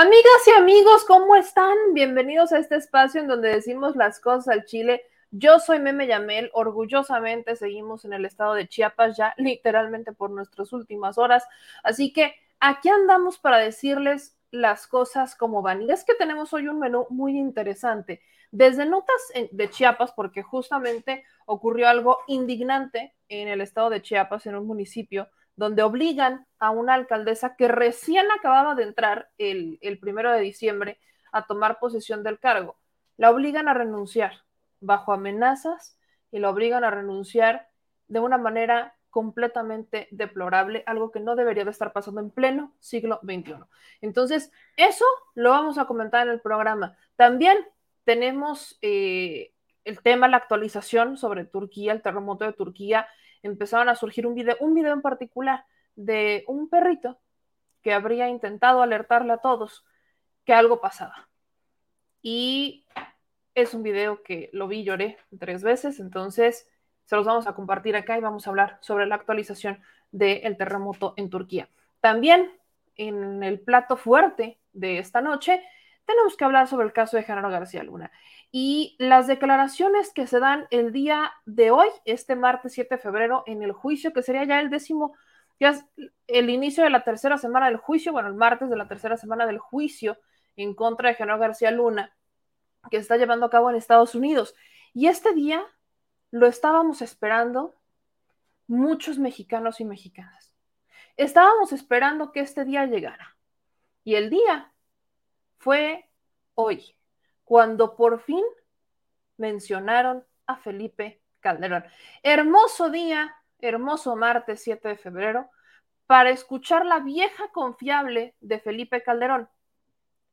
Amigas y amigos, ¿cómo están? Bienvenidos a este espacio en donde decimos las cosas al Chile. Yo soy Meme Yamel, orgullosamente seguimos en el estado de Chiapas ya literalmente por nuestras últimas horas, así que aquí andamos para decirles las cosas como van. Y es que tenemos hoy un menú muy interesante, desde notas de Chiapas, porque justamente ocurrió algo indignante en el estado de Chiapas, en un municipio donde obligan a una alcaldesa que recién acababa de entrar el, primero de diciembre a tomar posesión del cargo. La obligan a renunciar bajo amenazas y la obligan a renunciar de una manera completamente deplorable, algo que no debería de estar pasando en pleno siglo XXI. Entonces, eso lo vamos a comentar en el programa. También tenemos eh, el tema, la actualización sobre Turquía, el terremoto de Turquía empezaron a surgir un video, un video en particular de un perrito que habría intentado alertarle a todos que algo pasaba. Y es un video que lo vi lloré tres veces, entonces se los vamos a compartir acá y vamos a hablar sobre la actualización del terremoto en Turquía. También en el plato fuerte de esta noche tenemos que hablar sobre el caso de Genaro García Luna y las declaraciones que se dan el día de hoy, este martes 7 de febrero, en el juicio, que sería ya el décimo, ya el inicio de la tercera semana del juicio, bueno, el martes de la tercera semana del juicio en contra de Genaro García Luna, que está llevando a cabo en Estados Unidos. Y este día lo estábamos esperando muchos mexicanos y mexicanas. Estábamos esperando que este día llegara. Y el día fue hoy cuando por fin mencionaron a Felipe Calderón. Hermoso día, hermoso martes 7 de febrero, para escuchar la vieja confiable de Felipe Calderón.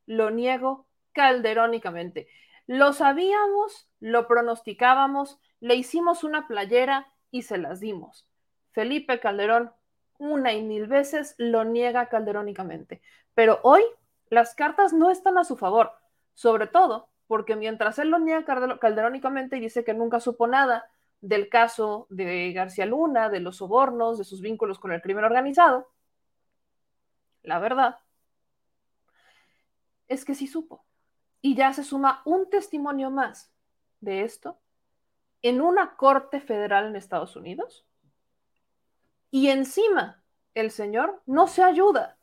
Lo niego calderónicamente. Lo sabíamos, lo pronosticábamos, le hicimos una playera y se las dimos. Felipe Calderón una y mil veces lo niega calderónicamente. Pero hoy las cartas no están a su favor sobre todo porque mientras él lo niega calderónicamente y dice que nunca supo nada del caso de García Luna, de los sobornos, de sus vínculos con el crimen organizado, la verdad es que sí supo. Y ya se suma un testimonio más de esto en una corte federal en Estados Unidos. Y encima, el señor no se ayuda,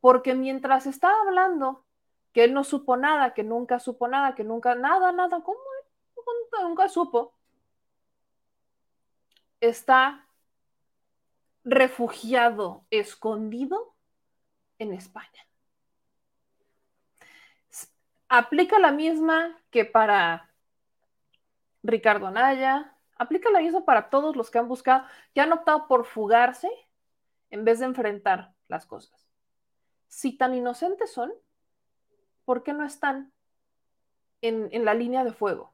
porque mientras está hablando que él no supo nada, que nunca supo nada, que nunca, nada, nada, ¿cómo? Nunca, nunca supo. Está refugiado, escondido en España. Aplica la misma que para Ricardo Anaya, aplica la misma para todos los que han buscado, que han optado por fugarse en vez de enfrentar las cosas. Si tan inocentes son, ¿por qué no están en, la línea de fuego?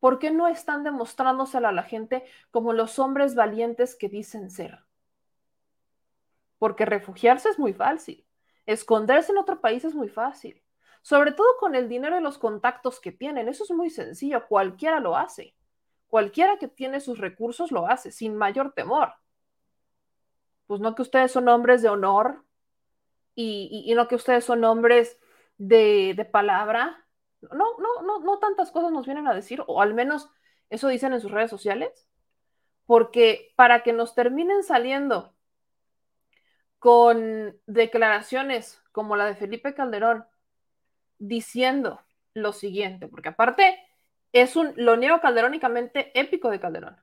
¿Por qué no están demostrándosela a la gente como los hombres valientes que dicen ser? Porque refugiarse es muy fácil. Esconderse en otro país es muy fácil. Sobre todo con el dinero y los contactos que tienen. Eso es muy sencillo. Cualquiera lo hace. Cualquiera que tiene sus recursos lo hace sin mayor temor. Pues no que ustedes son hombres de honor y, y no que ustedes son hombres de, palabra. No, no, no, no tantas cosas nos vienen a decir, o al menos eso dicen en sus redes sociales, porque para que nos terminen saliendo con declaraciones como la de Felipe Calderón, diciendo lo siguiente, porque aparte es un lo niego calderónicamente épico de Calderón.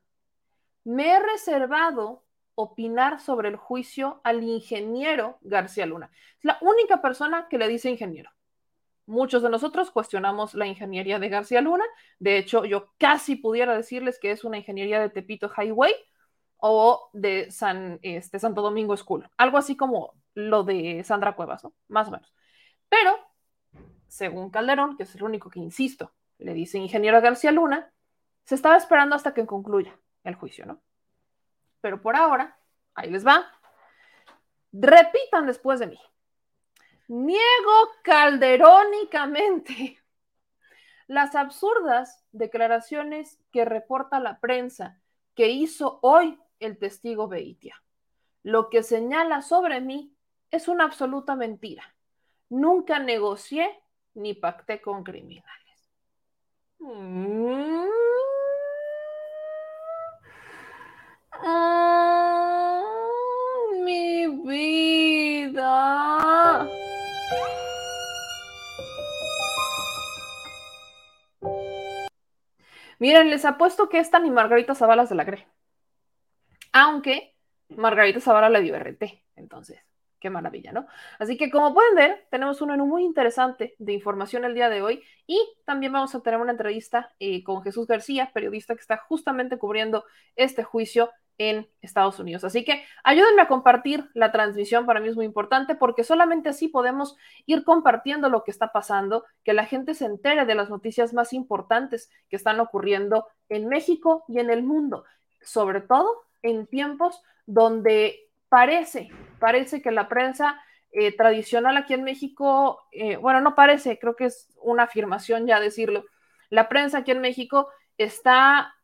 Me he reservado opinar sobre el juicio al ingeniero García Luna. Es la única persona que le dice ingeniero. Muchos de nosotros cuestionamos la ingeniería de García Luna. De hecho, yo casi pudiera decirles que es una ingeniería de Tepito Highway o de San, este, Santo Domingo School. Algo así como lo de Sandra Cuevas, ¿no? Más o menos. Pero, según Calderón, que es el único que, insisto, le dice ingeniero García Luna, se estaba esperando hasta que concluya el juicio, ¿no? Pero por ahora, ahí les va. Repitan después de mí. Niego calderónicamente las absurdas declaraciones que reporta la prensa que hizo hoy el testigo Beitia. Lo que señala sobre mí es una absoluta mentira. Nunca negocié ni pacté con criminales. Mm. Mm, mi vida. Miren, les apuesto que esta ni Margarita Zavala se la cree. Aunque Margarita Zavala le dio RT. Entonces, qué maravilla, ¿no? Así que como pueden ver, tenemos un menú muy interesante de información el día de hoy y también vamos a tener una entrevista eh, con Jesús García, periodista que está justamente cubriendo este juicio en Estados Unidos. Así que ayúdenme a compartir la transmisión, para mí es muy importante porque solamente así podemos ir compartiendo lo que está pasando, que la gente se entere de las noticias más importantes que están ocurriendo en México y en el mundo, sobre todo en tiempos donde parece, parece que la prensa eh, tradicional aquí en México, eh, bueno, no parece, creo que es una afirmación ya decirlo, la prensa aquí en México está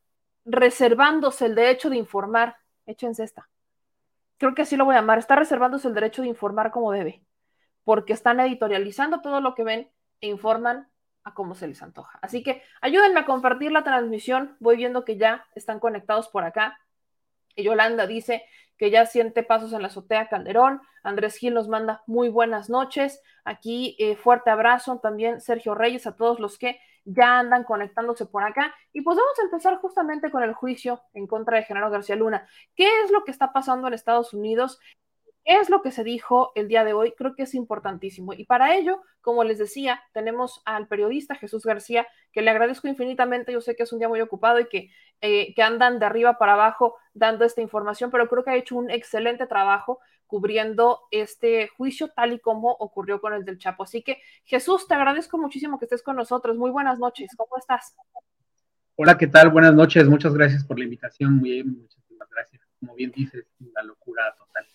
reservándose el derecho de informar, échense esta, creo que así lo voy a llamar, está reservándose el derecho de informar como debe, porque están editorializando todo lo que ven e informan a cómo se les antoja. Así que ayúdenme a compartir la transmisión, voy viendo que ya están conectados por acá. Y Yolanda dice que ya siente pasos en la azotea Calderón. Andrés Gil nos manda muy buenas noches. Aquí eh, fuerte abrazo también Sergio Reyes a todos los que ya andan conectándose por acá. Y pues vamos a empezar justamente con el juicio en contra de Genaro García Luna. ¿Qué es lo que está pasando en Estados Unidos? es lo que se dijo el día de hoy, creo que es importantísimo. Y para ello, como les decía, tenemos al periodista Jesús García, que le agradezco infinitamente, yo sé que es un día muy ocupado y que, eh, que andan de arriba para abajo dando esta información, pero creo que ha hecho un excelente trabajo cubriendo este juicio tal y como ocurrió con el del Chapo. Así que Jesús, te agradezco muchísimo que estés con nosotros. Muy buenas noches, ¿cómo estás? Hola, ¿qué tal? Buenas noches, muchas gracias por la invitación. Muy bien, muchísimas gracias. Como bien dices, la locura total.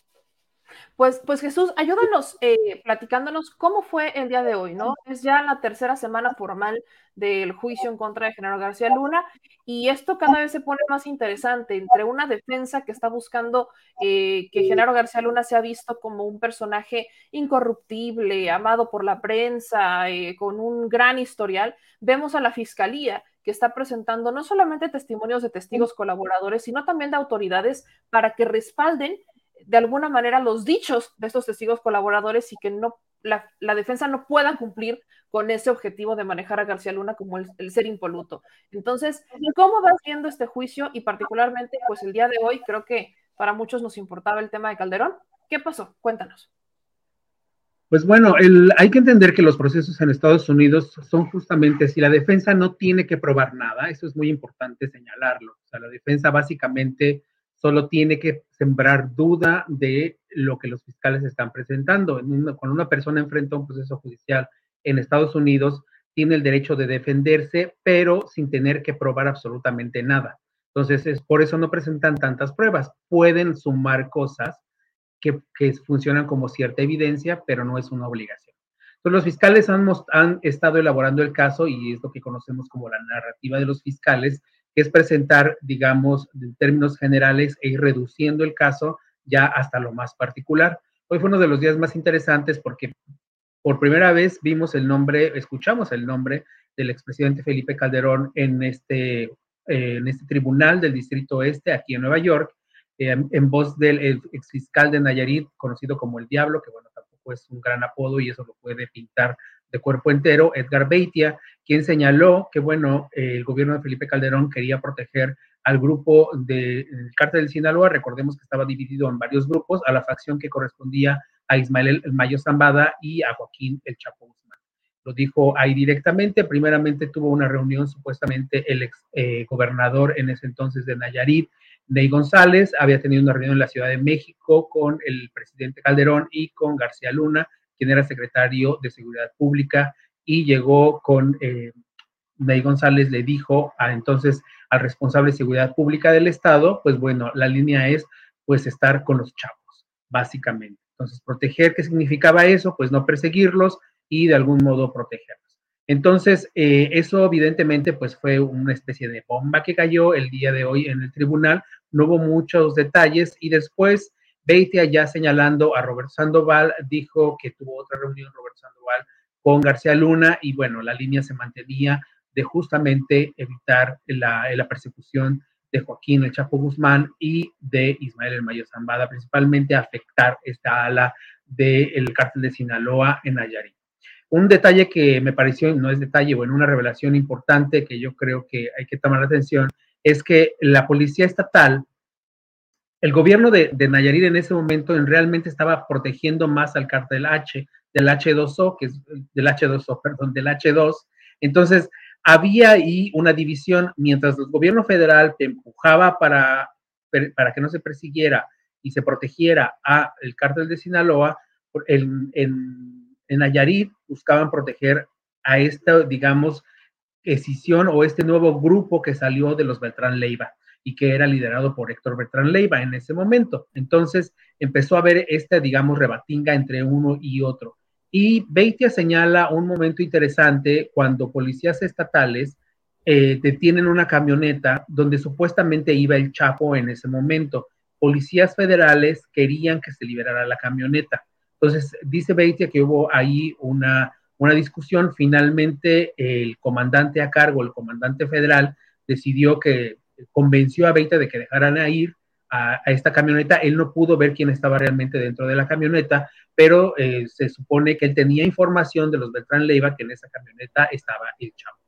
Pues, pues Jesús, ayúdanos eh, platicándonos cómo fue el día de hoy, ¿no? Es ya la tercera semana formal del juicio en contra de Genaro García Luna y esto cada vez se pone más interesante entre una defensa que está buscando eh, que Genaro García Luna se ha visto como un personaje incorruptible, amado por la prensa, eh, con un gran historial, vemos a la fiscalía que está presentando no solamente testimonios de testigos colaboradores, sino también de autoridades para que respalden de alguna manera los dichos de estos testigos colaboradores y que no la, defensa no pueda cumplir con ese objetivo de manejar a García Luna como el, ser impoluto. Entonces, ¿cómo vas viendo este juicio y particularmente, pues el día de hoy, creo que para muchos nos importaba el tema de Calderón? ¿Qué pasó? Cuéntanos. Pues bueno, hay que entender que los procesos en Estados Unidos son justamente si la defensa no tiene que probar nada, eso es muy importante señalarlo. O sea, la defensa básicamente solo tiene que sembrar duda de lo que los fiscales están presentando. cuando una persona enfrenta un proceso judicial en Estados Unidos, tiene el derecho de defenderse, pero sin tener que probar absolutamente nada. Entonces, es por eso no presentan tantas pruebas. Pueden sumar cosas que, funcionan como cierta evidencia, pero no es una obligación. Entonces, los fiscales han, han estado elaborando el caso y es lo que conocemos como la narrativa de los fiscales, que es presentar, digamos, en términos generales e ir reduciendo el caso ya hasta lo más particular. Hoy fue uno de los días más interesantes porque por primera vez vimos el nombre, escuchamos el nombre del expresidente Felipe Calderón en este, eh, en este tribunal del Distrito Oeste, aquí en Nueva York, eh, en voz del exfiscal de Nayarit, conocido como el Diablo, que bueno, tampoco es un gran apodo y eso lo puede pintar de cuerpo entero, Edgar Beitia, quien señaló que, bueno, el gobierno de Felipe Calderón quería proteger al grupo del cártel del Sinaloa, recordemos que estaba dividido en varios grupos, a la facción que correspondía a Ismael el Mayo Zambada y a Joaquín el Chapo Guzmán. Lo dijo ahí directamente, primeramente tuvo una reunión supuestamente el ex eh, gobernador en ese entonces de Nayarit Ney González. Había tenido una reunión en la Ciudad de México con el presidente Calderón y con García Luna, quien era secretario de Seguridad Pública, y llegó con eh, Ney González, le dijo a entonces al responsable de Seguridad Pública del Estado, pues bueno, la línea es pues estar con los chavos, básicamente. Entonces, proteger, ¿qué significaba eso? Pues no perseguirlos y de algún modo protegerlos. Entonces, eh, eso evidentemente pues fue una especie de bomba que cayó el día de hoy en el tribunal. No hubo muchos detalles y después Beitia ya señalando a Roberto Sandoval dijo que tuvo otra reunión Roberto Sandoval con García Luna y bueno, la línea se mantenía de justamente evitar la, la persecución de Joaquín El Chapo Guzmán y de Ismael El Mayo Zambada, principalmente afectar esta ala del cártel de Sinaloa en Nayarit. Un detalle que me pareció, no es detalle, bueno, una revelación importante que yo creo que hay que tomar atención, es que la policía estatal, el gobierno de, de Nayarit en ese momento en realmente estaba protegiendo más al cártel H, del H2O, que es del H2O, perdón, del H2. Entonces, había ahí una división, mientras el gobierno federal te empujaba para, para que no se persiguiera y se protegiera a el cártel de Sinaloa, en, en, en Nayarit buscaban proteger a esta, digamos, escisión o este nuevo grupo que salió de los Beltrán Leiva y que era liderado por Héctor Beltrán Leiva en ese momento. Entonces empezó a haber esta, digamos, rebatinga entre uno y otro. Y Beitia señala un momento interesante cuando policías estatales eh, detienen una camioneta donde supuestamente iba el Chapo en ese momento. Policías federales querían que se liberara la camioneta. Entonces, dice Beitia que hubo ahí una, una discusión. Finalmente, el comandante a cargo, el comandante federal, decidió que convenció a Beitia de que dejaran ir a, esta camioneta. Él no pudo ver quién estaba realmente dentro de la camioneta, pero eh, se supone que él tenía información de los Beltrán Leiva que en esa camioneta estaba el chavo.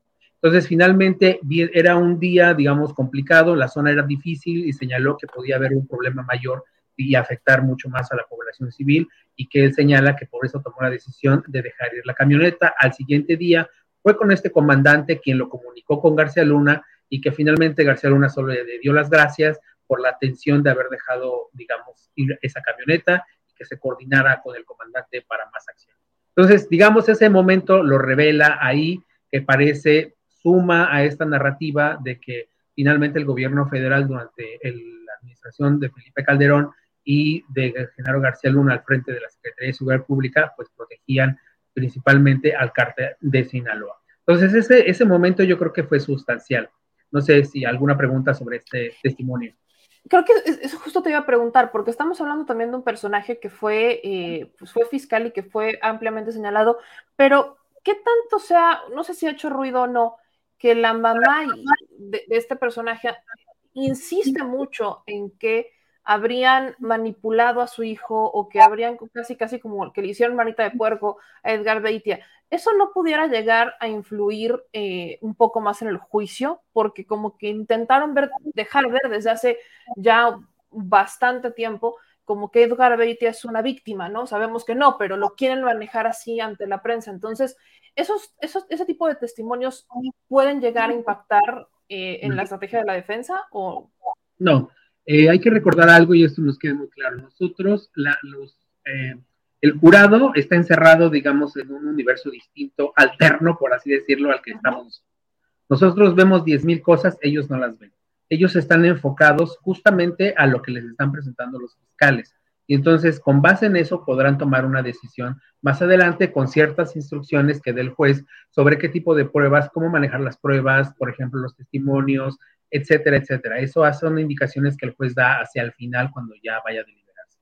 Entonces, finalmente, era un día, digamos, complicado, la zona era difícil y señaló que podía haber un problema mayor y afectar mucho más a la población civil y que él señala que por eso tomó la decisión de dejar ir la camioneta. Al siguiente día fue con este comandante quien lo comunicó con García Luna y que finalmente García Luna solo le dio las gracias por la atención de haber dejado, digamos, ir esa camioneta y que se coordinara con el comandante para más acción. Entonces, digamos, ese momento lo revela ahí, que parece suma a esta narrativa de que finalmente el gobierno federal durante la administración de Felipe Calderón y de Genaro García Luna al frente de la Secretaría de Seguridad Pública, pues protegían principalmente al cártel de Sinaloa. Entonces, ese, ese momento yo creo que fue sustancial. No sé si alguna pregunta sobre este testimonio. Creo que eso justo te iba a preguntar, porque estamos hablando también de un personaje que fue, eh, pues fue fiscal y que fue ampliamente señalado, pero ¿qué tanto sea, no sé si ha hecho ruido o no, que la mamá de, de este personaje insiste mucho en que habrían manipulado a su hijo o que habrían casi casi como que le hicieron manita de puerco a Edgar Beitia, eso no pudiera llegar a influir eh, un poco más en el juicio, porque como que intentaron ver, dejar ver desde hace ya bastante tiempo como que Edgar Beitia es una víctima, ¿no? Sabemos que no, pero lo quieren manejar así ante la prensa. Entonces, esos, esos, ese tipo de testimonios pueden llegar a impactar eh, en la estrategia de la defensa o... No, eh, hay que recordar algo y esto nos queda muy claro. Nosotros, los, eh, el jurado está encerrado, digamos, en un universo distinto, alterno, por así decirlo, al que estamos. Nosotros vemos 10.000 cosas, ellos no las ven. Ellos están enfocados justamente a lo que les están presentando los fiscales. Y entonces, con base en eso, podrán tomar una decisión más adelante con ciertas instrucciones que dé el juez sobre qué tipo de pruebas, cómo manejar las pruebas, por ejemplo, los testimonios, etcétera, etcétera. Eso son indicaciones que el juez da hacia el final cuando ya vaya a deliberarse.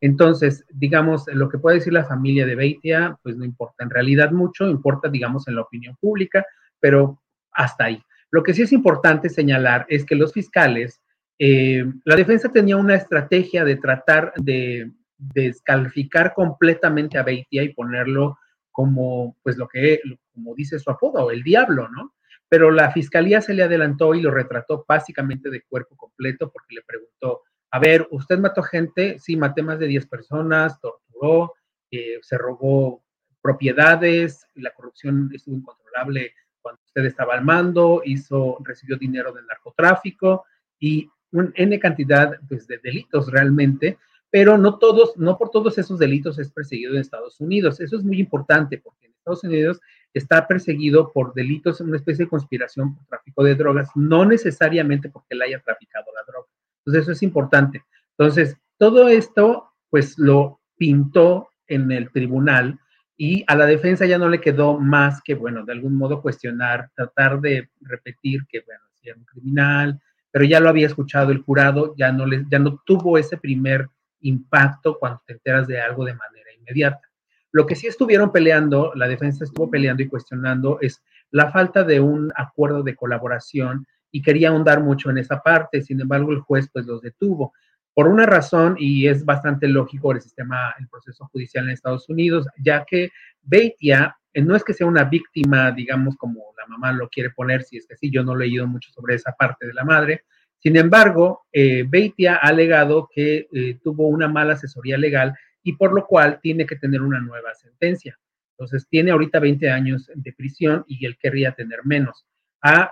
Entonces, digamos, lo que puede decir la familia de Beitia, pues no importa en realidad mucho, importa, digamos, en la opinión pública, pero hasta ahí. Lo que sí es importante señalar es que los fiscales, eh, la defensa tenía una estrategia de tratar de, descalificar completamente a Beitia y ponerlo como, pues lo que, como dice su apodo, el diablo, ¿no? Pero la fiscalía se le adelantó y lo retrató básicamente de cuerpo completo porque le preguntó, a ver, ¿usted mató gente? Sí, maté más de 10 personas, torturó, eh, se robó propiedades, la corrupción estuvo incontrolable cuando usted estaba al mando, hizo, recibió dinero del narcotráfico y un N cantidad pues, de delitos realmente, pero no todos, no por todos esos delitos es perseguido en Estados Unidos. Eso es muy importante porque en Estados Unidos está perseguido por delitos, una especie de conspiración por tráfico de drogas, no necesariamente porque él haya traficado la droga. Entonces, eso es importante. Entonces, todo esto, pues lo pintó en el tribunal y a la defensa ya no le quedó más que, bueno, de algún modo cuestionar, tratar de repetir que, bueno, si era un criminal, pero ya lo había escuchado el jurado, ya no, le, ya no tuvo ese primer impacto cuando te enteras de algo de manera inmediata. Lo que sí estuvieron peleando, la defensa estuvo peleando y cuestionando es la falta de un acuerdo de colaboración y quería ahondar mucho en esa parte, sin embargo el juez pues los detuvo por una razón, y es bastante lógico el sistema, el proceso judicial en Estados Unidos, ya que Beitia eh, no es que sea una víctima, digamos, como la mamá lo quiere poner, si es que sí, yo no he leído mucho sobre esa parte de la madre. Sin embargo, eh, Beitia ha alegado que eh, tuvo una mala asesoría legal y por lo cual tiene que tener una nueva sentencia. Entonces, tiene ahorita 20 años de prisión y él querría tener menos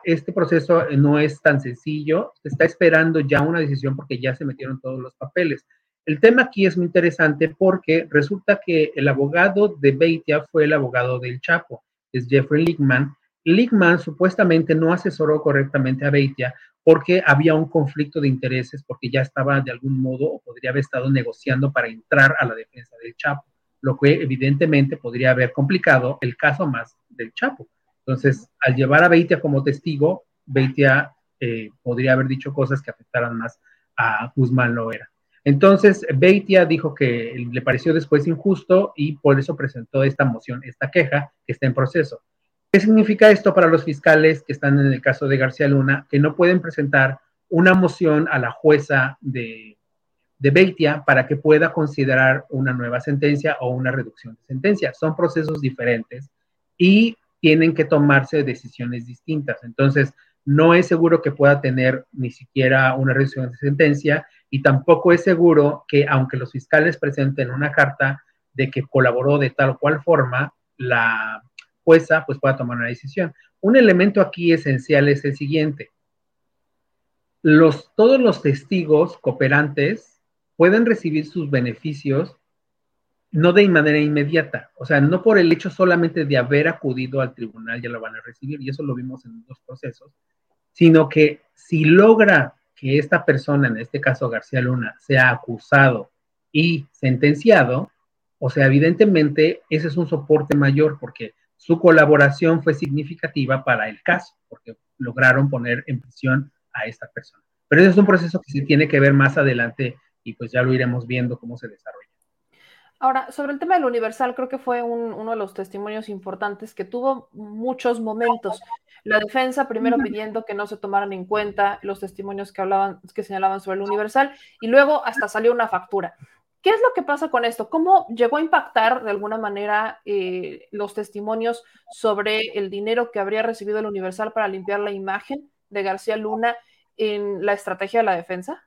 este proceso no es tan sencillo, se está esperando ya una decisión porque ya se metieron todos los papeles. El tema aquí es muy interesante porque resulta que el abogado de Beitia fue el abogado del Chapo, es Jeffrey Lickman. Lickman supuestamente no asesoró correctamente a Beitia porque había un conflicto de intereses, porque ya estaba de algún modo o podría haber estado negociando para entrar a la defensa del Chapo, lo que evidentemente podría haber complicado el caso más del Chapo. Entonces, al llevar a Beitia como testigo, Beitia eh, podría haber dicho cosas que afectaran más a Guzmán Loera. Entonces, Beitia dijo que le pareció después injusto y por eso presentó esta moción, esta queja que está en proceso. ¿Qué significa esto para los fiscales que están en el caso de García Luna, que no pueden presentar una moción a la jueza de, de Beitia para que pueda considerar una nueva sentencia o una reducción de sentencia? Son procesos diferentes y tienen que tomarse decisiones distintas. Entonces, no es seguro que pueda tener ni siquiera una resolución de sentencia y tampoco es seguro que, aunque los fiscales presenten una carta de que colaboró de tal o cual forma, la jueza pues pueda tomar una decisión. Un elemento aquí esencial es el siguiente. Los, todos los testigos cooperantes pueden recibir sus beneficios no de manera inmediata, o sea, no por el hecho solamente de haber acudido al tribunal ya lo van a recibir, y eso lo vimos en dos procesos, sino que si logra que esta persona, en este caso García Luna, sea acusado y sentenciado, o sea, evidentemente ese es un soporte mayor porque su colaboración fue significativa para el caso, porque lograron poner en prisión a esta persona. Pero ese es un proceso que se tiene que ver más adelante y pues ya lo iremos viendo cómo se desarrolla. Ahora, sobre el tema del Universal, creo que fue uno de los testimonios importantes que tuvo muchos momentos. La defensa primero pidiendo que no se tomaran en cuenta los testimonios que hablaban, que señalaban sobre el Universal, y luego hasta salió una factura. ¿Qué es lo que pasa con esto? ¿Cómo llegó a impactar de alguna manera eh, los testimonios sobre el dinero que habría recibido el Universal para limpiar la imagen de García Luna en la estrategia de la defensa?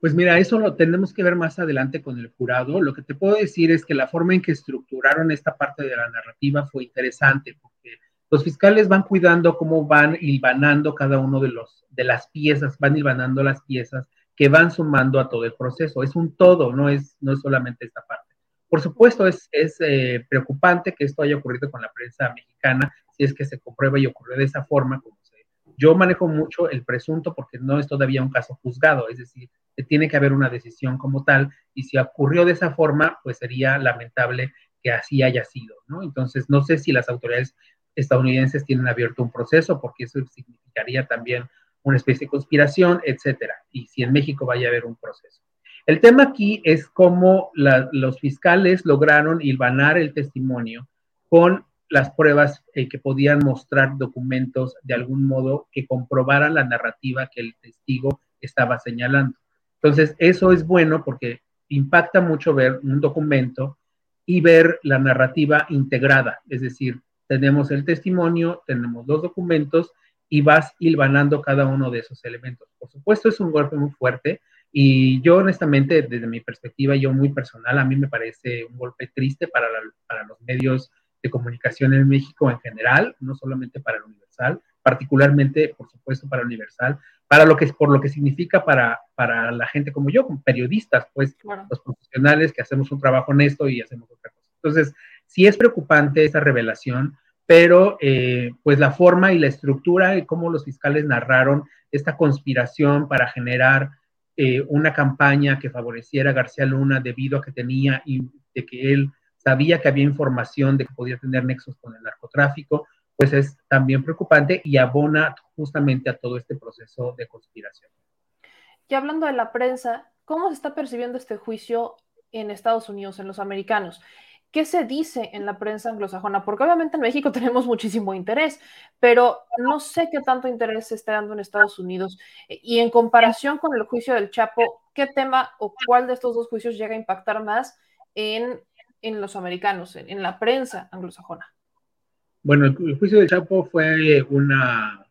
Pues mira, eso lo tenemos que ver más adelante con el jurado. Lo que te puedo decir es que la forma en que estructuraron esta parte de la narrativa fue interesante porque los fiscales van cuidando cómo van hilvanando cada uno de los de las piezas, van hilvanando las piezas que van sumando a todo el proceso. Es un todo, no es, no es solamente esta parte. Por supuesto, es, es eh, preocupante que esto haya ocurrido con la prensa mexicana, si es que se comprueba y ocurrió de esa forma, como se... Yo manejo mucho el presunto porque no es todavía un caso juzgado, es decir, tiene que haber una decisión como tal, y si ocurrió de esa forma, pues sería lamentable que así haya sido, ¿no? Entonces, no sé si las autoridades estadounidenses tienen abierto un proceso, porque eso significaría también una especie de conspiración, etcétera, y si en México vaya a haber un proceso. El tema aquí es cómo los fiscales lograron hilvanar el testimonio con las pruebas eh, que podían mostrar documentos de algún modo que comprobaran la narrativa que el testigo estaba señalando. Entonces, eso es bueno porque impacta mucho ver un documento y ver la narrativa integrada, es decir, tenemos el testimonio, tenemos los documentos y vas hilvanando cada uno de esos elementos. Por supuesto, es un golpe muy fuerte y yo honestamente, desde mi perspectiva, yo muy personal, a mí me parece un golpe triste para, para los medios de comunicación en México en general, no solamente para el Universal, particularmente, por supuesto, para Universal, para lo que por lo que significa para, para la gente como yo, como periodistas, pues los profesionales que hacemos un trabajo honesto y hacemos otra cosa. Entonces, sí es preocupante esa revelación, pero eh, pues la forma y la estructura y cómo los fiscales narraron esta conspiración para generar eh, una campaña que favoreciera a García Luna debido a que tenía y de que él sabía que había información de que podía tener nexos con el narcotráfico, pues es también preocupante y abona justamente a todo este proceso de conspiración. Y hablando de la prensa, ¿cómo se está percibiendo este juicio en Estados Unidos, en los americanos? ¿Qué se dice en la prensa anglosajona? Porque obviamente en México tenemos muchísimo interés, pero no sé qué tanto interés se está dando en Estados Unidos. Y en comparación con el juicio del Chapo, ¿qué tema o cuál de estos dos juicios llega a impactar más en, los americanos, en, la prensa anglosajona? Bueno, el, juicio del Chapo fue una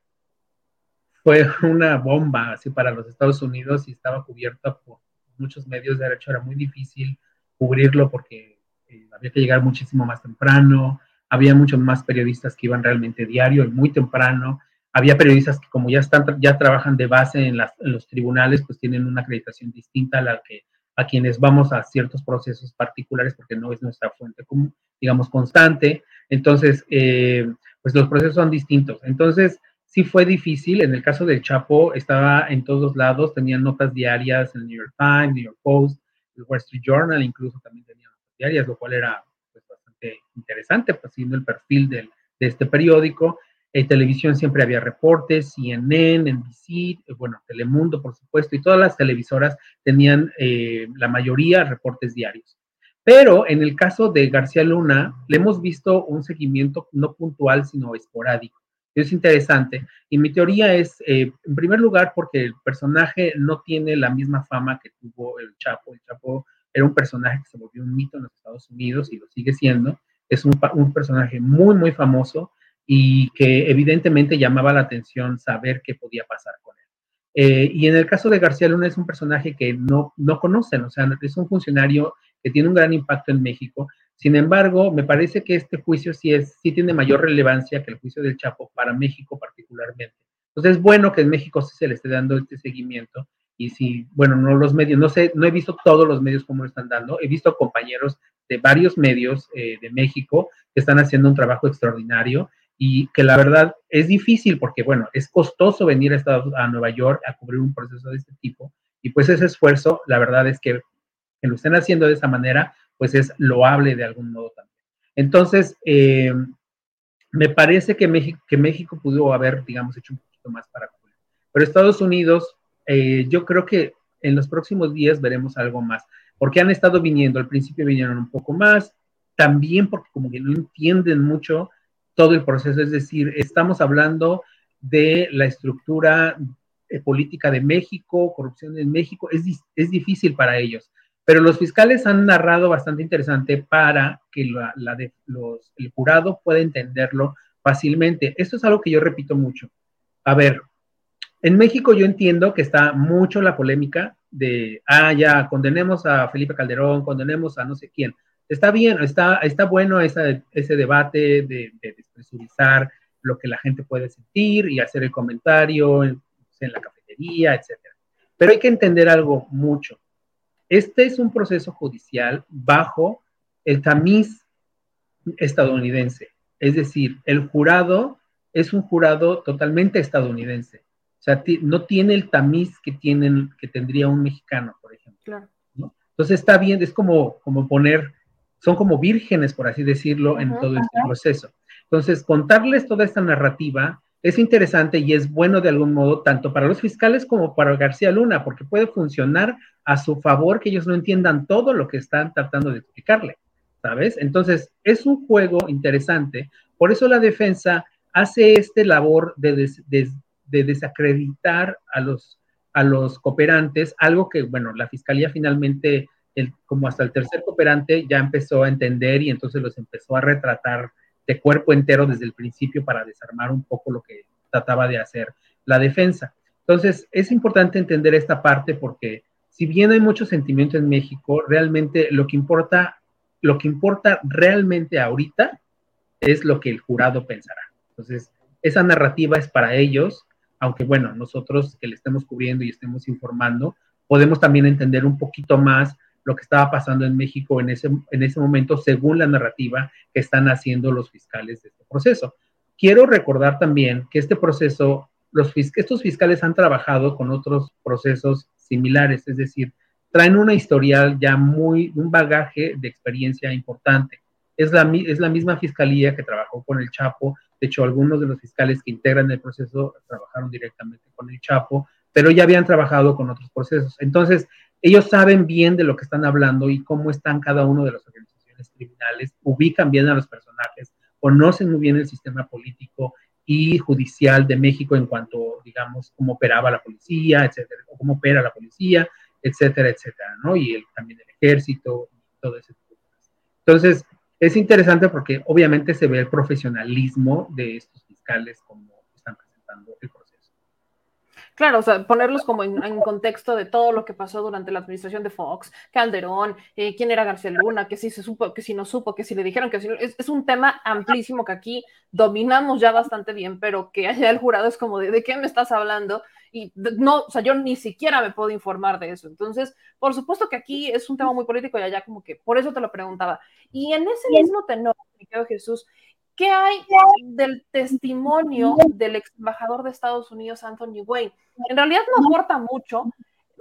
fue una bomba así para los Estados Unidos y estaba cubierta por muchos medios. De hecho, era muy difícil cubrirlo porque eh, había que llegar muchísimo más temprano, había muchos más periodistas que iban realmente diario y muy temprano, había periodistas que como ya están, ya trabajan de base en, los tribunales, pues tienen una acreditación distinta a la que a quienes vamos a ciertos procesos particulares porque no es nuestra fuente, como, digamos, constante. Entonces, eh, pues los procesos son distintos. Entonces, sí fue difícil. En el caso del Chapo, estaba en todos lados, tenían notas diarias en el New York Times, New York Post, el Wall Street Journal, incluso también tenía diarias, lo cual era pues, bastante interesante, pues siguiendo el perfil de este periódico. En televisión siempre había reportes, CNN, NBC, eh, bueno, Telemundo, por supuesto, y todas las televisoras tenían eh, la mayoría reportes diarios. Pero en el caso de García Luna, le hemos visto un seguimiento no puntual, sino esporádico. Es interesante. Y mi teoría es, eh, en primer lugar, porque el personaje no tiene la misma fama que tuvo el Chapo. El Chapo era un personaje que se volvió un mito en los Estados Unidos y lo sigue siendo. Es un, personaje muy, muy famoso y que evidentemente llamaba la atención saber qué podía pasar con él. Eh, y en el caso de García Luna es un personaje que no, no conocen, o sea, es un funcionario que tiene un gran impacto en México. Sin embargo, me parece que este juicio sí, es, sí tiene mayor relevancia que el juicio del Chapo para México particularmente. Entonces es bueno que en México sí se le esté dando este seguimiento y si, bueno, no los medios, no sé, no he visto todos los medios como lo están dando, he visto compañeros de varios medios eh, de México que están haciendo un trabajo extraordinario y que la verdad es difícil porque, bueno, es costoso venir a, Estados, a Nueva York a cubrir un proceso de este tipo y pues ese esfuerzo, la verdad es que que lo estén haciendo de esa manera, pues es loable de algún modo también. Entonces, eh, me parece que México, que México pudo haber, digamos, hecho un poquito más para cubrir. Pero Estados Unidos eh, yo creo que en los próximos días veremos algo más, porque han estado viniendo, al principio vinieron un poco más, también porque como que no entienden mucho todo el proceso, es decir, estamos hablando de la estructura eh, política de México, corrupción en México, es, es difícil para ellos. Pero los fiscales han narrado bastante interesante para que la, de, los, el jurado pueda entenderlo fácilmente. Esto es algo que yo repito mucho. A ver, en México yo entiendo que está mucho la polémica de, ah, ya, condenemos a Felipe Calderón, condenemos a no sé quién. Está bien, está, está bueno ese debate de, despresurizar lo que la gente puede sentir y hacer el comentario en, en la cafetería, etc. Pero hay que entender algo mucho. Este es un proceso judicial bajo el tamiz estadounidense. Es decir, el jurado es un jurado totalmente estadounidense. Sea, no tiene el tamiz que, tienen, que tendría un mexicano, por ejemplo. Entonces está bien, es como, como poner, son como vírgenes, por así decirlo, en todo este proceso. Entonces, contarles toda esta narrativa es interesante y es bueno de algún modo, tanto para los fiscales como para García Luna, porque puede funcionar a su favor que ellos no entiendan todo lo que están tratando de explicarle, ¿sabes? Entonces, es un juego interesante. Por eso la defensa hace este labor de, de, de desacreditar a los, a los cooperantes, algo que, bueno, la fiscalía finalmente, el, como hasta el tercer cooperante, ya empezó a entender y entonces los empezó a retratar de cuerpo entero desde el principio para desarmar un poco lo que trataba de hacer la defensa. Entonces, es importante entender esta parte porque si bien hay mucho sentimiento en México, realmente lo que importa, lo que importa realmente ahorita es lo que el jurado pensará. Entonces, esa narrativa es para ellos, aunque bueno, nosotros que le estemos cubriendo y estemos informando, podemos también entender un poquito más lo que estaba pasando en México en ese, en ese momento según la narrativa que están haciendo los fiscales de este proceso. Quiero recordar también que este proceso, los, estos fiscales han trabajado con otros procesos similares, es decir, traen una historial ya muy, un bagaje de experiencia importante. Es la, es la misma fiscalía que trabajó con el Chapo, de hecho algunos de los fiscales que integran el proceso trabajaron directamente con el Chapo, pero ya habían trabajado con otros procesos. Entonces, ellos saben bien de lo que están hablando y cómo están cada uno de las organizaciones criminales, ubican bien a los personajes, conocen muy bien el sistema político y judicial de México en cuanto, digamos, cómo operaba la policía, etcétera, o cómo opera la policía, etcétera, etcétera, ¿no? Y también el ejército todo ese. Entonces, es interesante porque obviamente se ve el profesionalismo de estos fiscales como están presentando el proceso. Claro, o sea, ponerlos como en, contexto de todo lo que pasó durante la administración de Fox, Calderón, eh, quién era García Luna, que si se supo, que si no supo, que si le dijeron que si es, es, un tema amplísimo que aquí dominamos ya bastante bien, pero que allá el jurado es como de, ¿de qué me estás hablando? Y no, o sea, yo ni siquiera me puedo informar de eso. Entonces, por supuesto que aquí es un tema muy político y allá como que, por eso te lo preguntaba. Y en ese mismo tenor, mi querido Jesús, ¿Qué hay del testimonio del ex embajador de Estados Unidos, Anthony Wayne? En realidad no aporta mucho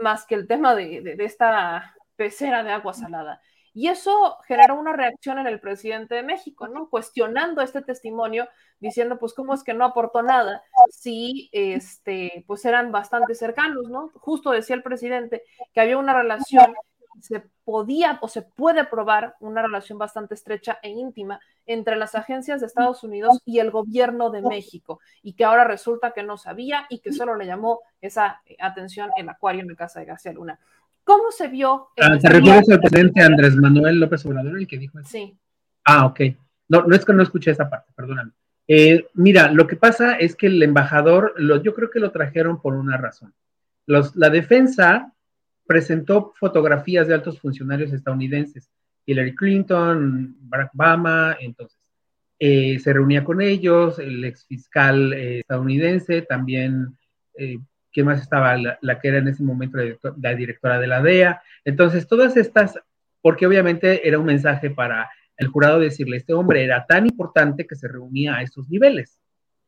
más que el tema de, esta pecera de agua salada. Y eso generó una reacción en el presidente de México, ¿no? Cuestionando este testimonio, diciendo, pues, ¿cómo es que no aportó nada si, este, pues, eran bastante cercanos, ¿no? Justo decía el presidente que había una relación se podía o se puede probar una relación bastante estrecha e íntima entre las agencias de Estados Unidos y el gobierno de México, y que ahora resulta que no sabía y que solo le llamó esa eh, atención el acuario en la casa de García Luna. ¿Cómo se vio? Ah, ¿Te refieres al presidente Andrés Manuel López Obrador, el que dijo eso? Sí. Ah, ok. No, no es que no escuché esa parte, perdóname. Eh, mira, lo que pasa es que el embajador, lo, yo creo que lo trajeron por una razón. Los, la defensa presentó fotografías de altos funcionarios estadounidenses, Hillary Clinton, Barack Obama, entonces eh, se reunía con ellos, el ex fiscal eh, estadounidense, también, ¿quién más estaba? La, que era en ese momento la, directora de la DEA. Entonces, todas estas, porque obviamente era un mensaje para el jurado decirle, este hombre era tan importante que se reunía a esos niveles.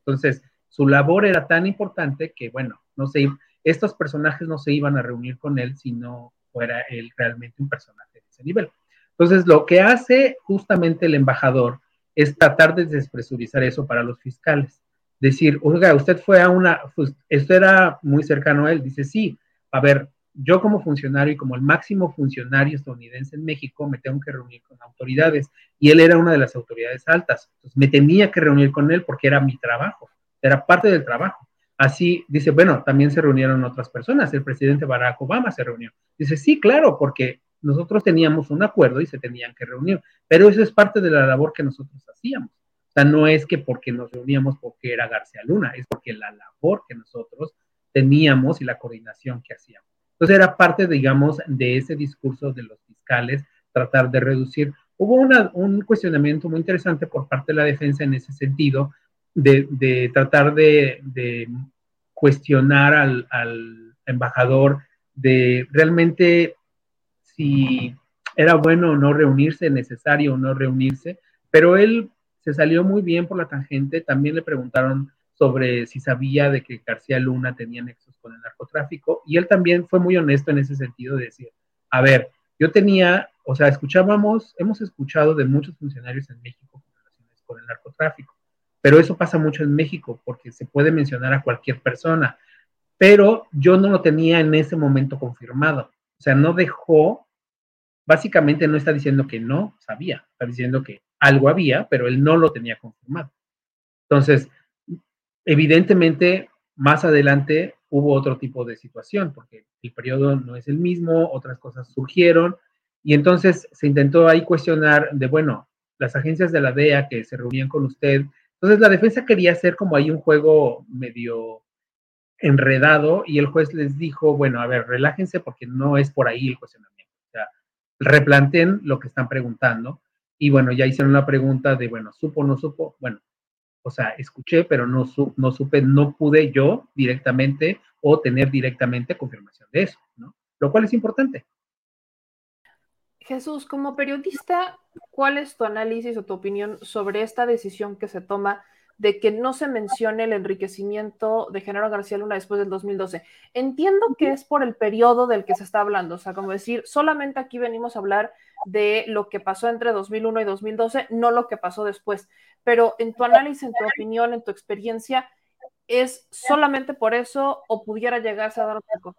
Entonces, su labor era tan importante que, bueno, no sé, estos personajes no se iban a reunir con él si no fuera él realmente un personaje de ese nivel. Entonces, lo que hace justamente el embajador es tratar de despresurizar eso para los fiscales. Decir, oiga, usted fue a una, pues, esto era muy cercano a él. Dice, sí, a ver, yo como funcionario y como el máximo funcionario estadounidense en México me tengo que reunir con autoridades y él era una de las autoridades altas. Entonces me tenía que reunir con él porque era mi trabajo, era parte del trabajo. Así dice, bueno, también se reunieron otras personas, el presidente Barack Obama se reunió. Dice, sí, claro, porque nosotros teníamos un acuerdo y se tenían que reunir, pero eso es parte de la labor que nosotros hacíamos. No es que porque nos reuníamos porque era García Luna, es porque la labor que nosotros teníamos y la coordinación que hacíamos. Entonces era parte, digamos, de ese discurso de los fiscales, tratar de reducir. Hubo un cuestionamiento muy interesante por parte de la defensa en ese sentido, de, tratar de, cuestionar al, embajador de realmente si era bueno o no reunirse, necesario o no reunirse, pero él se salió muy bien por la tangente. También le preguntaron sobre si sabía de que García Luna tenía nexos con el narcotráfico y él también fue muy honesto en ese sentido de decir, a ver, yo tenía, o sea, escuchábamos, hemos escuchado de muchos funcionarios en México con el narcotráfico pero eso pasa mucho en México porque se puede mencionar a cualquier persona, pero yo no lo tenía en ese momento confirmado. O sea, no dejó, básicamente no está diciendo que no sabía, está diciendo que algo había, pero él no lo tenía confirmado. Entonces, evidentemente, más adelante hubo otro tipo de situación, porque el periodo no es el mismo, otras cosas surgieron, y entonces se intentó ahí cuestionar de, bueno, las agencias de la DEA que se reunían con usted entonces la defensa quería hacer como ahí un juego medio enredado y el juez les dijo, bueno, a ver, relájense porque no es por ahí el cuestionamiento. O sea, replanteen lo que están preguntando y bueno, ya hicieron la pregunta de, bueno, ¿supo no supo? Bueno, o sea, escuché, pero no, no supe, no pude yo directamente o tener directamente confirmación de eso, ¿no? Lo cual es importante. Jesús, como periodista, ¿cuál es tu análisis o tu opinión sobre esta decisión que se toma de que no se mencione el enriquecimiento de Genaro García Luna después del 2012? Entiendo que es por el periodo del que se está hablando, o sea, como decir, solamente aquí venimos a hablar de lo que pasó entre 2001 y 2012, no lo que pasó después, pero en tu análisis, en tu opinión, en tu experiencia, ¿es solamente por eso o pudiera llegarse a dar poco?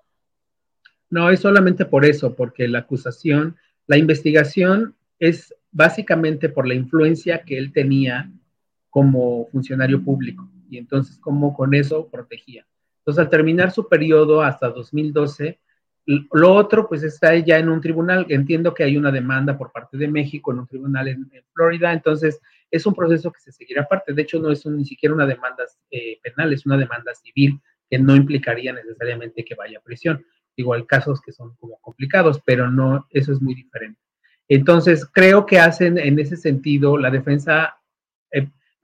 No, es solamente por eso, porque la acusación la investigación es básicamente por la influencia que él tenía como funcionario público y entonces cómo con eso protegía. Entonces, al terminar su periodo hasta 2012, lo otro pues está ya en un tribunal. Entiendo que hay una demanda por parte de México en un tribunal en, Florida, entonces es un proceso que se seguirá aparte. De hecho, no es ni siquiera una demanda eh, penal, es una demanda civil que no implicaría necesariamente que vaya a prisión. Igual casos que son como complicados, pero no, eso es muy diferente. Entonces, creo que hacen en ese sentido la defensa,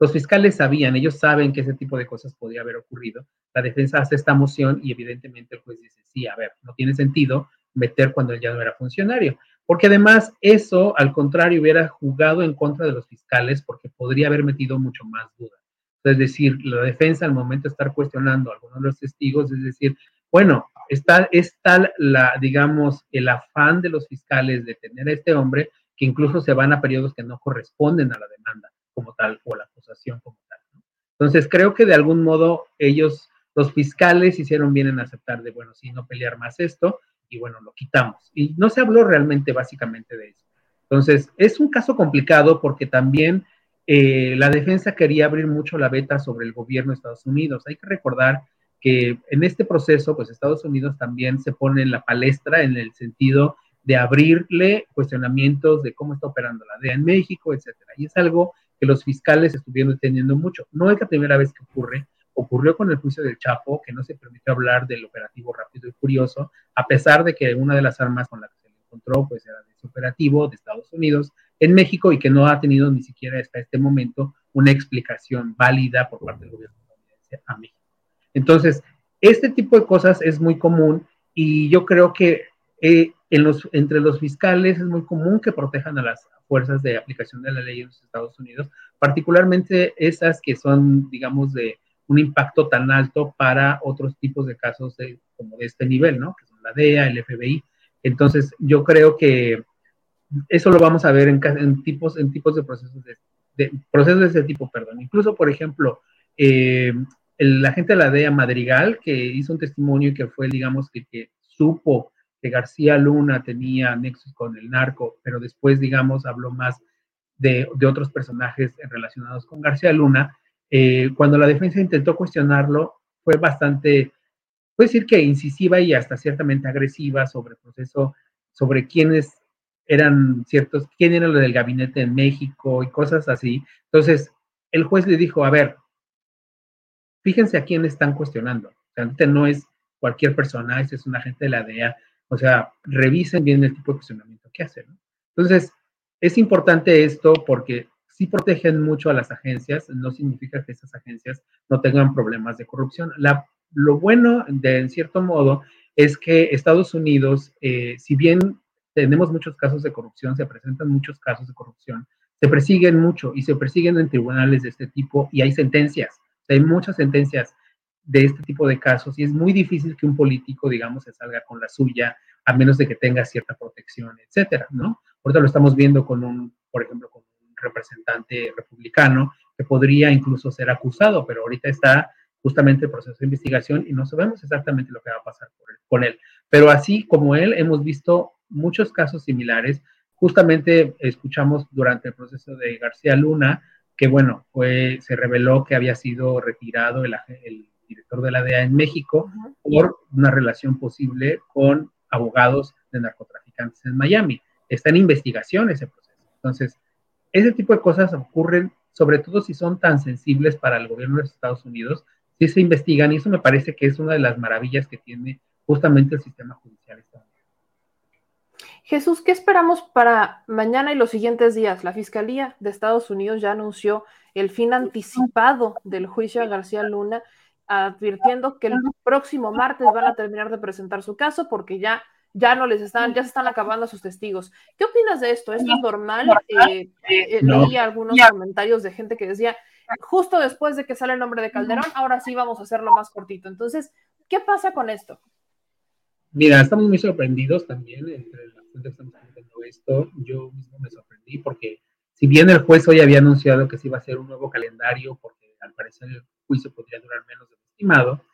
los fiscales sabían, ellos saben que ese tipo de cosas podía haber ocurrido. La defensa hace esta moción y evidentemente el juez dice, sí, a ver, no tiene sentido meter cuando él ya no era funcionario. Porque además eso, al contrario, hubiera jugado en contra de los fiscales porque podría haber metido mucho más duda. Es decir, la defensa al momento de estar cuestionando a algunos de los testigos, es decir, bueno, está, es tal la, digamos, el afán de los fiscales de tener a este hombre que incluso se van a periodos que no corresponden a la demanda como tal o la acusación como tal. Entonces, creo que de algún modo ellos, los fiscales, hicieron bien en aceptar de, bueno, sí, no pelear más esto y bueno, lo quitamos. Y no se habló realmente básicamente de eso. Entonces, es un caso complicado porque también eh, la defensa quería abrir mucho la veta sobre el gobierno de Estados Unidos. Hay que recordar que en este proceso, pues Estados Unidos también se pone en la palestra en el sentido de abrirle cuestionamientos de cómo está operando la DEA en México, etcétera. Y es algo que los fiscales estuvieron teniendo mucho. No es la primera vez que ocurre, ocurrió con el juicio del Chapo, que no se permitió hablar del operativo rápido y furioso, a pesar de que una de las armas con las que se le encontró, pues era de ese operativo de Estados Unidos en México y que no ha tenido ni siquiera hasta este momento una explicación válida por parte del gobierno estadounidense a México. Entonces, este tipo de cosas es muy común y yo creo que eh, en entre los fiscales es muy común que protejan a las fuerzas de aplicación de la ley en los Estados Unidos, particularmente esas que son, digamos, de un impacto tan alto para otros tipos de casos de, como de este nivel, ¿no? Que son la DEA, el FBI. Entonces, yo creo que eso lo vamos a ver en, tipos, en tipos de procesos de, procesos de ese tipo, perdón. Incluso, por ejemplo, eh, el agente de la DEA Madrigal, que hizo un testimonio y que fue, digamos, que supo García Luna tenía nexos con el narco, pero después, digamos, habló más de, otros personajes relacionados con García Luna. Eh, cuando la defensa intentó cuestionarlo, fue bastante, puede decir que incisiva y hasta ciertamente agresiva sobre el proceso, sobre quiénes eran ciertos, quién era lo del gabinete en México y cosas así. Entonces, el juez le dijo, a ver, fíjense a quién están cuestionando. O no es cualquier persona, ese es un agente de la DEA. O sea, revisen bien el tipo de cuestionamiento que hacen. Entonces, es importante esto porque si protegen mucho a las agencias, no significa que esas agencias no tengan problemas de corrupción. lo bueno, de, en cierto modo, es que Estados Unidos, eh, si bien tenemos muchos casos de corrupción, se presentan muchos casos de corrupción, se persiguen mucho y se persiguen en tribunales de este tipo y hay sentencias. Hay muchas sentencias de este tipo de casos y es muy difícil que un político, digamos, se salga con la suya a menos de que tenga cierta protección, etcétera, ¿no? Ahorita lo estamos viendo con un, por ejemplo, con un representante republicano que podría incluso ser acusado, pero ahorita está justamente el proceso de investigación y no sabemos exactamente lo que va a pasar con él. Pero así como él, hemos visto muchos casos similares. Justamente escuchamos durante el proceso de García Luna que bueno, fue, se reveló que había sido retirado el, director de la DEA en México por una relación posible con abogados de narcotraficantes en Miami. Está en investigación ese proceso. Entonces, ese tipo de cosas ocurren, sobre todo si son tan sensibles para el gobierno de los Estados Unidos, si se investigan, y eso me parece que es una de las maravillas que tiene justamente el sistema judicial estadounidense. Jesús, ¿qué esperamos para mañana y los siguientes días? La Fiscalía de Estados Unidos ya anunció el fin anticipado del juicio a García Luna, advirtiendo que el próximo martes van a terminar de presentar su caso porque ya, ya no les están, ya se están acabando sus testigos. ¿Qué opinas de esto? ¿Esto es normal? Eh, eh, leí algunos comentarios de gente que decía, justo después de que sale el nombre de Calderón, ahora sí vamos a hacerlo más cortito. Entonces, ¿qué pasa con esto? Mira, estamos muy sorprendidos también entre la gente que estamos comentando esto. Yo mismo me sorprendí porque si bien el juez hoy había anunciado que se iba a hacer un nuevo calendario, porque al parecer el juicio podría durar menos de lo estimado,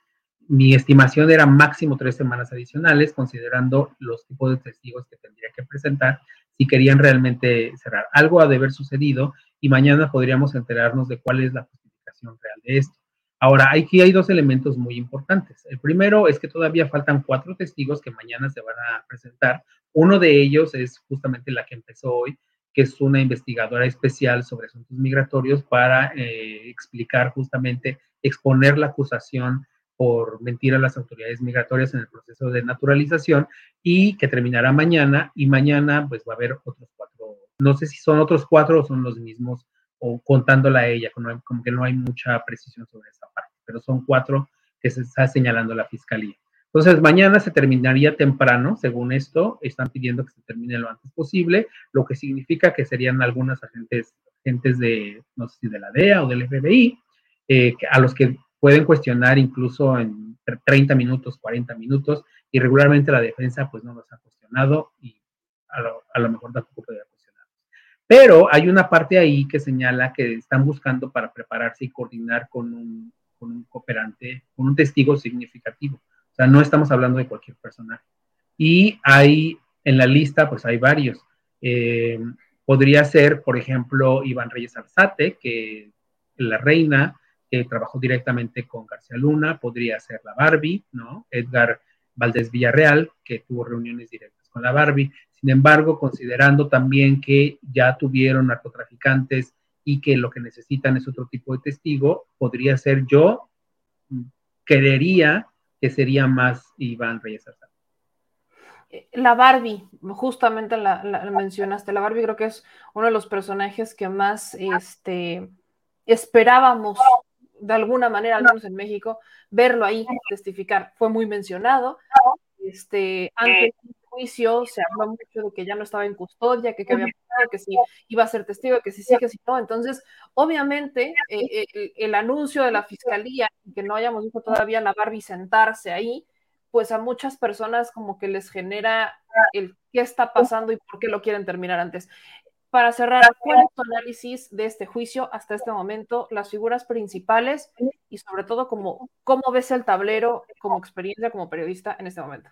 mi estimación era máximo tres semanas adicionales, considerando los tipos de testigos que tendría que presentar si querían realmente cerrar. Algo ha de haber sucedido y mañana podríamos enterarnos de cuál es la justificación real de esto. Ahora, aquí hay dos elementos muy importantes. El primero es que todavía faltan cuatro testigos que mañana se van a presentar. Uno de ellos es justamente la que empezó hoy, que es una investigadora especial sobre asuntos migratorios para eh, explicar justamente, exponer la acusación por mentir a las autoridades migratorias en el proceso de naturalización y que terminará mañana y mañana pues va a haber otros cuatro, no sé si son otros cuatro o son los mismos o contándola a ella, como, como, que no hay mucha precisión sobre esa parte, pero son cuatro que se está señalando la fiscalía. Entonces, mañana se terminaría temprano, según esto, están pidiendo que se termine lo antes posible, lo que significa que serían algunos agentes, agentes de, no sé si de la DEA o del FBI, eh, a los que pueden cuestionar incluso en 30 minutos, 40 minutos, y regularmente la defensa pues no los ha cuestionado y a lo, a lo mejor tampoco puede pero hay una parte ahí que señala que están buscando para prepararse y coordinar con un, con un cooperante, con un testigo significativo. O sea, no estamos hablando de cualquier personaje. Y hay, en la lista, pues hay varios. Eh, podría ser, por ejemplo, Iván Reyes Arzate, que la reina, que trabajó directamente con García Luna, podría ser la Barbie, ¿no? Edgar Valdés Villarreal, que tuvo reuniones directas con la Barbie. Sin embargo, considerando también que ya tuvieron narcotraficantes y que lo que necesitan es otro tipo de testigo, podría ser yo, creería que sería más Iván Reyes Arzate. La Barbie, justamente la, mencionaste, la Barbie creo que es uno de los personajes que más este, esperábamos de alguna manera, al menos en México, verlo ahí testificar. Fue muy mencionado. Este, antes juicio se habló mucho de que ya no estaba en custodia, que, había pasado, que si iba a ser testigo, que si sí, que si no. Entonces, obviamente, eh, eh, el, anuncio de la fiscalía, que no hayamos visto todavía la Barbie sentarse ahí, pues a muchas personas como que les genera el qué está pasando y por qué lo quieren terminar antes. Para cerrar, ¿cuál es tu análisis de este juicio hasta este momento, las figuras principales y sobre todo cómo, cómo ves el tablero como experiencia como periodista en este momento?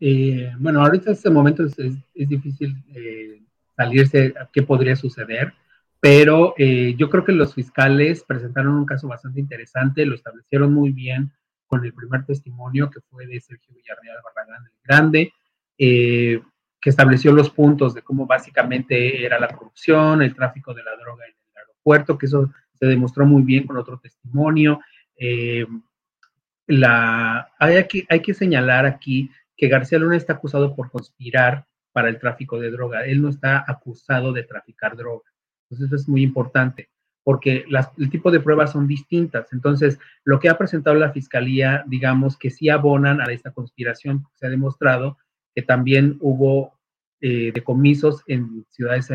Eh, bueno, ahorita en este momento es, difícil eh, salirse qué podría suceder, pero eh, yo creo que los fiscales presentaron un caso bastante interesante, lo establecieron muy bien con el primer testimonio que fue de Sergio Villarreal Barragán el Grande, que estableció los puntos de cómo básicamente era la corrupción, el tráfico de la droga en el aeropuerto, que eso se demostró muy bien con otro testimonio. la, hay, hay que señalar aquí que García Luna está acusado por conspirar para el tráfico de droga. Él no está acusado de traficar droga. Entonces eso es muy importante, porque el tipo de pruebas son distintas. Entonces, lo que ha presentado la fiscalía, digamos que sí abonan a esta conspiración, se ha demostrado que también hubo eh, decomisos en ciudades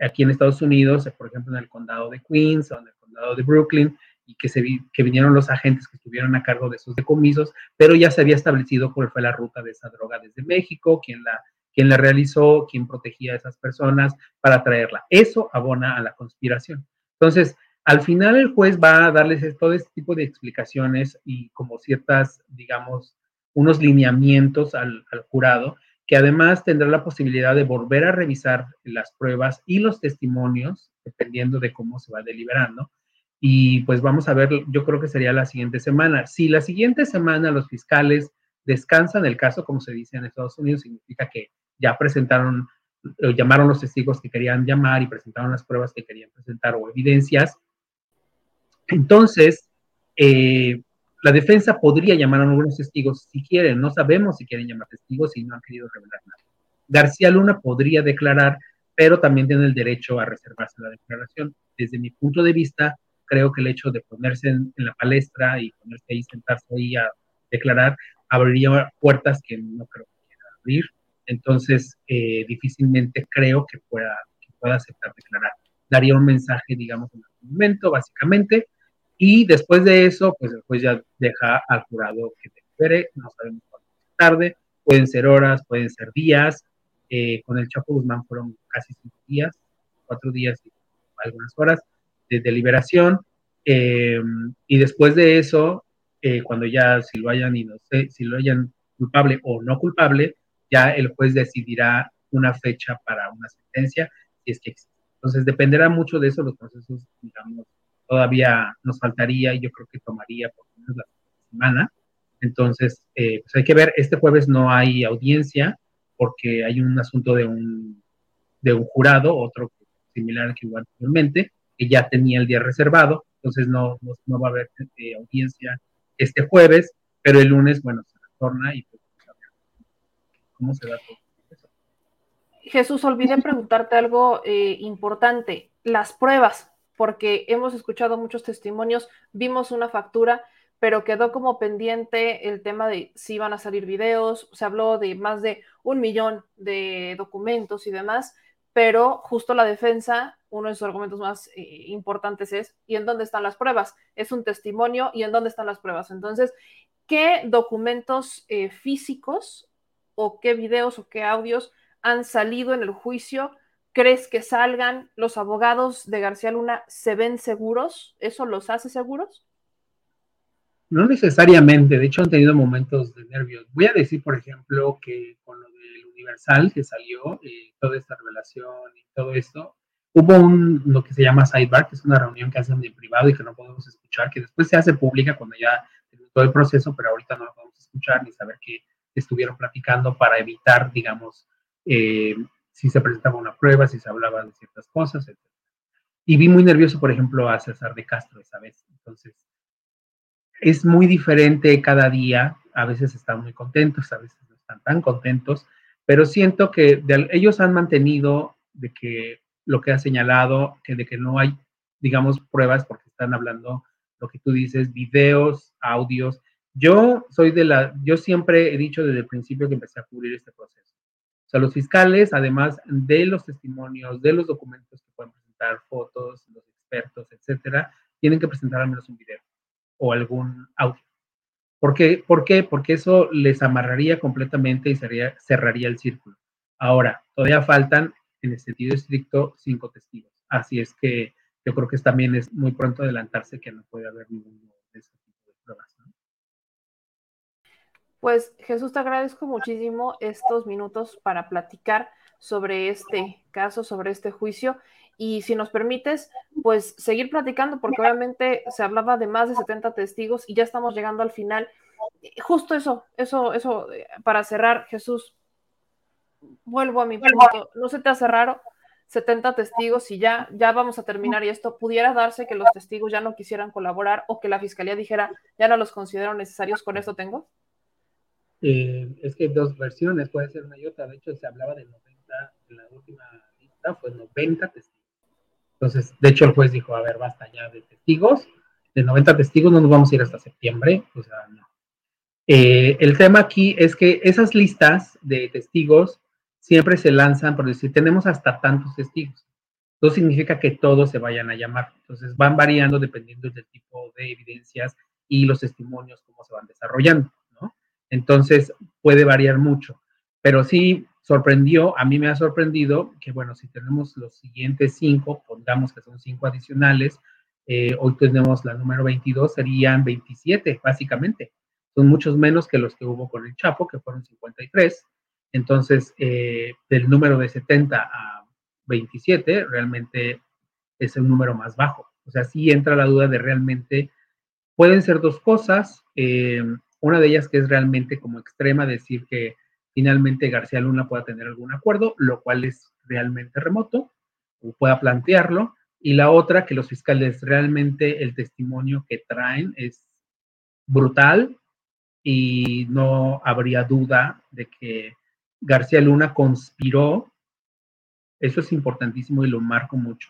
aquí en Estados Unidos, por ejemplo, en el condado de Queens o en el condado de Brooklyn, y que, que vinieron los agentes que estuvieron a cargo de esos decomisos, pero ya se había establecido cuál fue la ruta de esa droga desde México, quién la, quién la realizó, quién protegía a esas personas para traerla. Eso abona a la conspiración. Entonces, al final el juez va a darles todo este tipo de explicaciones y como ciertas, digamos, unos lineamientos al, al jurado, que además tendrá la posibilidad de volver a revisar las pruebas y los testimonios, dependiendo de cómo se va deliberando, y pues vamos a ver, yo creo que sería la siguiente semana. Si la siguiente semana los fiscales descansan el caso, como se dice en Estados Unidos, significa que ya presentaron, llamaron los testigos que querían llamar y presentaron las pruebas que querían presentar o evidencias. Entonces, eh, la defensa podría llamar a algunos testigos si quieren. No sabemos si quieren llamar testigos y no han querido revelar nada. García Luna podría declarar, pero también tiene el derecho a reservarse la declaración. Desde mi punto de vista, creo que el hecho de ponerse en, la palestra y ponerse ahí, sentarse ahí a declarar, abriría puertas que no creo que quiera abrir. Entonces, eh, difícilmente creo que pueda, que pueda aceptar declarar. Daría un mensaje, digamos, en algún momento, básicamente, y después de eso, pues después ya deja al jurado que espere, no sabemos cuánto tarde, pueden ser horas, pueden ser días. Eh, con el Chapo Guzmán fueron casi cinco días, cuatro días y algunas horas de deliberación. Eh, y después de eso, eh, cuando ya si lo hayan, y no sé, si lo hayan culpable o no culpable, ya el juez decidirá una fecha para una sentencia, si es que existe. Entonces dependerá mucho de eso, los procesos, todavía nos faltaría y yo creo que tomaría por lo menos la semana. Entonces, eh, pues hay que ver, este jueves no hay audiencia porque hay un asunto de un, de un jurado, otro similar que igual anteriormente, que ya tenía el día reservado, entonces no, no, va a haber eh, audiencia este jueves, pero el lunes, bueno, se retorna y pues, cómo se da todo. Jesús, olvidé preguntarte algo eh, importante, las pruebas, porque hemos escuchado muchos testimonios, vimos una factura, pero quedó como pendiente el tema de si iban a salir videos, se habló de más de un millón de documentos y demás, pero justo la defensa, uno de sus argumentos más eh, importantes es, ¿y en dónde están las pruebas? Es un testimonio, ¿y en dónde están las pruebas? Entonces, ¿qué documentos eh, físicos o qué videos o qué audios han salido en el juicio? ¿Crees que salgan? ¿Los abogados de García Luna se ven seguros? ¿Eso los hace seguros? No necesariamente, de hecho han tenido momentos de nervios. Voy a decir, por ejemplo, que con lo del Universal que salió, eh, toda esta revelación y todo esto, hubo un, lo que se llama sidebar, que es una reunión que hacen en privado y que no podemos escuchar, que después se hace pública cuando ya todo el proceso, pero ahorita no lo podemos escuchar ni saber qué estuvieron platicando para evitar, digamos, eh, si se presentaba una prueba, si se hablaba de ciertas cosas, etc. Y vi muy nervioso, por ejemplo, a César de Castro esa vez. Entonces, es muy diferente cada día. A veces están muy contentos, a veces no están tan contentos, pero siento que ellos han mantenido de que lo que ha señalado, que de que no hay, digamos, pruebas porque están hablando lo que tú dices, videos, audios. Yo soy de la, yo siempre he dicho desde el principio que empecé a cubrir este proceso o sea, los fiscales, además de los testimonios, de los documentos que pueden presentar, fotos, los expertos, etcétera, tienen que presentar al menos un video o algún audio. ¿Por qué? ¿Por qué? Porque eso les amarraría completamente y cerraría el círculo. Ahora, todavía faltan, en el sentido estricto, cinco testigos. Así es que yo creo que también es muy pronto adelantarse que no puede haber ningún de ese tipo de pruebas. Pues Jesús, te agradezco muchísimo estos minutos para platicar sobre este caso, sobre este juicio. Y si nos permites, pues seguir platicando, porque obviamente se hablaba de más de 70 testigos y ya estamos llegando al final. Justo eso, eso, eso, eh, para cerrar, Jesús, vuelvo a mi punto. ¿No se te hace raro 70 testigos y ya, ya vamos a terminar y esto pudiera darse que los testigos ya no quisieran colaborar o que la fiscalía dijera, ya no los considero necesarios, con esto tengo? Eh, es que hay dos versiones, puede ser una y otra. De hecho, se hablaba de 90, en la última lista fue 90 testigos. Entonces, de hecho, el juez dijo, a ver, basta ya de testigos. De 90 testigos no nos vamos a ir hasta septiembre. O sea, no. Eh, el tema aquí es que esas listas de testigos siempre se lanzan por decir, tenemos hasta tantos testigos. Eso significa que todos se vayan a llamar. Entonces, van variando dependiendo del tipo de evidencias y los testimonios, cómo se van desarrollando. Entonces puede variar mucho, pero sí sorprendió, a mí me ha sorprendido que, bueno, si tenemos los siguientes cinco, pongamos que son cinco adicionales, eh, hoy tenemos la número 22, serían 27, básicamente. Son muchos menos que los que hubo con el Chapo, que fueron 53. Entonces, eh, del número de 70 a 27, realmente es el número más bajo. O sea, sí entra la duda de realmente, pueden ser dos cosas. Eh, una de ellas que es realmente como extrema, decir que finalmente García Luna pueda tener algún acuerdo, lo cual es realmente remoto, o pueda plantearlo. Y la otra, que los fiscales realmente el testimonio que traen es brutal y no habría duda de que García Luna conspiró, eso es importantísimo y lo marco mucho,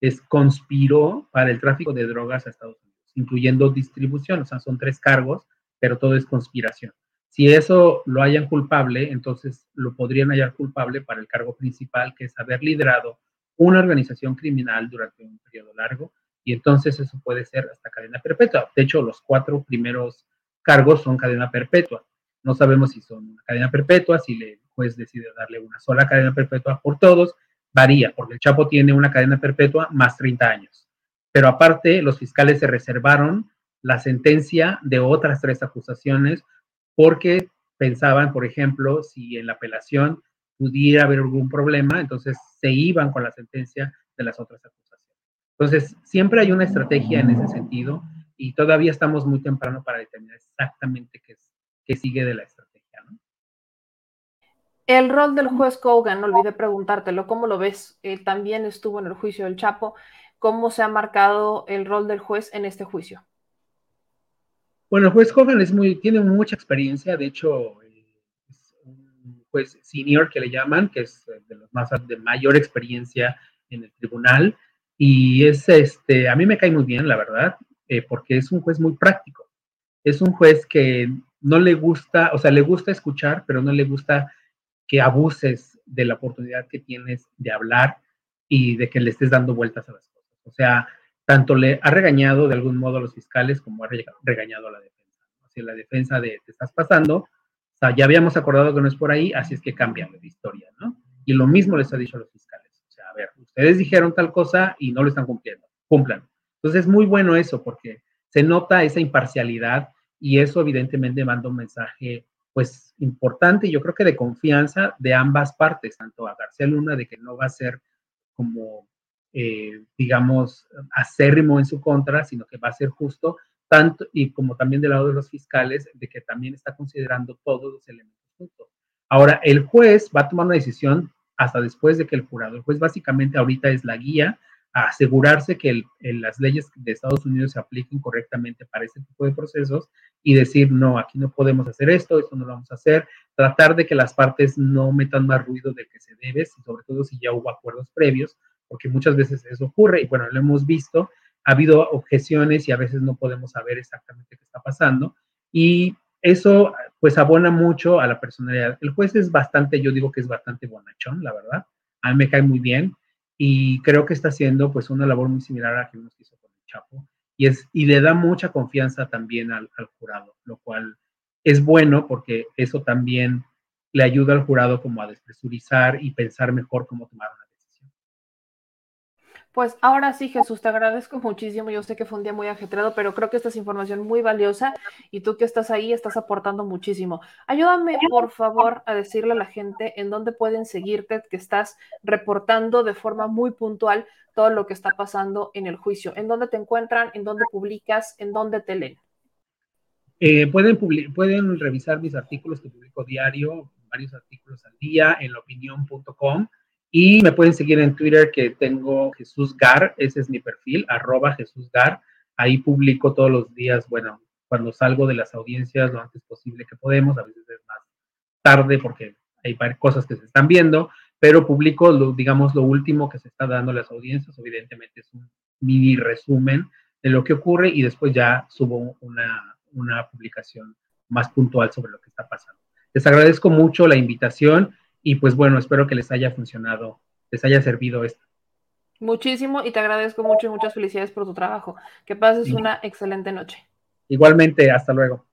es conspiró para el tráfico de drogas a Estados Unidos, incluyendo distribución, o sea, son tres cargos, pero todo es conspiración. Si eso lo hayan culpable, entonces lo podrían hallar culpable para el cargo principal, que es haber liderado una organización criminal durante un periodo largo, y entonces eso puede ser hasta cadena perpetua. De hecho, los cuatro primeros cargos son cadena perpetua. No sabemos si son cadena perpetua, si el juez decide darle una sola cadena perpetua por todos, varía, porque el Chapo tiene una cadena perpetua más 30 años. Pero aparte, los fiscales se reservaron la sentencia de otras tres acusaciones porque pensaban, por ejemplo, si en la apelación pudiera haber algún problema, entonces se iban con la sentencia de las otras acusaciones. Entonces, siempre hay una estrategia en ese sentido y todavía estamos muy temprano para determinar exactamente qué, qué sigue de la estrategia. El rol del juez Kogan, no olvidé preguntártelo, ¿cómo lo ves? Él también estuvo en el juicio del Chapo. ¿Cómo se ha marcado el rol del juez en este juicio? Bueno, el juez Kogan es muy, tiene mucha experiencia, de hecho, es un juez senior que le llaman, que es de los más de mayor experiencia en el tribunal. Y es este, a mí me cae muy bien, la verdad, eh, porque es un juez muy práctico. Es un juez que no le gusta, o sea, le gusta escuchar, pero no le gusta que abuses de la oportunidad que tienes de hablar y de que le estés dando vueltas a las cosas. O sea, tanto le ha regañado de algún modo a los fiscales como ha regañado a la defensa. Si la defensa de te estás pasando, o sea, ya habíamos acordado que no es por ahí, así es que cambian de historia, ¿no? Y lo mismo les ha dicho a los fiscales. O sea, a ver, ustedes dijeron tal cosa y no lo están cumpliendo, cumplan. Entonces es muy bueno eso porque se nota esa imparcialidad y eso evidentemente manda un mensaje pues importante, yo creo que de confianza de ambas partes, tanto a García Luna de que no va a ser como eh, digamos, acérrimo en su contra, sino que va a ser justo, tanto y como también del lado de los fiscales, de que también está considerando todos los elementos juntos. Ahora, el juez va a tomar una decisión hasta después de que el jurado, el juez básicamente ahorita es la guía a asegurarse que las leyes de Estados Unidos se apliquen correctamente para este tipo de procesos y decir, no, aquí no podemos hacer esto, esto no lo vamos a hacer, tratar de que las partes no metan más ruido del que se debe, sobre todo si ya hubo acuerdos previos, porque muchas veces eso ocurre y bueno, lo hemos visto, ha habido objeciones y a veces no podemos saber exactamente qué está pasando y eso pues abona mucho a la personalidad. El juez es bastante, yo digo que es bastante bonachón, la verdad, a mí me cae muy bien y creo que está haciendo pues una labor muy similar a la que hemos hizo con el Chapo y, es, y le da mucha confianza también al, al jurado, lo cual es bueno porque eso también le ayuda al jurado como a despresurizar y pensar mejor cómo tomar una pues ahora sí, Jesús, te agradezco muchísimo. Yo sé que fue un día muy ajetreado, pero creo que esta es información muy valiosa y tú que estás ahí estás aportando muchísimo. Ayúdame, por favor, a decirle a la gente en dónde pueden seguirte, que estás reportando de forma muy puntual todo lo que está pasando en el juicio. ¿En dónde te encuentran? ¿En dónde publicas? ¿En dónde te leen? Eh, pueden, pueden revisar mis artículos que publico diario, varios artículos al día en laopinión.com y me pueden seguir en Twitter que tengo Jesús Gar, ese es mi perfil, arroba Jesús Gar. Ahí publico todos los días, bueno, cuando salgo de las audiencias lo antes posible que podemos, a veces es más tarde porque hay varias cosas que se están viendo, pero publico, lo, digamos, lo último que se está dando en las audiencias, evidentemente es un mini resumen de lo que ocurre y después ya subo una, una publicación más puntual sobre lo que está pasando. Les agradezco mucho la invitación y pues bueno, espero que les haya funcionado, les haya servido esto. Muchísimo y te agradezco mucho y muchas felicidades por tu trabajo. Que pases una excelente noche. Igualmente, hasta luego.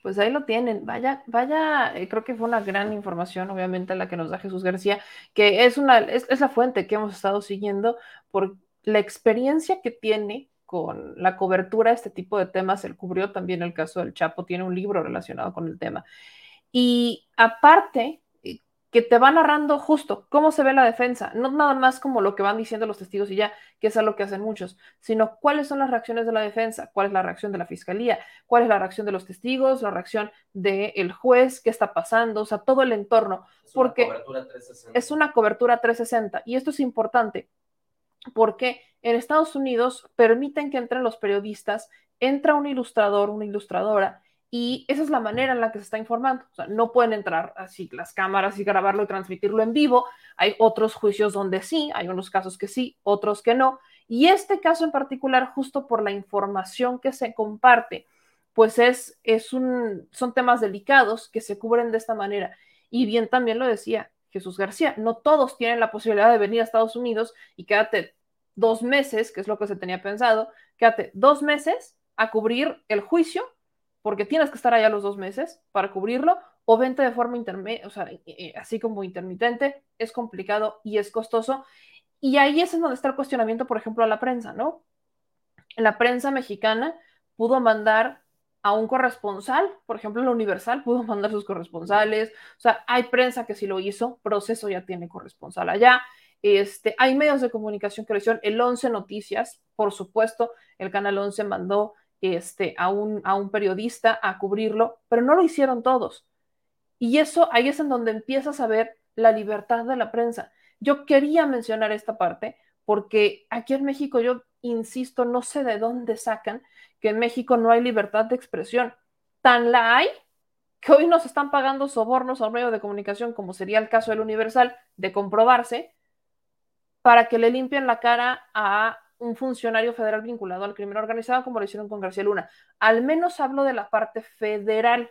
Pues ahí lo tienen. Vaya, vaya, eh, creo que fue una gran información, obviamente, la que nos da Jesús García, que es una, es, es la fuente que hemos estado siguiendo por la experiencia que tiene con la cobertura de este tipo de temas. Él cubrió también el caso del Chapo, tiene un libro relacionado con el tema. Y aparte, eh, que te va narrando justo cómo se ve la defensa, no nada más como lo que van diciendo los testigos y ya, que es lo que hacen muchos, sino cuáles son las reacciones de la defensa, cuál es la reacción de la fiscalía, cuál es la reacción de los testigos, la reacción del juez, qué está pasando, o sea, todo el entorno, porque es una cobertura 360 y esto es importante porque en Estados Unidos permiten que entren los periodistas, entra un ilustrador, una ilustradora, y esa es la manera en la que se está informando. O sea, no pueden entrar así las cámaras y grabarlo y transmitirlo en vivo. Hay otros juicios donde sí, hay unos casos que sí, otros que no. Y este caso en particular, justo por la información que se comparte, pues es, es un, son temas delicados que se cubren de esta manera. Y bien también lo decía Jesús García, no todos tienen la posibilidad de venir a Estados Unidos y quédate dos meses, que es lo que se tenía pensado, quédate dos meses a cubrir el juicio porque tienes que estar allá los dos meses para cubrirlo, o vente de forma intermedia, o sea, así como intermitente, es complicado y es costoso. Y ahí es en donde está el cuestionamiento, por ejemplo, a la prensa, ¿no? La prensa mexicana pudo mandar a un corresponsal, por ejemplo, la Universal pudo mandar sus corresponsales, o sea, hay prensa que sí lo hizo, Proceso ya tiene corresponsal allá, este, hay medios de comunicación que lo hicieron, el 11 Noticias, por supuesto, el Canal 11 mandó este, a, un, a un periodista a cubrirlo, pero no lo hicieron todos. Y eso ahí es en donde empiezas a ver la libertad de la prensa. Yo quería mencionar esta parte porque aquí en México yo insisto, no sé de dónde sacan que en México no hay libertad de expresión. Tan la hay que hoy nos están pagando sobornos a un medio de comunicación, como sería el caso del Universal, de comprobarse, para que le limpien la cara a un funcionario federal vinculado al crimen organizado, como lo hicieron con García Luna. Al menos hablo de la parte federal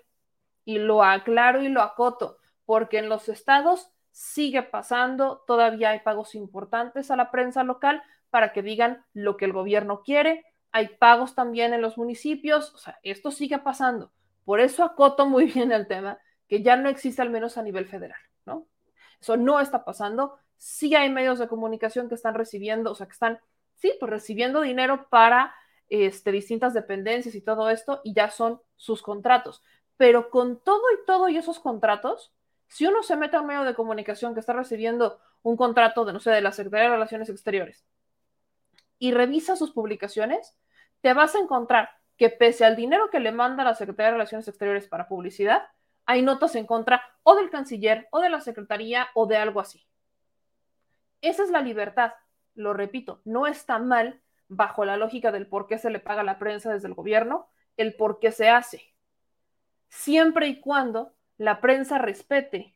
y lo aclaro y lo acoto, porque en los estados sigue pasando, todavía hay pagos importantes a la prensa local para que digan lo que el gobierno quiere, hay pagos también en los municipios, o sea, esto sigue pasando. Por eso acoto muy bien el tema, que ya no existe al menos a nivel federal, ¿no? Eso no está pasando. Sí hay medios de comunicación que están recibiendo, o sea, que están sí, pues recibiendo dinero para este, distintas dependencias y todo esto, y ya son sus contratos. Pero con todo y todo y esos contratos, si uno se mete a un medio de comunicación que está recibiendo un contrato de, no sé, de la Secretaría de Relaciones Exteriores y revisa sus publicaciones, te vas a encontrar que pese al dinero que le manda la Secretaría de Relaciones Exteriores para publicidad, hay notas en contra o del canciller o de la Secretaría o de algo así. Esa es la libertad lo repito, no está mal bajo la lógica del por qué se le paga a la prensa desde el gobierno, el por qué se hace. Siempre y cuando la prensa respete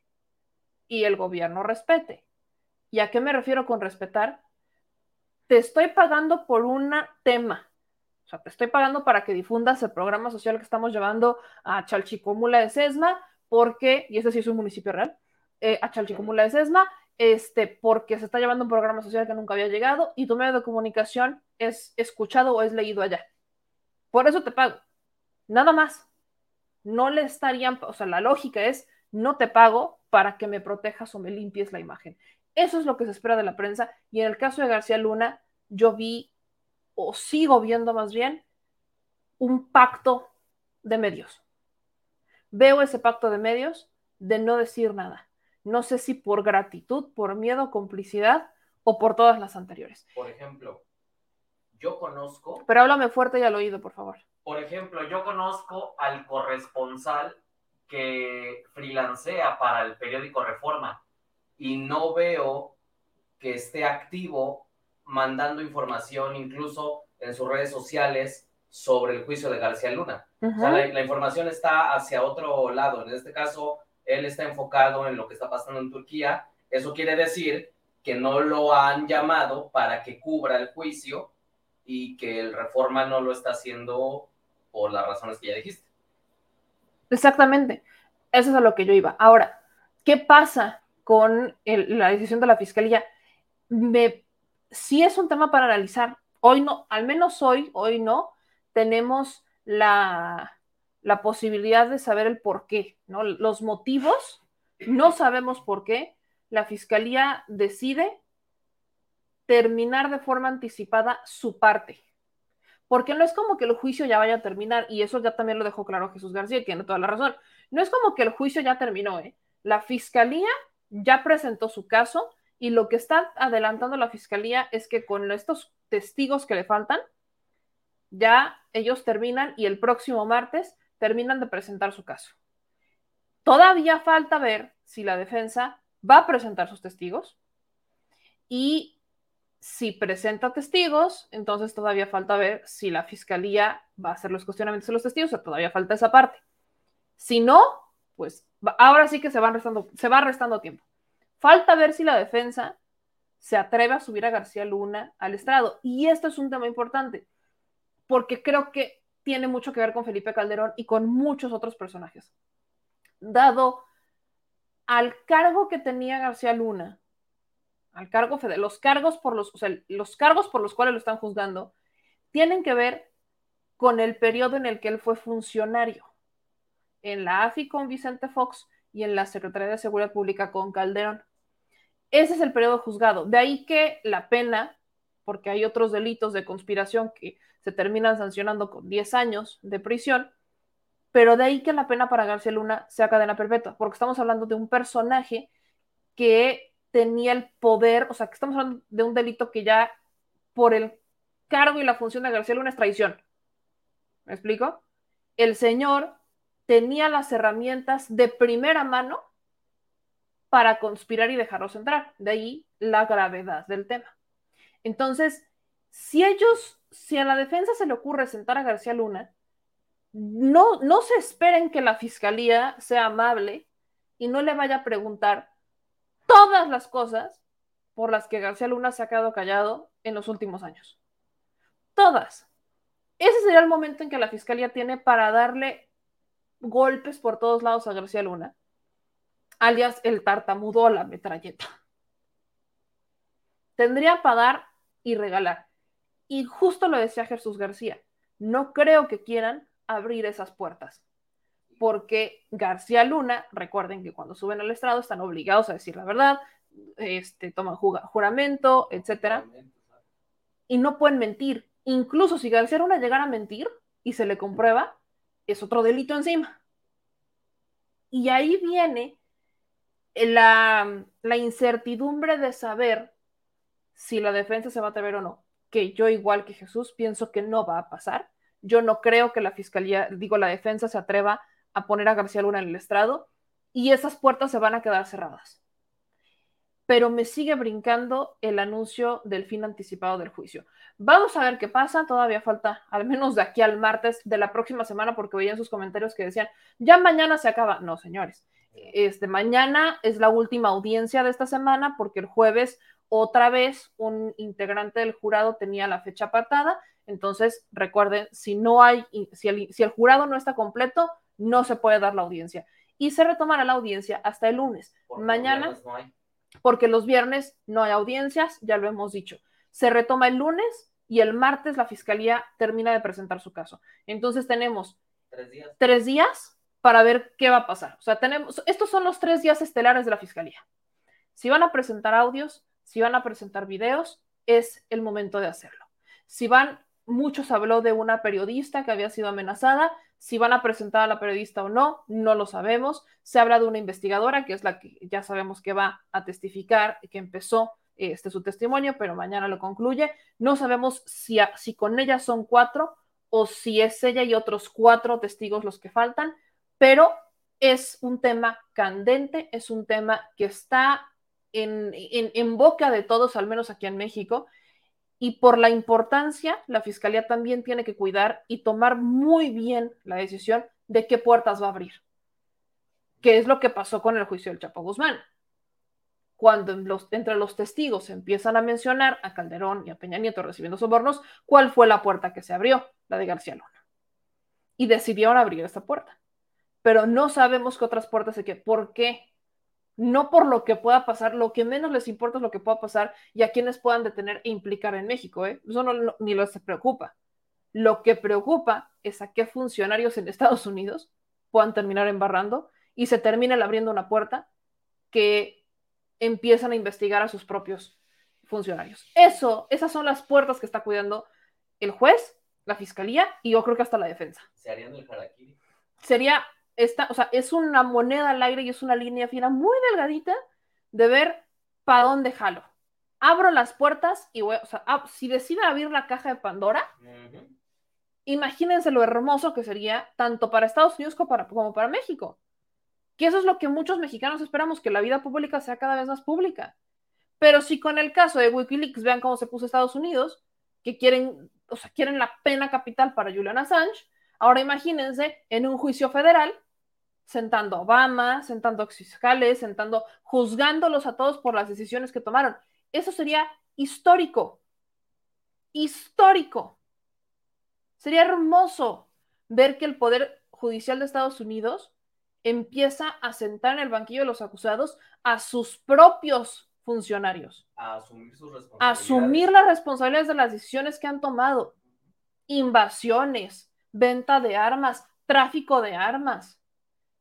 y el gobierno respete. ¿Y a qué me refiero con respetar? Te estoy pagando por un tema. O sea, te estoy pagando para que difundas el programa social que estamos llevando a Chalchicomula de Sesma, porque, y ese sí es un municipio real, eh, a Chalchicomula de Sesma, este, porque se está llevando un programa social que nunca había llegado y tu medio de comunicación es escuchado o es leído allá. Por eso te pago. Nada más. No le estarían, o sea, la lógica es, no te pago para que me protejas o me limpies la imagen. Eso es lo que se espera de la prensa. Y en el caso de García Luna, yo vi, o sigo viendo más bien, un pacto de medios. Veo ese pacto de medios de no decir nada no sé si por gratitud, por miedo, complicidad o por todas las anteriores. Por ejemplo, yo conozco... Pero háblame fuerte y al oído, por favor. Por ejemplo, yo conozco al corresponsal que freelancea para el periódico Reforma y no veo que esté activo mandando información incluso en sus redes sociales sobre el juicio de García Luna. o sea, la, información está hacia otro lado. En este caso, él está enfocado en lo que está pasando en Turquía. Eso quiere decir que no lo han llamado para que cubra el juicio y que el reforma no lo está haciendo por las razones que ya dijiste. Exactamente. Eso es a lo que yo iba. Ahora, ¿qué pasa con la decisión de la fiscalía? Sí es un tema para analizar. Hoy no, al menos hoy, hoy no, tenemos la, la posibilidad de saber el por qué, ¿no? Los motivos, no sabemos por qué. La fiscalía decide terminar de forma anticipada su parte. Porque no es como que el juicio ya vaya a terminar, y eso ya también lo dejó claro Jesús García, que tiene toda la razón. No es como que el juicio ya terminó, ¿eh? La fiscalía ya presentó su caso y lo que está adelantando la fiscalía es que con estos testigos que le faltan, ya ellos terminan y el próximo martes terminan de presentar su caso. Todavía falta ver si la defensa va a presentar sus testigos y si presenta testigos, entonces todavía falta ver si la fiscalía va a hacer los cuestionamientos de los testigos, o todavía falta esa parte. Si no, pues ahora sí que se, restando, se va restando tiempo. Falta ver si la defensa se atreve a subir a García Luna al estrado. Y esto es un tema importante, porque creo que tiene mucho que ver con Felipe Calderón y con muchos otros personajes. Dado al cargo que tenía García Luna, al cargo federal, los cargos por los, los cargos por los cuales lo están juzgando, tienen que ver con el periodo en el que él fue funcionario en la AFI con Vicente Fox y en la Secretaría de Seguridad Pública con Calderón. Ese es el periodo juzgado. De ahí que la pena, porque hay otros delitos de conspiración que se terminan sancionando con 10 años de prisión, pero de ahí que la pena para García Luna sea cadena perpetua, porque estamos hablando de un personaje que tenía el poder, o sea, que estamos hablando de un delito que ya por el cargo y la función de García Luna es traición. ¿Me explico? El señor tenía las herramientas de primera mano para conspirar y dejarlos entrar. De ahí la gravedad del tema. Entonces, si ellos, si a la defensa se le ocurre sentar a García Luna, no, no se esperen que la fiscalía sea amable y no le vaya a preguntar todas las cosas por las que García Luna se ha quedado callado en los últimos años. Todas. Ese sería el momento en que la fiscalía tiene para darle golpes por todos lados a García Luna, alias el tartamudo la metralleta. Tendría para dar y regalar. Y justo lo decía Jesús García, no creo que quieran abrir esas puertas, porque García Luna, recuerden que cuando suben al estrado están obligados a decir la verdad, este, toman juramento, etcétera, y no pueden mentir. Incluso si García Luna llegara a mentir y se le comprueba, es otro delito encima. Y ahí viene la, la incertidumbre de saber si la defensa se va a atrever o no. Que yo, igual que Jesús, pienso que no va a pasar. Yo no creo que la fiscalía, digo, la defensa se atreva a poner a García Luna en el estrado y esas puertas se van a quedar cerradas. Pero me sigue brincando el anuncio del fin anticipado del juicio. Vamos a ver qué pasa, todavía falta al menos de aquí al martes de la próxima semana porque veía en sus comentarios que decían, ya mañana se acaba. No, señores, este mañana es la última audiencia de esta semana porque el jueves otra vez un integrante del jurado tenía la fecha apartada. Entonces, recuerden, si no hay, si el, si el jurado no está completo, no se puede dar la audiencia. Y se retomará la audiencia hasta el lunes. Porque Mañana, no porque los viernes no hay audiencias, ya lo hemos dicho. Se retoma el lunes y el martes la fiscalía termina de presentar su caso. Entonces tenemos tres días, tres días para ver qué va a pasar. O sea, tenemos, estos son los tres días estelares de la fiscalía. Si van a presentar audios, si van a presentar videos, es el momento de hacerlo. Si van, muchos habló de una periodista que había sido amenazada, si van a presentar a la periodista o no, no lo sabemos. Se habla de una investigadora, que es la que ya sabemos que va a testificar, que empezó este, su testimonio, pero mañana lo concluye. No sabemos si, si con ella son cuatro o si es ella y otros cuatro testigos los que faltan, pero es un tema candente, es un tema que está en, boca de todos, al menos aquí en México, y por la importancia, la Fiscalía también tiene que cuidar y tomar muy bien la decisión de qué puertas va a abrir. ¿Qué es lo que pasó con el juicio del Chapo Guzmán? Cuando entre los testigos empiezan a mencionar a Calderón y a Peña Nieto recibiendo sobornos, ¿cuál fue la puerta que se abrió? La de García Luna. Y decidieron abrir esta puerta. Pero no sabemos qué otras puertas se que. ¿Por qué? No por lo que pueda pasar, lo que menos les importa es lo que pueda pasar y a quienes puedan detener e implicar en México. ¿eh? Eso no, ni lo se preocupa. Lo que preocupa es a qué funcionarios en Estados Unidos puedan terminar embarrando y se terminen abriendo una puerta que empiezan a investigar a sus propios funcionarios. Eso, esas son las puertas que está cuidando el juez, la fiscalía y yo creo que hasta la defensa. ¿Se harían el harakiri? Sería o sea, es una moneda al aire y es una línea fina muy delgadita de ver para dónde jalo. Abro las puertas y voy, o sea, si decide abrir la caja de Pandora, imagínense lo hermoso que sería tanto para Estados Unidos como para, como para México. Que eso es lo que muchos mexicanos esperamos, que la vida pública sea cada vez más pública. Pero si con el caso de Wikileaks vean cómo se puso Estados Unidos, que quieren, o sea, quieren la pena capital para Julian Assange, ahora imagínense en un juicio federal sentando a Obama, sentando a fiscales, sentando, juzgándolos a todos por las decisiones que tomaron. Eso sería histórico. Histórico. Sería hermoso ver que el Poder Judicial de Estados Unidos empieza a sentar en el banquillo de los acusados a sus propios funcionarios. A asumir sus responsabilidades. asumir las responsabilidades de las decisiones que han tomado. Invasiones, venta de armas, tráfico de armas,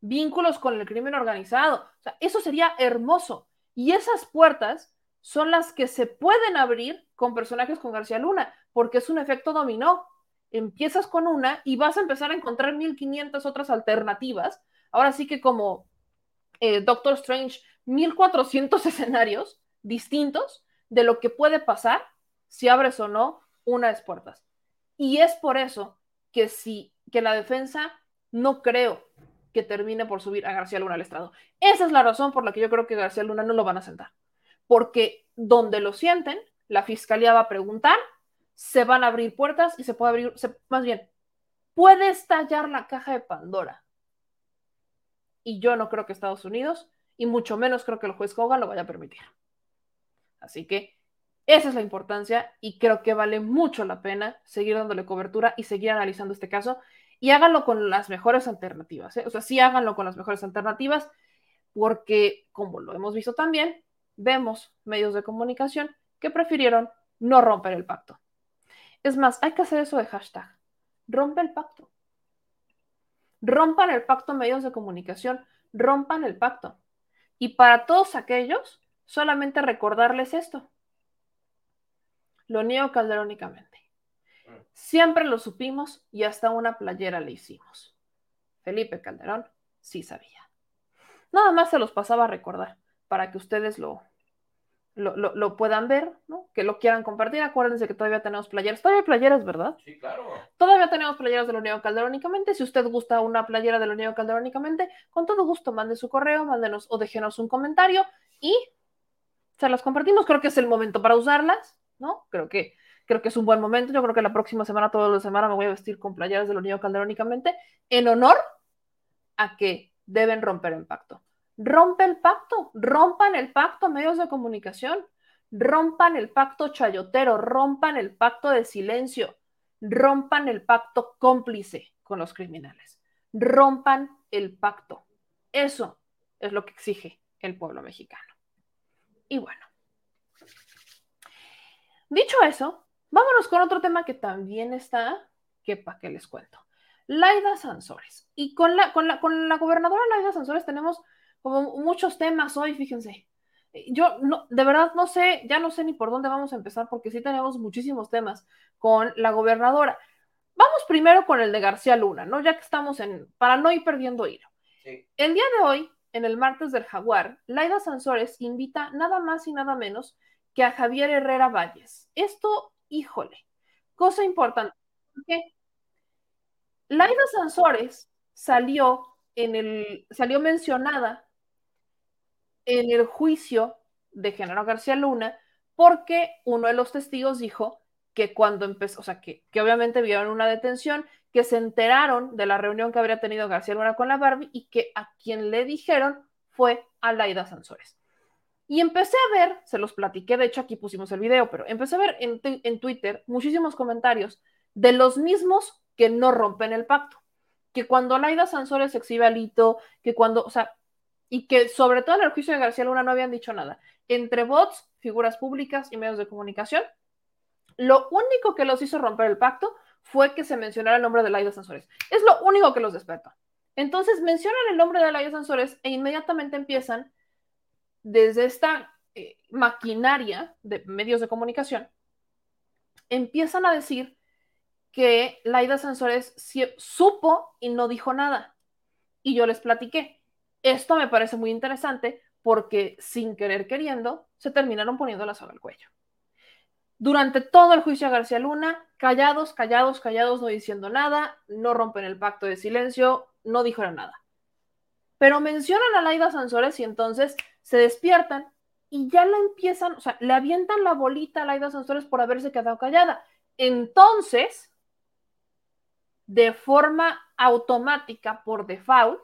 vínculos con el crimen organizado. Eso sería hermoso. Y esas puertas son las que se pueden abrir con personajes con García Luna, porque es un efecto dominó. Empiezas con una y vas a empezar a encontrar 1500 otras alternativas. Ahora sí que como eh, Doctor Strange, 1400 escenarios distintos de lo que puede pasar si abres o no una de las puertas. Y es por eso que si que la defensa no creo que termine por subir a García Luna al estrado. Esa es la razón por la que yo creo que García Luna no lo van a sentar. Porque donde lo sienten, la fiscalía va a preguntar, se van a abrir puertas y se puede abrir, más bien, puede estallar la caja de Pandora. Y yo no creo que Estados Unidos, y mucho menos creo que el juez Hogan lo vaya a permitir. Así que esa es la importancia y creo que vale mucho la pena seguir dándole cobertura y seguir analizando este caso y háganlo con las mejores alternativas. ¿eh? O sea, sí háganlo con las mejores alternativas porque, como lo hemos visto también, vemos medios de comunicación que prefirieron no romper el pacto. Es más, hay que hacer eso de hashtag. Rompe el pacto. Rompan el pacto medios de comunicación. Rompan el pacto. Y para todos aquellos, solamente recordarles esto. Lo niego calderónicamente. Siempre lo supimos y hasta una playera le hicimos. Felipe Calderón sí sabía. Nada más se los pasaba a recordar para que ustedes lo, lo, lo, lo, puedan ver, ¿no? que lo quieran compartir. Acuérdense que todavía tenemos playeras. Todavía hay playeras, ¿verdad? Sí, claro. Todavía tenemos playeras de la Unión Calderónicamente. Si usted gusta una playera de la Unión Calderónicamente, con todo gusto mande su correo, mándenos o déjenos un comentario y se las compartimos. Creo que es el momento para usarlas, ¿no? Creo que, creo que es un buen momento. Yo creo que la próxima semana, toda la semana, me voy a vestir con playeras de la Unión Calderónicamente en honor a que deben romper el pacto. Rompe el pacto, rompan el pacto medios de comunicación, rompan el pacto chayotero, rompan el pacto de silencio, rompan el pacto cómplice con los criminales, rompan el pacto. Eso es lo que exige el pueblo mexicano. Y bueno, dicho eso, vámonos con otro tema que también está, que para qué les cuento. Laida Sansores. Y con la, con la, con la gobernadora Laida Sansores tenemos como muchos temas hoy, fíjense. Yo no, de verdad no sé, ya no sé ni por dónde vamos a empezar, porque sí tenemos muchísimos temas con la gobernadora. Vamos primero con el de García Luna, ¿no? Ya que estamos en, para no ir perdiendo hilo. Sí. El día de hoy, en el martes del Jaguar, Laida Sansores invita nada más y nada menos que a Javier Herrera Valles. Esto, híjole, cosa importante. Laida Sansores salió en el, salió mencionada en el juicio de Genaro García Luna porque uno de los testigos dijo que cuando empezó, o sea, que, que, obviamente vieron una detención, que se enteraron de la reunión que habría tenido García Luna con la Barbie y que a quien le dijeron fue a Laida Sansores. Y empecé a ver, se los platiqué, de hecho aquí pusimos el video, pero empecé a ver en, en Twitter muchísimos comentarios de los mismos que no rompen el pacto. Que cuando Laida Sansores exhibe alito, que cuando, o sea, y que sobre todo en el juicio de García Luna no habían dicho nada. Entre bots, figuras públicas y medios de comunicación, lo único que los hizo romper el pacto fue que se mencionara el nombre de Laida Sansores. Es lo único que los desperta. Entonces mencionan el nombre de Laida Sansores e inmediatamente empiezan desde esta eh, maquinaria de medios de comunicación, empiezan a decir que Laida Sansores supo y no dijo nada. Y yo les platiqué. Esto me parece muy interesante porque sin querer queriendo se terminaron poniendo la soga al cuello. Durante todo el juicio a García Luna, callados, callados, callados, no diciendo nada, no rompen el pacto de silencio, no dijeron nada. Pero mencionan a Laida Sansores y entonces se despiertan y ya la empiezan, o sea, le avientan la bolita a Laida Sansores por haberse quedado callada. Entonces, de forma automática, por default,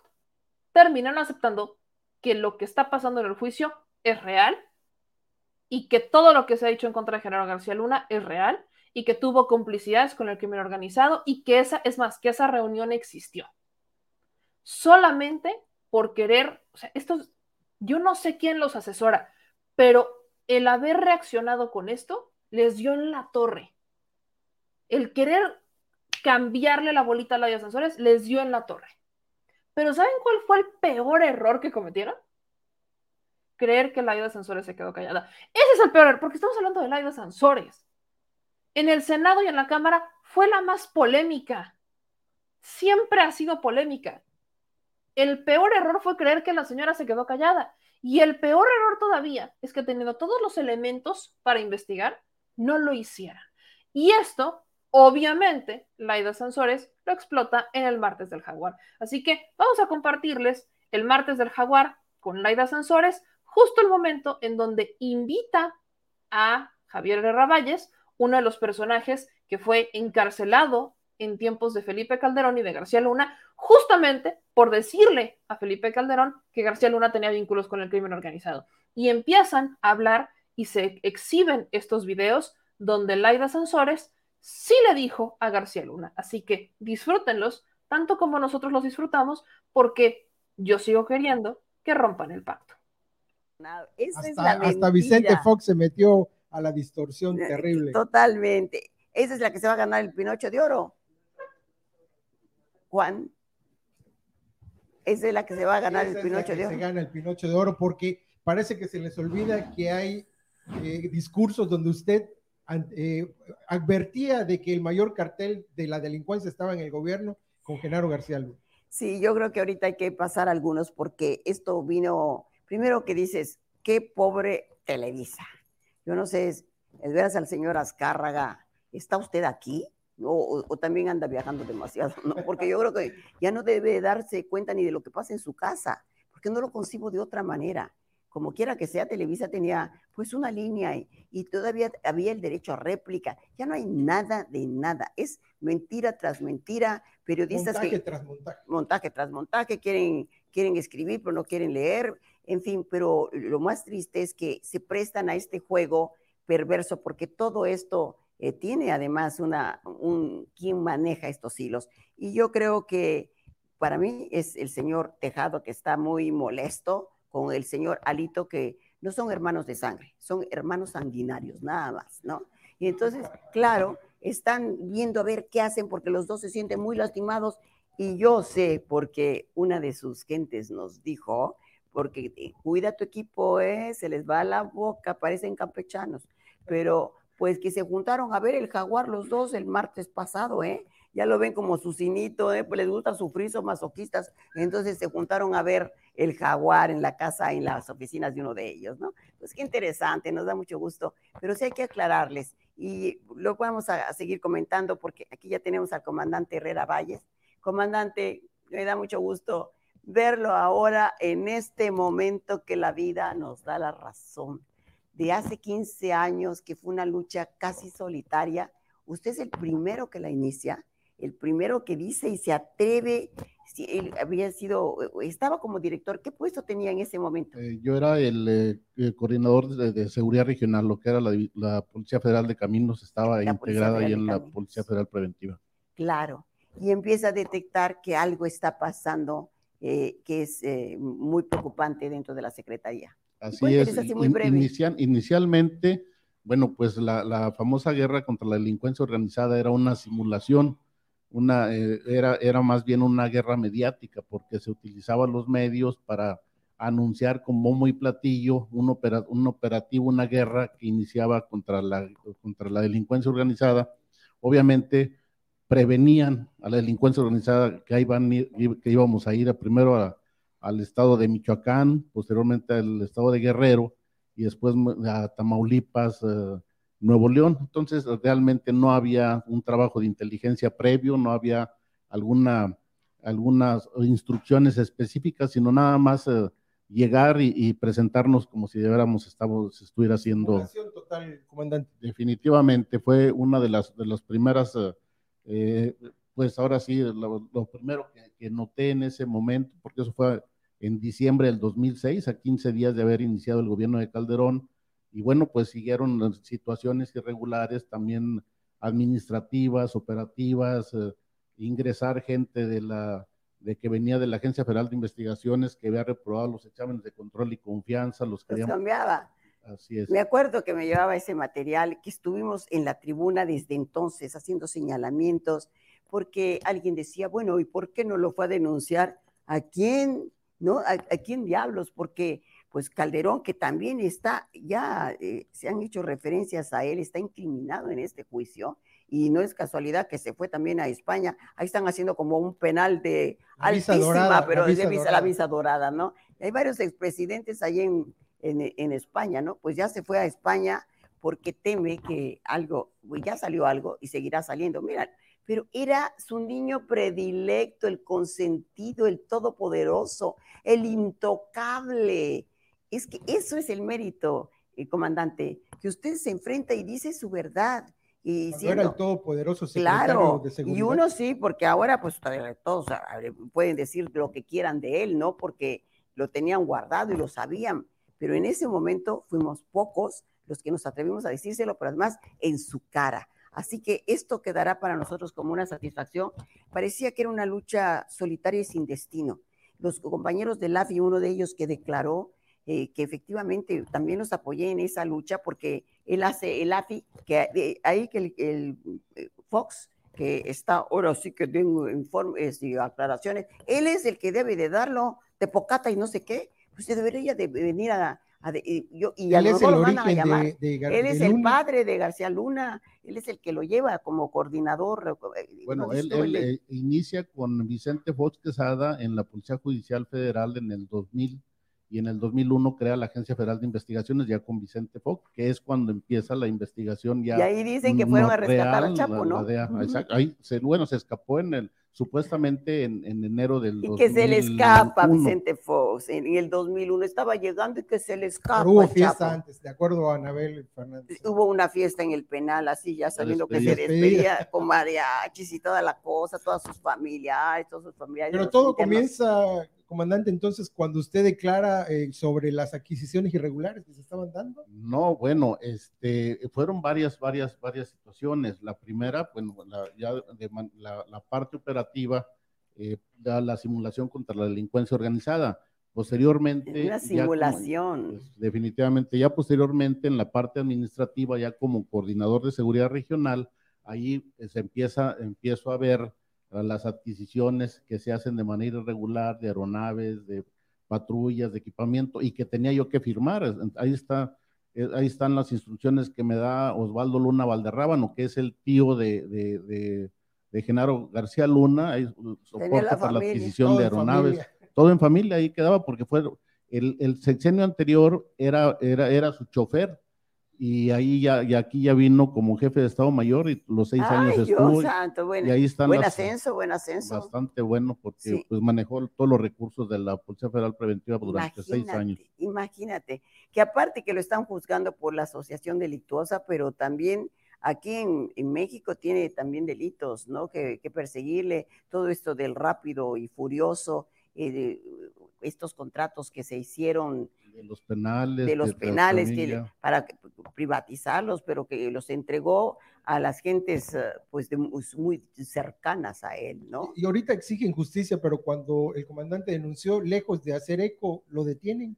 terminan aceptando que lo que está pasando en el juicio es real y que todo lo que se ha dicho en contra de Genaro García Luna es real y que tuvo complicidades con el crimen organizado y que esa, es más, que esa reunión existió. Solamente por querer, o sea, estos, yo no sé quién los asesora, pero el haber reaccionado con esto les dio en la torre. El querer cambiarle la bolita a la de les dio en la torre. Pero ¿saben cuál fue el peor error que cometieron? Creer que la de ascensores se quedó callada. Ese es el peor error, porque estamos hablando de la de. En el Senado y en la Cámara fue la más polémica. Siempre ha sido polémica. El peor error fue creer que la señora se quedó callada. Y el peor error todavía es que teniendo todos los elementos para investigar, no lo hiciera. Y esto, obviamente, Laida Sansores lo explota en el martes del jaguar. Así que vamos a compartirles el martes del jaguar con Laida Sansores, justo el momento en donde invita a Javier Guerra Valles, uno de los personajes que fue encarcelado en tiempos de Felipe Calderón y de García Luna, justamente por decirle a Felipe Calderón que García Luna tenía vínculos con el crimen organizado. Y empiezan a hablar y se exhiben estos videos donde Laida Sansores sí le dijo a García Luna. Así que disfrútenlos tanto como nosotros los disfrutamos, porque yo sigo queriendo que rompan el pacto. hasta, hasta Vicente Fox se metió a la distorsión eh, terrible. Totalmente. Esa es la que se va a ganar el Pinocho de Oro. Juan. Esa es la que se va a ganar el Pinocho de Oro. Se gana el Pinocho de Oro porque parece que se les olvida que hay eh, discursos donde usted eh, advertía de que el mayor cartel de la delincuencia estaba en el gobierno con Genaro García Luna. Sí, yo creo que ahorita hay que pasar algunos porque esto vino, primero que dices, qué pobre Televisa. Yo no sé, es, veras al señor Azcárraga, ¿está usted aquí? O, también anda viajando demasiado, ¿no? Porque yo creo que ya no debe darse cuenta ni de lo que pasa en su casa, porque no lo concibo de otra manera. Como quiera que sea, Televisa tenía pues una línea y, y todavía había el derecho a réplica. Ya no hay nada de nada. Es mentira tras mentira. Periodistas montaje tras montaje. Montaje tras montaje. Quieren, quieren escribir, pero no quieren leer en fin, pero lo más triste es que se prestan a este juego perverso porque todo esto eh, tiene además una, un, quién maneja estos hilos. Y yo creo que para mí es el señor Tejado que está muy molesto con el señor Alito que no son hermanos de sangre, son hermanos sanguinarios, nada más, ¿no? Y entonces, claro, están viendo a ver qué hacen porque los dos se sienten muy lastimados y yo sé porque una de sus gentes nos dijo porque eh, cuida tu equipo, eh, se les va la boca, parecen campechanos, pero pues que se juntaron a ver el jaguar los dos el martes pasado, ¿eh? Ya lo ven como su cinito, ¿eh? Pues les gusta sufrir, son masoquistas, entonces se juntaron a ver el jaguar en la casa, en las oficinas de uno de ellos, ¿no? Pues qué interesante, nos da mucho gusto, pero sí hay que aclararles y lo vamos a seguir comentando porque aquí ya tenemos al comandante Herrera Valles. Comandante, me da mucho gusto verlo ahora en este momento que la vida nos da la razón. De hace 15 años, que fue una lucha casi solitaria, usted es el primero que la inicia, el primero que dice y se atreve. Si él había sido, estaba como director, ¿qué puesto tenía en ese momento? Eh, yo era el, eh, coordinador de, seguridad regional, lo que era la, Policía Federal de Caminos, estaba integrada ahí en la Policía Federal Preventiva. Claro, y empieza a detectar que algo está pasando eh, que es muy preocupante dentro de la Secretaría. Así es, inicialmente, bueno, pues la, famosa guerra contra la delincuencia organizada era una simulación, una, eh, era, era más bien una guerra mediática, porque se utilizaban los medios para anunciar como muy platillo un, un operativo, una guerra que iniciaba contra la, contra la delincuencia organizada. Obviamente, prevenían a la delincuencia organizada que, iban, que íbamos a ir primero al estado de Michoacán, posteriormente al estado de Guerrero y después a Tamaulipas, eh, Nuevo León. Entonces, realmente no había un trabajo de inteligencia previo, no había alguna, algunas instrucciones específicas, sino nada más eh, llegar y, presentarnos como si debiéramos estamos, estuviera haciendo. Total, comandante. Definitivamente fue una de las, de las primeras eh, eh, pues ahora sí, lo, primero que, noté en ese momento, porque eso fue en diciembre del 2006, a 15 días de haber iniciado el gobierno de Calderón. Y bueno, pues siguieron situaciones irregulares también administrativas, operativas, eh, ingresar gente de la de que venía de la Agencia Federal de Investigaciones que había reprobado los exámenes de control y confianza, los que los cambiaba. Así es. Me acuerdo que me llevaba ese material, que estuvimos en la tribuna desde entonces haciendo señalamientos, porque alguien decía, bueno, ¿y por qué no lo fue a denunciar? ¿A quién? ¿No? ¿A, quién diablos? Porque pues Calderón, que también está, ya eh, se han hecho referencias a él, está incriminado en este juicio, y no es casualidad que se fue también a España. Ahí están haciendo como un penal de altísima, pero de visa, la visa dorada, ¿no? Hay varios expresidentes ahí en, en, España, ¿no? Pues ya se fue a España porque teme que algo, ya salió algo y seguirá saliendo. Mira, pero era su niño predilecto, el consentido, el todopoderoso, el intocable. Es que eso es el mérito, eh, comandante, que usted se enfrenta y dice su verdad y era el todopoderoso secretario claro, de seguridad. Y uno sí, porque ahora pues todos pueden decir lo que quieran de él, ¿no? Porque lo tenían guardado y lo sabían, pero en ese momento fuimos pocos los que nos atrevimos a decírselo, pero además en su cara. Así que esto quedará para nosotros como una satisfacción. Parecía que era una lucha solitaria y sin destino. Los compañeros del AFI, uno de ellos que declaró eh, que efectivamente también los apoyé en esa lucha porque él hace el AFI, que ahí que el, eh, Fox, que está ahora sí que tengo informes y aclaraciones, él es el que debe de darlo de pocata y no sé qué, pues debería de venir a, yo, y él es el origen de, Él es el padre de García Luna, él es el que lo lleva como coordinador. Eh, bueno, él, inicia con Vicente Fox Quesada en la Policía Judicial Federal en el 2000 y en el 2001 crea la Agencia Federal de Investigaciones ya con Vicente Fox, que es cuando empieza la investigación ya. Y ahí dicen que fueron a rescatar al Chapo, ¿no? ahí se, bueno, se escapó en el, supuestamente en, enero del y que se le escapa Vicente Fox en, el 2001 estaba llegando y que se le escapa hubo fiesta antes de acuerdo a Anabel Fernández. Hubo una fiesta en el penal así ya sabiendo que se despedía con mariachis y toda la cosa todas sus familiares todos sus familiares pero todo comienza comandante, entonces, cuando usted declara eh, sobre las adquisiciones irregulares que se estaban dando? No, bueno, este, fueron varias, varias, varias situaciones. La primera, bueno, la, ya de, la, parte operativa, eh, la simulación contra la delincuencia organizada. Posteriormente. La simulación. Pues, definitivamente, ya posteriormente en la parte administrativa, ya como coordinador de seguridad regional, ahí eh, se empieza, empiezo a ver las adquisiciones que se hacen de manera irregular de aeronaves, de patrullas, de equipamiento y que tenía yo que firmar. Ahí está, eh, ahí están las instrucciones que me da Osvaldo Luna Valderrábano, que es el tío de, de, de, Genaro García Luna, ahí soporta para la adquisición de aeronaves. Todo en familia, ahí quedaba porque fue el, el sexenio anterior era, era, era su chofer y ahí ya, y aquí ya vino como jefe de Estado Mayor y los seis años estuvo. bueno. Y ahí están buen ascenso, buen ascenso. Bastante bueno porque pues manejó todos los recursos de la Policía Federal Preventiva durante seis años. Imagínate, que aparte que lo están juzgando por la asociación delictuosa, pero también aquí en, México tiene también delitos, ¿no? Que, que, perseguirle todo esto del rápido y furioso, eh, estos contratos que se hicieron de los penales. De los penales que, para privatizarlos, pero que los entregó a las gentes eh, pues muy cercanas a él, ¿no? Y ahorita exigen justicia, pero cuando el comandante denunció, lejos de hacer eco, lo detienen.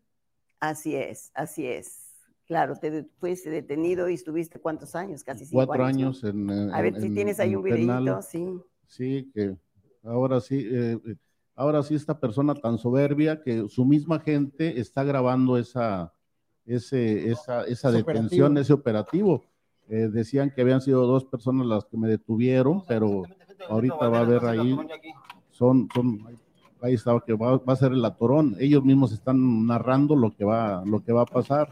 Así es, así es. Claro, te fuiste detenido y estuviste cuántos años, casi cinco Cuatro años, en, A ver si tienes ahí un videito, sí. Sí, que ahora sí, eh, eh ahora sí esta persona tan soberbia que su misma gente está grabando esa, ese, esa, esa detención, ese operativo. Eh, decían que habían sido dos personas las que me detuvieron, pero ahorita va a haber ahí, son, son, ahí estaba que va, a ser el atorón. Ellos mismos están narrando lo que va, lo que va a pasar.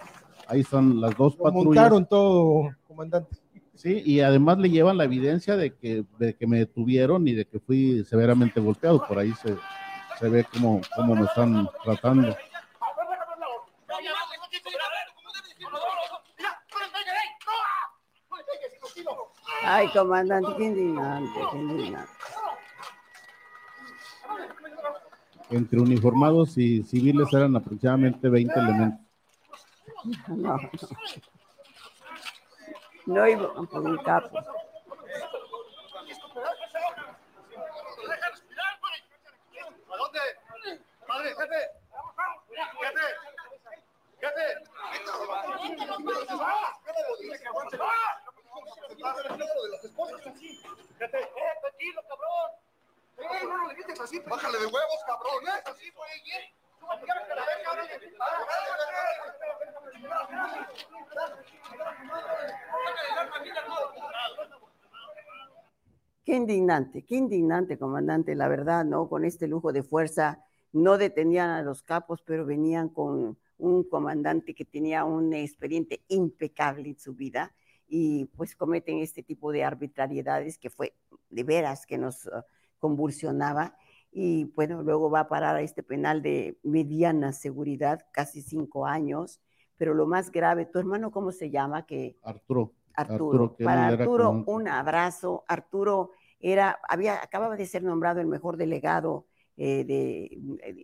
Ahí están las dos patrullas. Montaron todo, comandante. Sí, y además le llevan la evidencia de que, de que me detuvieron y de que fui severamente golpeado. Por ahí se, se ve cómo, cómo me están tratando. Ay, comandante, qué indignante, qué indignante. entre uniformados y civiles eran aproximadamente 20 elementos. No, no. No iban por un capo. No. Bájale de huevos, cabrón. ¿eh? Qué indignante, qué indignante, comandante, la verdad, ¿no? Con este lujo de fuerza, no detenían a los capos, pero venían con un comandante que tenía un expediente impecable en su vida y pues cometen este tipo de arbitrariedades que fue de veras que nos uh, convulsionaba y bueno, luego va a parar a este penal de mediana seguridad, casi cinco años, pero lo más grave, ¿tu hermano cómo se llama? Que Arturo. Arturo. Para Arturo, un abrazo. Arturo era, había, acababa de ser nombrado el mejor delegado eh, de,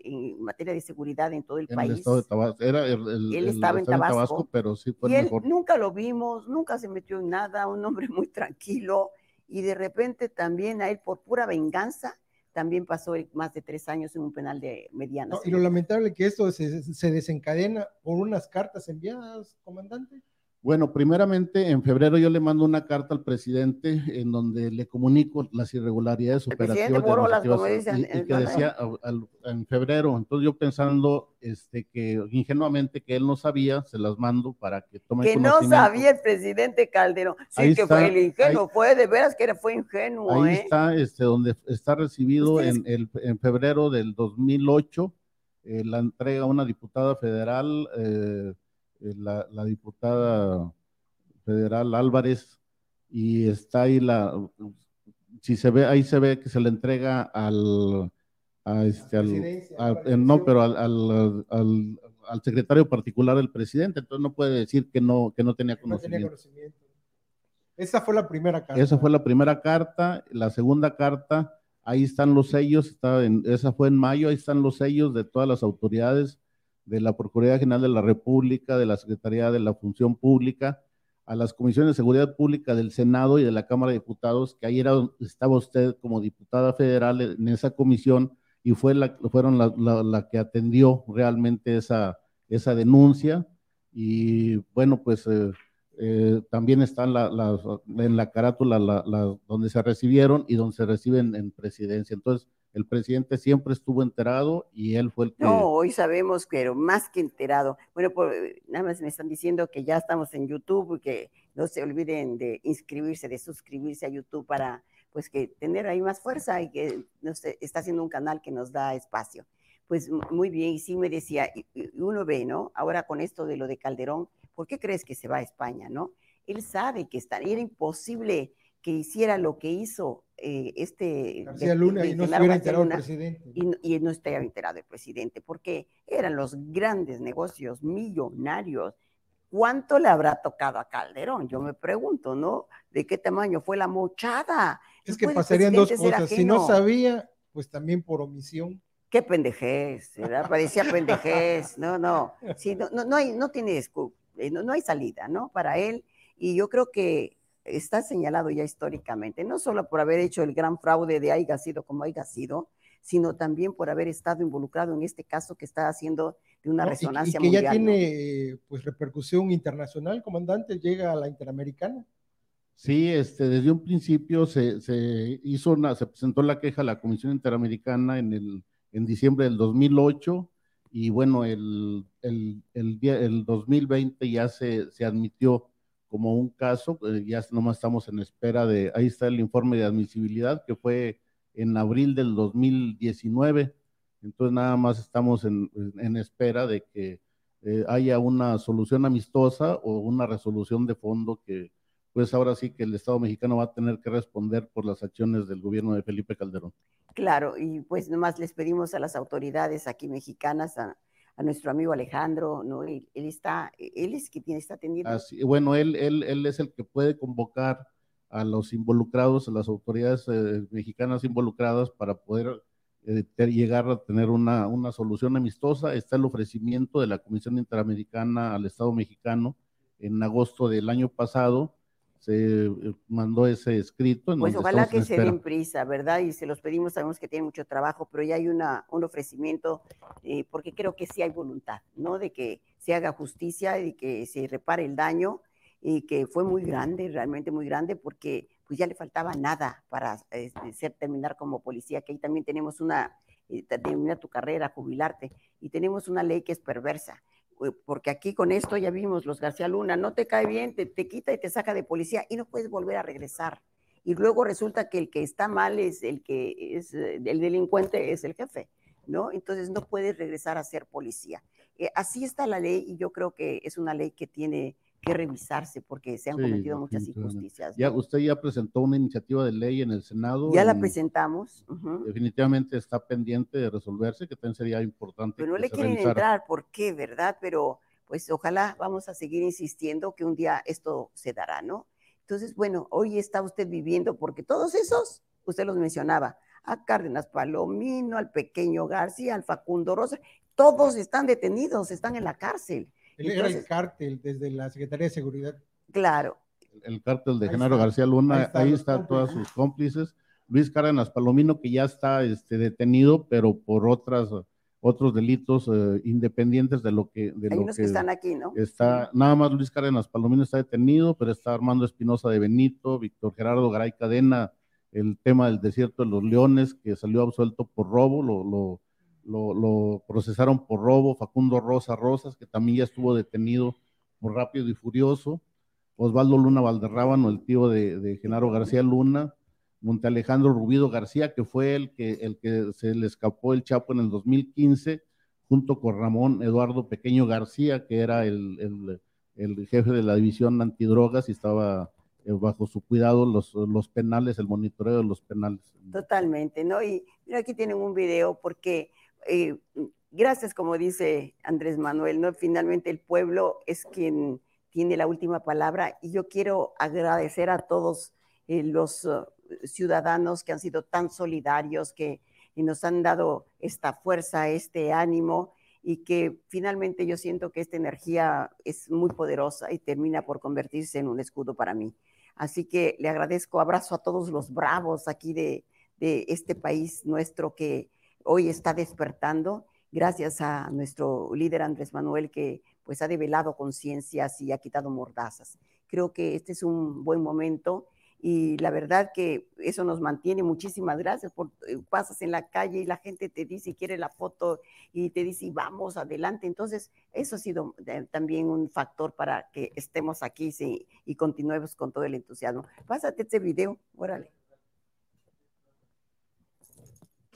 en materia de seguridad en todo el en país. el estado de Tabasco. Era el, el- Él estaba en Tabasco, pero sí fue y él mejor. nunca lo vimos, nunca se metió en nada, un hombre muy tranquilo. Y de repente también a él, por pura venganza, también pasó más de tres años en un penal de mediana. Y lo lamentable que esto se, se desencadena por unas cartas enviadas, comandante. Bueno, primeramente en febrero yo le mando una carta al presidente en donde le comunico las irregularidades El operativas y y, que decía al- al- en febrero. Entonces yo pensando este, que ingenuamente que él no sabía, se las mando para que tome Que no sabía el presidente Calderón. Sí, Ahí que está, fue el ingenuo, ahí- fue de veras que era, fue ingenuo, Ahí ¿eh? está, este, donde está recibido en, el, en febrero del 2008, eh, la entrega a una diputada federal, eh, la, la diputada federal Álvarez, y está ahí la, si se ve, ahí se ve que se le entrega al, a este, al, a- eh, no, pero al, al, al- al secretario particular del presidente, entonces no puede decir que no, que no tenía No tenía conocimiento. conocimiento. Esa fue la primera carta. Esa fue la primera carta. La segunda carta, ahí están los sellos, está en- esa fue en mayo, ahí están los sellos de todas las autoridades de la Procuraduría General de la República, de la Secretaría de la Función Pública, a las comisiones de seguridad pública del Senado y de la Cámara de Diputados, que ahí era, estaba usted como diputada federal en esa comisión y fue la, fueron la, que atendió realmente esa, esa denuncia. Y bueno, pues eh, eh, también están en la carátula la- la- donde se recibieron y donde se reciben en presidencia. Entonces, el presidente siempre estuvo enterado y él fue el que... No, hoy sabemos, pero más que enterado. Bueno, por- nada más me están diciendo que ya estamos en YouTube y que no se olviden de inscribirse, de suscribirse a YouTube para pues que tener ahí más fuerza y que no sé, está haciendo un canal que nos da espacio. Pues muy bien, y sí me decía, y uno ve, ¿no? Ahora con esto de lo de Calderón, ¿por qué crees que se va a España, no? Él sabe que está, era imposible que hiciera lo que hizo eh, este García Luna y no García enterado el presidente. y, no- y no estaba enterado el presidente, porque eran los grandes negocios millonarios. ¿Cuánto le habrá tocado a Calderón? Yo me pregunto, ¿no? ¿De qué tamaño fue la mochada? Es que pasarían dos cosas. Si no sabía, pues también por omisión. Qué pendejez, ¿verdad? Parecía pendejez. No, no. Sí, no, no, no hay, no tiene eh, no, no hay salida, ¿no? Para él. Y yo creo que está señalado ya históricamente, no solo por haber hecho el gran fraude de haya sido como haya sido, sino también por haber estado involucrado en este caso que está haciendo de una ¿no? Y- resonancia y, que ya mundial. ¿no? tiene pues repercusión internacional, comandante, llega a la Interamericana. Sí, este, desde un principio se, se hizo una, se presentó la queja a la Comisión Interamericana en el, en diciembre del 2008 y bueno, el, el, el, día- el 2020 ya se, se admitió como un caso, eh, ya nomás estamos en espera de, ahí está el informe de admisibilidad que fue en abril del 2019, entonces nada más estamos en, en espera de que eh, haya una solución amistosa o una resolución de fondo que pues ahora sí que el Estado mexicano va a tener que responder por las acciones del gobierno de Felipe Calderón. Claro, y pues nomás les pedimos a las autoridades aquí mexicanas, a, a nuestro amigo Alejandro, ¿no? Él, está, él es quien está atendiendo. Así, bueno, él, él, él es el que puede convocar a los involucrados, a las autoridades eh, mexicanas involucradas para poder eh, llegar a tener una, una solución amistosa. Está el ofrecimiento de la Comisión Interamericana al Estado mexicano en agosto del año pasado. Se eh, mandó ese escrito. en Pues ojalá que se den prisa, ¿verdad? Y se los pedimos, sabemos que tienen mucho trabajo, pero ya hay una, un ofrecimiento, eh, porque creo que sí hay voluntad, ¿no? De que se haga justicia y que se repare el daño, y que fue muy grande, realmente muy grande, porque pues ya le faltaba nada para eh, ser, terminar como policía, que ahí también tenemos una, eh, terminar tu carrera, jubilarte, y tenemos una ley que es perversa porque aquí con esto ya vimos los García Luna, no te cae bien, te, te quita y te saca de policía y no puedes volver a regresar. Y luego resulta que el que está mal es el que es eh, el delincuente, es el jefe, ¿no? Entonces no puedes regresar a ser policía. Eh, así está la ley y yo creo que es una ley que tiene que revisarse porque se han Sí, cometido muchas injusticias. Ya, usted ya presentó una iniciativa de ley en el Senado. Ya la presentamos. Definitivamente está pendiente de resolverse, que también sería importante. Pero no le quieren revisara. entrar, ¿por qué, verdad? Pero pues ojalá vamos a seguir insistiendo que un día esto se dará, ¿no? Entonces, bueno, hoy está usted viviendo, porque todos esos, usted los mencionaba, a Cárdenas Palomino, al pequeño García, al Facundo Rosa, todos están detenidos, están en la cárcel. Él era el cártel desde la Secretaría de Seguridad. claro, el cártel de Ahí Genaro está, García Luna, ahí ahí, están los están todos cómplices. sus cómplices. Luis Cárdenas Palomino, que ya está este, detenido, pero por otras, otros delitos eh, independientes de lo que... De hay lo unos que están aquí, ¿no? Está, nada más Luis Cárdenas Palomino está detenido, pero está Armando Espinosa de Benito, Víctor Gerardo Garay Cadena, el tema del desierto de los leones, que salió absuelto por robo, lo, lo, lo, procesaron por robo, Facundo Rosa Rosas, que también ya estuvo detenido por rápido y furioso, Osvaldo Luna Valderrábano, el tío de, de Genaro García Luna, Monte Alejandro Rubido García, que fue el que, el que se le escapó el Chapo en el 2015, junto con Ramón Eduardo Pequeño García, que era el, el- el jefe de la división antidrogas y estaba eh, bajo su cuidado los, los penales, el monitoreo de los penales. Totalmente, ¿no? Y mira, aquí tienen un video porque eh, gracias, como dice Andrés Manuel, ¿no? Finalmente el pueblo es quien tiene la última palabra y yo quiero agradecer a todos eh, los uh, ciudadanos que han sido tan solidarios, que nos han dado esta fuerza, este ánimo y que finalmente yo siento que esta energía es muy poderosa y termina por convertirse en un escudo para mí. Así que le agradezco, abrazo a todos los bravos aquí de este país nuestro que hoy está despertando, gracias a nuestro líder Andrés Manuel que pues ha develado conciencias y ha quitado mordazas. Creo que este es un buen momento y la verdad que eso nos mantiene. Muchísimas gracias por eh, pasas en la calle y la gente te dice quiere la foto y te dice vamos adelante. Entonces, eso ha sido eh, también un factor para que estemos aquí y continuemos con todo el entusiasmo. Pásate este video, órale.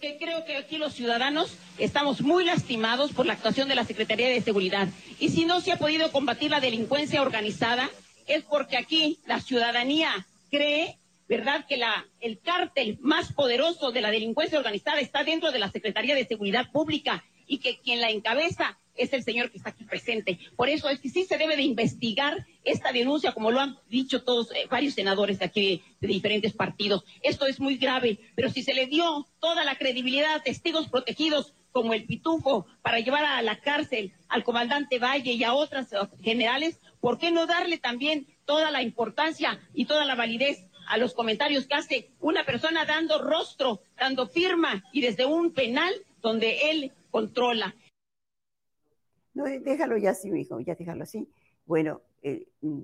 Que creo que aquí los ciudadanos estamos muy lastimados por la actuación de la Secretaría de Seguridad. Y si no se ha podido combatir la delincuencia organizada, es porque aquí la ciudadanía cree, ¿verdad?, que la, el cártel más poderoso de la delincuencia organizada está dentro de la Secretaría de Seguridad Pública y que quien la encabeza es el señor que está aquí presente. Por eso es que sí se debe de investigar esta denuncia, como lo han dicho todos, eh, varios senadores de aquí de, diferentes partidos. Esto es muy grave, pero si se le dio toda la credibilidad a testigos protegidos como el Pitufo para llevar a la cárcel al comandante Valle y a otras eh, generales, ¿por qué no darle también toda la importancia y toda la validez a los comentarios que hace una persona dando rostro, dando firma y desde un penal donde él controla? No, eh, déjalo ya así, hijo, ya déjalo así. Bueno, eh, mm,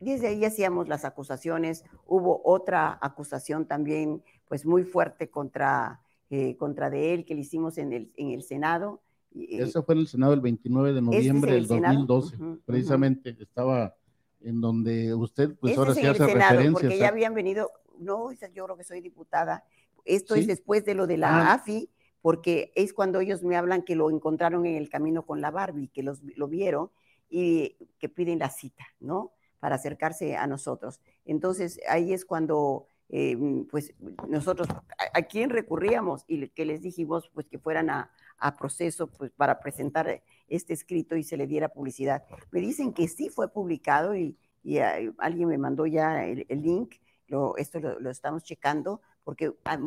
desde ahí hacíamos las acusaciones. Hubo otra acusación también, pues muy fuerte contra, eh, contra de él que le hicimos en el, en el Senado. Eh, Eso fue en el Senado el 29 de noviembre del Senado? 2012, Ujú, precisamente estaba en donde usted, pues ahora sí hace Senado, referencia. porque ya exacto. habían venido, no, yo creo que soy diputada. Esto ¿Sí? es después de lo de la Ah. AFI, porque es cuando ellos me hablan que lo encontraron en el camino con la Barbie, que los, lo vieron y que piden la cita, ¿no? Para acercarse a nosotros. Entonces, ahí es cuando, eh, pues, nosotros, ¿a, a quién recurríamos? Y que les dijimos, pues, que fueran a, a proceso, pues, para presentar este escrito y se le diera publicidad. Me dicen que sí fue publicado y, y, eh, alguien me mandó ya el, el link, lo, esto lo, lo estamos checando, porque ah,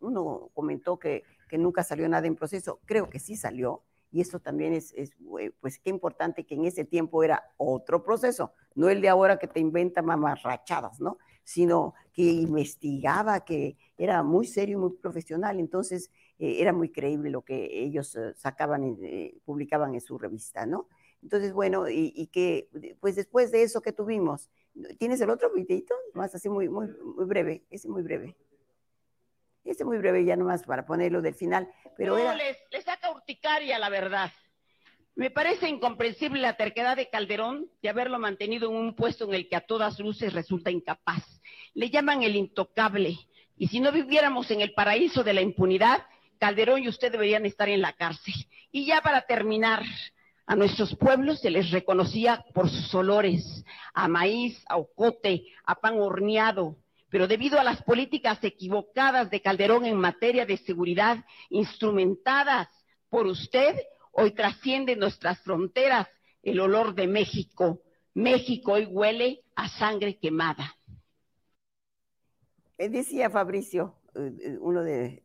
uno comentó que que nunca salió nada en proceso. Creo que sí salió. Y eso también es, es, pues qué importante que en ese tiempo era otro proceso, no el de ahora que te inventa mamarrachadas, ¿no? Sino que investigaba, que era muy serio y muy profesional. Entonces, eh, era muy creíble lo que ellos eh, sacaban, eh, publicaban en su revista, ¿no? Entonces, bueno, y, que pues después de eso que tuvimos, ¿tienes el otro videito? Más así muy, muy, muy breve, ese muy breve. Ese muy breve ya nomás para ponerlo del final, pero no, era... les, les saca urticaria la verdad. Me parece incomprensible la terquedad de Calderón de haberlo mantenido en un puesto en el que a todas luces resulta incapaz. Le llaman el intocable. Y si no viviéramos en el paraíso de la impunidad, Calderón y usted deberían estar en la cárcel. Y ya para terminar, a nuestros pueblos se les reconocía por sus olores, a maíz, a ocote, a pan horneado, pero debido a las políticas equivocadas de Calderón en materia de seguridad, instrumentadas por usted, hoy trasciende nuestras fronteras el olor de México. México hoy huele a sangre quemada. Eh, decía Fabricio, eh, uno de,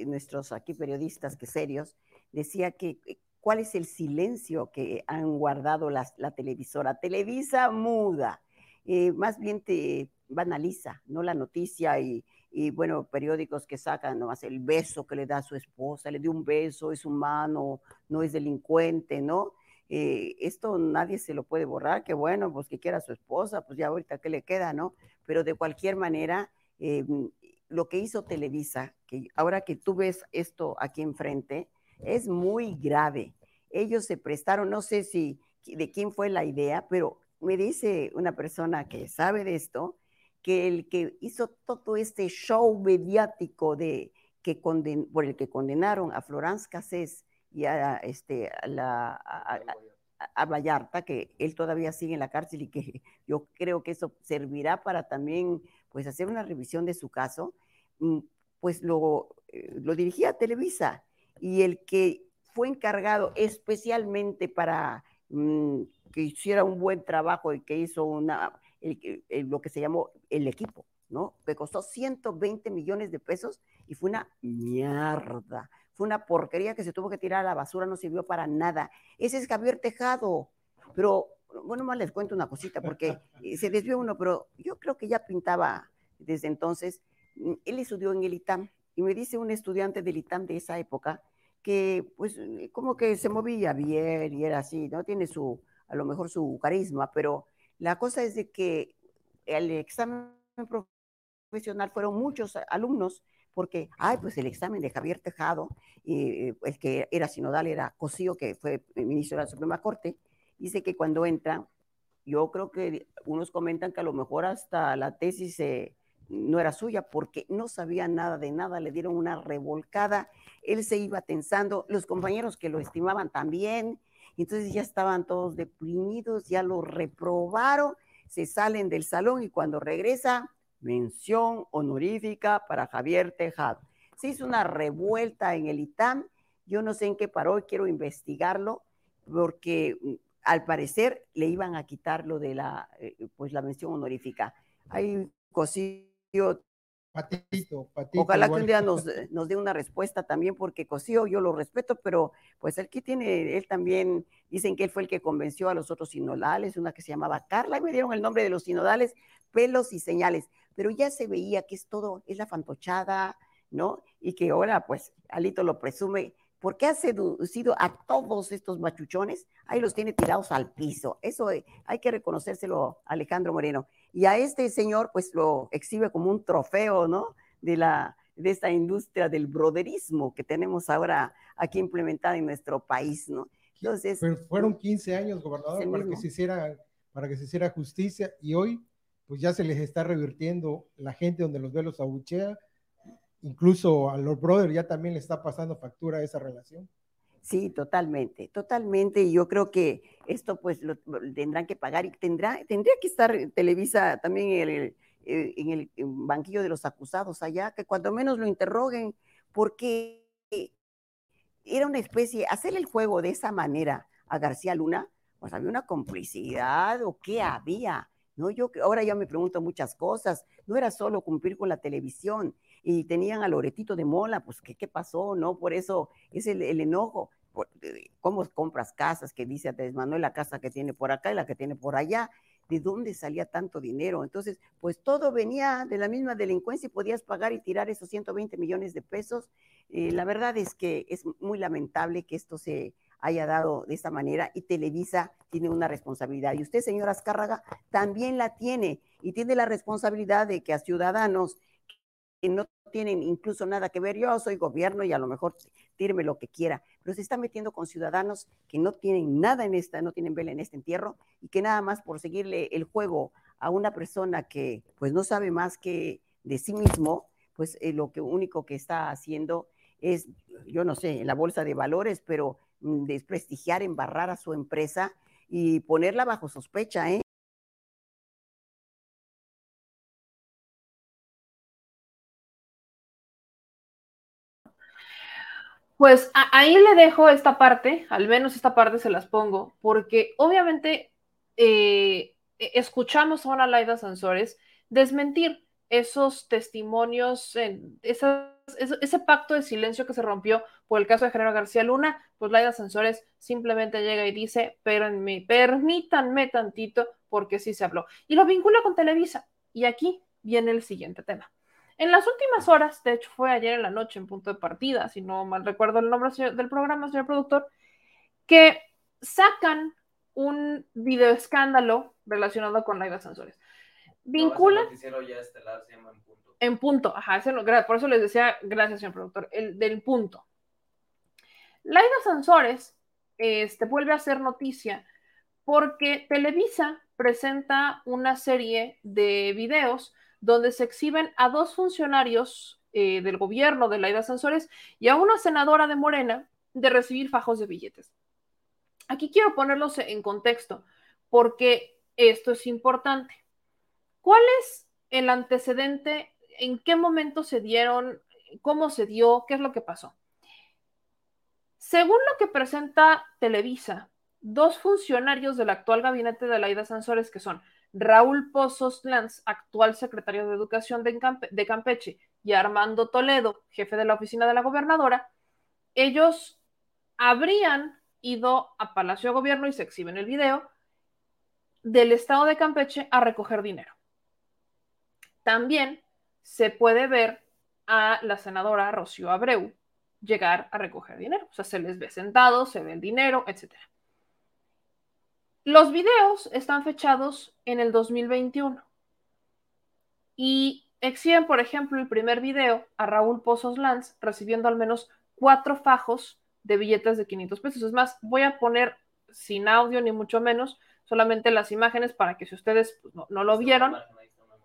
nuestros aquí periodistas que serios, decía que eh, cuál es el silencio que han guardado la televisora. Televisa muda, más bien te banaliza, ¿no? La noticia y, y, bueno, periódicos que sacan nomás el beso que le da a su esposa, le dio un beso, es humano, no es delincuente, ¿no? Eh, esto nadie se lo puede borrar, que bueno, pues que quiera a su esposa, pues ya ahorita qué le queda, ¿no? Pero de cualquier manera, eh, lo que hizo Televisa, que ahora que tú ves esto aquí enfrente, es muy grave. Ellos se prestaron, no sé si de quién fue la idea, pero me dice una persona que sabe de esto, que el que hizo todo este show mediático de, que conden, por el que condenaron a Florence Cassés y a, este, a, la, a, a, Vallarta, que él todavía sigue en la cárcel y que yo creo que eso servirá para también pues, hacer una revisión de su caso, mm, pues lo, eh, lo dirigía a Televisa. Y el que fue encargado especialmente para mmm, que hiciera un buen trabajo y que hizo una, el, lo que se llamó el equipo, ¿no? Que costó 120 millones de pesos y fue una mierda. Fue una porquería que se tuvo que tirar a la basura, no sirvió para nada. Ese es Javier Tejado. Pero, bueno, más les cuento una cosita, porque se desvió uno, pero yo creo que ya pintaba desde entonces. Él estudió en el ITAM y me dice un estudiante del ITAM de esa época que pues como que se movía bien y era así, ¿no? Tiene su, a lo mejor su carisma, pero la cosa es de que el examen profesional fueron muchos alumnos, porque, ay, pues el examen de Javier Tejado, y el que era sinodal era Cosío, que fue ministro de la Suprema Corte, dice que cuando entra, yo creo que unos comentan que a lo mejor hasta la tesis eh, no era suya porque no sabía nada de nada, le dieron una revolcada, él se iba tensando, los compañeros que lo estimaban también, entonces ya estaban todos deprimidos, ya lo reprobaron, se salen del salón y cuando regresa, mención honorífica para Javier Tejado. Se hizo una revuelta en el ITAM, yo no sé en qué paró, quiero investigarlo, porque mm, al parecer le iban a quitar lo de la, eh, pues la mención honorífica. Hay cosillas Patito, patito. Ojalá igual. que un día nos, nos, dé una respuesta también, porque Cosío yo lo respeto, pero pues el que tiene, él también, dicen que él fue el que convenció a los otros sinodales, una que se llamaba Carla, y me dieron el nombre de los sinodales, pelos y señales, pero ya se veía que es todo, es la fantochada, ¿no? Y que ahora, pues, Alito lo presume, porque ha seducido a todos estos machuchones, ahí los tiene tirados al piso. Eso eh, hay que reconocérselo Alejandro Moreno. Y a este señor, pues lo exhibe como un trofeo, ¿no? De, la, de esta industria del broderismo que tenemos ahora aquí implementada en nuestro país, ¿no? Entonces. Pero fueron 15 años, gobernador, para que, se hiciera, para que se hiciera justicia y hoy, pues ya se les está revirtiendo la gente donde los ve los abuchea. Incluso a los brothers ya también le está pasando factura a esa relación. Sí, totalmente, totalmente. Y yo creo que esto pues lo, tendrán que pagar y tendrá, tendría que estar Televisa también en el, eh, en el banquillo de los acusados allá, que cuando menos lo interroguen, porque era una especie, hacer el juego de esa manera a García Luna, pues había una complicidad o qué había, No, yo ahora ya me pregunto muchas cosas. No era solo cumplir con la televisión y tenían a Loretito de Mola, pues ¿qué, qué pasó? No, por eso es el, el enojo. Eh, ¿Cómo compras casas? Que dice Andrés Manuel, la casa que tiene por acá y la que tiene por allá. ¿De dónde salía tanto dinero? Entonces, pues todo venía de la misma delincuencia y podías pagar y tirar esos 120 millones de pesos. Eh, la verdad es que es muy lamentable que esto se haya dado de esta manera y Televisa tiene una responsabilidad. Y usted, señora Azcárraga, también la tiene y tiene la responsabilidad de que a ciudadanos no tienen incluso nada que ver, yo soy gobierno y a lo mejor tíreme lo que quiera, pero se está metiendo con ciudadanos que no tienen nada en esta, no tienen vela en este entierro y que nada más por seguirle el juego a una persona que pues no sabe más que de sí mismo, pues eh, lo que único que está haciendo es, yo no sé, en la bolsa de valores, pero mm, desprestigiar, embarrar a su empresa y ponerla bajo sospecha, ¿eh? Pues ahí le dejo esta parte, al menos esta parte se las pongo, porque obviamente eh, e- escuchamos a una Laida Sansores desmentir esos testimonios, ese, pacto de silencio que se rompió por el caso de Genaro García Luna, pues Laida Sansores simplemente llega y dice, permí- permítanme tantito porque sí se habló. Y lo vincula con Televisa. Y aquí viene el siguiente tema. En las últimas horas, de hecho fue ayer en la noche en punto de partida, si no mal recuerdo el nombre del programa, señor productor, que sacan un video escándalo relacionado con Laida Sansores. Vinculan No, ya estelar se llama En Punto. en punto, ajá, ese no- gra- por eso les decía, gracias, señor productor, el del punto. Laida Sansores este, vuelve a hacer noticia porque Televisa presenta una serie de videos donde se exhiben a dos funcionarios eh, del gobierno de Laida Sansores y a una senadora de Morena de recibir fajos de billetes. Aquí quiero ponerlos en contexto porque esto es importante. ¿Cuál es el antecedente? ¿En qué momento se dieron? ¿Cómo se dio? ¿Qué es lo que pasó? Según lo que presenta Televisa, dos funcionarios del actual gabinete de Laida Sansores, que son Raúl Pozos Lanz, actual secretario de Educación de, Campe de Campeche, y Armando Toledo, jefe de la oficina de la gobernadora, ellos habrían ido a Palacio de Gobierno y se exhibe en el video del estado de Campeche a recoger dinero. También se puede ver a la senadora Rocío Abreu llegar a recoger dinero. O sea, se les ve sentados, se ve el dinero, etc. Los videos están fechados en el 2021 y exhiben, por ejemplo, el primer video a Raúl Pozos Lanz recibiendo al menos cuatro fajos de billetes de 500 pesos. Es más, voy a poner sin audio ni mucho menos, solamente las imágenes para que si ustedes pues, no, no, lo vieron,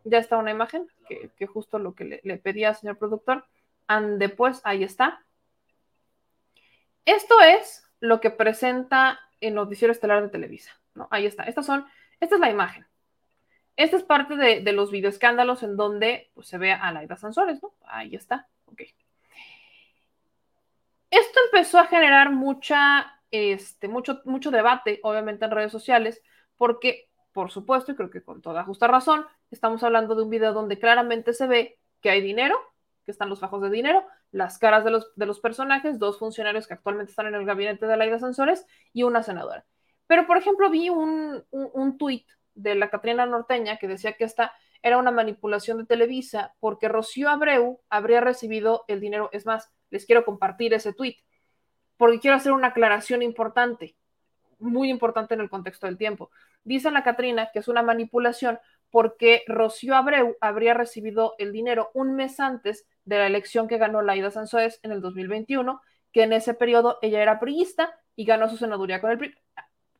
ya está una imagen, que, que justo lo que le, le pedía al señor productor. And después, ahí está. Esto es lo que presenta el noticiero estelar de Televisa. Ahí está. Estas son, esta es la imagen. Esta es parte de, de los videoescándalos en donde pues, se ve a Laida Sansores, ¿no? Ahí está. Ok. Esto empezó a generar mucha, este, mucho, mucho debate, obviamente, en redes sociales, porque, por supuesto, y creo que con toda justa razón, estamos hablando de un video donde claramente se ve que hay dinero, que están los fajos de dinero, las caras de los, de los personajes, dos funcionarios que actualmente están en el gabinete de Laida Sansores y una senadora. Pero, por ejemplo, vi un, un, tuit de la Catrina Norteña que decía que esta era una manipulación de Televisa porque Rocío Abreu habría recibido el dinero. Es más, les quiero compartir ese tuit porque quiero hacer una aclaración importante, muy importante en el contexto del tiempo. Dice la Catrina que es una manipulación porque Rocío Abreu habría recibido el dinero un mes antes de la elección que ganó Laida Sansores en el 2021, que en ese periodo ella era priista y ganó su senaduría con el PRI.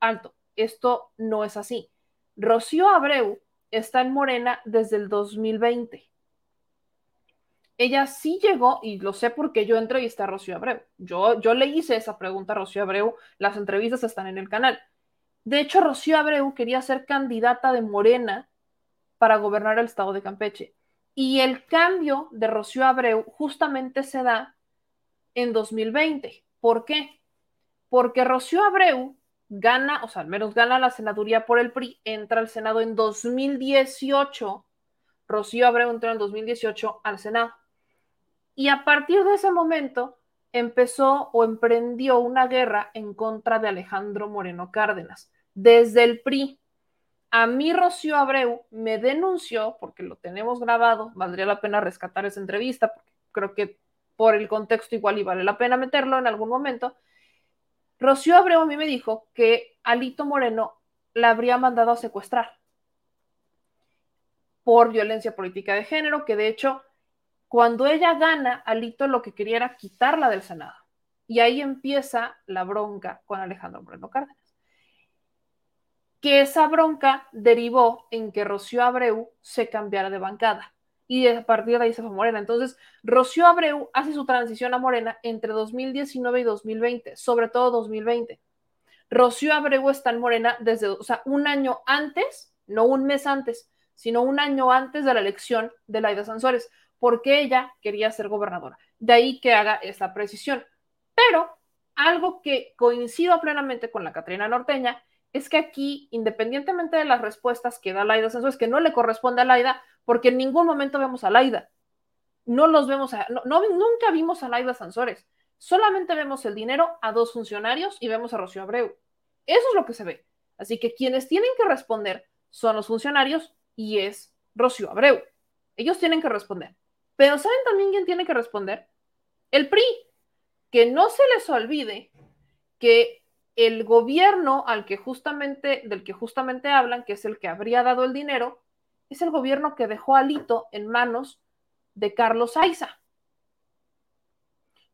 Alto, esto no es así. Rocío Abreu está en Morena desde el 2020. Ella sí llegó, y lo sé porque yo entrevisté a Rocío Abreu. Yo, yo le hice esa pregunta a Rocío Abreu, las entrevistas están en el canal. De hecho, Rocío Abreu quería ser candidata de Morena para gobernar el estado de Campeche. Y el cambio de Rocío Abreu justamente se da en 2020. ¿Por qué? Porque Rocío Abreu gana, o sea, al menos gana la senaduría por el PRI, entra al Senado en 2018. Rocío Abreu entró en 2018 al Senado. Y a partir de ese momento empezó o emprendió una guerra en contra de Alejandro Moreno Cárdenas, desde el PRI. A mí Rocío Abreu me denunció, porque lo tenemos grabado, valdría la pena rescatar esa entrevista, porque creo que por el contexto igual y vale la pena meterlo en algún momento. Rocío Abreu a mí me dijo que Alito Moreno la habría mandado a secuestrar por violencia política de género, que de hecho cuando ella gana, Alito lo que quería era quitarla del Senado. Y ahí empieza la bronca con Alejandro Moreno Cárdenas. Que esa bronca derivó en que Rocío Abreu se cambiara de bancada. Y a partir de ahí se fue Morena. Entonces, Rocío Abreu hace su transición a Morena entre 2019 y 2020, sobre todo 2020. Rocío Abreu está en Morena desde, o sea, un año antes, no un mes antes, sino un año antes de la elección de Laida Sansores porque ella quería ser gobernadora. De ahí que haga esta precisión. Pero algo que coincido plenamente con la Catrina Norteña es que aquí, independientemente de las respuestas que da Laida es que no le corresponde a Laida, porque en ningún momento vemos a Laida. No los vemos, a, no, nunca vimos a Laida Sansores. Solamente vemos el dinero a dos funcionarios y vemos a Rocío Abreu. Eso es lo que se ve. Así que quienes tienen que responder son los funcionarios y es Rocío Abreu. Ellos tienen que responder. Pero ¿saben también quién tiene que responder? El PRI. Que no se les olvide que el gobierno al que justamente, del que justamente hablan, que es el que habría dado el dinero, es el gobierno que dejó a Alito en manos de Carlos Aiza.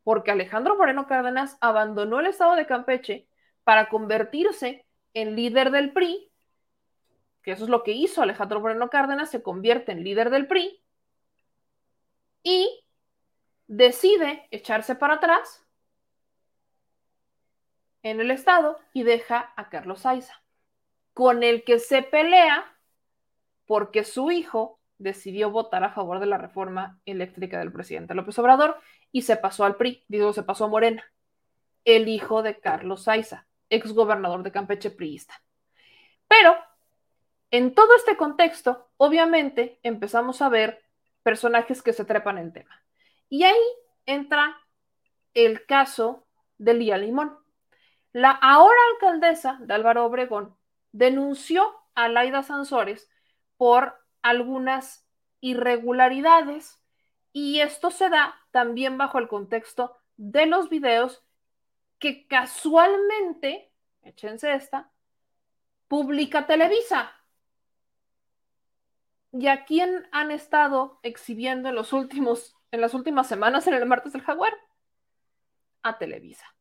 Porque Alejandro Moreno Cárdenas abandonó el estado de Campeche para convertirse en líder del PRI, que eso es lo que hizo Alejandro Moreno Cárdenas, se convierte en líder del PRI, y decide echarse para atrás en el Estado y deja a Carlos Aiza, con el que se pelea porque su hijo decidió votar a favor de la reforma eléctrica del presidente López Obrador y se pasó al PRI, digo, se pasó a Morena, el hijo de Carlos Aiza, exgobernador de Campeche priista. Pero en todo este contexto, obviamente empezamos a ver personajes que se trepan el tema. Y ahí entra el caso de Lía Limón. La ahora alcaldesa de Álvaro Obregón denunció a Laida Sansores por algunas irregularidades y esto se da también bajo el contexto de los videos que casualmente, échense esta, publica Televisa. ¿Y a quién han estado exhibiendo en, los últimos, en las últimas semanas en el martes del jaguar? A Televisa.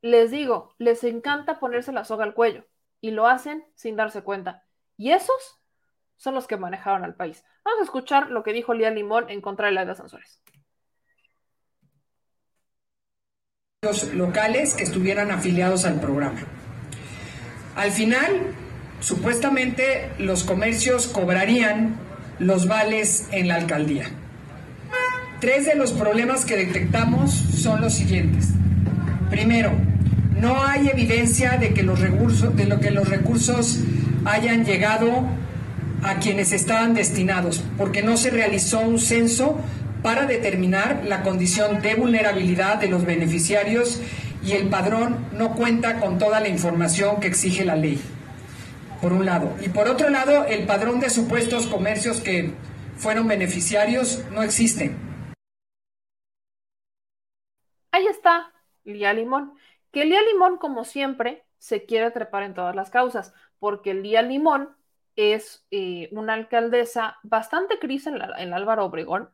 Les digo, les encanta ponerse la soga al cuello y lo hacen sin darse cuenta. Y esos son los que manejaron al país. Vamos a escuchar lo que dijo Lía Limón en contra de la de Sansores. locales que estuvieran afiliados al programa. Al final, Supuestamente los comercios cobrarían los vales en la alcaldía. Tres de los problemas que detectamos son los siguientes. Primero, no hay evidencia de que los recursos, de lo que los recursos hayan llegado a quienes estaban destinados, porque no se realizó un censo para determinar la condición de vulnerabilidad de los beneficiarios y el padrón no cuenta con toda la información que exige la ley por un lado. Y por otro lado, el padrón de supuestos comercios que fueron beneficiarios no existe. Ahí está Lía Limón. Que Lía Limón, como siempre, se quiere trepar en todas las causas, porque Lía Limón es eh, una alcaldesa bastante gris en, en Álvaro Obregón,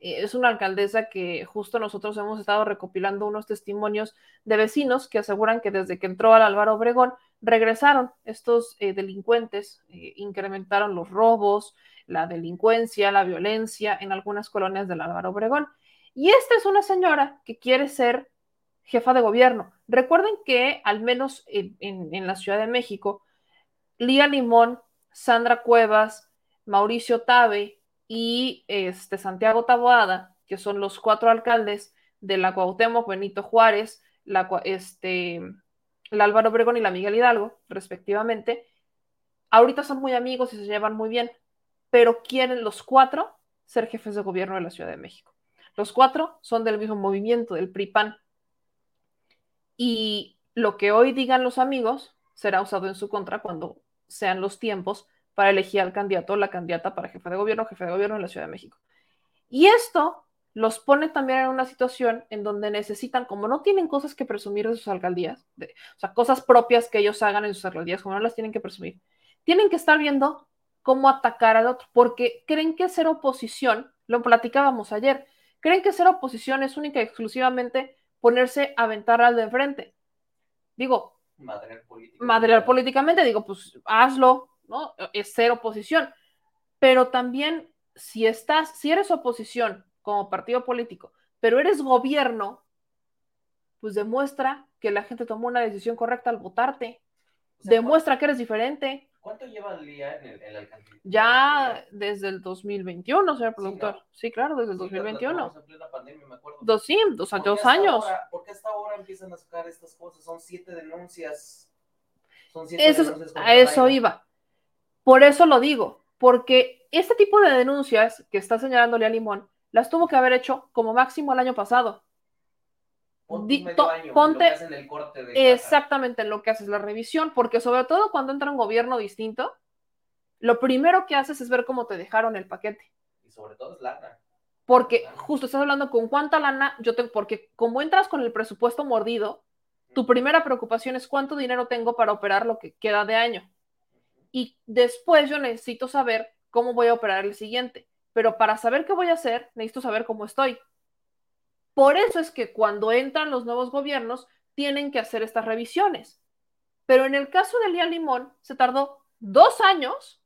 eh, es una alcaldesa que justo nosotros hemos estado recopilando unos testimonios de vecinos que aseguran que desde que entró al Álvaro Obregón regresaron estos eh, delincuentes, incrementaron los robos, la delincuencia, la violencia en algunas colonias del Álvaro Obregón. Y esta es una señora que quiere ser jefa de gobierno. Recuerden que al menos en, en la Ciudad de México, Lía Limón, Sandra Cuevas, Mauricio Tabe, y este, Santiago Taboada, que son los cuatro alcaldes de la Cuauhtémoc, Benito Juárez, la, este, el Álvaro Obregón y la Miguel Hidalgo, respectivamente, ahorita son muy amigos y se llevan muy bien, pero quieren los cuatro ser jefes de gobierno de la Ciudad de México. Los cuatro son del mismo movimiento, del PRI-PAN. Y lo que hoy digan los amigos será usado en su contra cuando sean los tiempos para elegir al candidato o la candidata para jefe de gobierno o jefe de gobierno en la Ciudad de México. Y esto los pone también en una situación en donde necesitan, como no tienen cosas que presumir de sus alcaldías, de, o sea, cosas propias que ellos hagan en sus alcaldías, como no las tienen que presumir, tienen que estar viendo cómo atacar al otro, porque creen que ser oposición, lo platicábamos ayer, creen que ser oposición es única y exclusivamente ponerse a aventar al de enfrente. Digo, Madrear políticamente. madrear políticamente, digo, pues hazlo, ¿no? Es ser oposición. Pero también, si estás, si eres oposición como partido político, pero eres gobierno, pues demuestra que la gente tomó una decisión correcta al votarte. demuestra que eres diferente. ¿Cuánto lleva el día en, el, en alcaldía? Ya desde el 2021, señor productor. Sí, claro, desde el Sí, lo- lo 2021. tomamos en plena pandemia, me acuerdo. Dos, sí, dos, ¿Por dos años. ahora- ¿Por qué hasta ahora empiezan a sacar estas cosas? Son siete denuncias. Son siete Eso es- denuncias a eso iba. Por eso lo digo, porque este tipo de denuncias que está señalándole a Limón, las tuvo que haber hecho como máximo el año pasado. Ponte Di- un medio to- año, en lo ponte que hacen el corte de caja. exactamente en lo que haces la revisión, porque sobre todo cuando entra un gobierno distinto, lo primero que haces es ver cómo te dejaron el paquete. Y sobre todo es lana. Porque justo estás hablando con cuánta lana yo tengo, porque como entras con el presupuesto mordido, tu primera preocupación es cuánto dinero tengo para operar lo que queda de año. Y después yo necesito saber cómo voy a operar el siguiente. Pero para saber qué voy a hacer, necesito saber cómo estoy. Por eso es que cuando entran los nuevos gobiernos, tienen que hacer estas revisiones. Pero en el caso de Lía Limón, se tardó dos años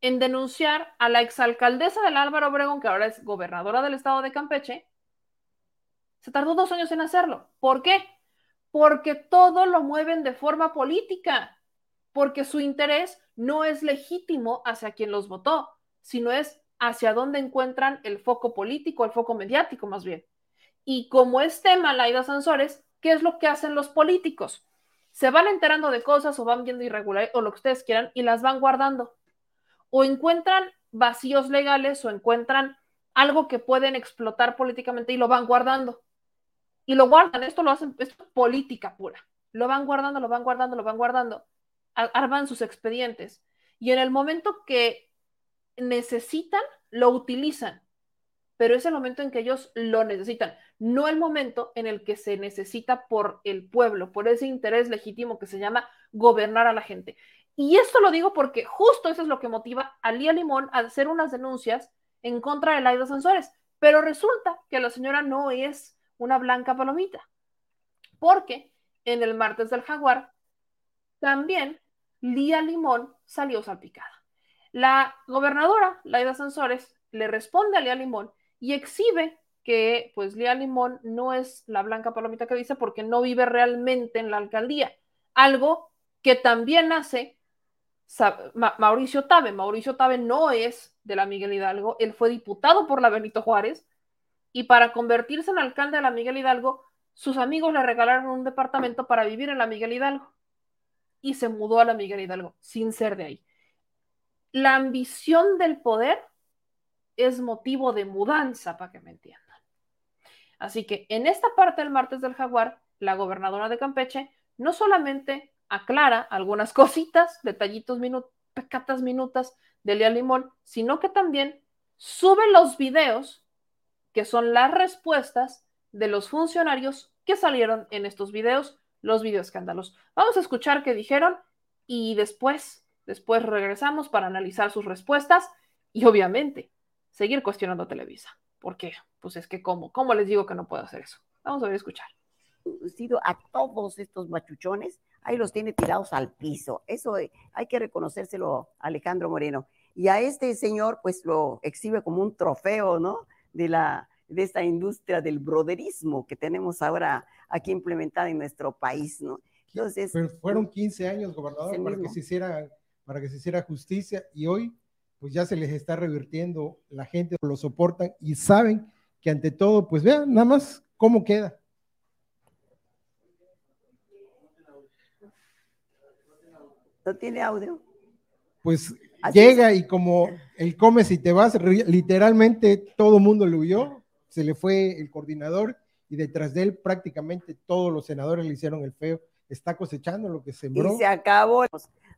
en denunciar a la exalcaldesa del Álvaro Obregón, que ahora es gobernadora del estado de Campeche. Se tardó dos años en hacerlo. ¿Por qué? Porque todo lo mueven de forma política, porque su interés no es legítimo hacia quien los votó, sino es hacia dónde encuentran el foco político, el foco mediático más bien. Y como es tema Laida Sansores, ¿qué es lo que hacen los políticos? Se van enterando de cosas o van viendo irregularidades o lo que ustedes quieran y las van guardando. O encuentran vacíos legales o encuentran algo que pueden explotar políticamente y lo van guardando. Y lo guardan, esto lo hacen, esto es política pura. Lo van guardando, lo van guardando, lo van guardando. Ar- Arman sus expedientes. Y en el momento que necesitan, lo utilizan pero es el momento en que ellos lo necesitan, no el momento en el que se necesita por el pueblo, por ese interés legítimo que se llama gobernar a la gente. Y esto lo digo porque justo eso es lo que motiva a Lía Limón a hacer unas denuncias en contra de Laida Sansores. Pero resulta que la señora no es una blanca palomita, porque en el martes del jaguar también Lía Limón salió salpicada. La gobernadora, Laida Sansores, le responde a Lía Limón y exhibe que pues Lía Limón no es la blanca palomita que dice porque no vive realmente en la alcaldía. Algo que también hace Mauricio Tabe. Mauricio Tabe no es de la Miguel Hidalgo, él fue diputado por la Benito Juárez y para convertirse en alcalde de la Miguel Hidalgo, sus amigos le regalaron un departamento para vivir en la Miguel Hidalgo y se mudó a la Miguel Hidalgo sin ser de ahí. La ambición del poder es motivo de mudanza, para que me entiendan. Así que en esta parte del martes del jaguar, la gobernadora de Campeche no solamente aclara algunas cositas, detallitos, minu- pecatas minutas de Lía Limón, sino que también sube los videos que son las respuestas de los funcionarios que salieron en estos videos, los videoescándalos. Vamos a escuchar qué dijeron y después, después regresamos para analizar sus respuestas y obviamente seguir cuestionando a Televisa. ¿Por qué? Pues es que cómo, ¿cómo les digo que no puedo hacer eso? Vamos a ver, escuchar. sido a todos estos machuchones, ahí los tiene tirados al piso. Eso eh, hay que reconocérselo a Alejandro Moreno. Y a este señor, pues lo exhibe como un trofeo, ¿no? De, la, de esta industria del broderismo que tenemos ahora aquí implementada en nuestro país, ¿no? Entonces, Pero fueron 15 años, gobernador, para que, se hiciera, para que se hiciera justicia y hoy pues ya se les está revirtiendo, la gente lo soportan y saben que ante todo, pues vean nada más cómo queda. ¿No tiene audio? Pues Así llega y como el come si te vas, literalmente todo mundo le huyó, se le fue el coordinador y detrás de él prácticamente todos los senadores le hicieron el feo. Está cosechando lo que sembró Y se acabó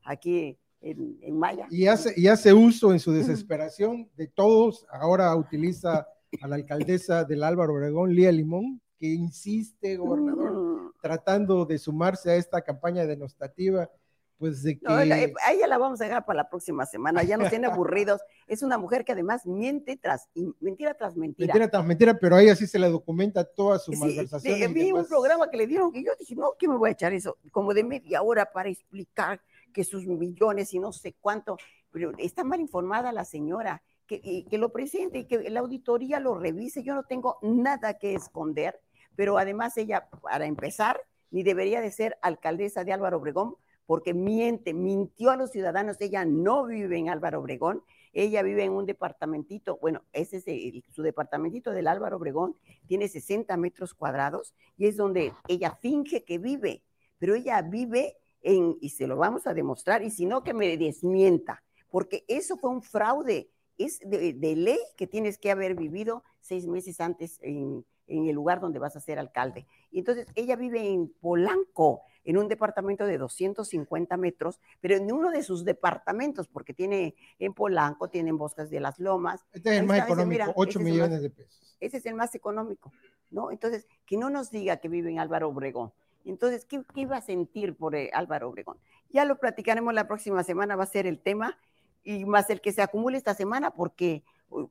aquí en, en Maya. y hace, y hace uso en su desesperación de todos. Ahora utiliza a la alcaldesa del Álvaro Obregón, Lía Limón, que insiste, gobernador, tratando de sumarse a esta campaña denostativa, pues de que... No, a ella la vamos a dejar para la próxima semana, ya nos tiene aburridos. Es una mujer que además miente tras mentira tras mentira. Mentira tras mentira, pero a ella sí se le documenta toda su Sí, malversación. vi- vi un demás. programa que le dieron que yo dije, no, ¿qué me voy a echar eso? Como de media hora para explicar que sus millones y no sé cuánto, pero está mal informada la señora, que, que lo presente y que la auditoría lo revise. Yo no tengo nada que esconder, pero además ella, para empezar, ni debería de ser alcaldesa de Álvaro Obregón, porque miente, mintió a los ciudadanos. Ella no vive en Álvaro Obregón, ella vive en un departamentito, bueno, ese es su departamentito del Álvaro Obregón, tiene 60 metros cuadrados y es donde ella finge que vive, pero ella vive en, y se lo vamos a demostrar, y si no, que me desmienta, porque eso fue un fraude, es de, de ley que tienes que haber vivido seis meses antes en, en el lugar donde vas a ser alcalde. Y entonces ella vive en Polanco, en un departamento de 250 metros, pero en uno de sus departamentos, porque tiene en Polanco, tiene en Bosques de las Lomas. Este es el más económico, mira, 8 ese es el millones más- de pesos. ese es el más económico, ¿no? Entonces, que no nos diga que vive en Álvaro Obregón. Entonces, ¿qué, qué iba a sentir por eh, Álvaro Obregón? Ya lo platicaremos la próxima semana, va a ser el tema, y más el que se acumule esta semana, porque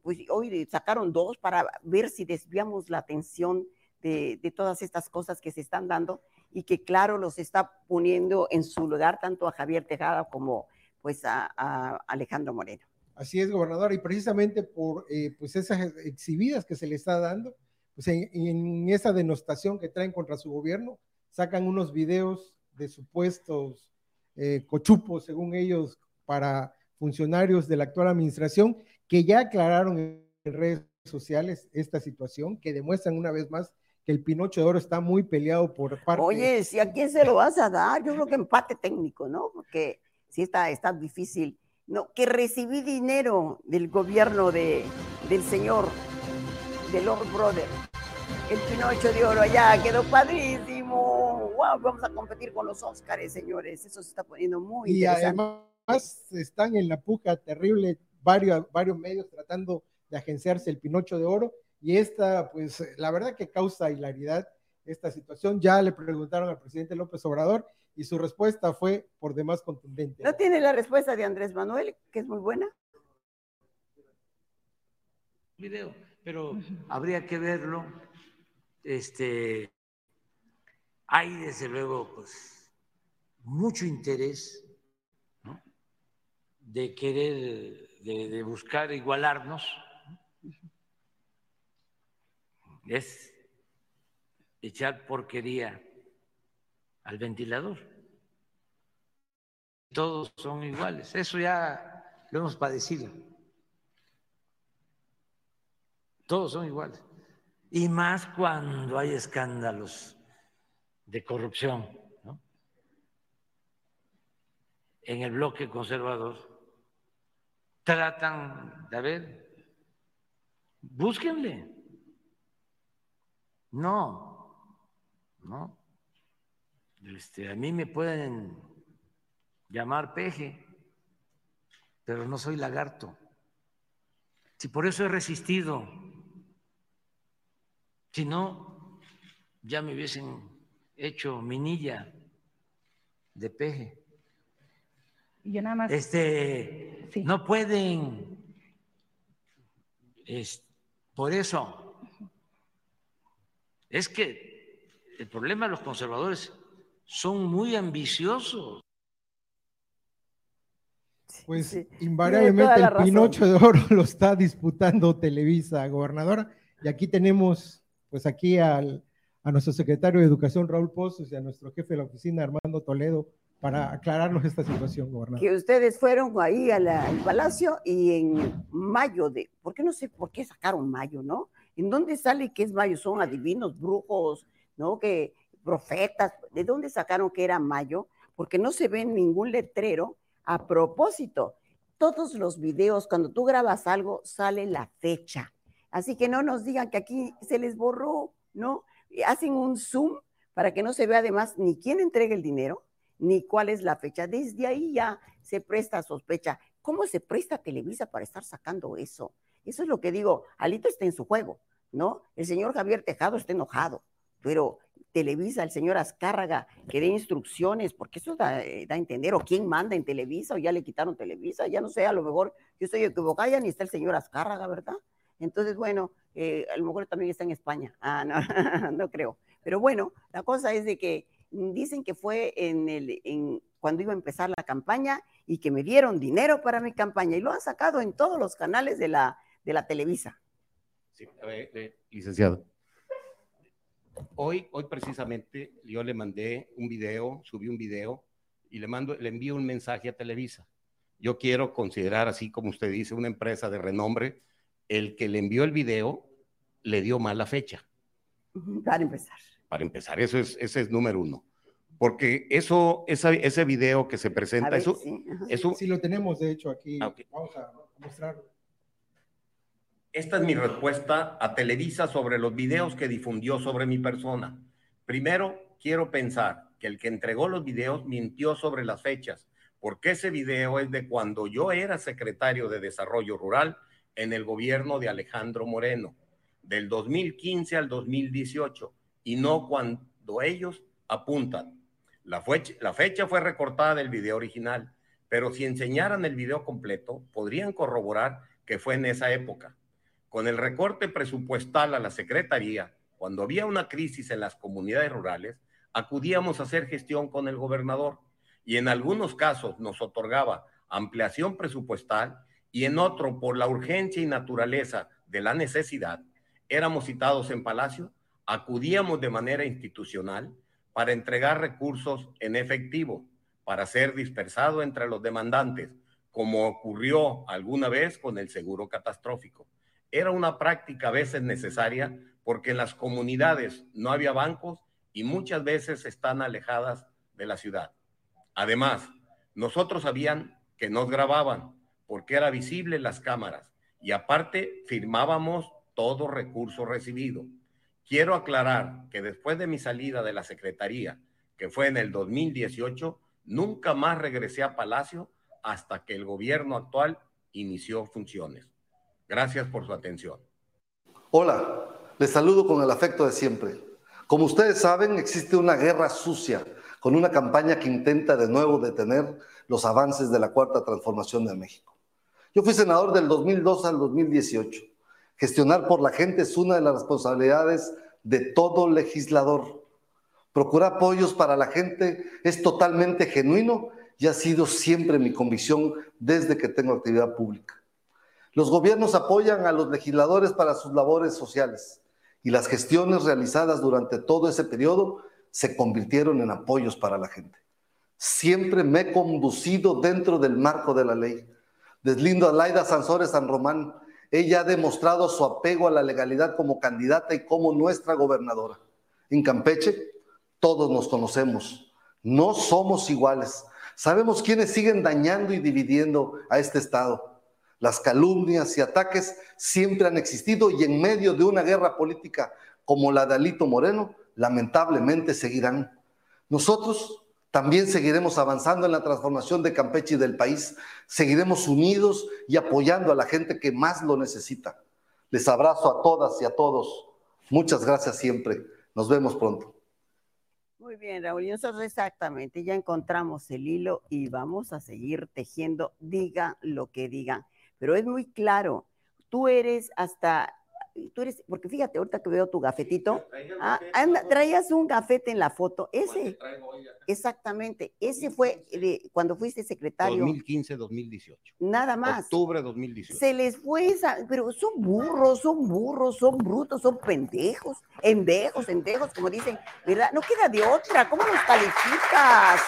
pues, hoy sacaron dos para ver si desviamos la atención de, de todas estas cosas que se están dando y que, claro, los está poniendo en su lugar tanto a Javier Tejada como pues a, a Alejandro Moreno. Así es, gobernador, y precisamente por eh, pues esas exhibidas que se le está dando, pues en, en esa denostación que traen contra su gobierno, sacan unos videos de supuestos eh, cochupos, según ellos, para funcionarios de la actual administración, que ya aclararon en redes sociales esta situación, que demuestran una vez más que el Pinocho de Oro está muy peleado por parte Oye, si a quién se lo vas a dar, yo creo que empate técnico, ¿no? Porque sí está, está difícil. No, que recibí dinero del gobierno de, del señor, de Lord Brother. El Pinocho de Oro allá quedó padrísimo. Wow, vamos a competir con los Óscares, señores. Eso se está poniendo muy y interesante. además están en la puja terrible varios, varios medios tratando de agenciarse el Pinocho de Oro y esta, pues la verdad que causa hilaridad esta situación. Ya le preguntaron al presidente López Obrador y su respuesta fue por demás contundente. ¿No tiene la respuesta de Andrés Manuel, que es muy buena? video, pero habría que verlo. Este, hay desde luego, pues, mucho interés de querer, de, de buscar igualarnos. Es echar porquería al ventilador. Todos son iguales. Eso ya lo hemos padecido. Todos son iguales. Y más cuando hay escándalos de corrupción. ¿no? En el bloque conservador tratan de ver, búsquenle. No, no. Este, a mí me pueden llamar peje, pero no soy lagarto. Si por eso he resistido. Si no, ya me hubiesen hecho minilla de peje. Y yo nada más. Este, no pueden. Es, por eso. Es que el problema de los conservadores son muy ambiciosos. Pues invariablemente el. Pinocho de Oro lo está disputando Televisa, gobernadora. Y aquí tenemos, pues aquí al, a nuestro secretario de Educación, Raúl Pozos, y a nuestro jefe de la oficina, Armando Toledo, para aclararnos esta situación, gobernador. que ustedes fueron ahí a la- al palacio y en mayo de, ¿por qué no sé por qué sacaron mayo, no? ¿En dónde sale que es mayo? Son adivinos, brujos, ¿no? Que profetas, ¿de dónde sacaron que era mayo? porque no se ve ningún letrero a propósito. Todos los videos, cuando tú grabas algo, sale la fecha. Así que no nos digan que aquí se les borró, ¿no? Hacen un zoom para que no se vea además ni quién entrega el dinero, ni cuál es la fecha. Desde ahí ya se presta sospecha. ¿Cómo se presta Televisa para estar sacando eso? Eso es lo que digo. Alito está en su juego, ¿no? El señor Javier Tejado está enojado, pero Televisa, el señor Azcárraga, que dé instrucciones, porque eso da, eh, da, a entender, o quién manda en Televisa, o ya le quitaron Televisa, ya no sé, a lo mejor yo estoy equivocada, ya ni está el señor Azcárraga, ¿verdad? Entonces, bueno, eh, a lo mejor también está en España. Ah, no, no creo. Pero bueno, la cosa es de que dicen que fue en el, cuando iba a empezar la campaña y que me dieron dinero para mi campaña y lo han sacado en todos los canales de la, de la Televisa. Sí, eh, eh, licenciado. Hoy, hoy precisamente yo le mandé un video, subí un video y le, mando, le envío un mensaje a Televisa. Yo quiero considerar, así como usted dice, una empresa de renombre, el que le envió el video le dio mala fecha. Para empezar. Para empezar, eso es, ese es número uno. Porque eso, esa, ese video que se presenta, ver, eso, sí, eso, sí, lo tenemos de hecho aquí. Ah, okay. Vamos a mostrarlo. Esta es mi respuesta a Televisa sobre los videos que difundió sobre mi persona. Primero, quiero pensar que el que entregó los videos mintió sobre las fechas, porque ese video es de cuando yo era secretario de Desarrollo Rural en el gobierno de Alejandro Moreno, del 2015 al 2018, y no cuando ellos apuntan. La fecha, fue recortada del video original, pero si enseñaran el video completo, podrían corroborar que fue en esa época. Con el recorte presupuestal a la Secretaría, cuando había una crisis en las comunidades rurales, acudíamos a hacer gestión con el gobernador y en algunos casos nos otorgaba ampliación presupuestal y en otro, por la urgencia y naturaleza de la necesidad, éramos citados en Palacio, acudíamos de manera institucional para entregar recursos en efectivo, para ser dispersado entre los demandantes, como ocurrió alguna vez con el seguro catastrófico. Era una práctica a veces necesaria porque en las comunidades no había bancos y muchas veces están alejadas de la ciudad. Además, nosotros sabían que nos grababan porque era visible en las cámaras y aparte firmábamos todo recurso recibido. Quiero aclarar que después de mi salida de la Secretaría, que fue en el 2018, nunca más regresé a Palacio hasta que el gobierno actual inició funciones. Gracias por su atención. Hola, les saludo con el afecto de siempre. Como ustedes saben, existe una guerra sucia con una campaña que intenta de nuevo detener los avances de la cuarta transformación de México. Yo fui senador del 2002 al 2018. Gestionar por la gente es una de las responsabilidades de todo legislador. Procurar apoyos para la gente es totalmente genuino y ha sido siempre mi convicción desde que tengo actividad pública. Los gobiernos apoyan a los legisladores para sus labores sociales y las gestiones realizadas durante todo ese periodo se convirtieron en apoyos para la gente. Siempre me he conducido dentro del marco de la ley. Deslindo a Laida Sansores San Román. Ella ha demostrado su apego a la legalidad como candidata y como nuestra gobernadora. En Campeche, todos nos conocemos. No somos iguales. Sabemos quiénes siguen dañando y dividiendo a este Estado. Las calumnias y ataques siempre han existido y en medio de una guerra política como la de Alito Moreno, lamentablemente seguirán. Nosotros también seguiremos avanzando en la transformación de Campeche y del país. Seguiremos unidos y apoyando a la gente que más lo necesita. Les abrazo a todas y a todos. Muchas gracias siempre. Nos vemos pronto. Muy bien, Raúl. Y nosotros exactamente ya encontramos el hilo y vamos a seguir tejiendo, diga lo que digan. Pero es muy claro, tú eres hasta tú eres, porque fíjate, ahorita que veo tu gafetito, ah, anda, traías un gafete en la foto, ese, exactamente, ese fue de, cuando fuiste secretario. 2015-2018. Nada más. Octubre 2018. Se les fue esa, pero son burros, son burros, son brutos, son pendejos, endejos, endejos, como dicen, ¿verdad? No queda de otra, ¿cómo los calificas?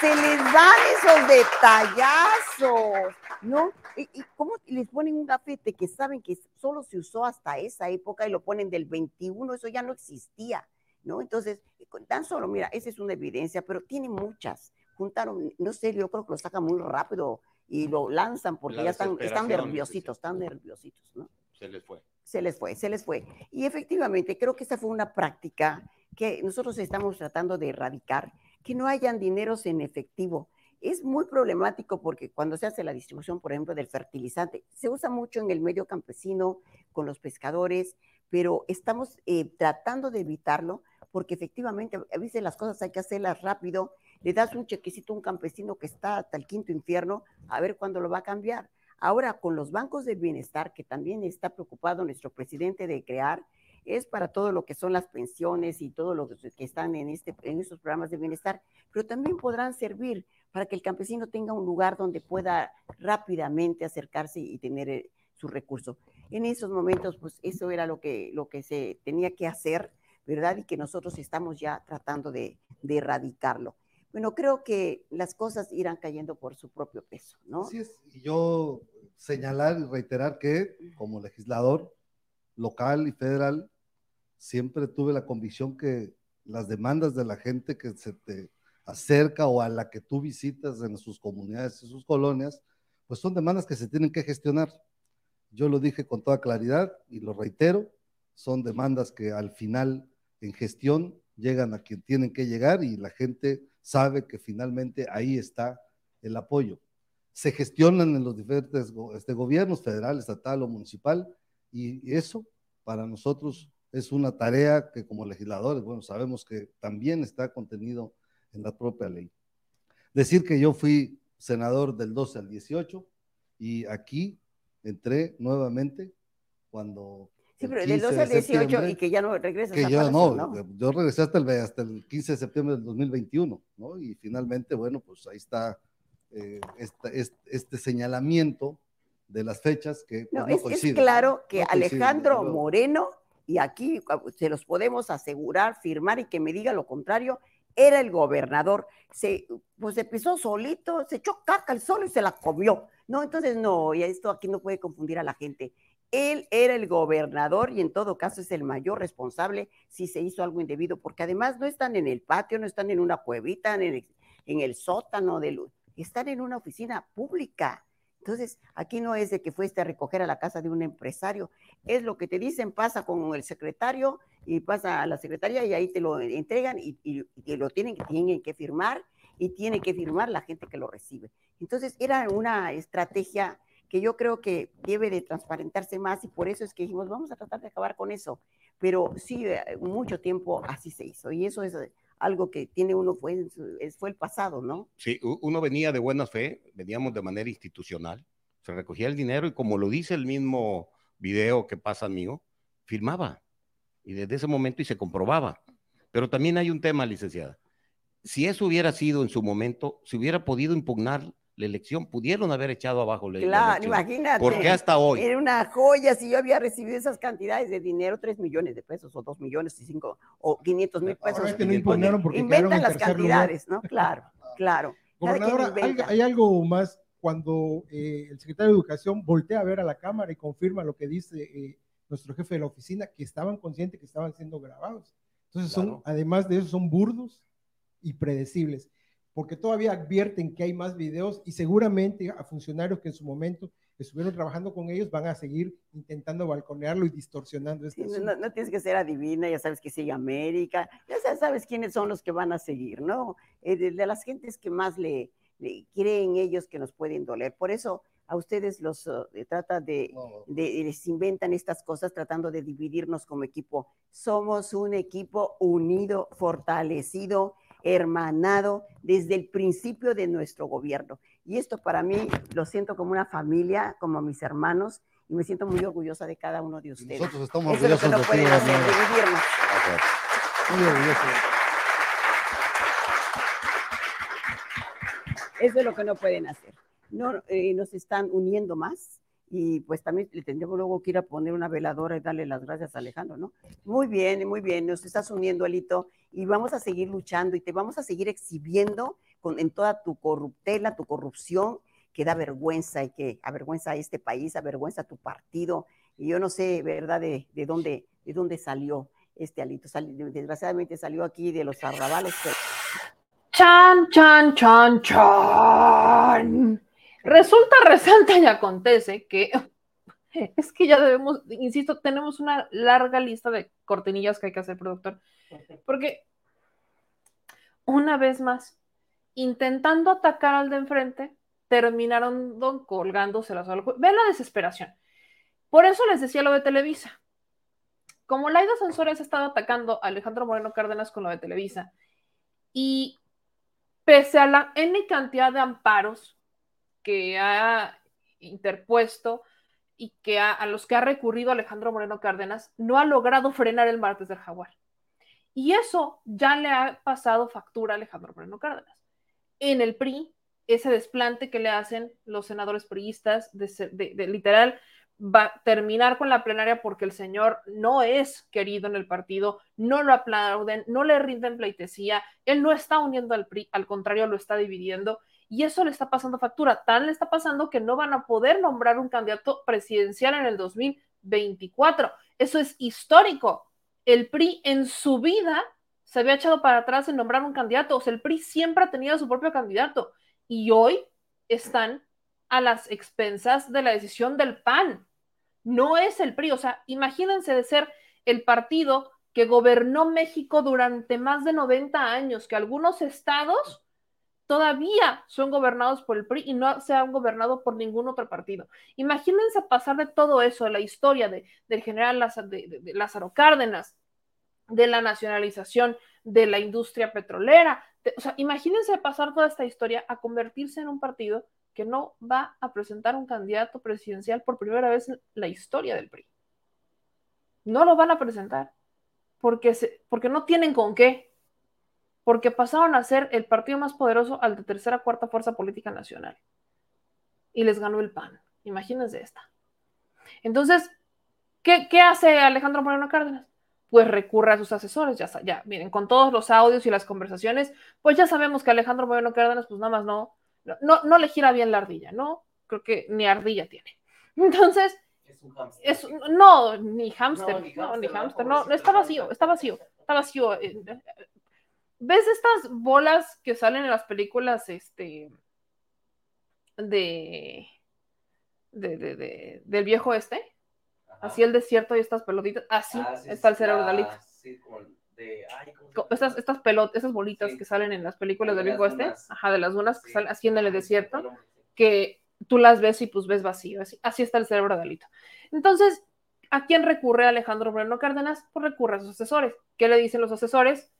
Se les dan esos detallazos, ¿no? ¿Y, y cómo les ponen un gafete que saben que solo se usó hasta esa época y lo ponen del 21? Eso ya no existía. ¿no? Entonces, tan solo, mira, esa es una evidencia, pero tiene muchas. Juntaron, no sé, yo creo que lo sacan muy rápido y lo lanzan porque La ya están, están nerviositos, están nerviositos, ¿no? Se les fue. se les fue, se les fue. Y efectivamente, creo que esta fue una práctica que nosotros estamos tratando de erradicar, que no hayan dineros en efectivo. Es muy problemático porque cuando se hace la distribución, por ejemplo, del fertilizante, se usa mucho en el medio campesino, con los pescadores, pero estamos eh, tratando de evitarlo porque efectivamente a veces las cosas hay que hacerlas rápido. Le das un chequecito a un campesino que está hasta el quinto infierno, a ver cuándo lo va a cambiar. Ahora, con los bancos de bienestar, que también está preocupado nuestro presidente de crear, es para todo lo que son las pensiones y todo lo que están en, este, en estos programas de bienestar, pero también podrán servir para que el campesino tenga un lugar donde pueda rápidamente acercarse y tener eh, su recurso. En esos momentos, pues eso era lo que, lo que se tenía que hacer, ¿verdad? Y que nosotros estamos ya tratando de, de erradicarlo. Bueno, creo que las cosas irán cayendo por su propio peso, ¿no? Así es. Y yo señalar y reiterar que como legislador local y federal, siempre tuve la convicción que las demandas de la gente que se te acerca o a la que tú visitas en sus comunidades y sus colonias, pues son demandas que se tienen que gestionar. Yo lo dije con toda claridad y lo reitero, son demandas que al final en gestión llegan a quien tienen que llegar y la gente sabe que finalmente ahí está el apoyo. Se gestionan en los diferentes este, gobiernos, federal, estatal o municipal, y eso para nosotros es una tarea que como legisladores, bueno, sabemos que también está contenido en la propia ley. Decir que yo fui senador del 12 al 18 y aquí entré nuevamente cuando... Sí, pero del 15 12 de al 18 septiembre- y que ya no regresas que a yo Palacio, no, ¿no? yo regresé hasta el, hasta el 15 de septiembre del 2021, ¿no? Y finalmente, bueno, pues ahí está eh, esta- este, este señalamiento de las fechas que pues, No, no es, es claro que no Alejandro. Moreno, y aquí ah, se los podemos asegurar, firmar y que me diga lo contrario, era el gobernador. Se, pues pisó solito, se echó caca el solo y se la comió. No, entonces no, y esto aquí no puede confundir a la gente. Él era el gobernador y en todo caso es el mayor responsable si se hizo algo indebido, porque además no están en el patio, no están en una cuevita, en el, en el sótano, de, lu- están en una oficina pública. Entonces, aquí no es de que fuiste a recoger a la casa de un empresario, es lo que te dicen, pasa con el secretario y pasa a la secretaria y ahí te lo entregan y, lo tienen, tienen que firmar y tiene que firmar la gente que lo recibe. Entonces, era una estrategia que yo creo que debe de transparentarse más y por eso es que dijimos, vamos a tratar de acabar con eso. Pero sí, eh, mucho tiempo así se hizo y eso es algo que tiene uno, fue, fue el pasado, ¿no? Sí, uno venía de buena fe, veníamos de manera institucional, se recogía el dinero y como lo dice el mismo video que pasa mío, firmaba. Y desde ese momento y se comprobaba. Pero también hay un tema, licenciada. Si eso hubiera sido en su momento, se hubiera podido impugnar la elección, pudieron haber echado abajo la, la Claro, elección. imagínate. ¿Por qué hasta hoy? Era una joya si yo había recibido esas cantidades de dinero, 3 millones de pesos, o 2 millones y 5, o 500 mil pesos. es que no impugnaron porque Inventan en las tercer lugar. cantidades, ¿no? Claro, claro. Gobernadora, hay, hay algo más cuando eh, el secretario de Educación voltea a ver a la Cámara y confirma lo que dice eh, nuestro jefe de la oficina, que estaban conscientes que estaban siendo grabados. Entonces, son, Claro. además de eso, son burdos y predecibles, porque todavía advierten que hay más videos y seguramente a funcionarios que en su momento estuvieron trabajando con ellos van a seguir intentando balconearlo y distorsionando este Sí, no, no- tienes que ser adivina, ya sabes que sigue América, ya sa- sabes quiénes son los que van a seguir, ¿no? Eh, de, de las gentes que más le, le creen ellos que nos pueden doler. Por eso a ustedes los eh, trata de, de- les inventan estas cosas tratando de dividirnos como equipo. Somos un equipo unido, fortalecido, hermanado desde el principio de nuestro gobierno. Y esto para mí lo siento como una familia, como mis hermanos, y me siento muy orgullosa de cada uno de ustedes. nosotros estamos Eso es lo que no orgullosos de ti, hacer. Muy orgulloso. Eso es lo que no pueden hacer. No, eh, nos están uniendo más y pues también le tendremos luego que ir a poner una veladora y darle las gracias a Alejandro, ¿no? Muy bien, muy bien, nos estás uniendo, Alito, y vamos a seguir luchando y te vamos a seguir exhibiendo con, en toda tu corruptela, tu corrupción, que da vergüenza y que avergüenza a este país, avergüenza a tu partido, y yo no sé, ¿verdad?, de, de dónde, de dónde salió. este Alito. Sal- desgraciadamente salió aquí de los arrabales. pero- Chan, chan, chan, chan. Resulta, resalta y acontece que es que ya debemos, insisto, tenemos una larga lista de cortinillas que hay que hacer, productor. Porque una vez más, intentando atacar al de enfrente, terminaron don colgándoselas al Ve la desesperación. Por eso les decía lo de Televisa. Como Laida Sansores ha estado atacando a Alejandro Moreno Cárdenas con lo de Televisa, y pese a la N cantidad de amparos que ha interpuesto y que ha- a los que ha recurrido Alejandro Moreno Cárdenas, no ha logrado frenar el martes del jaguar. Y eso ya le ha pasado factura a Alejandro Moreno Cárdenas. En el PRI, ese desplante que le hacen los senadores priistas, de, de- de literal, va a terminar con la plenaria porque el señor no es querido en el partido, no lo aplauden, no le rinden pleitesía, él no está uniendo al PRI, al contrario, lo está dividiendo. Y eso le está pasando factura. Tan le está pasando que no van a poder nombrar un candidato presidencial en el 2024. Eso es histórico. El PRI en su vida se había echado para atrás en nombrar un candidato. O sea, el PRI siempre ha tenido su propio candidato. Y hoy están a las expensas de la decisión del PAN. No es el PRI. O sea, imagínense de ser el partido que gobernó México durante más de 90 años, que algunos estados todavía son gobernados por el PRI y no se han gobernado por ningún otro partido. Imagínense pasar de todo eso, de la historia de, del general Lázaro, de, Lázaro Cárdenas, de la nacionalización de la industria petrolera. O sea, imagínense pasar toda esta historia a convertirse en un partido que no va a presentar un candidato presidencial por primera vez en la historia del PRI. No lo van a presentar porque, porque no tienen con qué porque pasaron a ser el partido más poderoso al de tercera cuarta fuerza política nacional. Y les ganó el PAN. Imagínense esta. Entonces, ¿qué, qué hace Alejandro Moreno Cárdenas? Pues recurre a sus asesores, ya, ya, miren, con todos los audios y las conversaciones, pues ya sabemos que Alejandro Moreno Cárdenas, pues nada más no, no, no le gira bien la ardilla, ¿no? Creo que ni ardilla tiene. Entonces, Es un hámster. es, no, ni hámster, No, ni no, ni hámster, no, está vacío, está vacío, está vacío. ¿Ves estas bolas que salen en las películas este, de, de, de, de- del viejo este? Así el desierto y estas pelotitas. Así Ah, sí, está el cerebro de la- Alito. sí, como de- ay, ¿cómo se Co- llama? Estas, estas pelotas, esas bolitas que salen en las películas De del viejo este, dunas. ajá, de las dunas que salen así en el desierto, que tú las ves y pues ves vacío. Así, así está el cerebro de Alito. Entonces, ¿a quién recurre Alejandro Moreno Cárdenas? Pues recurre a sus asesores. ¿Qué le dicen los asesores?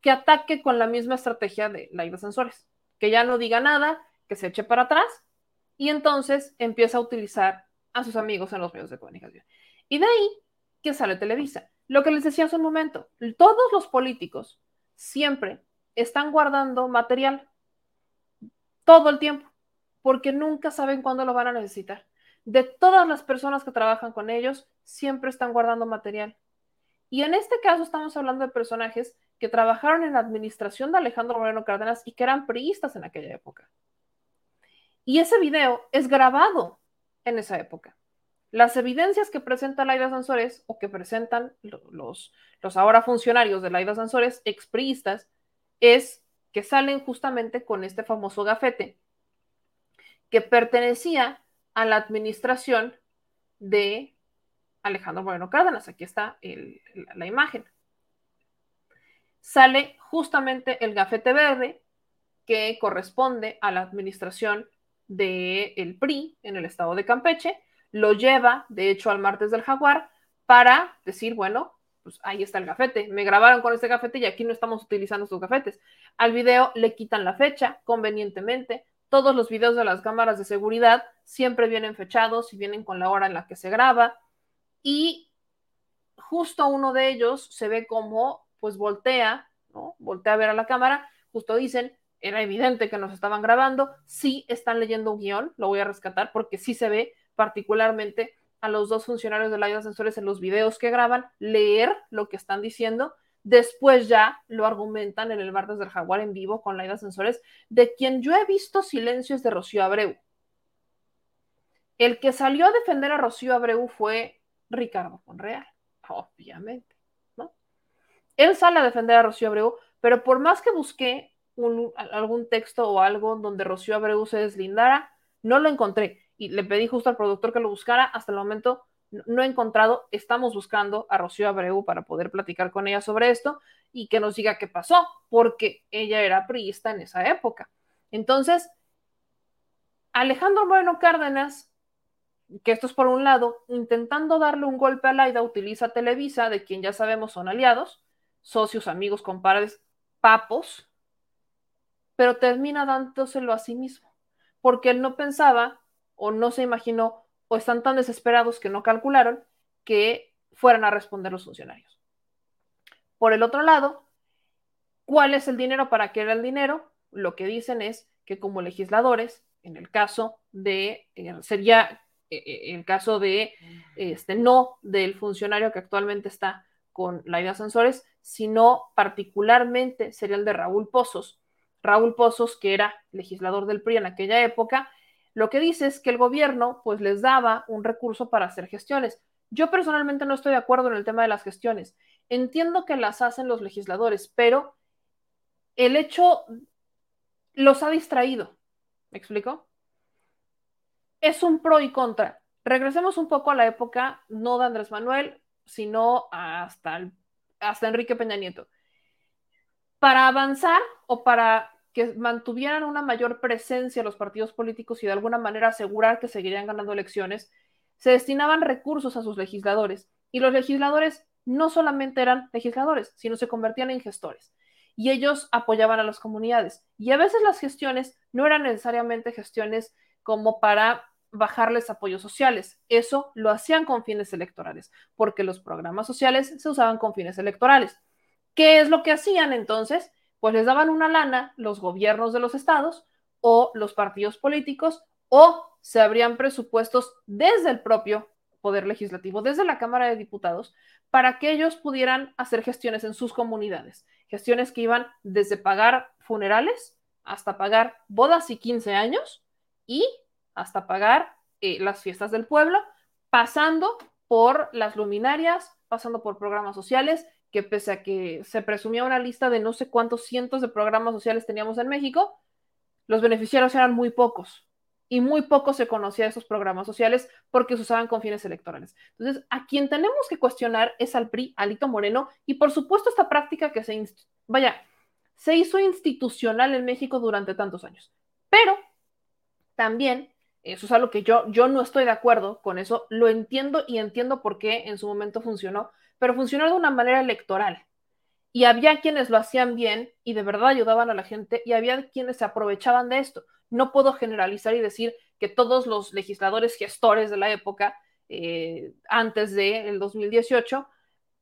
Que ataque con la misma estrategia de Laida Sensores, que ya no diga nada, que se eche para atrás y entonces empieza a utilizar a sus amigos en los medios de comunicación. Y de ahí que sale Televisa. Lo que les decía hace un momento, todos los políticos siempre están guardando material todo el tiempo, porque nunca saben cuándo lo van a necesitar. De todas las personas que trabajan con ellos, siempre están guardando material. Y en este caso estamos hablando de personajes que trabajaron en la administración de Alejandro Moreno Cárdenas y que eran priistas en aquella época. Y ese video es grabado en esa época. Las evidencias que presenta Laida Sansores o que presentan los, los ahora funcionarios de Laida Sansores, expriistas, es que salen justamente con este famoso gafete que pertenecía a la administración de Alejandro Moreno Cárdenas. Aquí está la imagen. Sale justamente el gafete verde que corresponde a la administración del el PRI en el estado de Campeche, lo lleva, de hecho, al martes del jaguar para decir, bueno, pues ahí está el gafete, me grabaron con este gafete y aquí no estamos utilizando estos gafetes. Al video le quitan la fecha convenientemente, todos los videos de las cámaras de seguridad siempre vienen fechados y vienen con la hora en la que se graba y justo uno de ellos se ve como pues voltea, ¿no? Voltea a ver a la cámara, justo dicen, era evidente que nos estaban grabando, sí están leyendo un guion, lo voy a rescatar porque sí se ve particularmente a los dos funcionarios de la ayuda sensores en los videos que graban leer lo que están diciendo, después ya lo argumentan en el martes del jaguar en vivo con la sensores, de quien yo he visto silencios de Rocío Abreu. El que salió a defender a Rocío Abreu fue Ricardo Monreal, obviamente. Él sale a defender a Rocío Abreu, pero por más que busqué algún texto o algo donde Rocío Abreu se deslindara, no lo encontré. Y le pedí justo al productor que lo buscara. Hasta el momento no he encontrado. Estamos buscando a Rocío Abreu para poder platicar con ella sobre esto y que nos diga qué pasó, porque ella era priista en esa época. Entonces, Alejandro Moreno Cárdenas, que esto es por un lado, intentando darle un golpe a Laida, utiliza Televisa, de quien ya sabemos son aliados, socios, amigos, compadres, papos, pero termina dándoselo a sí mismo, porque él no pensaba o no se imaginó o están tan desesperados que no calcularon que fueran a responder los funcionarios. Por el otro lado, ¿cuál es el dinero? ¿Para qué era el dinero? Lo que dicen es que como legisladores, en el caso de, eh, sería eh, eh, el caso de, este, no del funcionario que actualmente está con la idea Sensores, sino particularmente sería el de Raúl Pozos. Raúl Pozos, que era legislador del PRI en aquella época, lo que dice es que el gobierno pues les daba un recurso para hacer gestiones. Yo personalmente no estoy de acuerdo en el tema de las gestiones. Entiendo que las hacen los legisladores, pero el hecho los ha distraído. ¿Me explico? Es un pro y contra. Regresemos un poco a la época, no de Andrés Manuel, sino hasta, hasta Enrique Peña Nieto. Para avanzar o para que mantuvieran una mayor presencia los partidos políticos y de alguna manera asegurar que seguirían ganando elecciones, se destinaban recursos a sus legisladores y los legisladores no solamente eran legisladores, sino se convertían en gestores y ellos apoyaban a las comunidades. Y a veces las gestiones no eran necesariamente gestiones como para bajarles apoyos sociales. Eso lo hacían con fines electorales, porque los programas sociales se usaban con fines electorales. ¿Qué es lo que hacían entonces? Pues les daban una lana los gobiernos de los estados o los partidos políticos o se abrían presupuestos desde el propio Poder Legislativo, desde la Cámara de Diputados, para que ellos pudieran hacer gestiones en sus comunidades, gestiones que iban desde pagar funerales hasta pagar bodas y 15 años y hasta pagar eh, las fiestas del pueblo, pasando por las luminarias, pasando por programas sociales, que pese a que se presumía una lista de no sé cuántos cientos de programas sociales teníamos en México, los beneficiarios eran muy pocos y muy poco se conocía de esos programas sociales porque se usaban con fines electorales. Entonces, a quien tenemos que cuestionar es al PRI, Alito Moreno, y por supuesto esta práctica que se, vaya, se hizo institucional en México durante tantos años. Pero también, eso es algo que yo, yo no estoy de acuerdo con eso, lo entiendo y entiendo por qué en su momento funcionó, pero funcionó de una manera electoral. Y había quienes lo hacían bien y de verdad ayudaban a la gente y había quienes se aprovechaban de esto. No puedo generalizar y decir que todos los legisladores gestores de la época, eh, antes del 2018,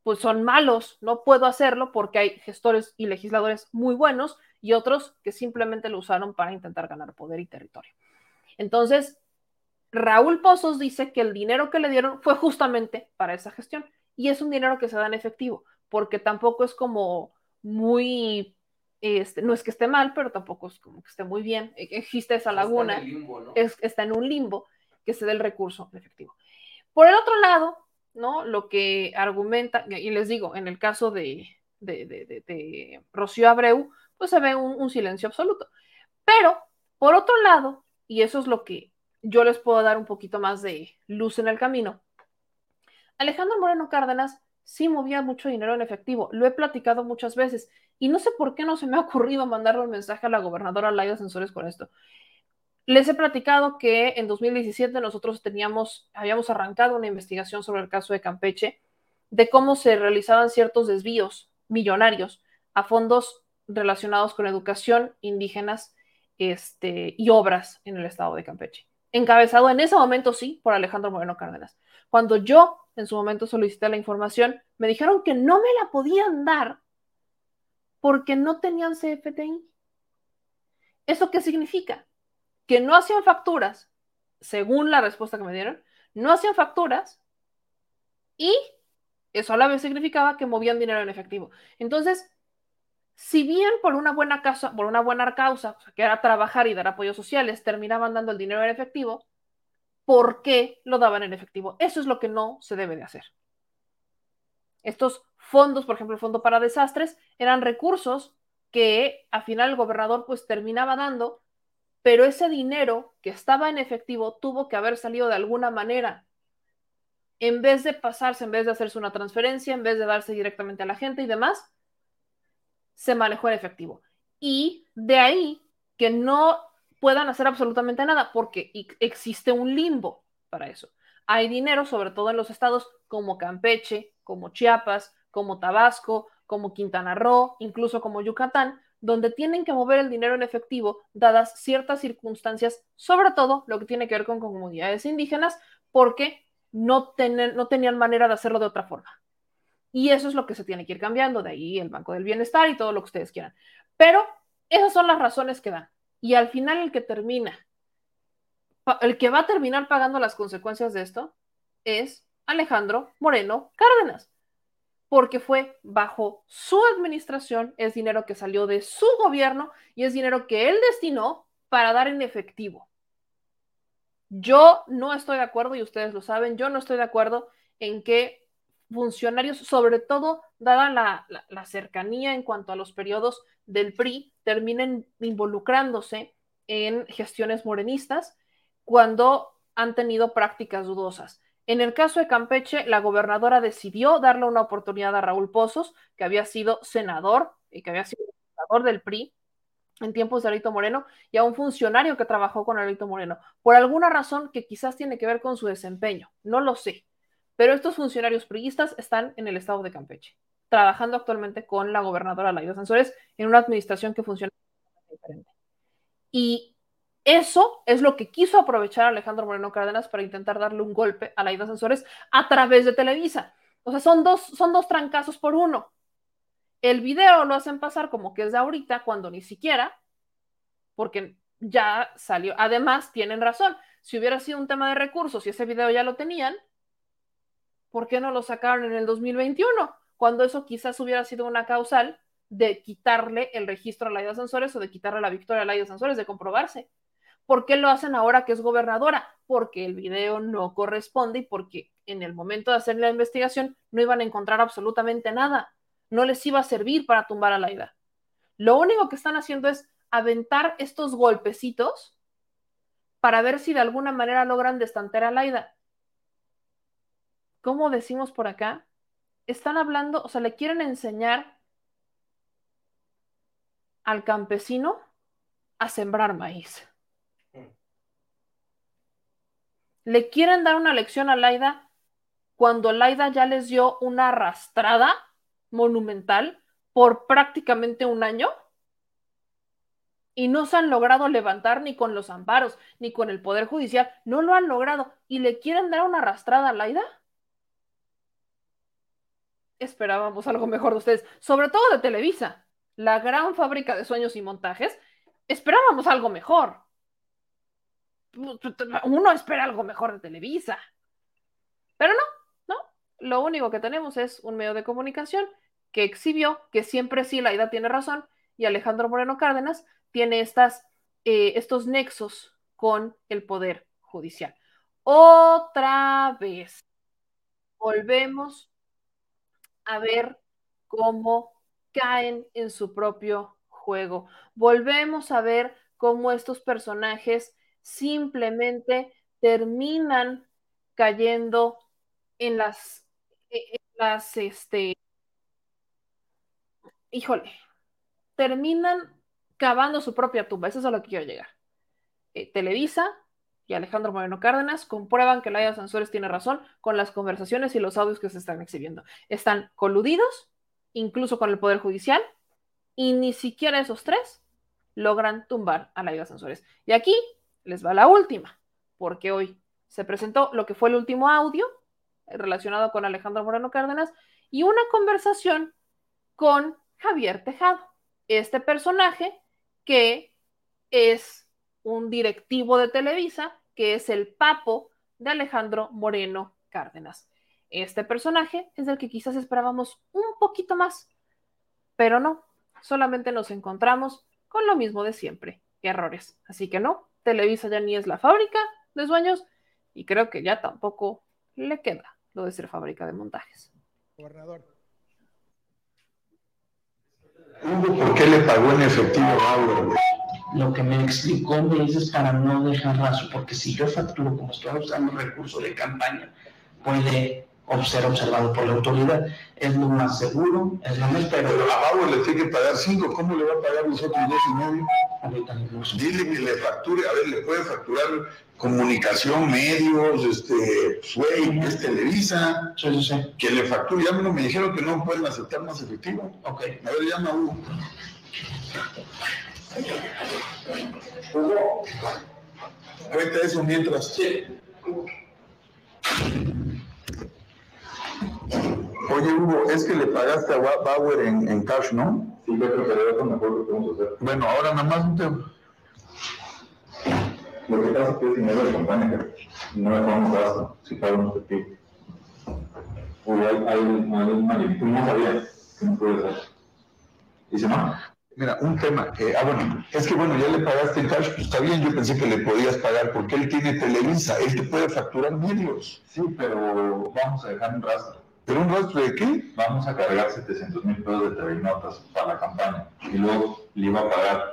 pues son malos. No puedo hacerlo porque hay gestores y legisladores muy buenos y otros que simplemente lo usaron para intentar ganar poder y territorio. Entonces, Raúl Pozos dice que el dinero que le dieron fue justamente para esa gestión y es un dinero que se da en efectivo, porque tampoco es como muy, este, no es que esté mal, pero tampoco es como que esté muy bien. E, existe esa laguna, está en, es, está en un limbo que se dé el recurso en efectivo. Por el otro lado, ¿no? Lo que argumenta, y les digo, en el caso de, de, de, Rocío Abreu, pues se ve un, un silencio absoluto. Pero, por otro lado, y eso es lo que yo les puedo dar un poquito más de luz en el camino, Alejandro Moreno Cárdenas sí movía mucho dinero en efectivo, lo he platicado muchas veces y no sé por qué no se me ha ocurrido mandarle un mensaje a la gobernadora Laida Sensores con esto. Les he platicado que en 2017 nosotros teníamos, habíamos arrancado una investigación sobre el caso de Campeche, de cómo se realizaban ciertos desvíos millonarios a fondos relacionados con educación, indígenas este, y obras en el estado de Campeche. Encabezado en ese momento, sí, por Alejandro Moreno Cárdenas. Cuando yo en su momento solicité la información, me dijeron que no me la podían dar porque no tenían CFTI. ¿Eso qué significa? Que no hacían facturas, según la respuesta que me dieron, no hacían facturas y eso a la vez significaba que movían dinero en efectivo. Entonces, si bien por una buena causa, por una buena causa, que era trabajar y dar apoyos sociales, terminaban dando el dinero en efectivo, por qué lo daban en efectivo. Eso es lo que no se debe de hacer. Estos fondos, por ejemplo, el fondo para desastres, eran recursos que al final el gobernador pues terminaba dando, pero ese dinero que estaba en efectivo tuvo que haber salido de alguna manera. En vez de pasarse, en vez de hacerse una transferencia, en vez de darse directamente a la gente y demás, se manejó en efectivo. Y de ahí que no puedan hacer absolutamente nada, porque existe un limbo para eso. Hay dinero, sobre todo en los estados como Campeche, como Chiapas, como Tabasco, como Quintana Roo, incluso como Yucatán, donde tienen que mover el dinero en efectivo dadas ciertas circunstancias, sobre todo lo que tiene que ver con comunidades indígenas, porque no, no tenían manera de hacerlo de otra forma. Y eso es lo que se tiene que ir cambiando, de ahí el Banco del Bienestar y todo lo que ustedes quieran. Pero esas son las razones que dan. Y al final el que termina, el que va a terminar pagando las consecuencias de esto es Alejandro Moreno Cárdenas, porque fue bajo su administración, es dinero que salió de su gobierno y es dinero que él destinó para dar en efectivo. Yo no estoy de acuerdo, y ustedes lo saben, yo no estoy de acuerdo en que funcionarios, sobre todo dada la, cercanía en cuanto a los periodos del PRI, terminen involucrándose en gestiones morenistas cuando han tenido prácticas dudosas. En el caso de Campeche, la gobernadora decidió darle una oportunidad a Raúl Pozos, que había sido senador y que había sido senador del PRI en tiempos de Alito Moreno, y a un funcionario que trabajó con Alito Moreno, por alguna razón que quizás tiene que ver con su desempeño, no lo sé. Pero estos funcionarios priistas están en el estado de Campeche, trabajando actualmente con la gobernadora Laida Sansores en una administración que funciona diferente. Y eso es lo que quiso aprovechar Alejandro Moreno Cárdenas para intentar darle un golpe a Laida Sansores a través de Televisa. O sea, son dos, son dos trancazos por uno. El video lo hacen pasar como que es de ahorita, cuando ni siquiera, porque ya salió. Además, tienen razón. Si hubiera sido un tema de recursos y ese video ya lo tenían, ¿por qué no lo sacaron en el 2021? Cuando eso quizás hubiera sido una causal de quitarle el registro a Laida Sansores o de quitarle la victoria a Laida Sansores, de comprobarse. ¿Por qué lo hacen ahora que es gobernadora? Porque el video no corresponde y porque en el momento de hacer la investigación no iban a encontrar absolutamente nada. No les iba a servir para tumbar a Laida. Lo único que están haciendo es aventar estos golpecitos para ver si de alguna manera logran destantear a Laida. ¿Cómo decimos por acá? Están hablando, o sea, le quieren enseñar al campesino a sembrar maíz. Le quieren dar una lección a Laida cuando Laida ya les dio una arrastrada monumental por prácticamente un año y no se han logrado levantar ni con los amparos, ni con el Poder Judicial, no lo han logrado y le quieren dar una arrastrada a Laida esperábamos algo mejor de ustedes, sobre todo de Televisa, la gran fábrica de sueños y montajes, esperábamos algo mejor. Uno espera algo mejor de Televisa. Pero no, no. Lo único que tenemos es un medio de comunicación que exhibió que siempre sí la idea tiene razón y Alejandro Moreno Cárdenas tiene estas, eh, estos nexos con el Poder Judicial. Otra vez, volvemos a ver cómo caen en su propio juego. Volvemos a ver cómo estos personajes simplemente terminan cayendo en las, en las, este, híjole, terminan cavando su propia tumba. Eso es a lo que quiero llegar. Eh, Televisa y Alejandro Moreno Cárdenas comprueban que Laia Sansores tiene razón con las conversaciones y los audios que se están exhibiendo. Están coludidos, incluso con el Poder Judicial, y ni siquiera esos tres logran tumbar a Laia Sansores. Y aquí les va la última, porque hoy se presentó lo que fue el último audio relacionado con Alejandro Moreno Cárdenas y una conversación con Javier Tejado, este personaje que es un directivo de Televisa, que es el papo de Alejandro Moreno Cárdenas. Este personaje es del que quizás esperábamos un poquito más, pero no, solamente nos encontramos con lo mismo de siempre, errores. Así que no, Televisa ya ni es la fábrica de sueños y creo que ya tampoco le queda lo de ser fábrica de montajes. Gobernador. ¿por qué le pagó en efectivo a Bauer? Lo que me explicó me dices para no dejar rastro, porque si yo facturo como estoy usando recurso de campaña, puede ser observado por la autoridad. Es lo más seguro, es lo más pero... Pero a Bauer le tiene que pagar cinco, ¿cómo le va a pagar los otros dos y medio? Dile que le facture, a ver, le puede facturar comunicación, medios, este, Sway, es Televisa, que le facture. Ya me, me dijeron que no pueden aceptar más efectivo. Ok. A ver, llama a Hugo. Hugo, cuenta eso mientras. Oye, Hugo, es que le pagaste a Bauer en, en cash, ¿no? Sí, pero que le mejor que a hacer. Bueno, ahora nada más un tema. Lo que pasa es que es dinero de campaña no dejamos gasto si pagamos efectivo. O hay, hay, hay una limitud, no sabía que no puede ser. Dice, no. Mira, un tema. eh, ah, bueno, es que bueno, ya le pagaste en cash, pues está bien, yo pensé que le podías pagar porque él tiene Televisa, él te puede facturar medios. Sí, pero vamos a dejar un rastro. ¿Pero un rastro de qué? Vamos a cargar 700 mil pesos de TV Notas para la campaña. Y luego le iba a pagar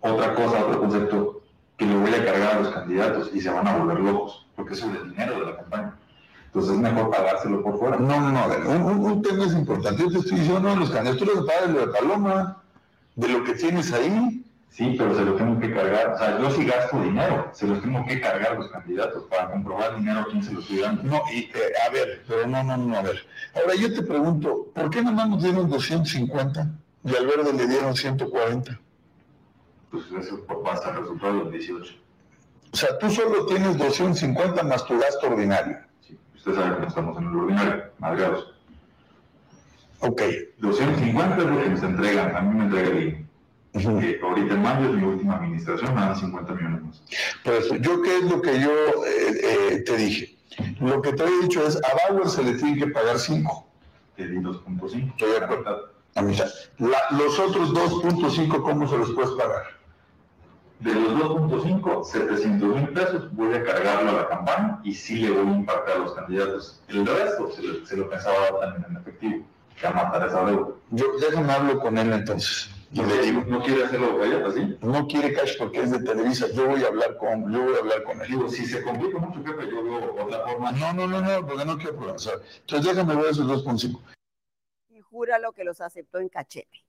otra cosa, otro concepto, que le voy a cargar a los candidatos y se van a volver locos, porque eso es el dinero de la campaña. Entonces es mejor pagárselo por fuera. No, no, no, a ver, un, un- un tema es importante. Yo te estoy diciendo, no, los candidatos tú les pagas lo de Paloma, de lo que tienes ahí. Sí, pero se los tengo que cargar. O sea, yo sí gasto dinero, se los tengo que cargar los candidatos para comprobar el dinero a quién se lo estoy dando. No, y eh, a ver, pero no, no, no, a ver. Ahora yo te pregunto, ¿por qué nomás nos dieron 250 y al verde le dieron 140? Pues eso va a ser el resultado del 18. O sea, tú solo tienes 250 más tu gasto ordinario. Usted sabe que no estamos en el ordinario, madreados. Ok. 250 es lo que nos entregan, a mí me entrega el INE. Que ahorita en mayo es mi última administración, me dan 50 millones más. Pues yo, ¿qué es lo que yo eh, eh, te dije? Lo que te he dicho es, a Bauer se le tiene que pagar 5. Te di 2.5. Estoy de acuerdo. A mitad. La- los otros 2.5, ¿cómo se los puedes pagar? De los 2.5, 700 mil pesos voy a cargarlo a la campaña y sí le voy a impactar a los candidatos. El resto se lo, se lo pensaba también en efectivo, a matar esa deuda. Yo, déjame hablo con él entonces. Y le digo, ¿No quiere hacerlo galletas, sí? no quiere cash porque es de Televisa, yo voy a hablar con, yo voy a hablar con él. Digo, si se complica mucho, jefe, yo veo otra forma. No, no, no, no, porque no quiero problemas. Entonces déjame ver esos 2.5. y júralo que los aceptó en cachete.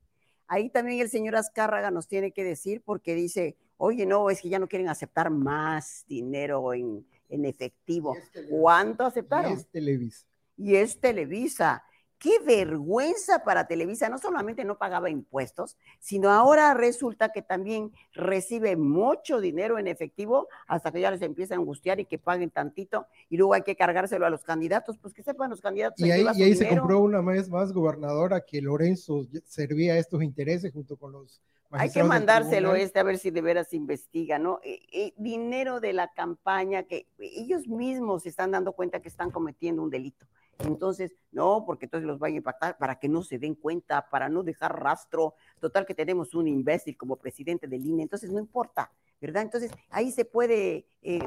Ahí también el señor Azcárraga nos tiene que decir porque dice, oye, no, es que ya no quieren aceptar más dinero en, en efectivo. ¿Cuánto aceptaron? Y es Televisa. Y es Televisa. Qué vergüenza para Televisa. No solamente no pagaba impuestos, sino ahora resulta que también recibe mucho dinero en efectivo hasta que ya les empieza a angustiar y que paguen tantito y luego hay que cargárselo a los candidatos. Pues que sepan los candidatos. Y ahí, y se compró una vez más gobernadora que Lorenzo servía a estos intereses junto con los Hay que mandárselo este a ver si de veras investiga, ¿no? Eh, eh, dinero de la campaña que ellos mismos se están dando cuenta que están cometiendo un delito. Entonces, no, porque entonces los van a impactar para que no se den cuenta, para no dejar rastro. Total que tenemos un imbécil como presidente del INE, entonces no importa, ¿verdad? Entonces ahí se puede, eh,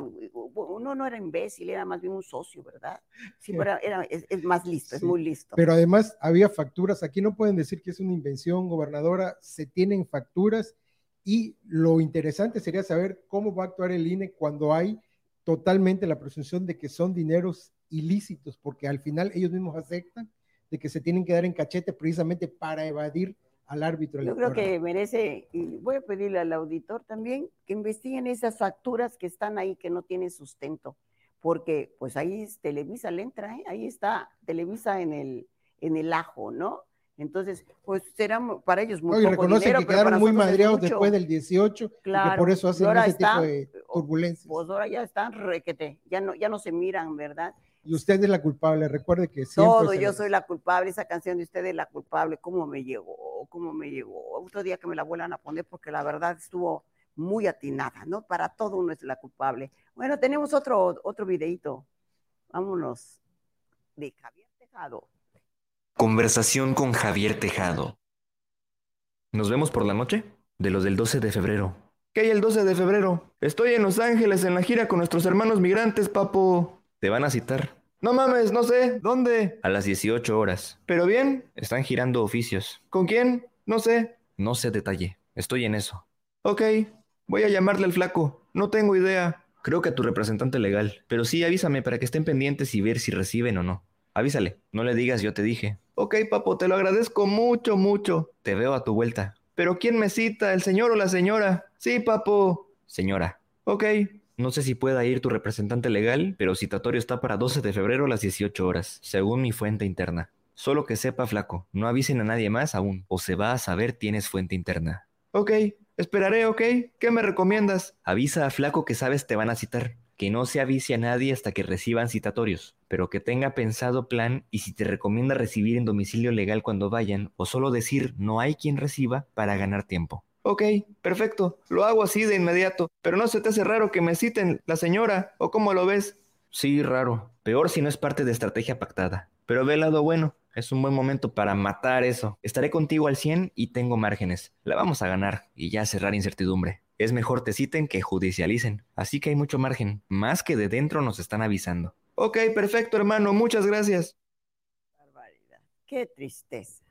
no, no era imbécil, era más bien un socio, ¿verdad? Sí, pero era, es, es más listo, es muy listo. Pero además había facturas, aquí no pueden decir que es una invención, gobernadora, se tienen facturas y lo interesante sería saber cómo va a actuar el INE cuando hay totalmente la presunción de que son dineros ilícitos, porque al final ellos mismos aceptan de que se tienen que dar en cachete precisamente para evadir al árbitro Yo creo electoral. que merece, y voy a pedirle al auditor también que investiguen esas facturas que están ahí que no tienen sustento, porque pues ahí es Televisa le entra, ¿eh? ahí está Televisa en el, en el ajo, ¿no? Entonces, pues será para ellos muy No, y poco reconocen dinero, que quedaron muy madreados después del 18 y que Claro, por eso hacen ese está- tipo de turbulencias. Pues ahora ya están requete, ya no, ya no se miran, ¿verdad? Y usted es la culpable, recuerde que siempre Todo, yo soy la culpable, esa canción de usted es la culpable, cómo me llegó, cómo me llegó. Otro día que me la vuelvan a poner porque la verdad estuvo muy atinada, ¿no? Para todo uno es la culpable. Bueno, tenemos otro, otro videito. Vámonos. De Javier Tejado. Conversación con Javier Tejado. ¿Nos vemos por la noche? De los del 12 de febrero. ¿Qué hay el 12 de febrero? Estoy en Los Ángeles en la gira con nuestros hermanos migrantes, papo. Te van a citar. No mames, no sé. ¿Dónde? A las 18 horas. ¿Pero bien? Están girando oficios. ¿Con quién? No sé. No sé detalle. Estoy en eso. Ok, voy a llamarle al flaco. No tengo idea. Creo que a tu representante legal. Pero sí, avísame para que estén pendientes y ver si reciben o no. Avísale. No le digas yo te dije. Ok, papo, te lo agradezco mucho, mucho. Te veo a tu vuelta. ¿Pero quién me cita? ¿El señor o la señora? Sí, papo. Señora. Ok. No sé si pueda ir tu representante legal, pero citatorio está para 12 de febrero a las 18 horas, según mi fuente interna. Solo que sepa, flaco, no avisen a nadie más aún, o se va a saber tienes fuente interna. Ok, esperaré, ok. ¿Qué me recomiendas? Avisa a flaco que sabes te van a citar. Que no se avise a nadie hasta que reciban citatorios, pero que tenga pensado plan y si te recomienda recibir en domicilio legal cuando vayan, o solo decir no hay quien reciba para ganar tiempo. Ok, perfecto, lo hago así de inmediato, pero no se te hace raro que me citen la señora, o cómo lo ves. Sí, raro. Peor si no es parte de estrategia pactada. Pero ve el lado bueno, es un buen momento para matar eso. Estaré contigo al 100 y tengo márgenes. La vamos a ganar y ya cerrar incertidumbre. Es mejor te citen que judicialicen. Así que hay mucho margen. Más que de dentro nos están avisando. Ok, perfecto, hermano. Muchas gracias. Qué tristeza.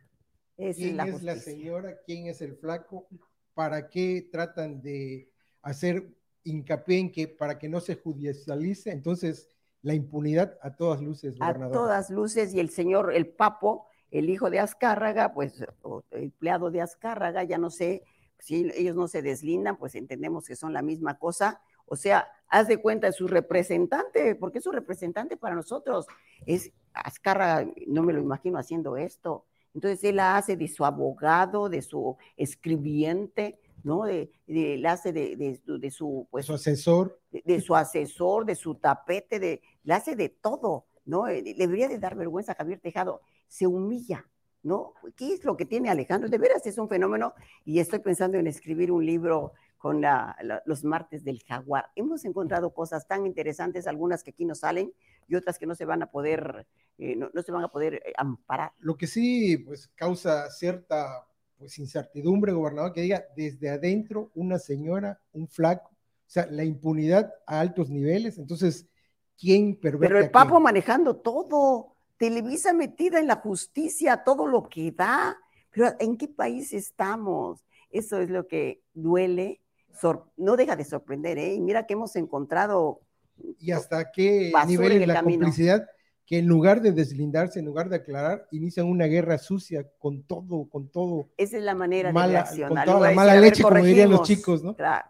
Esa ¿Quién la es la justicia. señora? ¿Quién es el flaco? ¿Para qué tratan de hacer hincapié en que para que no se judicialice? Entonces, la impunidad a todas luces, a gobernador. todas luces y el señor, el papo, el hijo de Azcárraga, pues o empleado de Azcárraga, ya no sé, si ellos no se deslindan, pues entendemos que son la misma cosa. O sea, haz de cuenta de su representante, porque es su representante para nosotros. Es Azcárraga, no me lo imagino haciendo esto. Entonces él la hace de su abogado, de su escribiente, ¿no? De, de- la hace de, de su- de su, pues, Su asesor. de, su asesor, de su tapete, de, le hace de todo, ¿no? Eh, Le debería de dar vergüenza a Javier Tejado, se humilla, ¿no? ¿Qué es lo que tiene Alejandro? De veras es un fenómeno y estoy pensando en escribir un libro con la- la- los martes del jaguar. Hemos encontrado cosas tan interesantes, algunas que aquí no salen y otras que no se van a poder, eh, no, no se van a poder eh, amparar. Lo que sí, pues, causa cierta pues, incertidumbre, gobernador, que diga desde adentro una señora, un flaco, o sea, la impunidad a altos niveles. Entonces, ¿quién perverte Pero el Papo manejando todo, Televisa metida en la justicia, todo lo que da. Pero ¿en qué país estamos? Eso es lo que duele, no deja de sorprender, ¿eh? Y mira que hemos encontrado y hasta qué basura nivel es la camino. complicidad que en lugar de deslindarse, en lugar de aclarar, inician una guerra sucia con todo, con todo. Esa es la manera Mala- de reaccionar. con toda la mala decir, "A ver, leche, como dirían los corregimos". chicos, ¿no? Claro.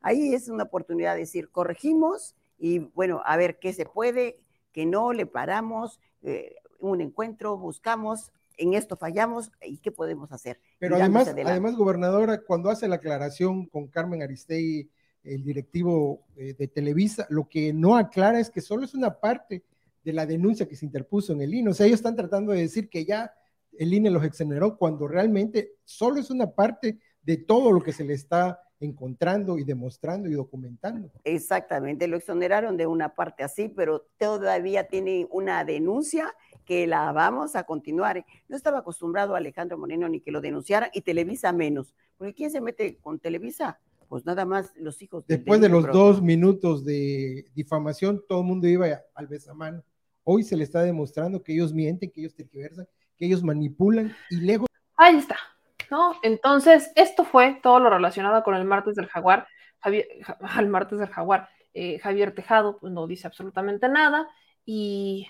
Ahí es una oportunidad de decir, corregimos y bueno, a ver qué se puede, que no, le paramos, eh, un encuentro, buscamos, en esto fallamos y qué podemos hacer. Pero además, adelante. además, gobernadora, cuando hace la aclaración con Carmen Aristegui, el directivo eh, de Televisa, lo que no aclara es que solo es una parte de la denuncia que se interpuso en el INE. O sea, ellos están tratando de decir que ya el INE los exoneró cuando realmente solo es una parte de todo lo que se le está encontrando y demostrando y documentando. Exactamente, lo exoneraron de una parte así, pero todavía tiene una denuncia que la vamos a continuar. No estaba acostumbrado Alejandro Moreno ni que lo denunciaran y Televisa menos, porque ¿quién se mete con Televisa? Pues nada más los hijos Después de los dos minutos de difamación, todo el mundo iba al besamano. Hoy se le está demostrando que ellos mienten, que ellos tergiversan, que ellos manipulan y lejos Ahí está, ¿no? Entonces, esto fue todo lo relacionado con el martes del jaguar. Javier, al martes del jaguar. Eh, Javier Tejado pues, no dice absolutamente nada y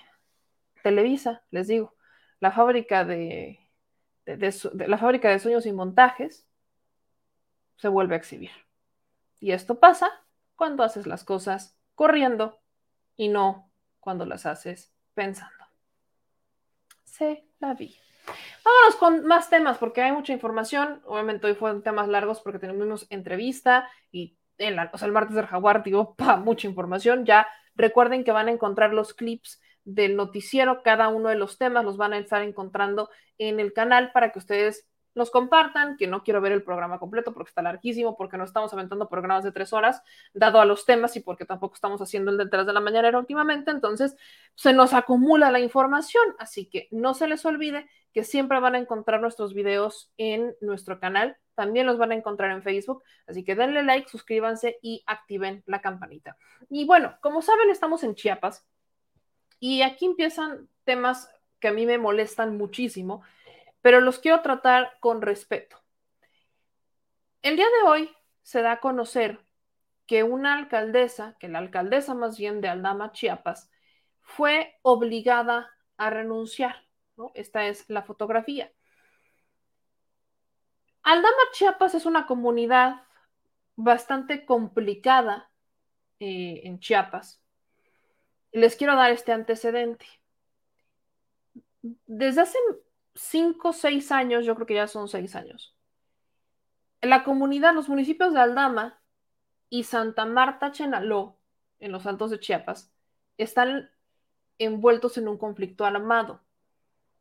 Televisa, les digo, la fábrica de, de- de su- de la fábrica de sueños y montajes se vuelve a exhibir. Y esto pasa cuando haces las cosas corriendo y no cuando las haces pensando. Se la vi. Vámonos con más temas porque hay mucha información. Obviamente hoy fueron temas largos porque tenemos entrevista y en el martes del jaguar, digo, mucha información. Ya recuerden que van a encontrar los clips del noticiero, cada uno de los temas los van a estar encontrando en el canal para que ustedes los compartan, que no quiero ver el programa completo porque está larguísimo, porque no estamos aventando programas de tres horas, dado a los temas y porque tampoco estamos haciendo el detrás de la mañanera últimamente, entonces se nos acumula la información, así que no se les olvide que siempre van a encontrar nuestros videos en nuestro canal, también los van a encontrar en Facebook, así que denle like, suscríbanse y activen la campanita. Y bueno, como saben, estamos en Chiapas y aquí empiezan temas que a mí me molestan muchísimo, pero los quiero tratar con respeto. El día de hoy se da a conocer que una alcaldesa, que la alcaldesa más bien de Aldama, Chiapas, fue obligada a renunciar. Esta es la fotografía. Aldama, Chiapas es una comunidad bastante complicada eh, en Chiapas. Les quiero dar este antecedente. Desde hace cinco o seis años, yo creo que ya son seis años, la comunidad, los municipios de Aldama y Santa Marta Chenaló, en los Altos de Chiapas, están envueltos en un conflicto armado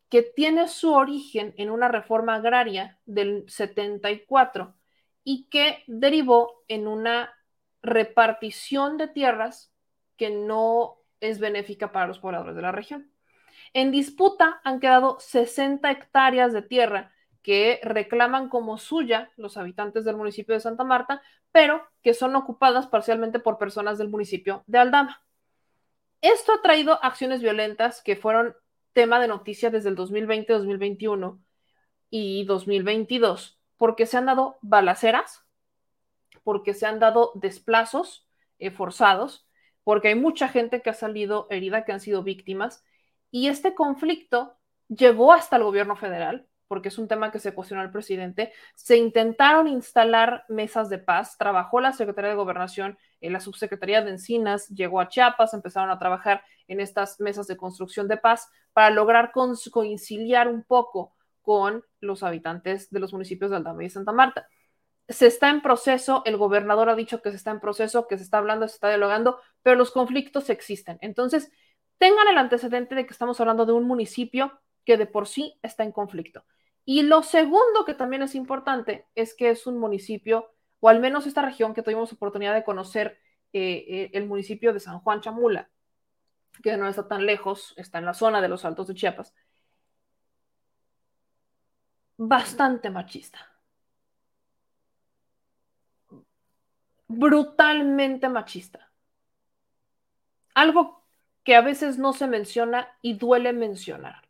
que tiene su origen en una reforma agraria del 74 y que derivó en una repartición de tierras que no es benéfica para los pobladores de la región. En disputa han quedado 60 hectáreas de tierra que reclaman como suya los habitantes del municipio de Santa Marta, pero que son ocupadas parcialmente por personas del municipio de Aldama. Esto ha traído acciones violentas que fueron tema de noticia desde el 2020, 2021 y 2022, porque se han dado balaceras, porque se han dado desplazos eh, forzados, porque hay mucha gente que ha salido herida, que han sido víctimas, y este conflicto llegó hasta el gobierno federal, porque es un tema que se cuestionó al presidente. Se intentaron instalar mesas de paz, trabajó la Secretaría de Gobernación, en la Subsecretaría de Encinas, llegó a Chiapas, empezaron a trabajar en estas mesas de construcción de paz para lograr conciliar un poco con los habitantes de los municipios de Aldama y Santa Marta. Se está en proceso, el gobernador ha dicho que se está en proceso, que se está hablando, se está dialogando, pero los conflictos existen. Entonces, tengan el antecedente de que estamos hablando de un municipio que de por sí está en conflicto. Y lo segundo que también es importante es que es un municipio, o al menos esta región que tuvimos oportunidad de conocer, eh, eh, el municipio de San Juan Chamula, que no está tan lejos, está en la zona de los Altos de Chiapas, bastante machista. Brutalmente machista. Algo que a veces no se menciona y duele mencionar.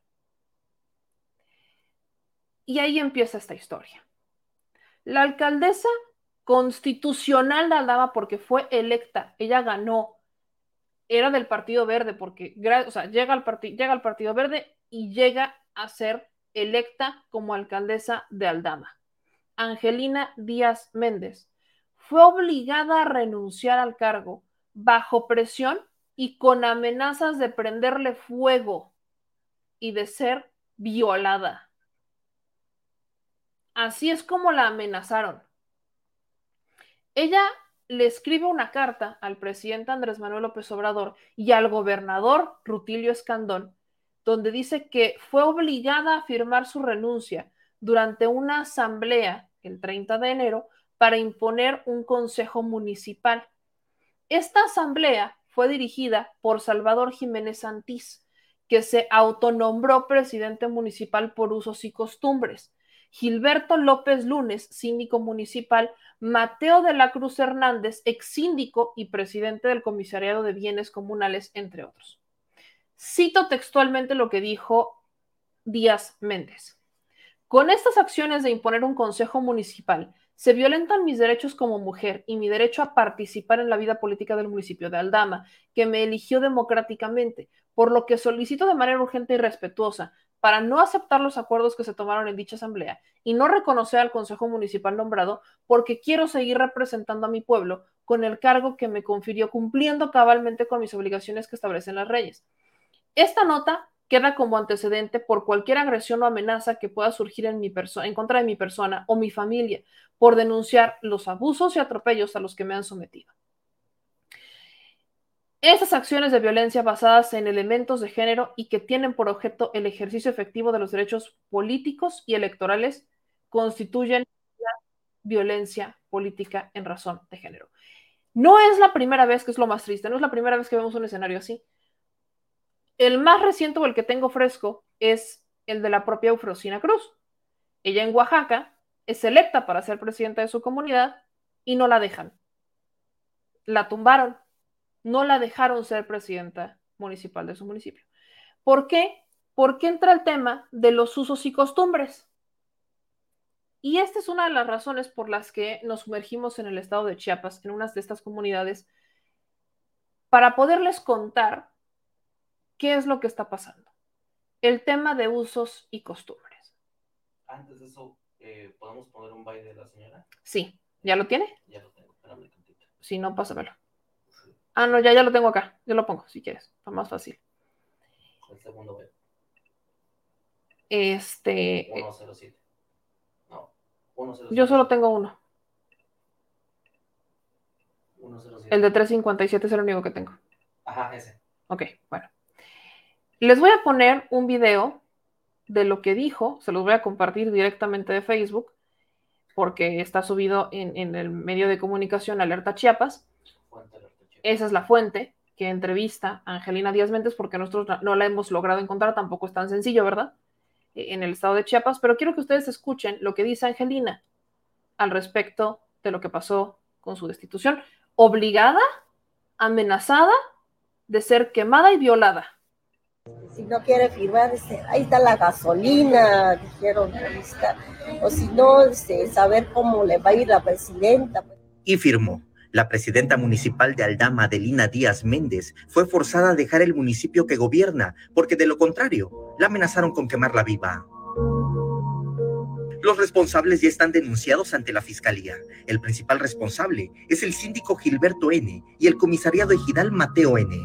Y ahí empieza esta historia. La alcaldesa constitucional de Aldama, porque fue electa, ella ganó, era del Partido Verde, porque llega, al llega al Partido Verde y llega a ser electa como alcaldesa de Aldama. Angelina Díaz Méndez fue obligada a renunciar al cargo bajo presión y con amenazas de prenderle fuego y de ser violada. Así es como la amenazaron. Ella le escribe una carta al presidente Andrés Manuel López Obrador y al gobernador Rutilio Escandón, donde dice que fue obligada a firmar su renuncia durante una asamblea el 30 de enero para imponer un consejo municipal. Esta asamblea fue dirigida por Salvador Jiménez Santís, que se autonombró presidente municipal por usos y costumbres. Gilberto López Lunes, síndico municipal, Mateo de la Cruz Hernández, ex síndico y presidente del Comisariado de Bienes Comunales, entre otros. Cito textualmente lo que dijo Díaz Méndez. Con estas acciones de imponer un consejo municipal, se violentan mis derechos como mujer y mi derecho a participar en la vida política del municipio de Aldama, que me eligió democráticamente, por lo que solicito de manera urgente y respetuosa para no aceptar los acuerdos que se tomaron en dicha asamblea y no reconocer al Consejo Municipal nombrado porque quiero seguir representando a mi pueblo con el cargo que me confirió cumpliendo cabalmente con mis obligaciones que establecen las leyes. Esta nota queda como antecedente por cualquier agresión o amenaza que pueda surgir en, mi en contra de mi persona o mi familia por denunciar los abusos y atropellos a los que me han sometido. Esas acciones de violencia basadas en elementos de género y que tienen por objeto el ejercicio efectivo de los derechos políticos y electorales constituyen la violencia política en razón de género. No es la primera vez, que es lo más triste, no es la primera vez que vemos un escenario así. El más reciente o el que tengo fresco es el de la propia Eufrosina Cruz. Ella en Oaxaca es electa para ser presidenta de su comunidad y no la dejan. La tumbaron no la dejaron ser presidenta municipal de su municipio. ¿Por qué? Porque entra el tema de los usos y costumbres. Y esta es una de las razones por las que nos sumergimos en el estado de Chiapas, en unas de estas comunidades, para poderles contar qué es lo que está pasando. El tema de usos y costumbres. Antes de eso, eh, ¿podemos poner un baile de la señora? Sí, ¿ya lo tiene? Ya lo tengo, espérame tantito. Si no, pásamelo. Ah, no, ya, ya lo tengo acá. Yo lo pongo, si quieres. Está más fácil. El segundo B. Este. 107. No, 107. Yo solo tengo uno. 107. El de 357 es el único que tengo. Ajá, ese. Ok, bueno. Les voy a poner un video de lo que dijo, se los voy a compartir directamente de Facebook, porque está subido en, en el medio de comunicación Alerta Chiapas. Esa es la fuente que entrevista a Angelina Díaz Méndez, porque nosotros no- la hemos logrado encontrar, tampoco es tan sencillo, ¿verdad? Eh, En el estado de Chiapas, pero quiero que ustedes escuchen lo que dice Angelina al respecto de lo que pasó con su destitución, obligada, amenazada de ser quemada y violada. Si no quiere firmar, ahí está la gasolina, dijeron. O si no, saber cómo le va a ir la presidenta. y firmó. La presidenta municipal de Aldama, Adelina Díaz Méndez, fue forzada a dejar el municipio que gobierna, porque de lo contrario, la amenazaron con quemarla viva. Los responsables ya están denunciados ante la fiscalía. El principal responsable es el síndico Gilberto N. y el comisariado ejidal Mateo N.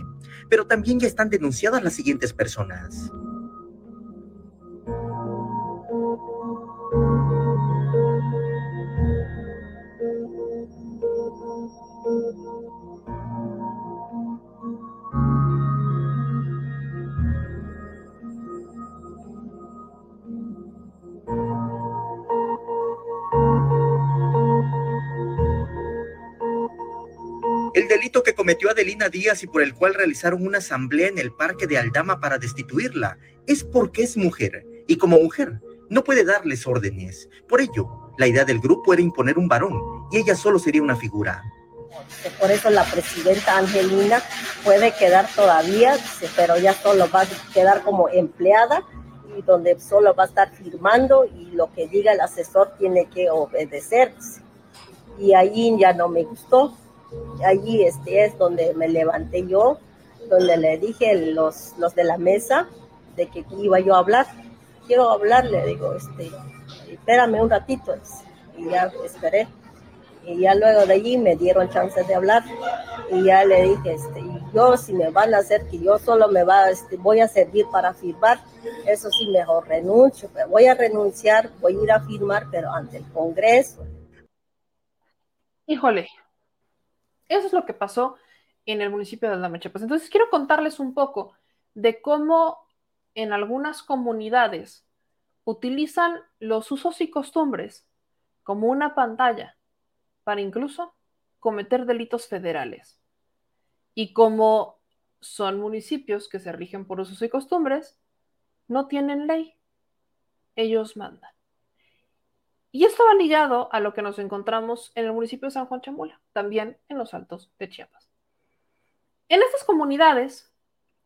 Pero también ya están denunciadas las siguientes personas. El delito que cometió Adelina Díaz y por el cual realizaron una asamblea en el parque de Aldama para destituirla es porque es mujer y como mujer no puede darles órdenes. Por ello, la idea del grupo era imponer un varón y ella solo sería una figura. Por eso la presidenta Angelina puede quedar todavía, pero ya solo va a quedar como empleada y donde solo va a estar firmando y lo que diga el asesor tiene que obedecer. dice. Y allí ya no me gustó. Allí este es donde me levanté yo, donde le dije los, los de la mesa de que iba yo a hablar. Quiero hablar, le digo, este, espérame un ratito. Y ya esperé. Y ya luego de allí me dieron chance de hablar. Y ya le dije, este, yo si me van a hacer que yo solo me va, este, voy a servir para firmar, eso sí mejor renuncio. Voy a renunciar, voy a ir a firmar, pero ante el Congreso. Híjole, eso es lo que pasó en el municipio de Aldama, Chiapas. Entonces, quiero contarles un poco de cómo en algunas comunidades utilizan los usos y costumbres como una pantalla para incluso cometer delitos federales. Y como son municipios que se rigen por usos y costumbres, no tienen ley. Ellos mandan. Y esto va ligado a lo que nos encontramos en el municipio de San Juan Chamula, también en los altos de Chiapas. En estas comunidades,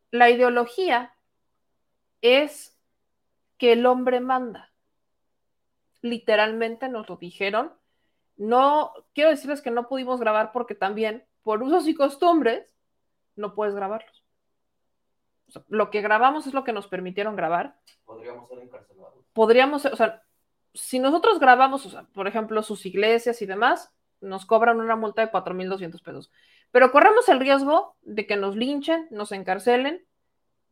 la ideología es que el hombre manda. Literalmente nos lo dijeron. No, quiero decirles que no pudimos grabar porque también, por usos y costumbres, no puedes grabarlos. O sea, lo que grabamos es lo que nos permitieron grabar. Podríamos ser encarcelados. Podríamos, ser- o sea, si nosotros grabamos, por ejemplo, sus iglesias y demás, nos cobran una multa de 4.200 pesos. Pero corremos el riesgo de que nos linchen, nos encarcelen,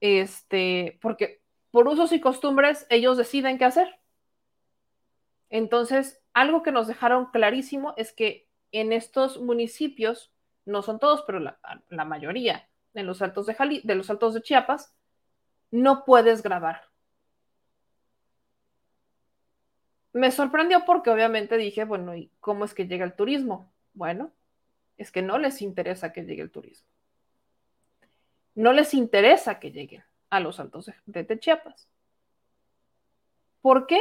este, porque por usos y costumbres ellos deciden qué hacer. Entonces, algo que nos dejaron clarísimo es que en estos municipios, no son todos, pero la, la mayoría, en los altos de, Jali- de los altos de Chiapas, no puedes grabar. Me sorprendió porque obviamente dije, bueno, ¿y cómo es que llega el turismo? Bueno, es que no les interesa que llegue el turismo. No les interesa que lleguen a los altos de, Chiapas. ¿Por qué?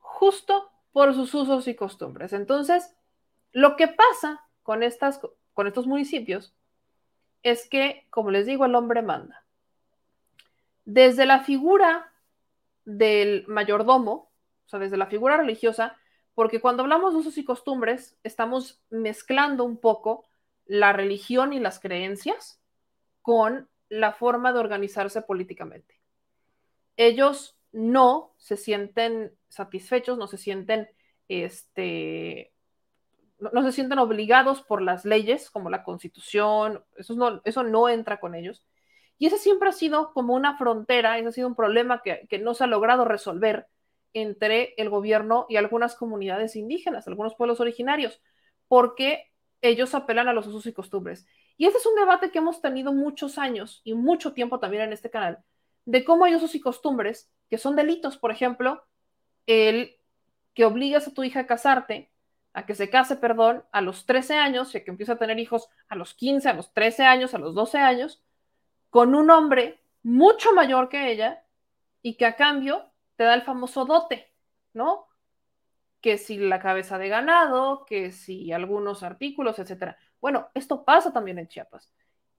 Justo por sus usos y costumbres. Entonces, lo que pasa con, estas, con estos municipios es que, como les digo, el hombre manda. Desde la figura del mayordomo, o sea, desde la figura religiosa, porque cuando hablamos de usos y costumbres, estamos mezclando un poco la religión y las creencias con la forma de organizarse políticamente. Ellos no se sienten satisfechos, no se sienten, este, no, se sienten obligados por las leyes como la constitución, eso no, eso no entra con ellos. Y ese siempre ha sido como una frontera, ese ha sido un problema que, que no se ha logrado resolver entre el gobierno y algunas comunidades indígenas, algunos pueblos originarios, porque ellos apelan a los usos y costumbres. Y ese es un debate que hemos tenido muchos años y mucho tiempo también en este canal, de cómo hay usos y costumbres que son delitos, por ejemplo, el que obligas a tu hija a casarte, a que se case, perdón, a los 13 años y a que empiece a tener hijos a los 15, a los 13 años, a los 12 años, con un hombre mucho mayor que ella y que a cambio te da el famoso dote, ¿no? Que si la cabeza de ganado, que si algunos artículos, etcétera. Bueno, esto pasa también en Chiapas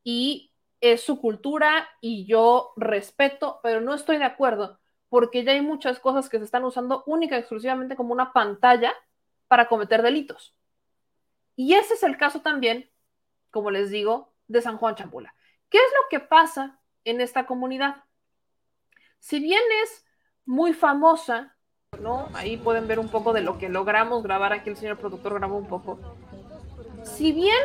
y es su cultura y yo respeto, pero no estoy de acuerdo porque ya hay muchas cosas que se están usando única y exclusivamente como una pantalla para cometer delitos. Y ese es el caso también, como les digo, de San Juan Champula. ¿Qué es lo que pasa en esta comunidad? Si bien es muy famosa, ¿no? Ahí pueden ver un poco de lo que logramos grabar aquí, el señor productor grabó un poco. Si bien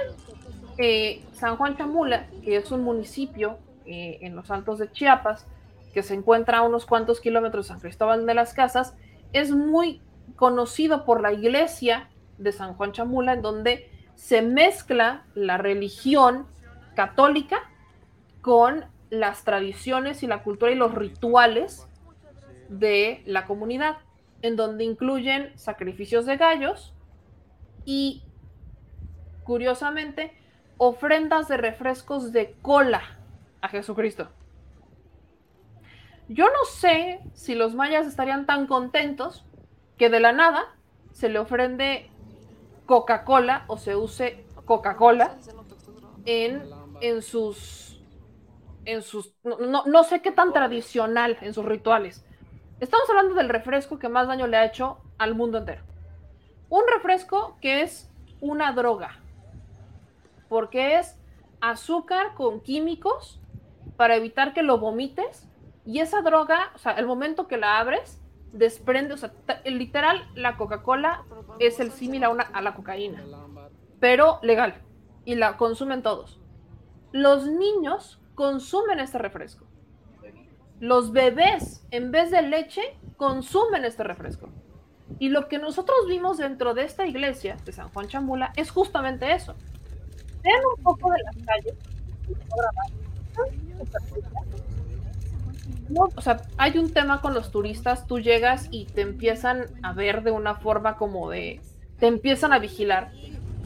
eh, San Juan Chamula, que es un municipio eh, en los altos de Chiapas, que se encuentra a unos cuantos kilómetros de San Cristóbal de las Casas, es muy conocido por la iglesia de San Juan Chamula, en donde se mezcla la religión católica con las tradiciones y la cultura y los rituales de la comunidad, en donde incluyen sacrificios de gallos y, curiosamente, ofrendas de refrescos de cola a Jesucristo. Yo no sé si los mayas estarían tan contentos que de la nada se le ofrende Coca-Cola o se use Coca-Cola en, en sus en sus no, no, sé qué tan tradicional en sus rituales. Estamos hablando del refresco que más daño le ha hecho al mundo entero. Un refresco que es una droga, porque es azúcar con químicos para evitar que lo vomites y esa droga, o sea, el momento que la abres, desprende, o sea, literal, la Coca-Cola es el símil a, a la cocaína, pero legal, y la consumen todos. Los niños consumen este refresco. Los bebés, en vez de leche, consumen este refresco. Y lo que nosotros vimos dentro de esta iglesia de San Juan Chambula es justamente eso. Vean un poco de las calles. No, o sea, hay un tema con los turistas, tú llegas y te empiezan a ver de una forma como de, te empiezan a vigilar,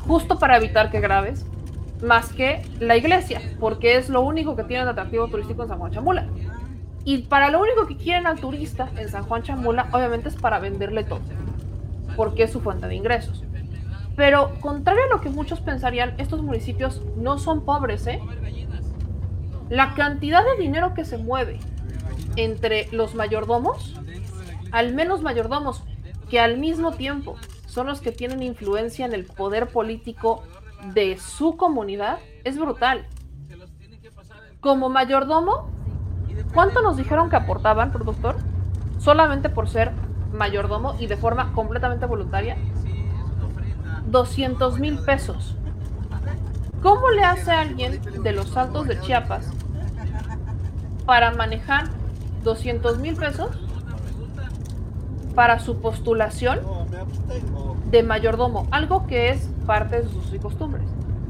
justo para evitar que grabes, más que la iglesia, porque es lo único que tiene de atractivo turístico en San Juan Chamula. Y para lo único que quieren al turista en San Juan Chamula, obviamente es para venderle todo, porque es su fuente de ingresos. Pero contrario a lo que muchos pensarían, estos municipios no son pobres, ¿eh? La cantidad de dinero que se mueve entre los mayordomos, al menos mayordomos, que al mismo tiempo son los que tienen influencia en el poder político de su comunidad, es brutal. Como mayordomo, ¿cuánto nos dijeron que aportaban, productor? Solamente por ser mayordomo y de forma completamente voluntaria. 200 mil pesos. ¿Cómo le hace alguien de los altos de Chiapas para manejar 200 mil pesos para su postulación de mayordomo? Algo que es parte de sus costumbres.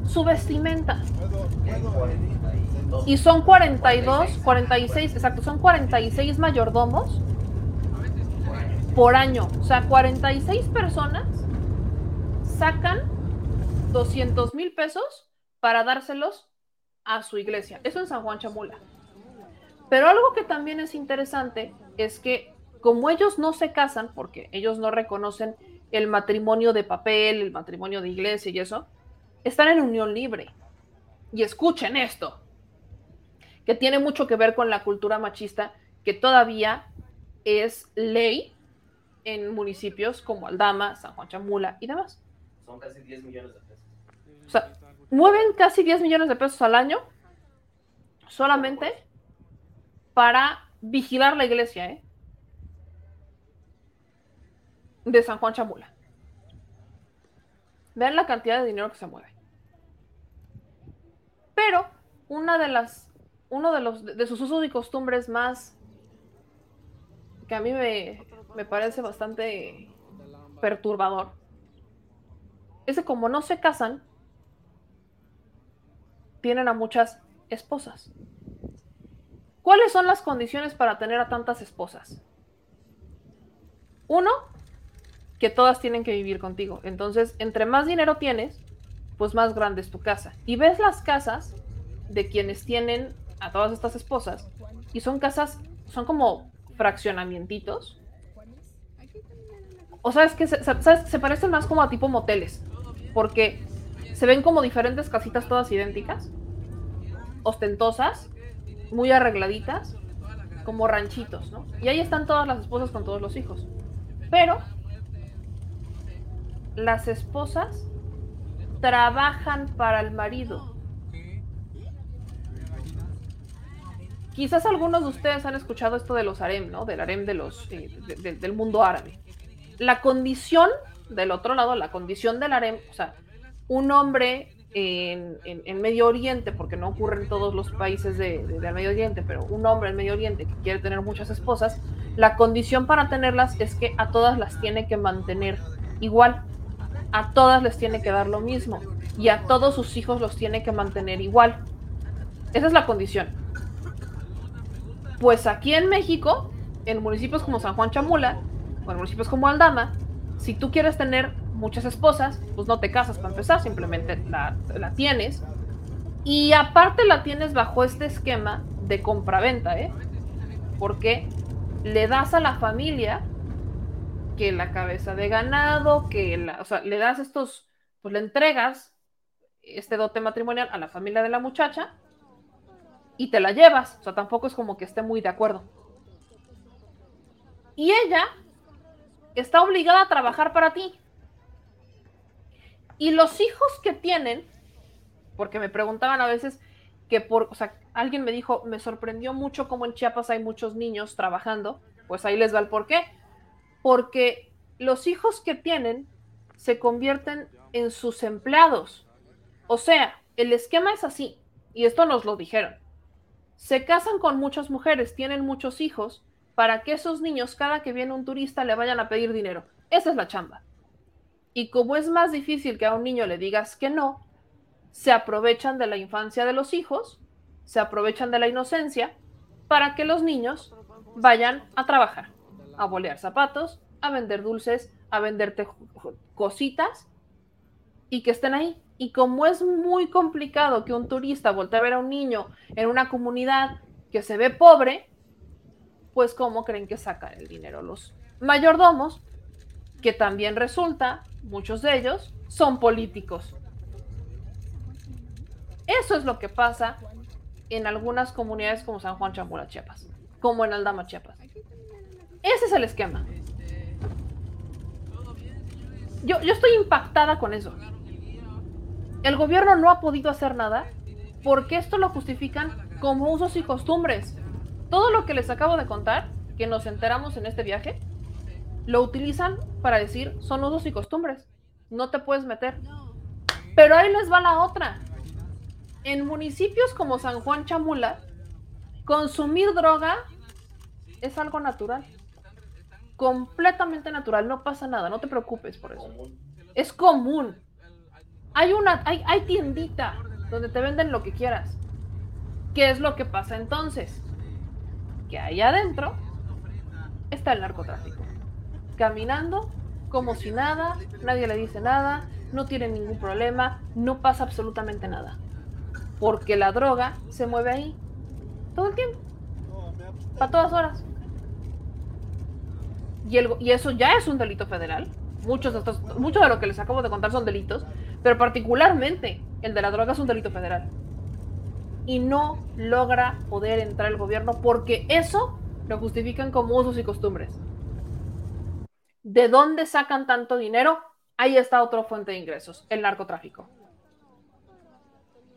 Su vestimenta. Y son 42, 46, exacto, son 46 mayordomos por año. O sea, 46 personas sacan 200 mil pesos para dárselos a su iglesia. Eso en San Juan Chamula. Pero algo que también es interesante es que como ellos no se casan, porque ellos no reconocen el matrimonio de papel, el matrimonio de iglesia y eso, están en unión libre. Y escuchen esto, que tiene mucho que ver con la cultura machista, que todavía es ley en municipios como Aldama, San Juan Chamula y demás. Son casi 10 millones de pesos. O sea, mueven casi 10 millones de pesos al año solamente para vigilar la iglesia, ¿eh? De San Juan Chamula. Vean la cantidad de dinero que se mueve. Pero una de las, uno de los de sus usos y costumbres más que a mí me, me parece bastante perturbador es que como no se casan, tienen a muchas esposas. ¿Cuáles son las condiciones para tener a tantas esposas? Uno, que todas tienen que vivir contigo. Entonces, entre más dinero tienes, pues más grande es tu casa. Y ves las casas de quienes tienen a todas estas esposas y son casas, son como fraccionamientos. O sabes que se, ¿sabes? se parecen más como a tipo moteles, porque se ven como diferentes casitas todas idénticas, ostentosas, muy arregladitas, como ranchitos, ¿no? Y ahí están todas las esposas con todos los hijos. Pero las esposas trabajan para el marido. Quizás algunos de ustedes han escuchado esto de los harem, ¿no? Del harem de los, eh, de- de- del mundo árabe. La condición del otro lado, la condición del harem, o sea, un hombre en, en- Medio Oriente, porque no ocurre en todos los países de- del Medio Oriente, pero un hombre en Medio Oriente que quiere tener muchas esposas, la condición para tenerlas es que a todas las tiene que mantener igual. A todas les tiene que dar lo mismo. Y a todos sus hijos los tiene que mantener igual. Esa es la condición. Pues aquí en México, en municipios como San Juan Chamula, o en municipios como Aldama, si tú quieres tener muchas esposas, pues no te casas para empezar, simplemente la, la tienes. Y aparte la tienes bajo este esquema de compraventa, ¿eh? Porque le das a la familia que la cabeza de ganado, que la, o sea, le das estos, pues le entregas este dote matrimonial a la familia de la muchacha y te la llevas. O sea, tampoco es como que esté muy de acuerdo. Y ella está obligada a trabajar para ti. Y los hijos que tienen, porque me preguntaban a veces que por, o sea, alguien me dijo, me sorprendió mucho cómo en Chiapas hay muchos niños trabajando, pues ahí les va el por qué. Porque los hijos que tienen se convierten en sus empleados. O sea, el esquema es así, y esto nos lo dijeron. Se casan con muchas mujeres, tienen muchos hijos, para que esos niños, cada que viene un turista, le vayan a pedir dinero. Esa es la chamba. Y como es más difícil que a un niño le digas que no, se aprovechan de la infancia de los hijos, se aprovechan de la inocencia, para que los niños vayan a trabajar, a bolear zapatos, a vender dulces, a venderte cositas y que estén ahí. Y como es muy complicado que un turista voltee a ver a un niño en una comunidad que se ve pobre, pues ¿cómo creen que sacan el dinero los mayordomos? Que también resulta, muchos de ellos son políticos. Eso es lo que pasa en algunas comunidades como San Juan Chambula, Chiapas, como en Aldama, Chiapas. Ese es el esquema. Yo, yo estoy impactada con eso. El gobierno no ha podido hacer nada porque esto lo justifican como usos y costumbres. Todo lo que les acabo de contar, que nos enteramos en este viaje, lo utilizan para decir son usos y costumbres. No te puedes meter. Pero ahí les va la otra. En municipios como San Juan Chamula, consumir droga es algo natural. Completamente natural, no pasa nada, no te preocupes por eso. Es común. Hay una, hay, hay tiendita donde te venden lo que quieras. ¿Qué es lo que pasa entonces? Que ahí adentro está el narcotráfico. Caminando como si nada, nadie le dice nada, no tiene ningún problema, no pasa absolutamente nada. Porque la droga se mueve ahí todo el tiempo, a todas horas. Y, y eso ya es un delito federal. Muchos de, estos, muchos de lo que les acabo de contar son delitos, pero particularmente el de la droga es un delito federal. Y no logra poder entrar el gobierno porque eso lo justifican como usos y costumbres. ¿De dónde sacan tanto dinero? Ahí está otra fuente de ingresos, el narcotráfico.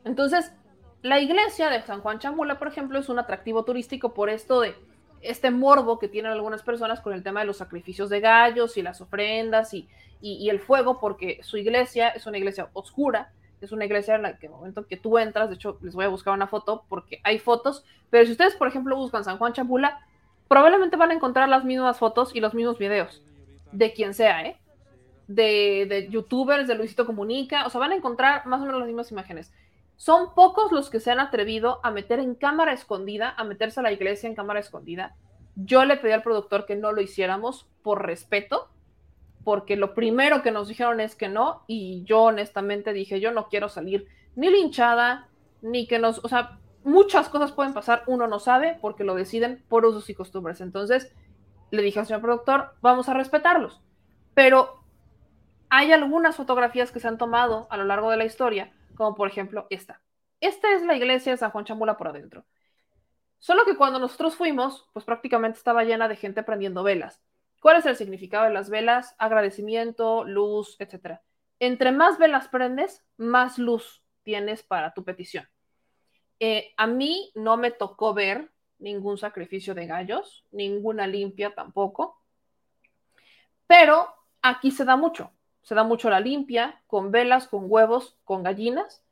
Entonces, la iglesia de San Juan Chamula, por ejemplo, es un atractivo turístico por esto de este morbo que tienen algunas personas con el tema de los sacrificios de gallos y las ofrendas y, y, el fuego, porque su iglesia es una iglesia oscura, es una iglesia en la que el momento que tú entras, de hecho les voy a buscar una foto porque hay fotos, pero si ustedes, por ejemplo, buscan San Juan Chamula, probablemente van a encontrar las mismas fotos y los mismos videos, de quien sea, ¿eh? De, de youtubers, de Luisito Comunica, o sea, van a encontrar más o menos las mismas imágenes. Son pocos los que se han atrevido a meter en cámara escondida, a meterse a la iglesia en cámara escondida. Yo le pedí al productor que no lo hiciéramos por respeto, porque lo primero que nos dijeron es que no, y yo honestamente dije, yo no quiero salir ni linchada, ni que nos, o sea, muchas cosas pueden pasar, uno no sabe porque lo deciden por usos y costumbres. Entonces, le dije al señor productor, vamos a respetarlos. Pero hay algunas fotografías que se han tomado a lo largo de la historia como por ejemplo esta. Esta es la iglesia de San Juan Chamula por adentro. Solo que cuando nosotros fuimos, pues prácticamente estaba llena de gente prendiendo velas. ¿Cuál es el significado de las velas? Agradecimiento, luz, etc. Entre más velas prendes, más luz tienes para tu petición. Eh, a mí no me tocó ver ningún sacrificio de gallos, ninguna limpia tampoco, pero aquí se da mucho se da mucho la limpia, con velas, con huevos, con gallinas,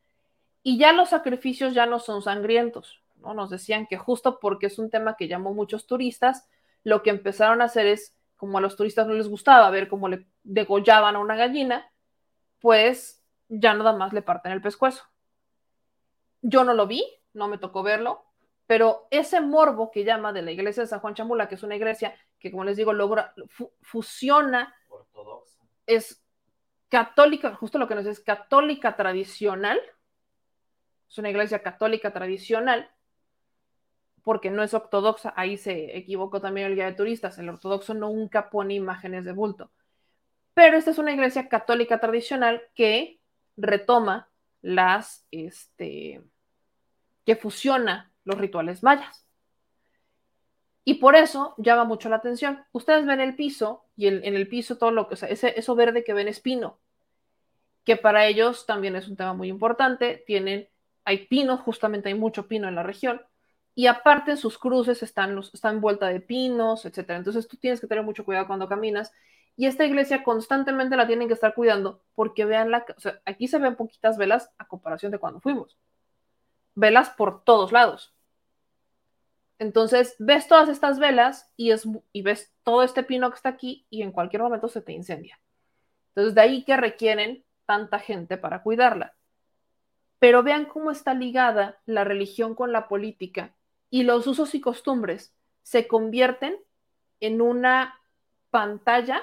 y ya los sacrificios ya no son sangrientos, ¿no? Nos decían que justo porque es un tema que llamó muchos turistas, lo que empezaron a hacer es, como a los turistas no les gustaba ver cómo le degollaban a una gallina, pues ya nada más le parten el pescuezo. Yo no lo vi, no me tocó verlo, pero ese morbo que llama de la iglesia de San Juan Chamula, que es una iglesia que, como les digo, logra, fusiona, es católica, justo lo que nos es católica tradicional, es una iglesia católica tradicional, porque no es ortodoxa, ahí se equivocó también el guía de turistas, el ortodoxo nunca pone imágenes de bulto, pero esta es una iglesia católica tradicional que retoma las, este, que fusiona los rituales mayas. Y por eso llama mucho la atención. Ustedes ven el piso y en el piso todo lo que, o sea, ese, eso verde que ven es pino, que para ellos también es un tema muy importante. Tienen, hay pino, justamente hay mucho pino en la región. Y aparte en sus cruces están, los, están envuelta de pinos, etc. Entonces tú tienes que tener mucho cuidado cuando caminas. Y esta iglesia constantemente la tienen que estar cuidando porque vean la, o sea, aquí se ven poquitas velas a comparación de cuando fuimos. Velas por todos lados entonces, ves todas estas velas y, es, y ves todo este pino que está aquí y en cualquier momento se te incendia. Entonces, de ahí que requieren tanta gente para cuidarla. Pero vean cómo está ligada la religión con la política y los usos y costumbres se convierten en una pantalla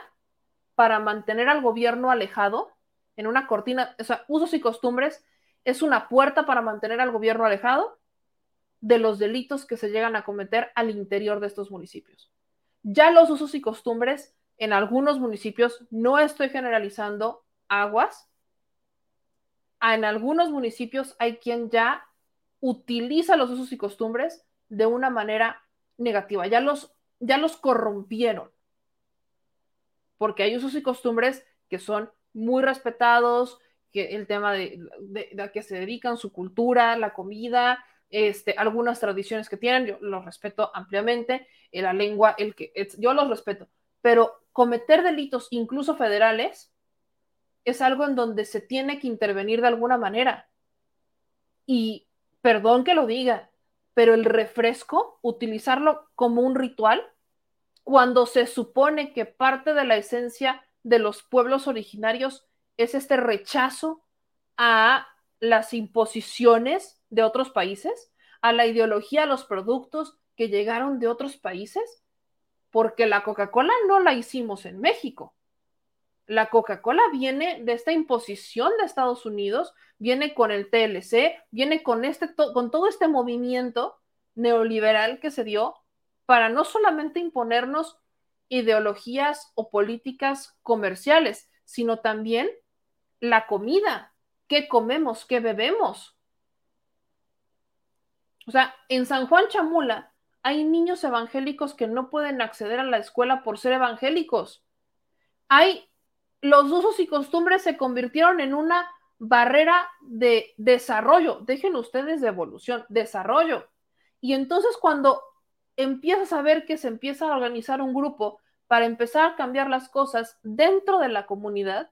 para mantener al gobierno alejado, en una cortina, o sea, usos y costumbres es una puerta para mantener al gobierno alejado de los delitos que se llegan a cometer al interior de estos municipios. Ya los usos y costumbres en algunos municipios, no estoy generalizando aguas, en algunos municipios hay quien ya utiliza los usos y costumbres de una manera negativa, ya los, ya los corrompieron, porque hay usos y costumbres que son muy respetados, que el tema de, de, a que se dedican su cultura, la comida, este, algunas tradiciones que tienen, yo los respeto ampliamente, eh, la lengua, el que, yo los respeto, pero cometer delitos, incluso federales, es algo en donde se tiene que intervenir de alguna manera. Y perdón que lo diga, pero el refresco, utilizarlo como un ritual, cuando se supone que parte de la esencia de los pueblos originarios es este rechazo a las imposiciones de otros países, a la ideología, a los productos que llegaron de otros países, porque la Coca-Cola no la hicimos en México. La Coca-Cola viene de esta imposición de Estados Unidos, viene con el TLC, viene con, este, con todo este movimiento neoliberal que se dio para no solamente imponernos ideologías o políticas comerciales, sino también la comida, qué comemos, qué bebemos. O sea, en San Juan Chamula hay niños evangélicos que no pueden acceder a la escuela por ser evangélicos. hay los usos y costumbres se convirtieron en una barrera de desarrollo. Dejen ustedes de evolución, desarrollo. Y entonces cuando empiezas a ver que se empieza a organizar un grupo para empezar a cambiar las cosas dentro de la comunidad,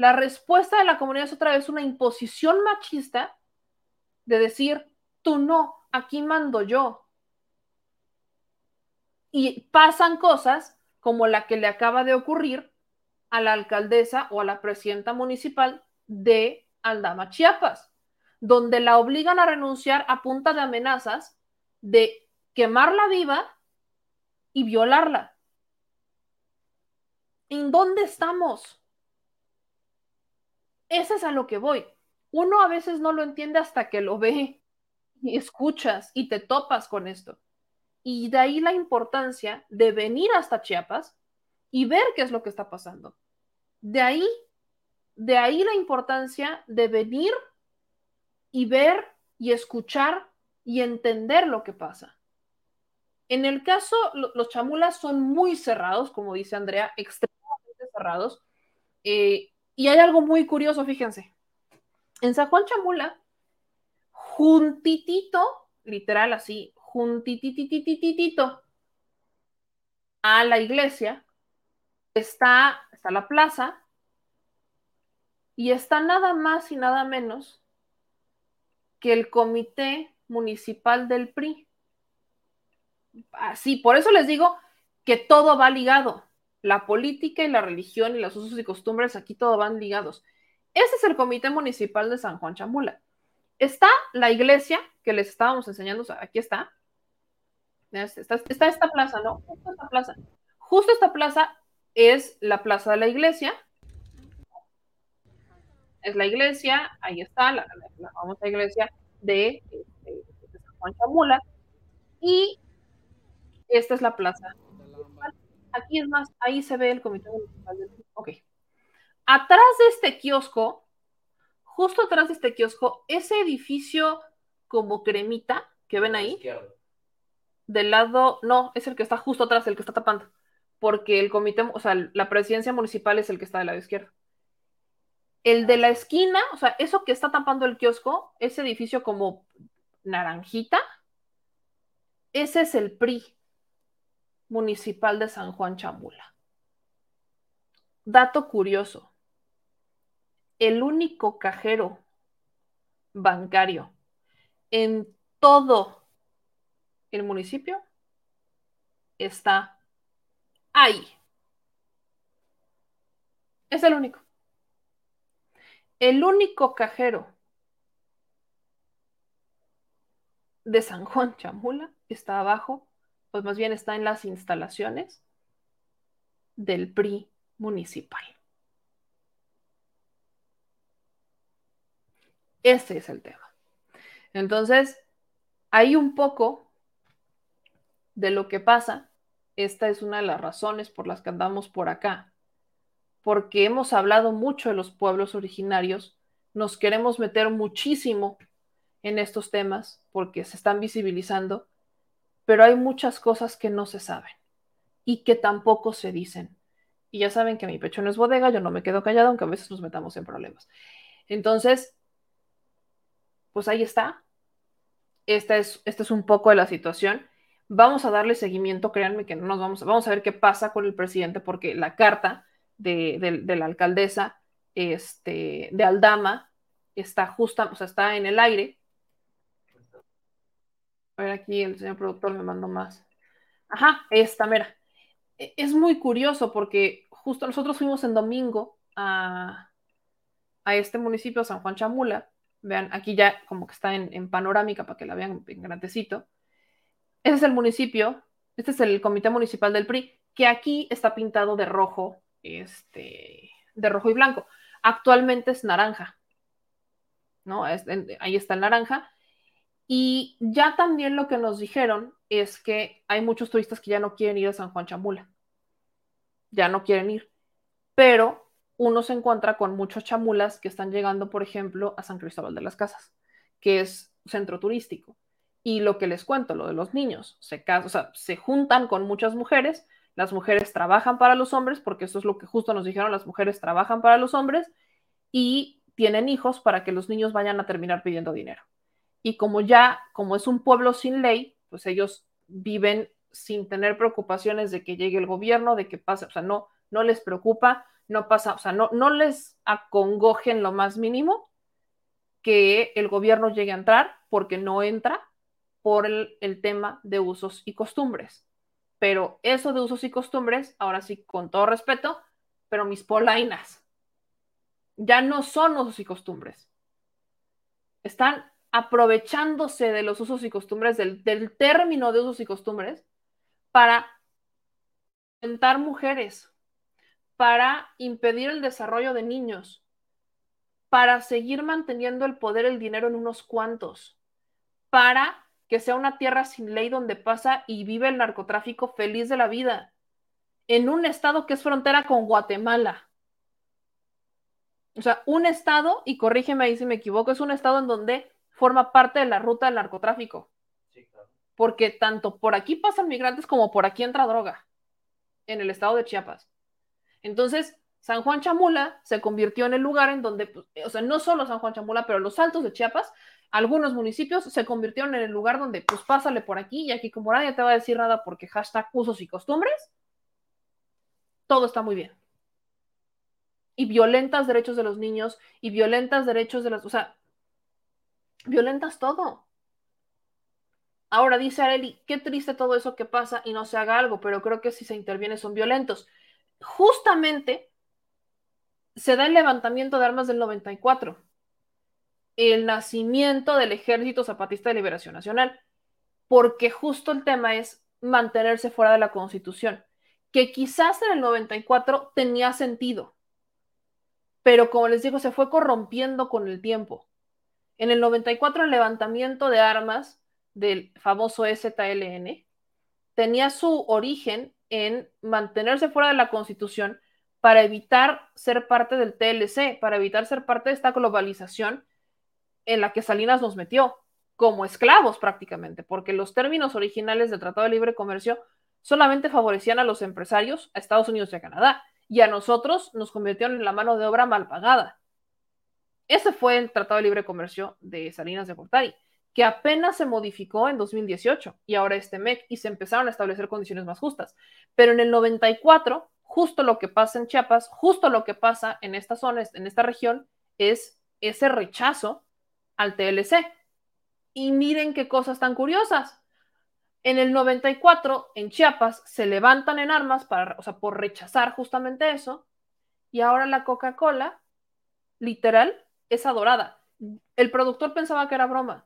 la respuesta de la comunidad es otra vez una imposición machista de decir, tú no, aquí mando yo. Y pasan cosas como la que le acaba de ocurrir a la alcaldesa o a la presidenta municipal de Aldama, Chiapas, donde la obligan a renunciar a punta de amenazas de quemarla viva y violarla. ¿En dónde estamos? Ese es a lo que voy. Uno a veces no lo entiende hasta que lo ve y escuchas y te topas con esto. Y de ahí la importancia de venir hasta Chiapas y ver qué es lo que está pasando. De ahí, de ahí la importancia de venir y ver y escuchar y entender lo que pasa. En el caso, los chamulas son muy cerrados, como dice Andrea, extremadamente cerrados. Eh, y hay algo muy curioso, fíjense. En San Juan Chamula, juntitito, literal así, juntititititito a la iglesia, está, está la plaza y está nada más y nada menos que el comité municipal del PRI. Así, por eso les digo que todo va ligado. La política y la religión y los usos y costumbres, aquí todo van ligados. Ese es el comité municipal de San Juan Chamula. Está la iglesia que les estábamos enseñando, aquí está. Está, está esta plaza, ¿no? Justo esta plaza. Justo esta plaza es la plaza de la iglesia. Es la iglesia, ahí está, la, famosa iglesia de, de, San Juan Chamula. Y esta es la plaza. Aquí es más, ahí se ve el comité municipal del Ok. Atrás de este kiosco, justo atrás de este kiosco, ese edificio como cremita que ven ahí. Del lado, no, es el que está justo atrás, el que está tapando. Porque el comité, o sea, la presidencia municipal es el que está del lado izquierdo. El de la esquina, o sea, eso que está tapando el kiosco, ese edificio como naranjita, ese es el PRI municipal de San Juan Chamula. Dato curioso, el único cajero bancario en todo el municipio está ahí. Es el único. El único cajero de San Juan Chamula está abajo pues más bien está en las instalaciones del PRI municipal. Ese es el tema. Entonces, hay un poco de lo que pasa. Esta es una de las razones por las que andamos por acá. Porque hemos hablado mucho de los pueblos originarios, nos queremos meter muchísimo en estos temas porque se están visibilizando pero hay muchas cosas que no se saben y que tampoco se dicen. Y ya saben que mi pecho no es bodega, yo no me quedo callado, aunque a veces nos metamos en problemas. Entonces, pues ahí está. Esta es, esta es un poco de la situación. Vamos a darle seguimiento, créanme que no nos vamos, vamos a ver qué pasa con el presidente, porque la carta de, la alcaldesa este, de Aldama está justa, o sea, está en el aire, a ver, aquí el señor productor me mandó más. Ajá, esta, mira. E, es muy curioso porque justo nosotros fuimos en domingo a, este municipio, San Juan Chamula. Vean, aquí ya como que está en, panorámica para que la vean en grandecito. Ese es el municipio, este es el comité municipal del PRI, que aquí está pintado de rojo, este, de rojo y blanco. Actualmente es naranja, ¿no? ahí está el naranja y ya también lo que nos dijeron es que hay muchos turistas que ya no quieren ir a San Juan Chamula. Ya no quieren ir. Pero uno se encuentra con muchos chamulas que están llegando, por ejemplo, a San Cristóbal de las Casas, que es centro turístico. Y lo que les cuento, lo de los niños, se, o sea, se juntan con muchas mujeres, las mujeres trabajan para los hombres, porque eso es lo que justo nos dijeron, las mujeres trabajan para los hombres y tienen hijos para que los niños vayan a terminar pidiendo dinero. Y como ya, como es un pueblo sin ley, pues ellos viven sin tener preocupaciones de que llegue el gobierno, de que pase, o sea, no, no les preocupa, no pasa, o sea, no, no les acongojen lo más mínimo que el gobierno llegue a entrar, porque no entra por el, el tema de usos y costumbres. Pero eso de usos y costumbres, ahora sí, con todo respeto, pero mis polainas, ya no son usos y costumbres. Están aprovechándose de los usos y costumbres, del, del término de usos y costumbres, para inventar mujeres, para impedir el desarrollo de niños, para seguir manteniendo el poder, el dinero en unos cuantos, para que sea una tierra sin ley donde pasa y vive el narcotráfico feliz de la vida, en un estado que es frontera con Guatemala. O sea, un estado, y corrígeme ahí si me equivoco, es un estado en donde forma parte de la ruta del narcotráfico. Porque tanto por aquí pasan migrantes como por aquí entra droga, en el estado de Chiapas. Entonces, San Juan Chamula se convirtió en el lugar en donde, pues, o sea, no solo San Juan Chamula, pero los altos de Chiapas, algunos municipios se convirtieron en el lugar donde, pues pásale por aquí y aquí como nadie te va a decir nada porque hashtag usos y costumbres, todo está muy bien. Y violentas derechos de los niños y violentas derechos de las, o sea, violentas todo. Ahora dice Areli, qué triste todo eso que pasa y no se haga algo, pero creo que si se interviene son violentos. Justamente se da el levantamiento de armas del 94, el nacimiento del Ejército Zapatista de Liberación Nacional, porque justo el tema es mantenerse fuera de la Constitución, que quizás en el 94 tenía sentido, pero como les digo, se fue corrompiendo con el tiempo. En el 94 el levantamiento de armas del famoso STLN tenía su origen en mantenerse fuera de la Constitución para evitar ser parte del TLC, para evitar ser parte de esta globalización en la que Salinas nos metió, como esclavos prácticamente, porque los términos originales del Tratado de Libre Comercio solamente favorecían a los empresarios, a Estados Unidos y a Canadá, y a nosotros nos convirtieron en la mano de obra mal pagada. Ese fue el Tratado de Libre Comercio de Salinas de Gortari, que apenas se modificó en 2018 y ahora este MEC y se empezaron a establecer condiciones más justas. Pero en el 94, justo lo que pasa en Chiapas, justo lo que pasa en esta zona, en esta región, es ese rechazo al TLC. Y miren qué cosas tan curiosas. En el 94, en Chiapas, se levantan en armas para, o sea, por rechazar justamente eso. Y ahora la Coca-Cola, literal, es adorada. El productor pensaba que era broma.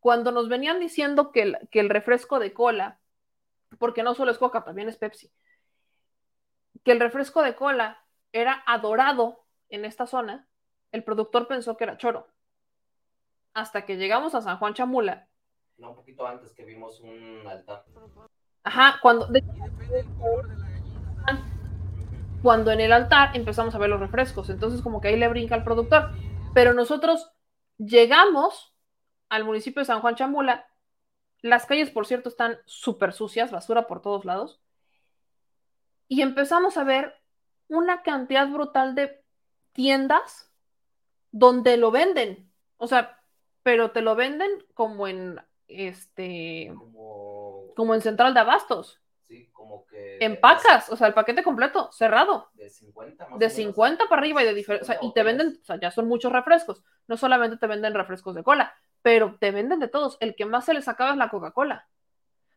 Cuando nos venían diciendo que el, que el refresco de cola, porque no solo es Coca, también es Pepsi, que el refresco de cola era adorado en esta zona, el productor pensó que era choro. Hasta que llegamos a San Juan Chamula. No, un poquito antes que vimos un altar. Ajá, cuando, de, cuando en el altar empezamos a ver los refrescos. Entonces, como que ahí le brinca al productor. Pero nosotros llegamos al municipio de San Juan Chamula. Las calles, por cierto, están súper sucias, basura por todos lados. Y empezamos a ver una cantidad brutal de tiendas donde lo venden. O sea, pero te lo venden como en este como, como en central de abastos. Sí, como que En pacas, o sea, el paquete completo, cerrado. de 50 más de o menos. 50 para arriba y de diferentes, o sea, y te venden, o sea, ya son muchos refrescos. No solamente te venden refrescos de cola, pero te venden de todos. El que más se les acaba es la Coca-Cola.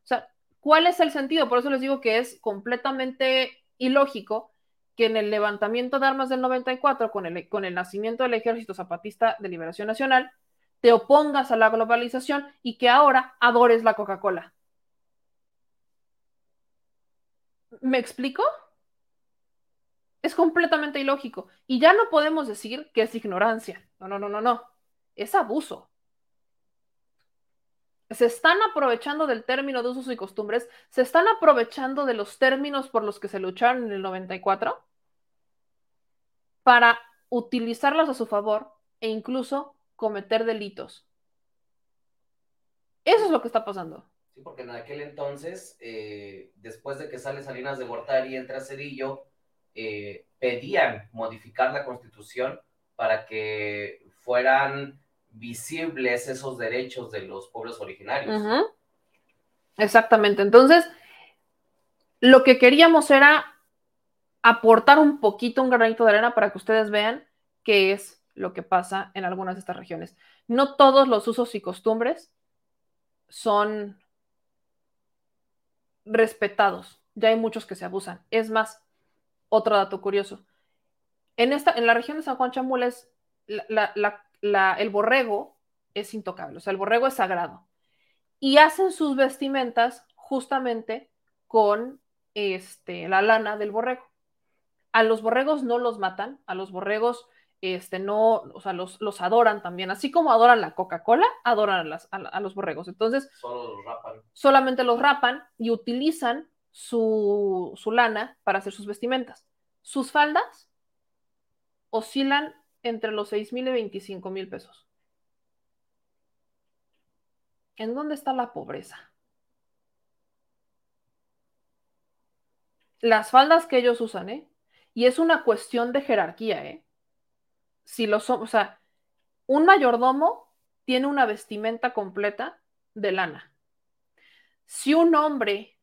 O sea, ¿cuál es el sentido? Por eso les digo que es completamente ilógico que en el levantamiento de armas del 94, con el, con el nacimiento del Ejército Zapatista de Liberación Nacional, te opongas a la globalización y que ahora adores la Coca-Cola. ¿Me explico? Es completamente ilógico. Y ya no podemos decir que es ignorancia. No, no, no, no, no. Es abuso. Se están aprovechando del término de usos y costumbres, se están aprovechando de los términos por los que se lucharon en el 94 para utilizarlos a su favor e incluso cometer delitos. Eso es lo que está pasando. Sí, porque en aquel entonces, eh, después de que sale Salinas de Gortari y entra Cedillo, eh, pedían modificar la constitución para que fueran visibles esos derechos de los pueblos originarios. Exactamente. Entonces, lo que queríamos era aportar un poquito, un granito de arena para que ustedes vean qué es lo que pasa en algunas de estas regiones. No todos los usos y costumbres son respetados. Ya hay muchos que se abusan. Es más, otro dato curioso. En, esta, en la región de San Juan Chamules, la- la- el borrego es intocable, o sea, el borrego es sagrado. Y hacen sus vestimentas justamente con este, la lana del borrego. A los borregos no los matan, a los borregos este, no, o sea, los, los adoran también, así como adoran la Coca-Cola, adoran a, las- a los borregos. Entonces, Solo los rapan. solamente los rapan y utilizan su, su lana para hacer sus vestimentas. Sus faldas oscilan entre los 6 mil y 25 mil pesos. ¿En dónde está la pobreza? Las faldas que ellos usan, ¿eh? Y es una cuestión de jerarquía, ¿eh? Si lo son, o sea, un mayordomo tiene una vestimenta completa de lana. Si un hombre,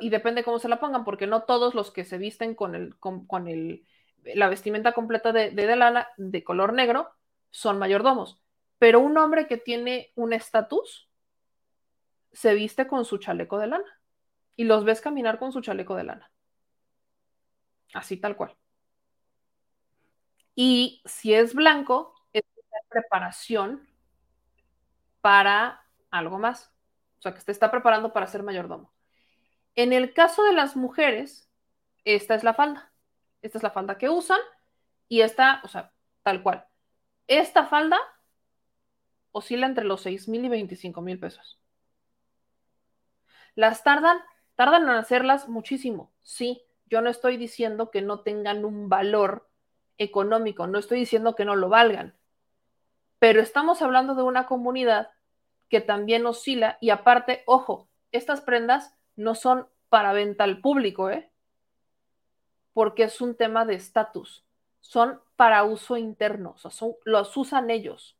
y depende cómo se la pongan, porque no todos los que se visten con, el, con, el, la vestimenta completa de, de lana de color negro son mayordomos. Pero un hombre que tiene un estatus se viste con su chaleco de lana y los ves caminar con su chaleco de lana. Así tal cual. Y si es blanco, es una preparación para algo más. O sea, que se está preparando para ser mayordomo. En el caso de las mujeres, esta es la falda. Esta es la falda que usan y esta, o sea, tal cual. Esta falda oscila entre los 6 mil y 25 mil pesos. Las tardan, tardan en hacerlas muchísimo, sí. Yo no estoy diciendo que no tengan un valor económico, no estoy diciendo que no lo valgan, pero estamos hablando de una comunidad que también oscila y aparte, ojo, estas prendas no son para venta al público, ¿eh? Porque es un tema de estatus, son para uso interno, o sea, los usan ellos,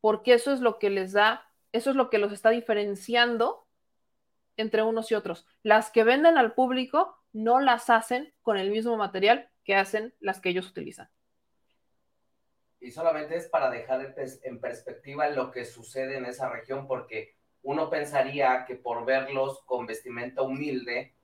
porque eso es lo que les da, eso es lo que los está diferenciando entre unos y otros. Las que venden al público no las hacen con el mismo material que hacen las que ellos utilizan. Y solamente es para dejar en pers- en perspectiva lo que sucede en esa región, porque uno pensaría que por verlos con vestimenta humilde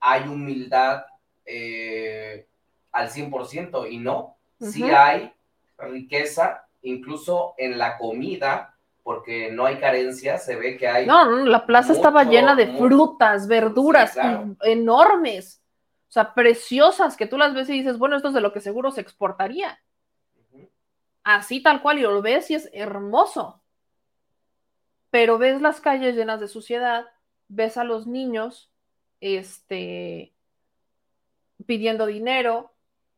hay humildad eh, al 100% y no, sí Ujú. hay riqueza, incluso en la comida, porque no hay carencia, se ve que hay... No, no, la plaza estaba llena de mucho- frutas, verduras Sí, claro. y- enormes, o sea, preciosas, que tú las ves y dices, bueno, esto es de lo que seguro se exportaría. Así tal cual, y lo ves y es hermoso. Pero ves las calles llenas de suciedad, ves a los niños, este, pidiendo dinero,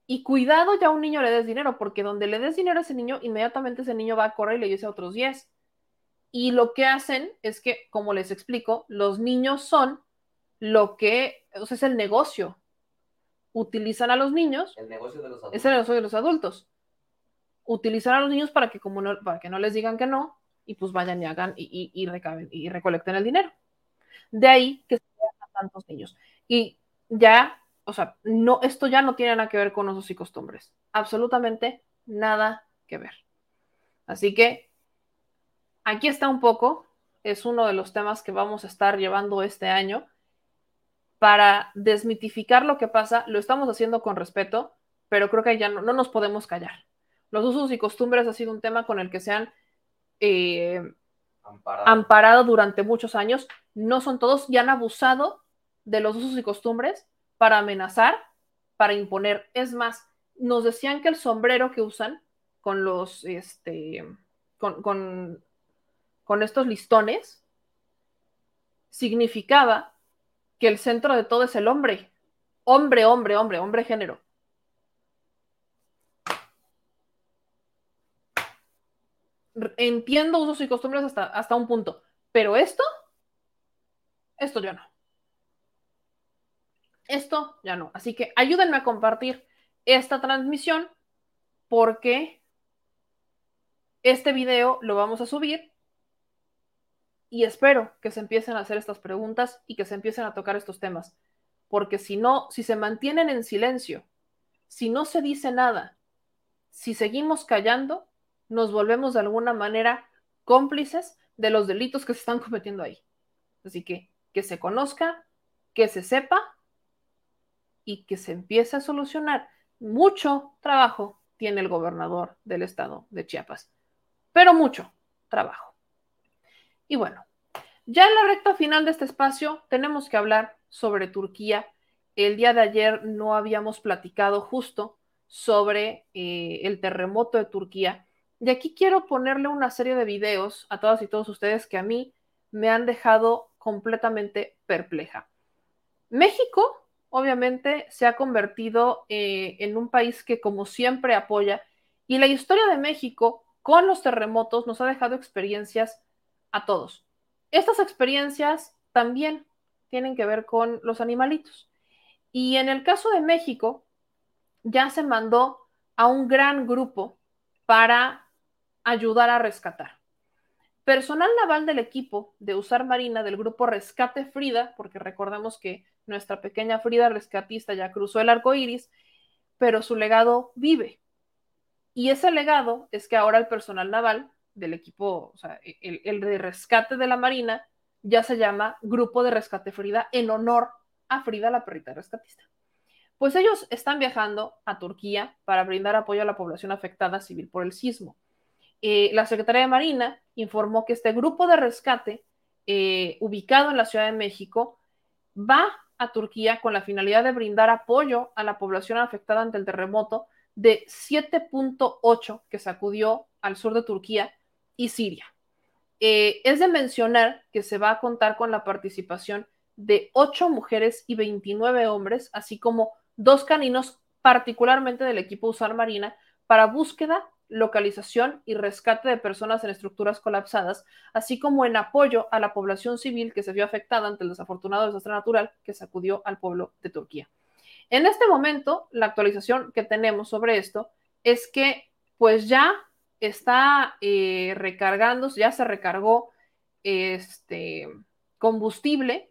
y cuidado ya a un niño le des dinero, porque donde le des dinero a ese niño, inmediatamente ese niño va a correr y le dice a otros 10. Y lo que hacen es que, como les explico, los niños son lo que, o sea, es el negocio. Utilizan a los niños, El negocio de los adultos. es el negocio de los adultos. Utilizan a los niños para que, como no, para que no les digan que no, y pues vayan y hagan y, y, y recaben y recolecten el dinero. De ahí que se vean a tantos niños. Y ya, o sea, no, esto ya no tiene nada que ver con usos y costumbres. Absolutamente nada que ver. Así que aquí está un poco, es uno de los temas que vamos a estar llevando este año para desmitificar lo que pasa. Lo estamos haciendo con respeto, pero creo que ya no, no nos podemos callar. Los usos y costumbres ha sido un tema con el que se han eh, Amparado. amparado durante muchos años. No son todos y han abusado de los usos y costumbres para amenazar, para imponer. Es más, nos decían que el sombrero que usan con los, este, con, con, con estos listones, significaba que el centro de todo es el hombre. Hombre, hombre, hombre, hombre género. Entiendo usos y costumbres hasta, hasta un punto, pero esto esto ya no. Esto ya no. Así que ayúdenme a compartir esta transmisión porque este video lo vamos a subir y espero que se empiecen a hacer estas preguntas y que se empiecen a tocar estos temas. Porque si no, si se mantienen en silencio, si no se dice nada, si seguimos callando, nos volvemos de alguna manera cómplices de los delitos que se están cometiendo ahí. Así que que se conozca, que se sepa y que se empiece a solucionar. Mucho trabajo tiene el gobernador del estado de Chiapas, pero mucho trabajo. Y bueno, ya en la recta final de este espacio tenemos que hablar sobre Turquía. El día de ayer no habíamos platicado justo sobre eh, el terremoto de Turquía. Y aquí quiero ponerle una serie de videos a todas y todos ustedes que a mí me han dejado completamente perpleja. México, obviamente, se ha convertido eh, en un país que como siempre apoya y la historia de México con los terremotos nos ha dejado experiencias a todos. Estas experiencias también tienen que ver con los animalitos. Y en el caso de México, ya se mandó a un gran grupo para ayudar a rescatar. Personal naval del equipo de Usar Marina del grupo Rescate Frida, porque recordemos que nuestra pequeña Frida rescatista ya cruzó el arco iris, pero su legado vive. Y ese legado es que ahora el personal naval del equipo, o sea, el, el de rescate de la Marina, ya se llama Grupo de Rescate Frida en honor a Frida, la perrita rescatista. Pues ellos están viajando a Turquía para brindar apoyo a la población afectada civil por el sismo. Eh, la Secretaría de Marina informó que este grupo de rescate, eh, ubicado en la Ciudad de México, va a Turquía con la finalidad de brindar apoyo a la población afectada ante el terremoto de 7.8 que sacudió al sur de Turquía y Siria. Eh, es de mencionar que se va a contar con la participación de 8 mujeres y 29 hombres, así como dos caninos, particularmente del equipo USAR Marina, para búsqueda, localización y rescate de personas en estructuras colapsadas, así como en apoyo a la población civil que se vio afectada ante el desafortunado desastre natural que sacudió al pueblo de Turquía. En este momento, la actualización que tenemos sobre esto es que pues ya está eh, recargando, ya se recargó este combustible.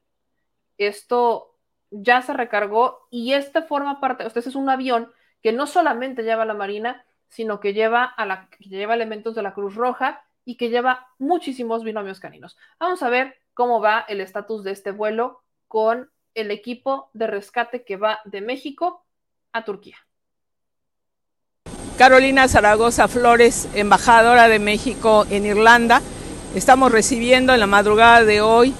Esto ya se recargó y este forma parte, este es un avión que no solamente lleva a la Marina, sino que lleva, a la, que lleva elementos de la Cruz Roja y que lleva muchísimos binomios caninos. Vamos a ver cómo va el estatus de este vuelo con el equipo de rescate que va de México a Turquía. Carolina Zaragoza Flores, embajadora de México en Irlanda. Estamos recibiendo en la madrugada de hoy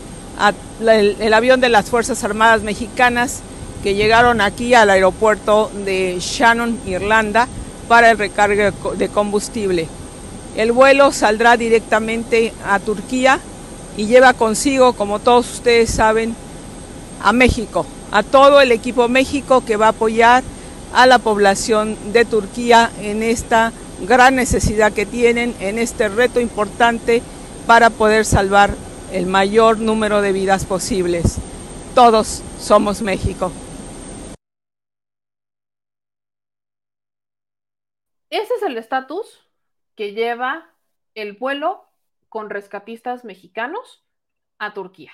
el, avión de las Fuerzas Armadas Mexicanas que llegaron aquí al aeropuerto de Shannon, Irlanda, para el recargue de combustible. El vuelo saldrá directamente a Turquía y lleva consigo, como todos ustedes saben, a México, a todo el equipo México que va a apoyar a la población de Turquía en esta gran necesidad que tienen, en este reto importante para poder salvar el mayor número de vidas posibles. Todos somos México. Ese es el estatus que lleva el vuelo con rescatistas mexicanos a Turquía.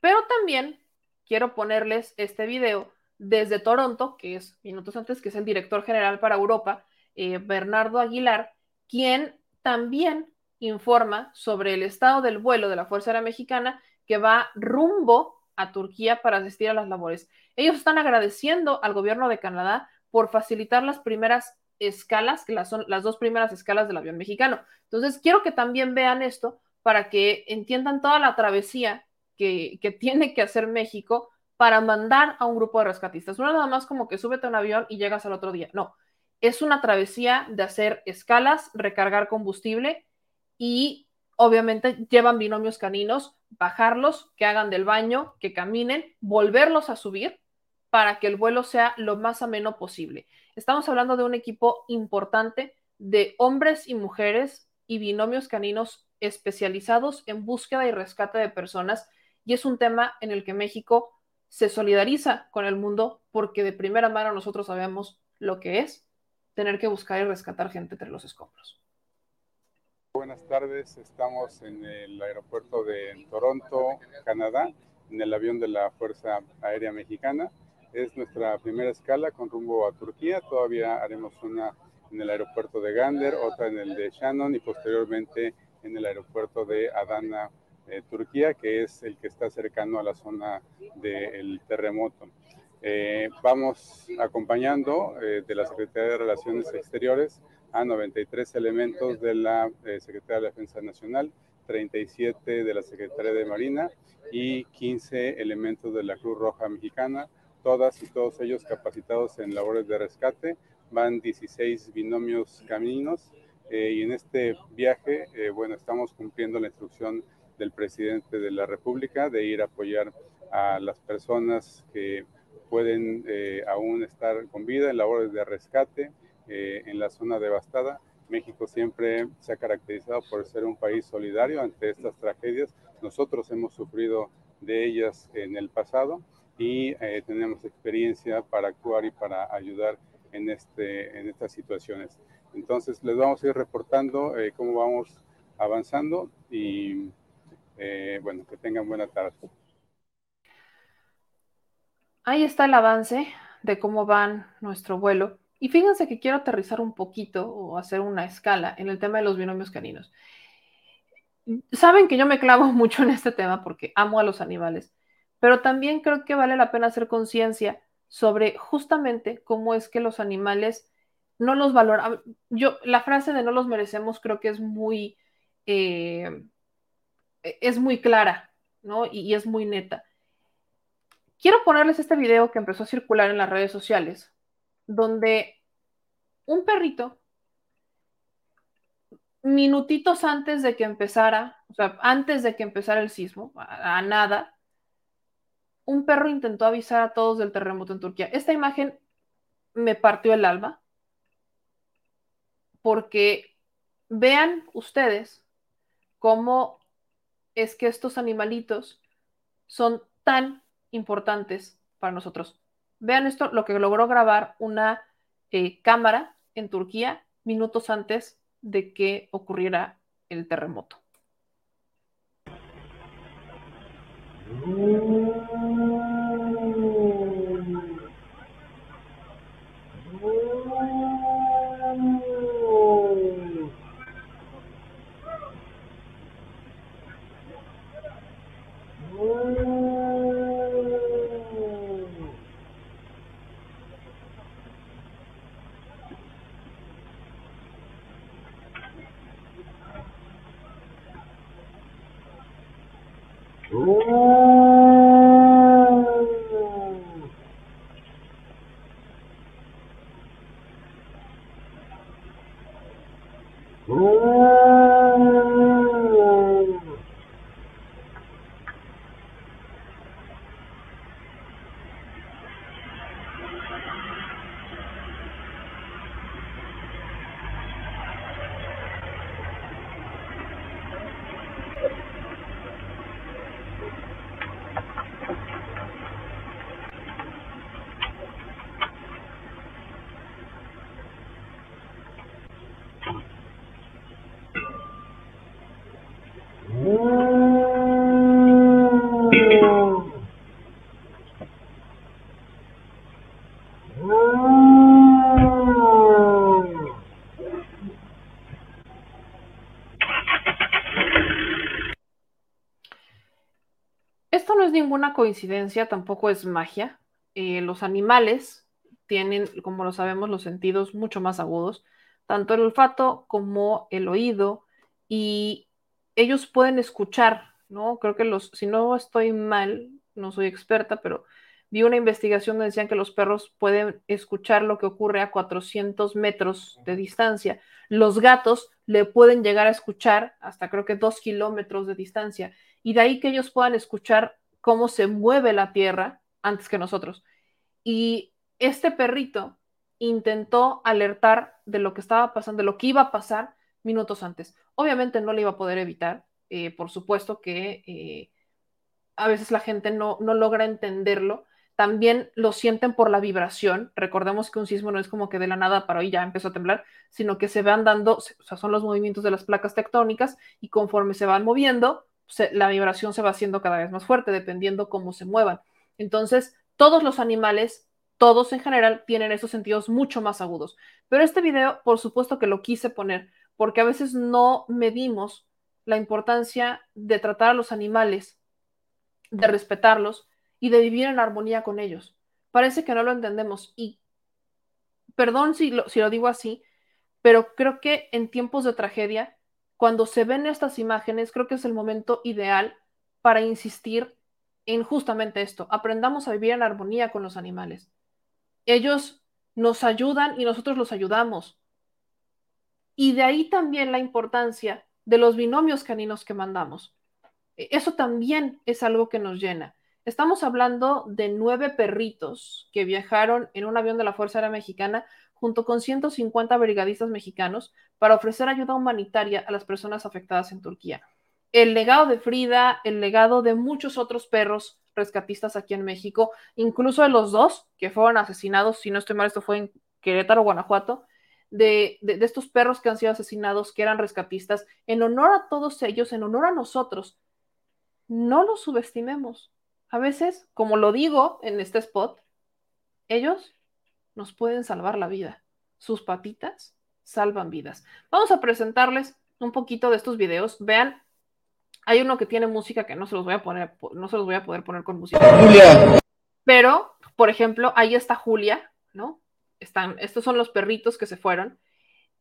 Pero también quiero ponerles este video desde Toronto, que es minutos antes, que es el director general para Europa, eh, Bernardo Aguilar, quien también informa sobre el estado del vuelo de la Fuerza Aérea Mexicana que va rumbo a Turquía para asistir a las labores. Ellos están agradeciendo al gobierno de Canadá por facilitar las primeras escalas, que las son las dos primeras escalas del avión mexicano. Entonces, quiero que también vean esto para que entiendan toda la travesía que, que tiene que hacer México para mandar a un grupo de rescatistas. No nada más como que súbete a un avión y llegas al otro día. No, es una travesía de hacer escalas, recargar combustible y obviamente llevan binomios caninos, bajarlos, que hagan del baño, que caminen, volverlos a subir para que el vuelo sea lo más ameno posible. Estamos hablando de un equipo importante de hombres y mujeres y binomios caninos especializados en búsqueda y rescate de personas y es un tema en el que México se solidariza con el mundo porque de primera mano nosotros sabemos lo que es tener que buscar y rescatar gente entre los escombros. Buenas tardes, estamos en el aeropuerto de Toronto, Canadá, en el avión de la Fuerza Aérea Mexicana. Es nuestra primera escala con rumbo a Turquía. Todavía haremos una en el aeropuerto de Gander, otra en el de Shannon y posteriormente en el aeropuerto de Adana, eh, Turquía, que es el que está cercano a la zona del terremoto. Eh, vamos acompañando eh, de la Secretaría de Relaciones Exteriores a 93 elementos de la Secretaría de Defensa Nacional, 37 de la Secretaría de Marina y 15 elementos de la Cruz Roja Mexicana, todas y todos ellos capacitados en labores de rescate. Van 16 binomios caminos y en este viaje, bueno, estamos cumpliendo la instrucción del presidente de la República de ir a apoyar a las personas que pueden eh, aún estar con vida en labores de rescate eh, en la zona devastada. México siempre se ha caracterizado por ser un país solidario ante estas tragedias. Nosotros hemos sufrido de ellas en el pasado y eh, tenemos experiencia para actuar y para ayudar en, este, en estas situaciones. Entonces, les vamos a ir reportando cómo vamos avanzando y eh, bueno, que tengan buena tarde. Ahí está el avance de cómo van nuestro vuelo. Y fíjense que quiero aterrizar un poquito o hacer una escala en el tema de los binomios caninos. Saben que yo me clavo mucho en este tema porque amo a los animales, pero también creo que vale la pena hacer conciencia sobre justamente cómo es que los animales no los valoran. Yo, la frase de no los merecemos creo que es muy eh, es muy clara, ¿no? Y, es muy neta. Quiero ponerles este video que empezó a circular en las redes sociales, donde un perrito, minutitos antes de que empezara, o sea, antes de que empezara el sismo, a, a nada, un perro intentó avisar a todos del terremoto en Turquía. Esta imagen me partió el alma, porque vean ustedes cómo es que estos animalitos son tan importantes para nosotros. Vean esto, lo que logró grabar una eh, cámara en Turquía minutos antes de que ocurriera el terremoto. Ooh. Ninguna coincidencia, tampoco es magia. Eh, los animales tienen, como lo sabemos, los sentidos mucho más agudos, tanto el olfato como el oído, y ellos pueden escuchar, ¿no? Creo que los, si no estoy mal, no soy experta, pero vi una investigación donde decían que los perros pueden escuchar lo que ocurre a 400 metros de distancia. Los gatos le pueden llegar a escuchar hasta creo que dos kilómetros de distancia. Y de ahí que ellos puedan escuchar cómo se mueve la tierra antes que nosotros. Y este perrito intentó alertar de lo que estaba pasando, de lo que iba a pasar minutos antes. Obviamente no le iba a poder evitar, eh, por supuesto que eh, a veces la gente no, no logra entenderlo. También lo sienten por la vibración. Recordemos que un sismo no es como que de la nada para hoy ya empezó a temblar, sino que se van dando, o sea, son los movimientos de las placas tectónicas y conforme se van moviendo, la vibración se va haciendo cada vez más fuerte, dependiendo cómo se muevan. Entonces, todos los animales, todos en general, tienen esos sentidos mucho más agudos. Pero este video, por supuesto que lo quise poner, porque a veces no medimos la importancia de tratar a los animales, de respetarlos y de vivir en armonía con ellos. Parece que no lo entendemos y perdón si lo, si lo digo así, pero creo que en tiempos de tragedia, cuando se ven estas imágenes, creo que es el momento ideal para insistir en justamente esto. Aprendamos a vivir en armonía con los animales. Ellos nos ayudan y nosotros los ayudamos. Y de ahí también la importancia de los binomios caninos que mandamos. E, eso también es algo que nos llena. Estamos hablando de nueve perritos que viajaron en un avión de la Fuerza Aérea Mexicana junto con 150 brigadistas mexicanos para ofrecer ayuda humanitaria a las personas afectadas en Turquía. El legado de Frida, el legado de muchos otros perros rescatistas aquí en México, incluso de los dos que fueron asesinados, si no estoy mal, esto fue en Querétaro, Guanajuato, de, de, de, estos perros que han sido asesinados, que eran rescatistas, en honor a todos ellos, en honor a nosotros, no los subestimemos. A veces, como lo digo en este spot, ellos nos pueden salvar la vida. Sus patitas salvan vidas. Vamos a presentarles un poquito de estos videos. Vean, hay uno que tiene música que no se los voy a poner, no se los voy a poder poner con música. Julia. Pero, por ejemplo, ahí está Julia, ¿no? Están, estos son los perritos que se fueron.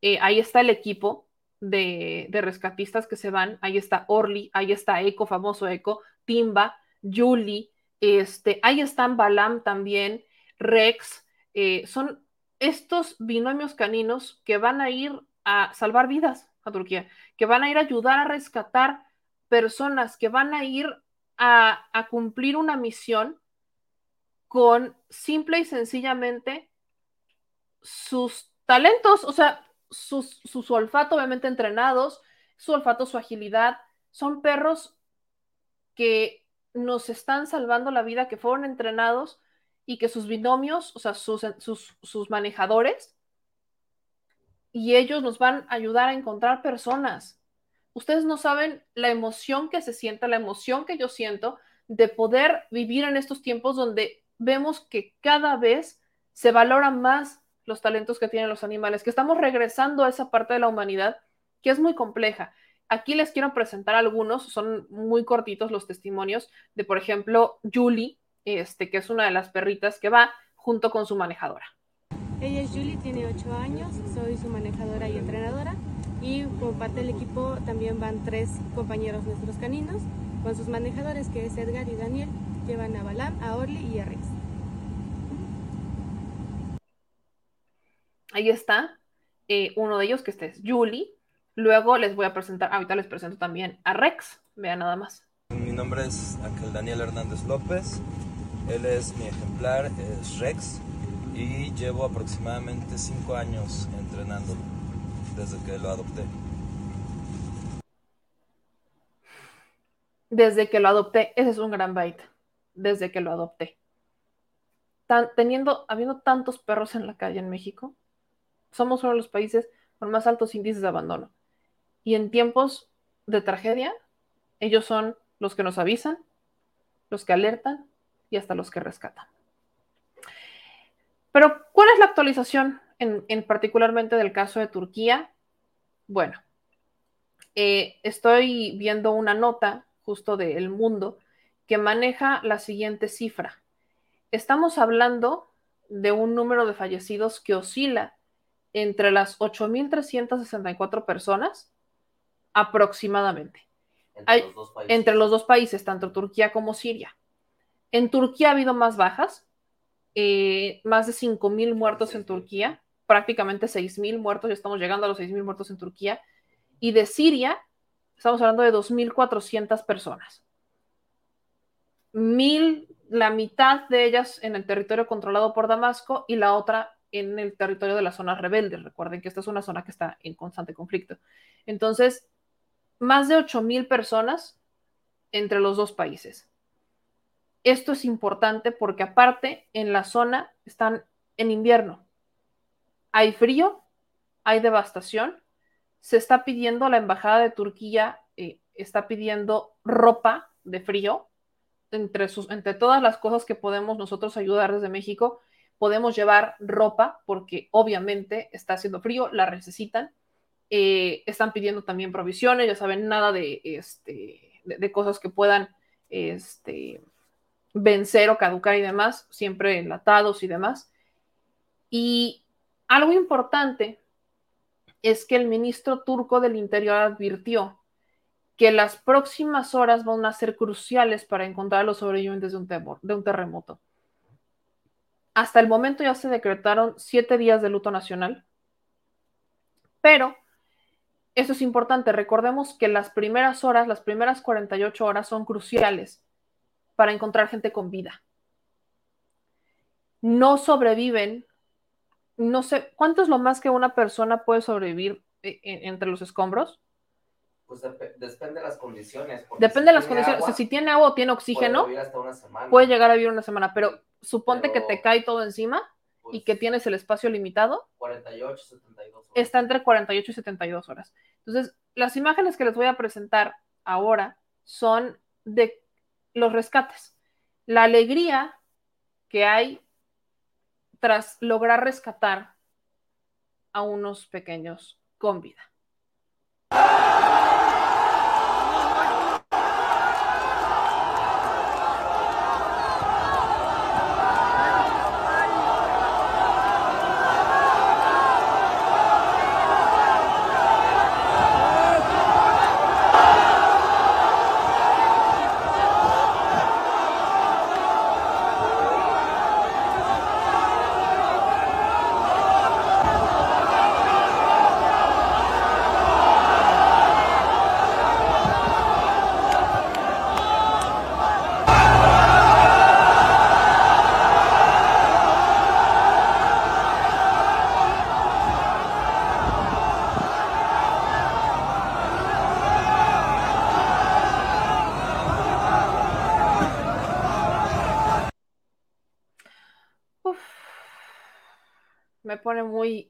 Eh, ahí está el equipo de, de, rescatistas que se van. Ahí está Orly, ahí está Eco, famoso Eco, Timba, Julie, este, ahí están Balam también, Rex. Eh, son estos binomios caninos que van a ir a salvar vidas a Turquía, que van a ir a ayudar a rescatar personas, que van a ir a, cumplir una misión con simple y sencillamente sus talentos, o sea, sus, su olfato obviamente entrenados, su olfato, su agilidad, son perros que nos están salvando la vida, que fueron entrenados y que sus binomios, o sea, sus, sus, sus manejadores, y ellos nos van a ayudar a encontrar personas. Ustedes no saben la emoción que se siente, la emoción que yo siento de poder vivir en estos tiempos donde vemos que cada vez se valora más los talentos que tienen los animales, que estamos regresando a esa parte de la humanidad que es muy compleja. Aquí les quiero presentar algunos, son muy cortitos los testimonios de, por ejemplo, Julie, este, que es una de las perritas que va junto con su manejadora. Ella es Julie, tiene 8 años, soy su manejadora y entrenadora y como parte del equipo también van tres compañeros nuestros caninos con sus manejadores que es Edgar y Daniel, llevan a Balam, a Orly y a Rex. Ahí está eh, uno de ellos, que este es Julie. Luego les voy a presentar, ahorita les presento también a Rex, vean nada más. Mi nombre es Ángel Daniel Hernández López, él es mi ejemplar, es Rex, y llevo aproximadamente cinco años entrenándolo desde que lo adopté. Desde que lo adopté, ese es un gran bait, desde que lo adopté. Teniendo, habiendo tantos perros en la calle en México, somos uno de los países con más altos índices de abandono. Y en tiempos de tragedia, ellos son los que nos avisan, los que alertan y hasta los que rescatan. Pero, ¿cuál es la actualización en, en particularmente del caso de Turquía? Bueno, eh, estoy viendo una nota justo de El Mundo que maneja la siguiente cifra. Estamos hablando de un número de fallecidos que oscila entre las 8.364 personas aproximadamente. Entre, Hay, los entre, los dos países, tanto Turquía como Siria. En Turquía ha habido más bajas, eh, más de 5.000 muertos en Turquía, prácticamente 6.000 muertos, ya estamos llegando a los 6.000 muertos en Turquía. Y de Siria, estamos hablando de 2.400 personas. Mil, la mitad de ellas en el territorio controlado por Damasco y la otra en el territorio de las zonas rebeldes. Recuerden que esta es una zona que está en constante conflicto. Entonces, más de 8 mil personas entre los dos países. Esto es importante porque aparte en la zona están en invierno. Hay frío, hay devastación. Se está pidiendo, la Embajada de Turquía eh, está pidiendo ropa de frío. Entre, sus, entre todas las cosas que podemos nosotros ayudar desde México, podemos llevar ropa porque obviamente está haciendo frío, la necesitan. Eh, están pidiendo también provisiones, ya saben, nada de, este, de, cosas que puedan este, vencer o caducar y demás, siempre enlatados y demás. Y algo importante es que el ministro turco del Interior advirtió que las próximas horas van a ser cruciales para encontrar a los sobrevivientes de un, temor, de un terremoto. Hasta el momento ya se decretaron siete días de luto nacional, pero eso es importante. Recordemos que las primeras horas, las primeras 48 horas son cruciales para encontrar gente con vida. No sobreviven, no sé, ¿cuánto es lo más que una persona puede sobrevivir eh, entre los escombros? Pues dep depende de las condiciones. Depende de las condiciones. Agua, o sea, si tiene agua o tiene oxígeno, puede, hasta una semana. puede llegar a vivir una semana, pero suponte pero, que te cae todo encima pues, y que tienes el espacio limitado. 48, 72 horas. Está entre 48 y 72 horas. Entonces, las imágenes que les voy a presentar ahora son de los rescates. La alegría que hay tras lograr rescatar a unos pequeños con vida.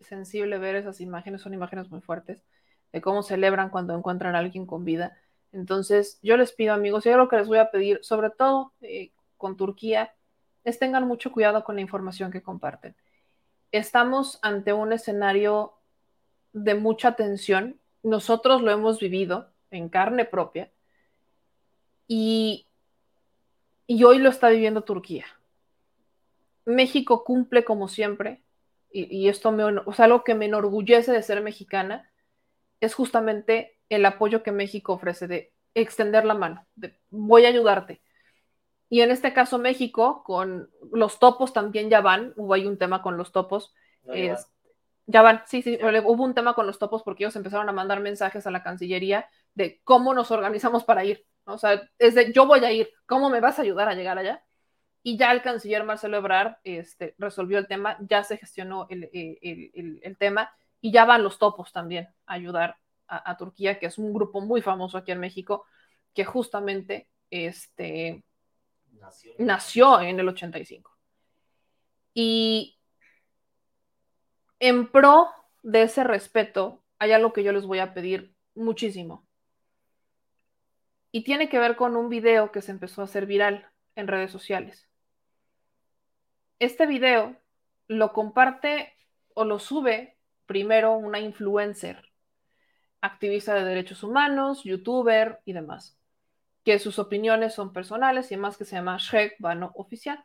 Sensible ver esas imágenes, son imágenes muy fuertes de cómo celebran cuando encuentran a alguien con vida. Entonces, yo les pido, amigos, yo lo que les voy a pedir, sobre todo eh, con Turquía, es tengan mucho cuidado con la información que comparten. Estamos ante un escenario de mucha tensión. Nosotros lo hemos vivido en carne propia y, y hoy lo está viviendo Turquía. México cumple como siempre y, y, esto me, o sea, algo que me enorgullece de ser mexicana, es justamente el apoyo que México ofrece de extender la mano, de voy a ayudarte. Y en este caso México, con los topos también ya van, hubo ahí un tema con los topos, no, ya, van. ya van, sí, sí, hubo un tema con los topos porque ellos empezaron a mandar mensajes a la Cancillería de cómo nos organizamos para ir, o sea, es de yo voy a ir, ¿cómo me vas a ayudar a llegar allá? Y ya el canciller Marcelo Ebrard este, resolvió el tema, ya se gestionó el, el, el, el, tema y ya van los topos también a ayudar a, a, Turquía, que es un grupo muy famoso aquí en México, que justamente este, nació, nació en el 85. Y en pro de ese respeto, hay algo que yo les voy a pedir muchísimo. Y tiene que ver con un video que se empezó a hacer viral en redes sociales este video lo comparte o lo sube primero una influencer, activista de derechos humanos, youtuber y demás, que sus opiniones son personales y más que se llama Shrek Vano Oficial.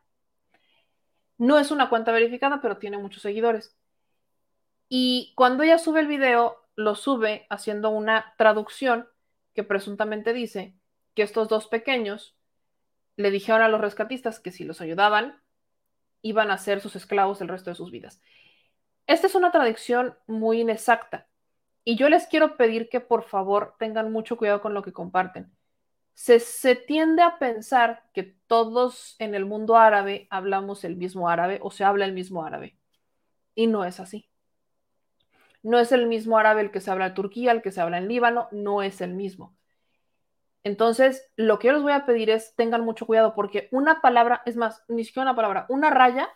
No es una cuenta verificada, pero tiene muchos seguidores. Y cuando ella sube el video, lo sube haciendo una traducción que presuntamente dice que estos dos pequeños le dijeron a los rescatistas que si los ayudaban, iban a ser sus esclavos el resto de sus vidas. Esta es una traducción muy inexacta y yo les quiero pedir que por favor tengan mucho cuidado con lo que comparten. Se, se, tiende a pensar que todos en el mundo árabe hablamos el mismo árabe o se habla el mismo árabe. Y no es así. No es el mismo árabe el que se habla en Turquía, el que se habla en Líbano, no es el mismo. Entonces, lo que yo les voy a pedir es tengan mucho cuidado porque una palabra, es más, ni siquiera una palabra, una raya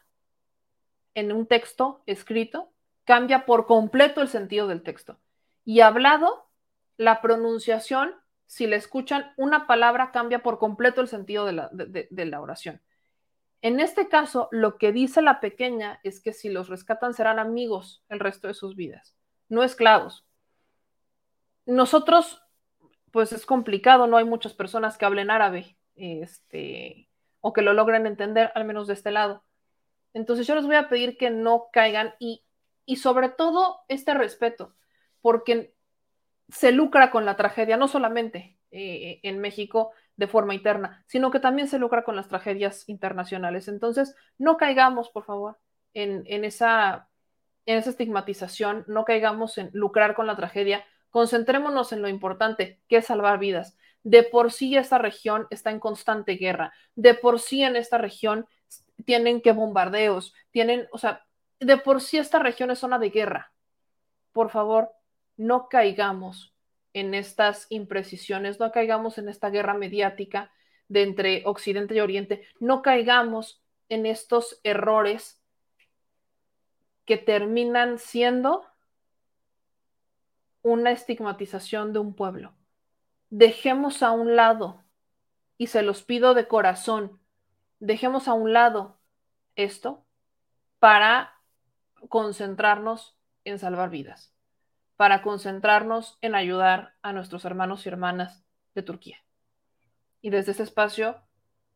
en un texto escrito cambia por completo el sentido del texto. Y hablado, la pronunciación, si le escuchan, una palabra cambia por completo el sentido de la, de, de la oración. En este caso, lo que dice la pequeña es que si los rescatan serán amigos el resto de sus vidas, no esclavos. Nosotros, pues es complicado, no hay muchas personas que hablen árabe, este, o que lo logren entender, al menos de este lado. Entonces yo les voy a pedir que no caigan y, y sobre todo este respeto, porque se lucra con la tragedia, no solamente eh, en México de forma interna, sino que también se lucra con las tragedias internacionales. Entonces, no caigamos, por favor, en, esa, en esa estigmatización, no caigamos en lucrar con la tragedia, concentrémonos en lo importante, que es salvar vidas. De por sí esta región está en constante guerra, de por sí en esta región tienen que bombardeos, tienen, o sea, de por sí esta región es zona de guerra. Por favor, no caigamos en estas imprecisiones, no caigamos en esta guerra mediática de entre Occidente y Oriente, no caigamos en estos errores que terminan siendo una estigmatización de un pueblo. Dejemos a un lado, y se los pido de corazón, dejemos a un lado esto para concentrarnos en salvar vidas para concentrarnos en ayudar a nuestros hermanos y hermanas de Turquía. Y desde este espacio,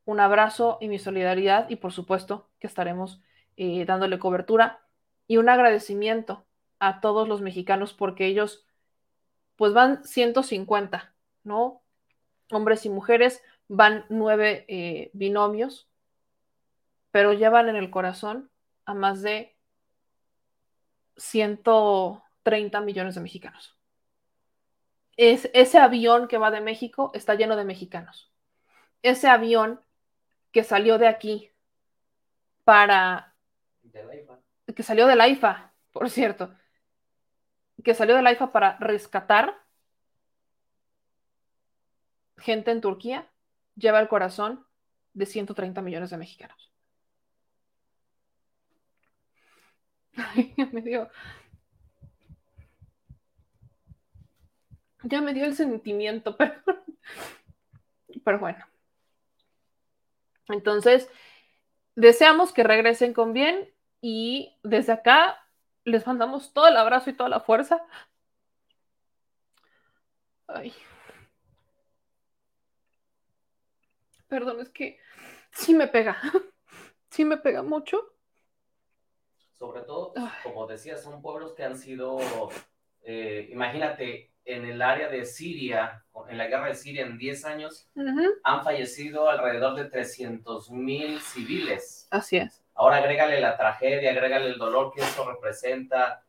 un abrazo y mi solidaridad y por supuesto que estaremos eh, dándole cobertura y un agradecimiento a todos los mexicanos porque ellos pues van 150, ¿no? Hombres y mujeres, van nueve eh, binomios, pero llevan en el corazón a más de ciento 30 millones de mexicanos. Es, ese avión que va de México está lleno de mexicanos. Ese avión que salió de aquí para... que salió de la IFA, por cierto. Que salió de la IFA para rescatar gente en Turquía, lleva el corazón de 130 millones de mexicanos. Ay, me dio, Ya me dio el sentimiento, pero, pero bueno. Entonces, deseamos que regresen con bien y desde acá les mandamos todo el abrazo y toda la fuerza. Ay. Perdón, es que sí me pega. Sí me pega mucho. Sobre todo, como decía, son pueblos que han sido, eh, imagínate, en el área de Siria, en la guerra de Siria en 10 años, han fallecido alrededor de 300 mil civiles. Así es. Ahora agrégale la tragedia, agrégale el dolor que eso representa.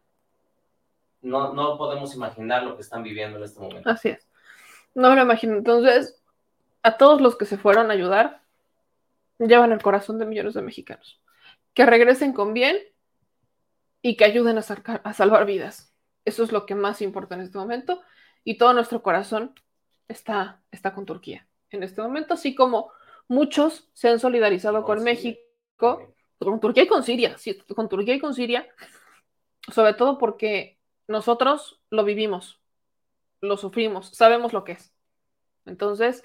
No, no podemos imaginar lo que están viviendo en este momento. Así es. No me lo imagino. Entonces, a todos los que se fueron a ayudar, llevan el corazón de millones de mexicanos. Que regresen con bien y que ayuden a, a salvar vidas. Eso es lo que más importa en este momento. Y todo nuestro corazón está, está con Turquía. En este momento, así como muchos se han solidarizado con, México, con Turquía y con Siria, sí, con Turquía y con Siria, sobre todo porque nosotros lo vivimos, lo sufrimos, sabemos lo que es. Entonces,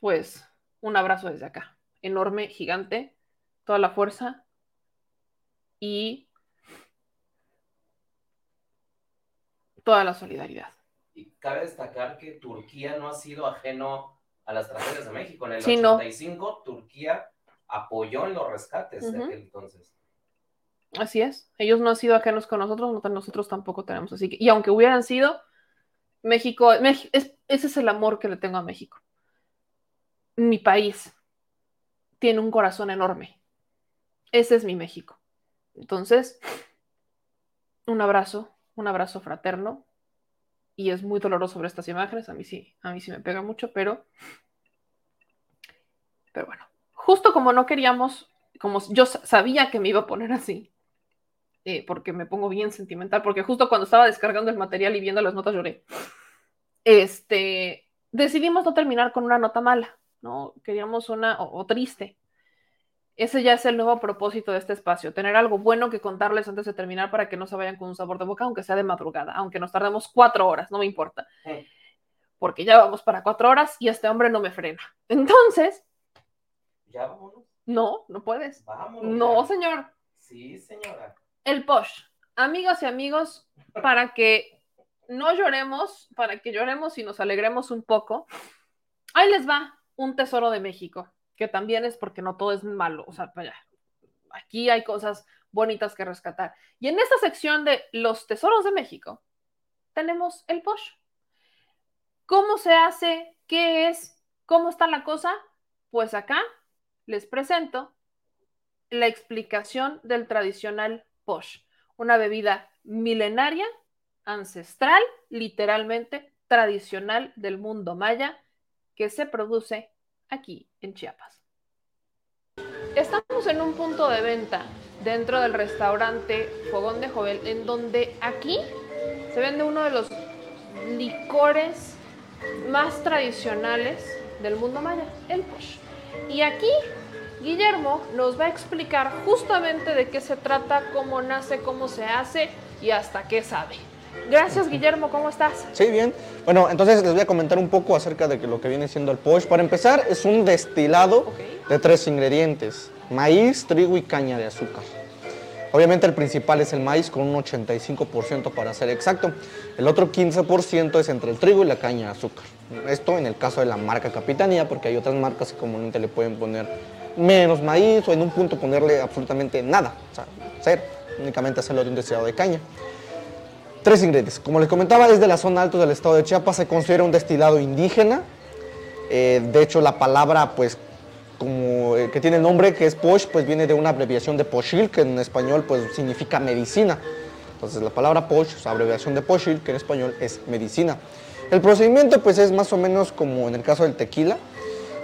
pues un abrazo desde acá, enorme, gigante, toda la fuerza y toda la solidaridad. Y cabe destacar que Turquía no ha sido ajeno a las tragedias de México. En el 85, Turquía apoyó en los rescates de aquel entonces. Así es. Ellos no han sido ajenos con nosotros, nosotros tampoco tenemos. Así que, y aunque hubieran sido, México, ese es el amor que le tengo a México. Mi país tiene un corazón enorme. Ese es mi México. Entonces, un abrazo un abrazo fraterno. Y es muy doloroso ver estas imágenes, a mí sí, a mí sí me pega mucho, pero, pero bueno, justo como no queríamos, como yo sabía que me iba a poner así, eh, porque me pongo bien sentimental, porque justo cuando estaba descargando el material y viendo las notas lloré. Este, decidimos no terminar con una nota mala, ¿no? Queríamos una o, o triste. Ese ya es el nuevo propósito de este espacio, tener algo bueno que contarles antes de terminar para que no se vayan con un sabor de boca, aunque sea de madrugada, aunque nos tardemos cuatro horas, no me importa, porque ya vamos para cuatro horas y este hombre no me frena. Entonces, Ya vámonos. no, no puedes. Vámonos. No, ya. señor. Sí, señora. El posh. Amigos y amigos, para que no lloremos, para que lloremos y nos alegremos un poco, ahí les va un tesoro de México, que también es porque no todo es malo. O sea, vaya, aquí hay cosas bonitas que rescatar. Y en esta sección de los tesoros de México, tenemos el posh. ¿Cómo se hace? ¿Qué es? ¿Cómo está la cosa? Pues acá les presento la explicación del tradicional posh, una bebida milenaria, ancestral, literalmente tradicional del mundo maya, que se produce aquí en Chiapas. Estamos en un punto de venta dentro del restaurante Fogón de Jovel, en donde aquí se vende uno de los licores más tradicionales del mundo maya, el posh. Y aquí Guillermo nos va a explicar justamente de qué se trata, cómo nace, cómo se hace y hasta qué sabe. Gracias Guillermo, ¿cómo estás? Sí, bien. Bueno, entonces les voy a comentar un poco acerca de lo que viene siendo el posh. Para empezar, es un destilado de tres ingredientes, maíz, trigo y caña de azúcar. Obviamente el principal es el maíz con un 85% para ser exacto. El otro 15% es entre el trigo y la caña de azúcar. Esto en el caso de la marca Capitanía, porque hay otras marcas que comúnmente le pueden poner menos maíz o en un punto ponerle absolutamente nada, o sea, cero, únicamente hacerlo de un destilado de caña. Tres ingredientes. Como les comentaba, es de la zona alta del estado de Chiapas, se considera un destilado indígena. Eh, de hecho, la palabra, pues, eh, que tiene el nombre, que es posh, pues viene de una abreviación de poshil, que en español, pues, significa medicina. Entonces, la palabra posh, o abreviación de poshil, que en español es medicina. El procedimiento, pues, es más o menos como en el caso del tequila,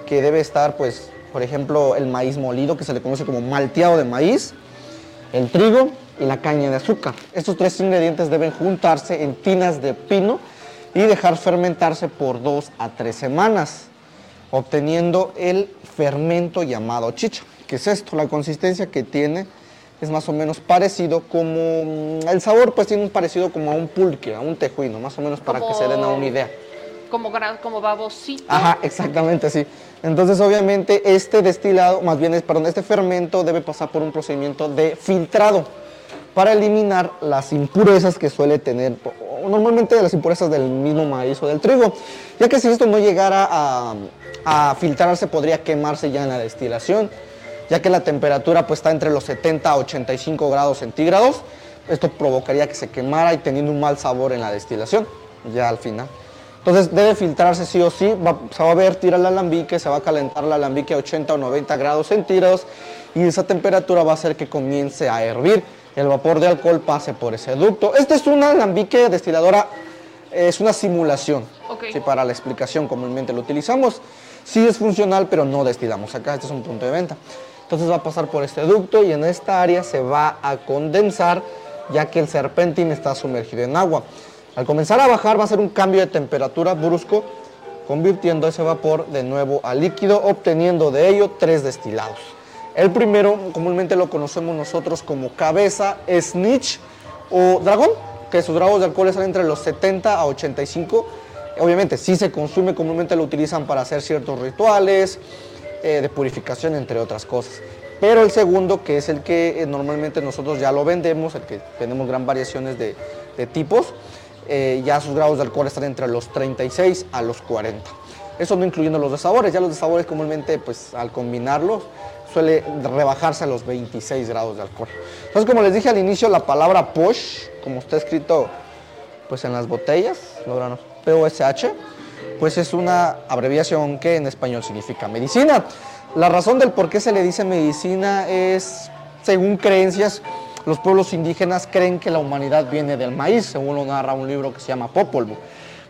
que debe estar, pues, por ejemplo, el maíz molido, que se le conoce como malteado de maíz, el trigo y la caña de azúcar. Estos tres ingredientes deben juntarse en tinas de pino y dejar fermentarse por dos a tres semanas, obteniendo el fermento llamado chicha. ¿Qué es esto? La consistencia que tiene es más o menos parecido como... mm, El sabor pues tiene un parecido como a un pulque, a un tejuino, más o menos para que se den a una idea. Como, como babosito. Ajá, exactamente, sí. Entonces, obviamente, este destilado, más bien, es, perdón, este fermento debe pasar por un procedimiento de filtrado para eliminar las impurezas que suele tener, normalmente las impurezas del mismo maíz o del trigo, ya que si esto no llegara a, a filtrarse podría quemarse ya en la destilación, ya que la temperatura pues está entre los 70 a 85 grados centígrados, esto provocaría que se quemara y teniendo un mal sabor en la destilación, ya al final. Entonces debe filtrarse sí o sí, va- se va a vertir al alambique, se va a calentar el alambique a 80 o 90 grados centígrados y esa temperatura va a hacer que comience a hervir. El vapor de alcohol pase por ese ducto. Este es una alambique destiladora, es una simulación. Sí, para la explicación comúnmente lo utilizamos. Sí es funcional, pero no destilamos acá, este es un punto de venta. Entonces va a pasar por este ducto y en esta área se va a condensar ya que el serpentín está sumergido en agua. Al comenzar a bajar va a ser un cambio de temperatura brusco, convirtiendo ese vapor de nuevo a líquido, obteniendo de ello tres destilados. El primero comúnmente lo conocemos nosotros como cabeza, snitch o dragón, que sus grados de alcohol están entre los 70 a 85. Obviamente, si se consume, comúnmente lo utilizan para hacer ciertos rituales eh, de purificación, entre otras cosas. Pero el segundo, que es el que eh, normalmente nosotros ya lo vendemos, el que tenemos gran variaciones de, tipos, eh, ya sus grados de alcohol están entre los 36 a los 40. Eso no incluyendo los de sabores, ya los de sabores comúnmente pues al combinarlos suele rebajarse a los 26 grados de alcohol. Entonces como les dije al inicio, la palabra posh, como está escrito pues en las botellas, logranos, POSH, pues es una abreviación que en español significa medicina. La razón del por qué se le dice medicina es, según creencias, los pueblos indígenas creen que la humanidad viene del maíz, según lo narra un libro que se llama Popolvuh.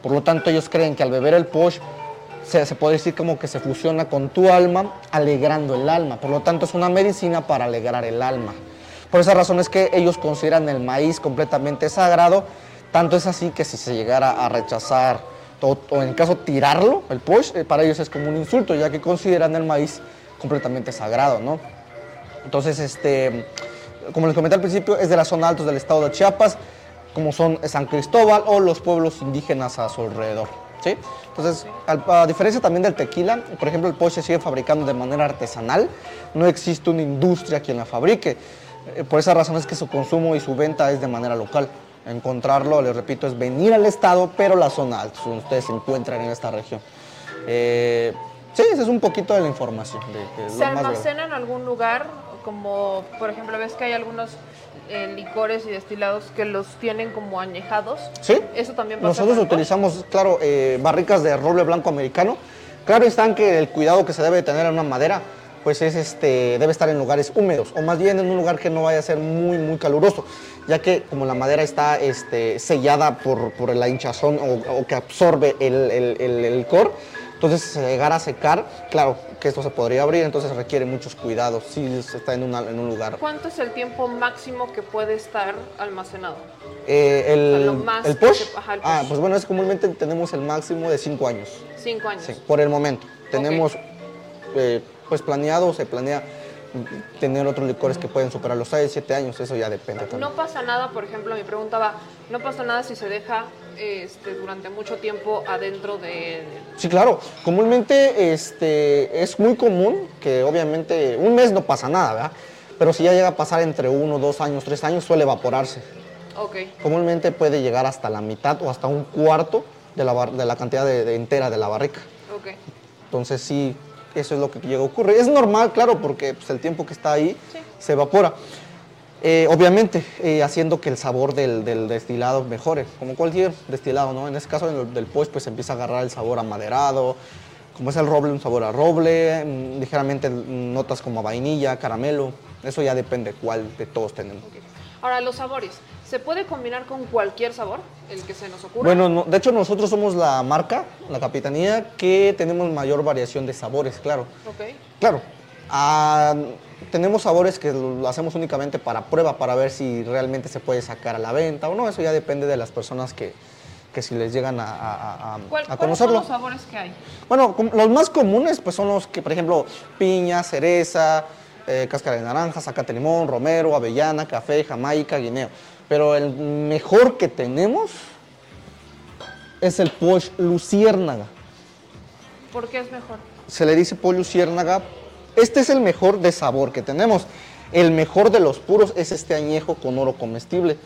Por lo tanto, ellos creen que al beber el posh se, se puede decir como que se fusiona con tu alma, alegrando el alma. Por lo tanto, es una medicina para alegrar el alma. Por esa razón es que ellos consideran el maíz completamente sagrado. Tanto es así que si se llegara a rechazar o, en el caso tirarlo, el posh, eh, para ellos es como un insulto, ya que consideran el maíz completamente sagrado, ¿no? Entonces, este, como les comenté al principio, es de la zona altos del estado de Chiapas, como son San Cristóbal o los pueblos indígenas a su alrededor. ¿sí? Entonces, a diferencia también del tequila, por ejemplo, el posh se sigue fabricando de manera artesanal, no existe una industria quien la fabrique. Eh, Por esa razón es que su consumo y su venta es de manera local. Encontrarlo, les repito, es venir al estado, pero la zona alta, donde ustedes se encuentran en esta región. Eh, sí, esa es un poquito de la información. De, de ¿Se almacena en algún lugar? Como, por ejemplo, ves que hay algunos eh, licores y destilados que los tienen como añejados. Sí. Eso también pasa Nosotros utilizamos, claro, eh, barricas de roble blanco americano. Claro están que el cuidado que se debe tener en una madera, pues es este, debe estar en lugares húmedos, o más bien en un lugar que no vaya a ser muy, muy caluroso, ya que como la madera está este, sellada por, por la hinchazón o, o que absorbe el, el, el- el licor, entonces si se llegara a secar, claro que esto se podría abrir, entonces requiere muchos cuidados si está en, una- en un lugar. ¿Cuánto es el tiempo máximo que puede estar almacenado? Eh, el, O sea, lo más el push, se- ajá, el ah, push. pues bueno, es comúnmente tenemos el máximo de 5 años. Cinco años. Sí, por el momento. Tenemos eh, pues planeado, se planea tener otros licores que pueden superar los 6, 7 años, eso ya depende también. No pasa nada, por ejemplo, mi pregunta va, no pasa nada si se deja este, durante mucho tiempo adentro de... Sí, claro. Comúnmente este, es muy común que obviamente un mes no pasa nada, ¿verdad? Pero si ya llega a pasar entre uno, dos años, tres años, suele evaporarse. Ok. Comúnmente puede llegar hasta la mitad o hasta un cuarto de la, bar- de la cantidad de- de entera de la barrica. Ok. Entonces sí, eso es lo que llega a ocurrir. Es normal, claro, porque pues, el tiempo que está ahí se evapora. Eh, obviamente, eh, haciendo que el sabor del, del destilado mejore, como cualquier destilado, ¿no? En este caso del, del posh, pues empieza a agarrar el sabor amaderado, como es el roble, un sabor a roble, mm, ligeramente notas como a vainilla, caramelo, eso ya depende cuál de todos tenemos. Ahora, los sabores, ¿se puede combinar con cualquier sabor? El que se nos ocurra. Bueno, no- de hecho nosotros somos la marca, la capitanía, que tenemos mayor variación de sabores, claro. Ok. Claro, ah, tenemos sabores que lo hacemos únicamente para prueba, para ver si realmente se puede sacar a la venta o no. Eso ya depende de las personas que, que si les llegan a, a- a- ¿Cuál- a ¿Cuáles son los sabores que hay? Bueno, los más comunes pues son los que, por ejemplo, piña, cereza, eh, cáscara de naranja, zacate limón, romero, avellana, café, jamaica, guineo. Pero el mejor que tenemos es el posh luciérnaga. ¿Por qué es mejor? se le dice pollo luciérnaga. Este es el mejor de sabor que tenemos. El mejor de los puros es este añejo con oro comestible,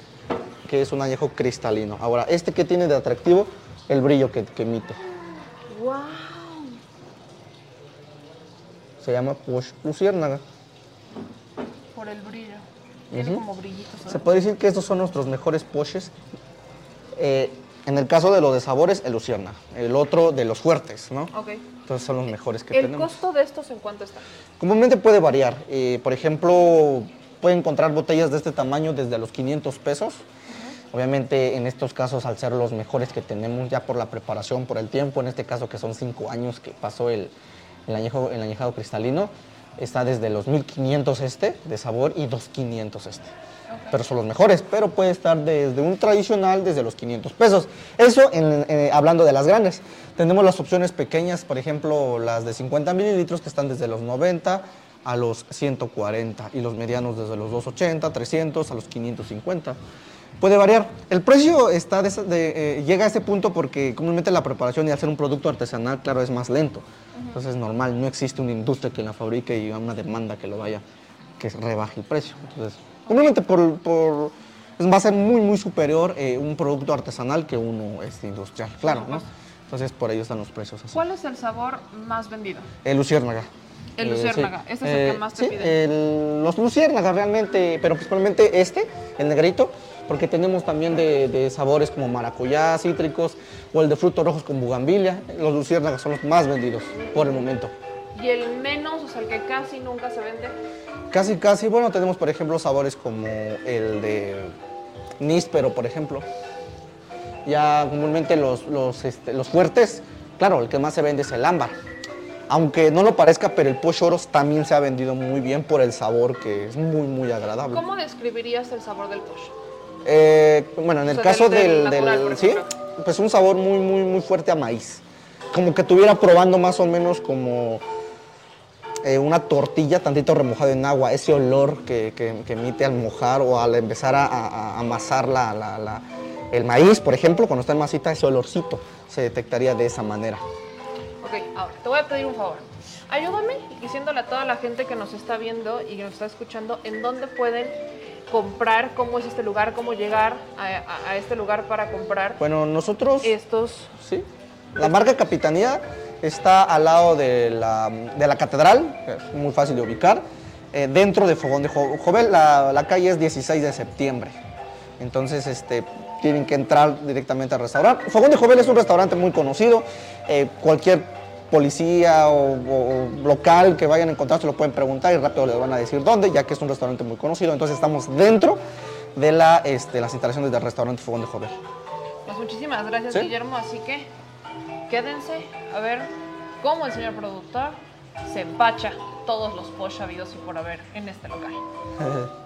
que es un añejo cristalino. Ahora, este que tiene de atractivo, el brillo que, que emite. ¡Wow! Se llama Posh Luciérnaga. Por el brillo. Tiene como brillitos. Se puede decir que estos son nuestros mejores poshes. Eh, en el caso de los de sabores, el Luciérnaga. El otro de los fuertes, ¿no? Ok. Entonces son los mejores que ¿El tenemos. costo de estos en cuánto está? Comúnmente puede variar. Eh, por ejemplo, puede encontrar botellas de este tamaño desde los 500 pesos. Obviamente, en estos casos, al ser los mejores que tenemos ya por la preparación, por el tiempo, en este caso que son 5 años que pasó el, el, añejo, el añejado cristalino, está desde los 1500 este de sabor y 2500 este. Pero son los mejores, pero puede estar desde un tradicional desde los 500 pesos. Eso en- eh, hablando de las grandes. Tenemos las opciones pequeñas, por ejemplo, las de 50 mililitros que están desde los 90 a los 140 y los medianos desde los 280, 300 a los 550. Puede variar. El precio está de eh, llega a ese punto porque comúnmente la preparación y hacer un producto artesanal, claro, es más lento. Entonces es normal, no existe una industria que la fabrique y una demanda que lo vaya, que rebaje el precio. Entonces, comúnmente por, por- va a ser muy, muy superior eh, un producto artesanal que uno este, industrial, claro, ¿no? Entonces por ello están los precios así. ¿Cuál es el sabor más vendido? El luciérnaga. El Eh, luciérnaga, sí. ese es el que Eh, más te sí, piden. el- los luciérnagas realmente, pero principalmente este, el negrito, porque tenemos también de, de sabores como maracuyá, cítricos, o el de frutos rojos con bugambilia. Los luciérnagas son los más vendidos por el momento. ¿Y el menos, o sea, el que casi nunca se vende? Casi, casi, bueno, tenemos por ejemplo sabores como el de níspero, por ejemplo. Ya comúnmente los, los, este, los fuertes, claro, el que más se vende es el ámbar. Aunque no lo parezca, pero el Posh Oros también se ha vendido muy bien por el sabor que es muy, muy agradable. ¿Cómo describirías el sabor del posh? Eh, bueno, en el O sea, caso del- del del, natural, sí, pues un sabor muy, muy, muy fuerte a maíz. Como que estuviera probando más o menos como eh, una tortilla tantito remojada en agua, ese olor que, que- que emite al mojar o al empezar a, a- a amasar la- la- la- el maíz, por ejemplo, cuando está en masita, ese olorcito se detectaría de esa manera. Ok, ahora te voy a pedir un favor. Ayúdame diciéndole a toda la gente que nos está viendo y que nos está escuchando en dónde pueden comprar, cómo es este lugar, cómo llegar a, a- a este lugar para comprar Bueno, nosotros... estos. Sí. La marca Capitanía está al lado de la, de la catedral, que es muy fácil de ubicar, eh, dentro de Fogón de Jo- Jovel. La, la calle es 16 de septiembre. Entonces, este, tienen que entrar directamente al restaurante. Fogón de Jovel es un restaurante muy conocido. eh, cualquier policía o, local que vayan a encontrar se lo pueden preguntar y rápido les van a decir dónde, ya que es un restaurante muy conocido. Entonces, estamos dentro de la, este, las instalaciones del restaurante Fogón de Jovel. Pues muchísimas gracias, Sí. Guillermo. Así que quédense a ver cómo el señor productor se empacha todos los posh habidos y por haber en este local.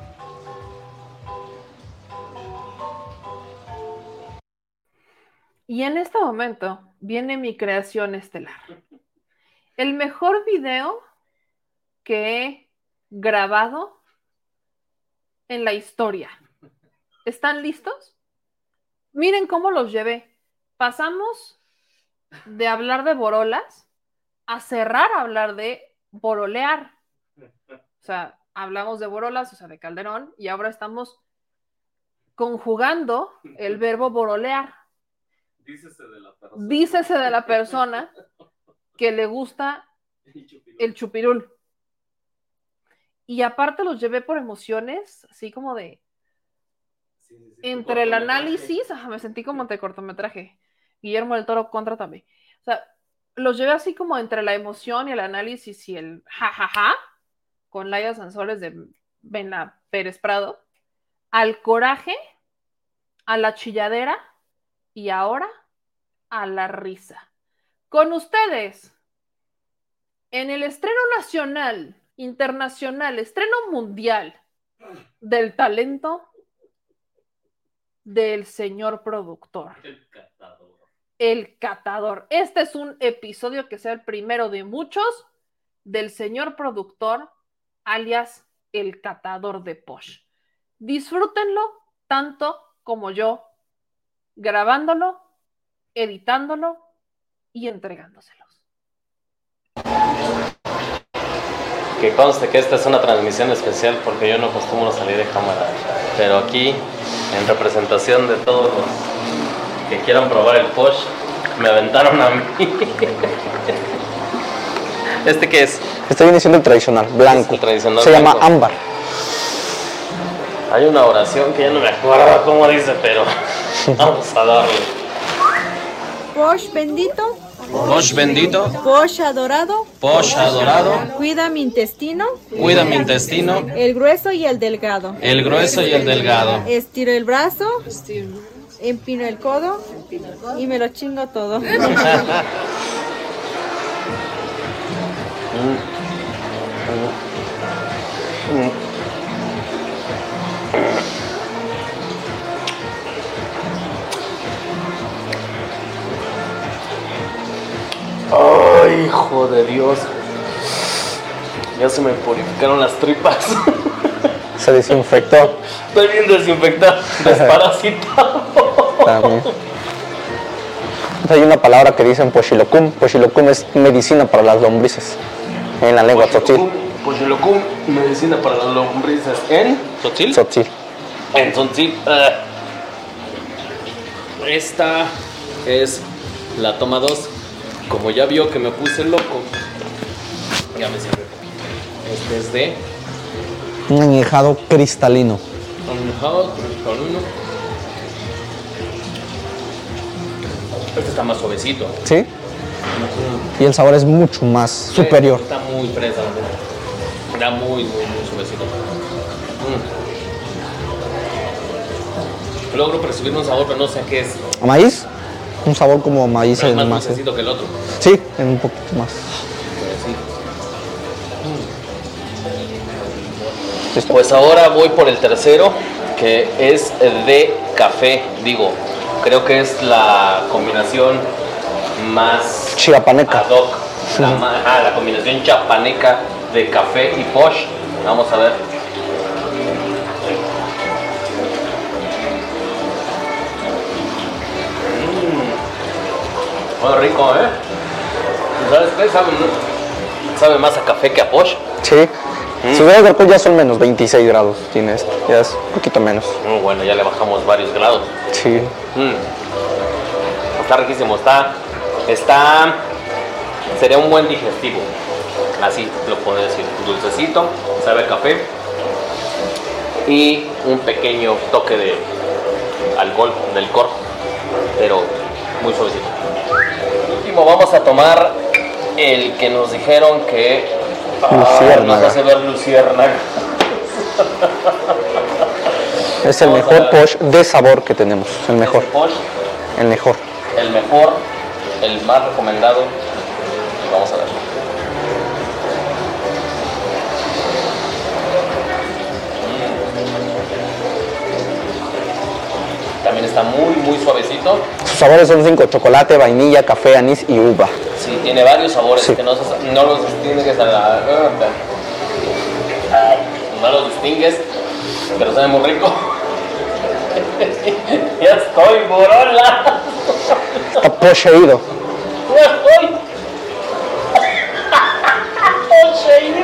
Y en este momento viene mi creación estelar. El mejor video que he grabado en la historia. ¿Están listos? Miren cómo los llevé. Pasamos de hablar de borolas a cerrar a hablar de borolear. O sea, hablamos de borolas, o sea, de Calderón, y ahora estamos conjugando el verbo borolear. Dícese de la persona. Dícese de la persona que le gusta el chupirul. Y aparte los llevé por emociones, así como de... Entre el análisis, ajá, me sentí como de cortometraje. Guillermo del Toro contra también. O sea, los llevé así como entre la emoción y el análisis y el jajaja, con Laia Sansores de Benla Pérez Prado, al coraje, a la chilladera y ahora a la risa. Con ustedes, en el estreno nacional, internacional, estreno mundial del talento del señor productor. El catador. El catador. Este es un episodio que sea el primero de muchos del señor productor, alias el catador de Posh. Disfrútenlo tanto como yo, grabándolo, editándolo y entregándoselos. Que conste que esta es una transmisión especial porque yo no acostumbro salir de cámara. Pero aquí, en representación de todos los que quieran probar el Posh, me aventaron a mí. ¿Este qué es? Este viene siendo el tradicional, blanco. El tradicional Se llama ámbar. Hay una oración que ya no me acuerdo cómo dice, pero vamos a darle. Posh bendito, Posh bendito, Posh adorado, Posh adorado, cuida mi intestino, cuida mi intestino, el grueso y el delgado. el grueso y el delgado. Estiro el brazo, empino el codo. Y me lo chingo todo. hijo de Dios. Ya se me purificaron las tripas. Se desinfectó. Estoy bien desinfectado, desparasitado. También. Hay una palabra que dicen pochilocum. Pochilocum es medicina para las lombrices en la lengua tzotzil. Pochilocum, medicina para las lombrices. ¿En? ¿Tzotzil? Tzotzil. En Tzotzil. ah. Esta es la toma 2. Como ya vio que me puse loco, ya me sirve. Este es de Un añejado cristalino. Añejado, cristalino. Este está más suavecito. ¿Sí? Y el sabor es mucho más superior. Está muy fresa. Está muy, muy, muy suavecito. Mm. Logro percibir un sabor, pero no sé qué es. ¿Maíz? Un sabor como maíz Pero es más más. dulcecito que el otro. Sí, en un poquito más. Pues ahora voy por el tercero, que es de café, digo, Creo que es la combinación más Chiapaneca. ad hoc, la, ajá, la combinación chapaneca de café y posh. Vamos a ver. Mm. Muy rico, ¿eh? ¿Sabes qué? Sabe, sabe más a café que a posh. Sí. Si hubieras de alcohol ya son menos 26 grados. Tienes, ya es un poquito menos. Mm, bueno, ya le bajamos varios grados. Sí. Mm. Está riquísimo, está, está, sería un buen digestivo, así lo puedo decir, dulcecito, sabe a café y un pequeño toque de alcohol del licor, pero muy suavecito. Último, vamos a tomar el que nos dijeron que ah, nos hace ver luciérnaga. Es el Vamos mejor posh de sabor que tenemos. El mejor. Posh, El mejor. el mejor, el más recomendado. Vamos a ver. También está muy, muy suavecito. Sus sabores son cinco: chocolate, vainilla, café, anís y uva. Sí, tiene varios sabores Sí. que no, no los distingues a la... No los distingues, pero sabe muy rico. ya estoy, borola. Está poseído. Ya estoy. Poseído.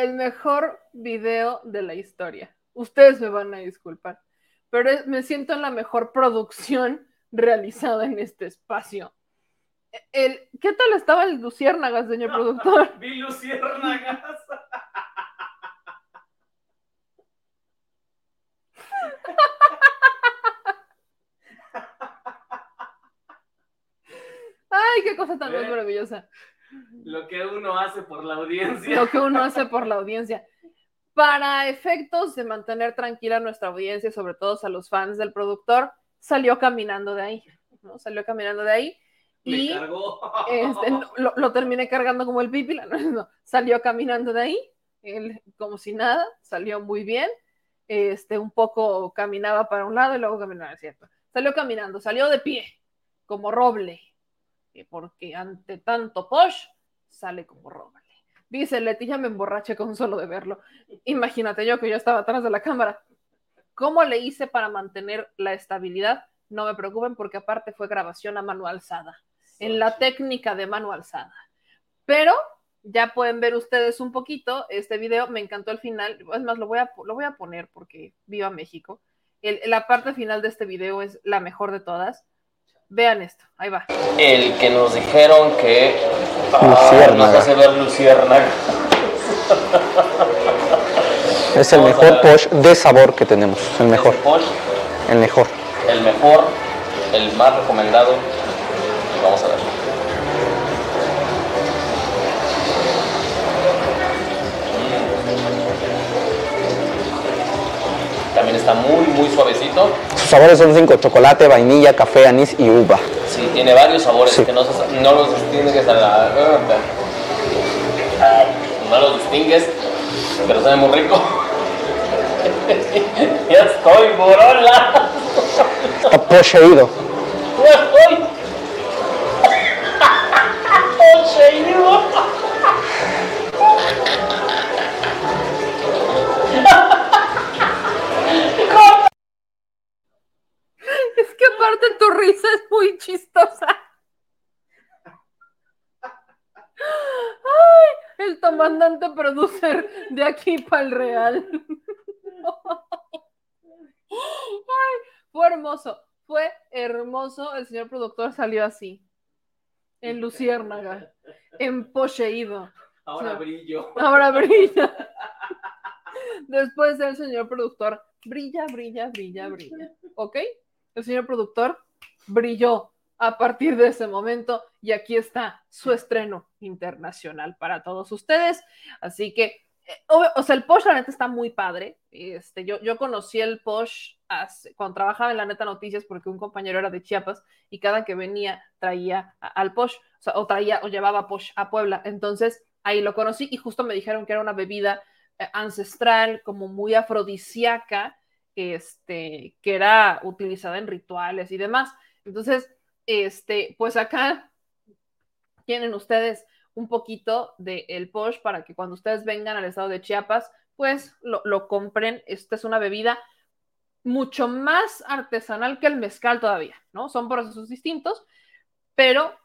El mejor video de la historia. Ustedes me van a disculpar, pero me siento en la mejor producción realizada en este espacio. El, ¿Qué tal estaba el Luciérnagas, señor productor? Vi luciérnagas. Ay, qué cosa tan más ¿Eh? maravillosa. Lo que uno hace por la audiencia. Lo que uno hace por la audiencia. Para efectos de mantener tranquila a nuestra audiencia, sobre todo a los fans del productor, salió caminando de ahí, ¿no? Salió caminando de ahí Me y cargó. este, lo, lo terminé cargando como el pipila, no, no, salió caminando de ahí, él como si nada, salió muy bien, este, un poco caminaba para un lado y luego caminaba, ¿cierto? Salió caminando, salió de pie, como roble, porque ante tanto posh, sale como roble. Dice Leti, ya me emborraché con solo de verlo. Imagínate yo que yo estaba atrás de la cámara. ¿Cómo le hice para mantener la estabilidad? No me preocupen porque aparte fue grabación a mano alzada, en la técnica de mano alzada. Pero ya pueden ver ustedes un poquito este video, me encantó el final, es más, lo voy a, lo voy a poner porque viva México. El- la parte final de este video es la mejor de todas. Vean esto, ahí va. El que nos dijeron que ah, nos hace ver luciérnaga. Es el mejor posh de sabor que tenemos. El mejor. Posh, El mejor. el mejor, el más recomendado. También está muy, muy suavecito. Sus sabores son cinco: chocolate, vainilla, café, anís y uva. Sí, tiene varios sabores Sí. que no los distingues a la... No los distingues, pero sabe muy rico. ya estoy, borola. Está poseído. Ya estoy. Poseído. Aparte tu risa es muy chistosa. Ay, el comandante producer de aquí para el Real. Ay, fue hermoso, fue hermoso. El señor productor salió así, en luciérnaga, emposeído. Ahora brillo. Ahora brilla. Después del señor productor, brilla, brilla, brilla, brilla. ¿Ok? El señor productor brilló a partir de ese momento y aquí está su estreno internacional para todos ustedes. Así que, eh, o sea, el Posh la neta está muy padre. Este, yo, yo conocí el Posh hace- cuando trabajaba en la neta noticias, porque un compañero era de Chiapas y cada que venía traía al Posh, o, o traía o llevaba Posh a Puebla. Entonces ahí lo conocí y justo me dijeron que era una bebida eh, ancestral, como muy afrodisíaca, este, que era utilizada en rituales y demás. Entonces, este, pues acá tienen ustedes un poquito del el Posh para que cuando ustedes vengan al estado de Chiapas, pues lo, lo compren. Esta es una bebida mucho más artesanal que el mezcal todavía, ¿no? Son procesos distintos, pero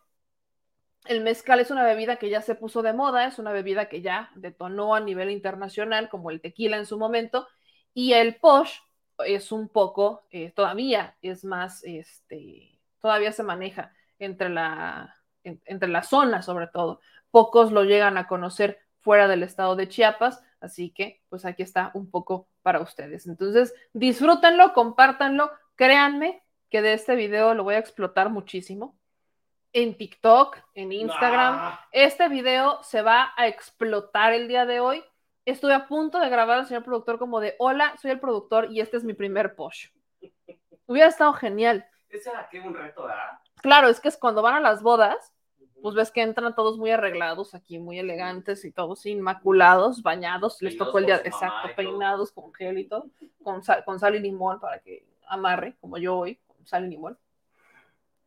el mezcal es una bebida que ya se puso de moda, es una bebida que ya detonó a nivel internacional, como el tequila en su momento, y el posh es un poco, eh, todavía es más, este, todavía se maneja entre la, en- entre la zona sobre todo. Pocos lo llegan a conocer fuera del estado de Chiapas, así que pues aquí está un poco para ustedes. Entonces, disfrútenlo, compártanlo, créanme que de este video lo voy a explotar muchísimo en TikTok, en Instagram. Nah. Este video se va a explotar el día de hoy. Estuve a punto de grabar al señor productor como de, hola, soy el productor y este es mi primer posh. Hubiera estado genial. Ese era que un reto, ¿verdad? Claro, es que es cuando van a las bodas, pues ves que entran todos muy arreglados aquí, muy elegantes y todos inmaculados, bañados, les tocó el día, exacto, peinados con gel y todo, con sal, con sal y limón para que amarre, como yo hoy, con sal y limón.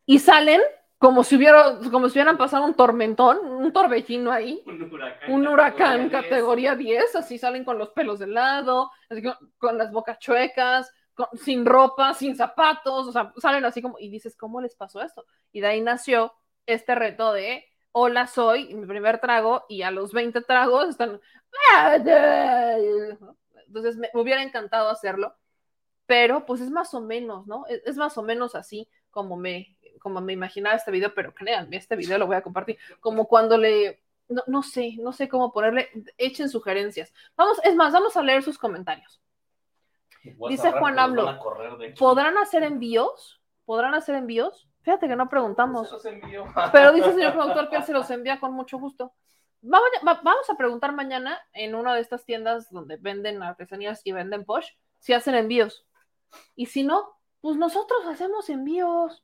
Y salen como si hubiera, como si hubieran pasado un tormentón, un torbellino ahí, Un huracán. un huracán categoría 10. categoría 10, así salen con los pelos de lado, así con, con las bocas chuecas, con- sin ropa, sin zapatos, o sea, salen así como, y dices, ¿cómo les pasó esto? Y de ahí nació este reto de, hola, soy, mi primer trago, y a los 20 tragos están, entonces me, me hubiera encantado hacerlo, pero pues es más o menos, ¿no? Es, es más o menos así como me, como me imaginaba este video, pero créanme, este video lo voy a compartir, como cuando le, no, no sé, no sé cómo ponerle, echen sugerencias. Vamos, es más, vamos a leer sus comentarios. Dice Juan porque nos Hablo, van a correr de aquí. ¿podrán hacer envíos? ¿Podrán hacer envíos? Fíjate que no preguntamos. Pero dice el señor productor que él se los envía con mucho gusto. Vamos, va- vamos a preguntar mañana en una de estas tiendas donde venden artesanías y venden posh si hacen envíos. Y si no, pues nosotros hacemos envíos.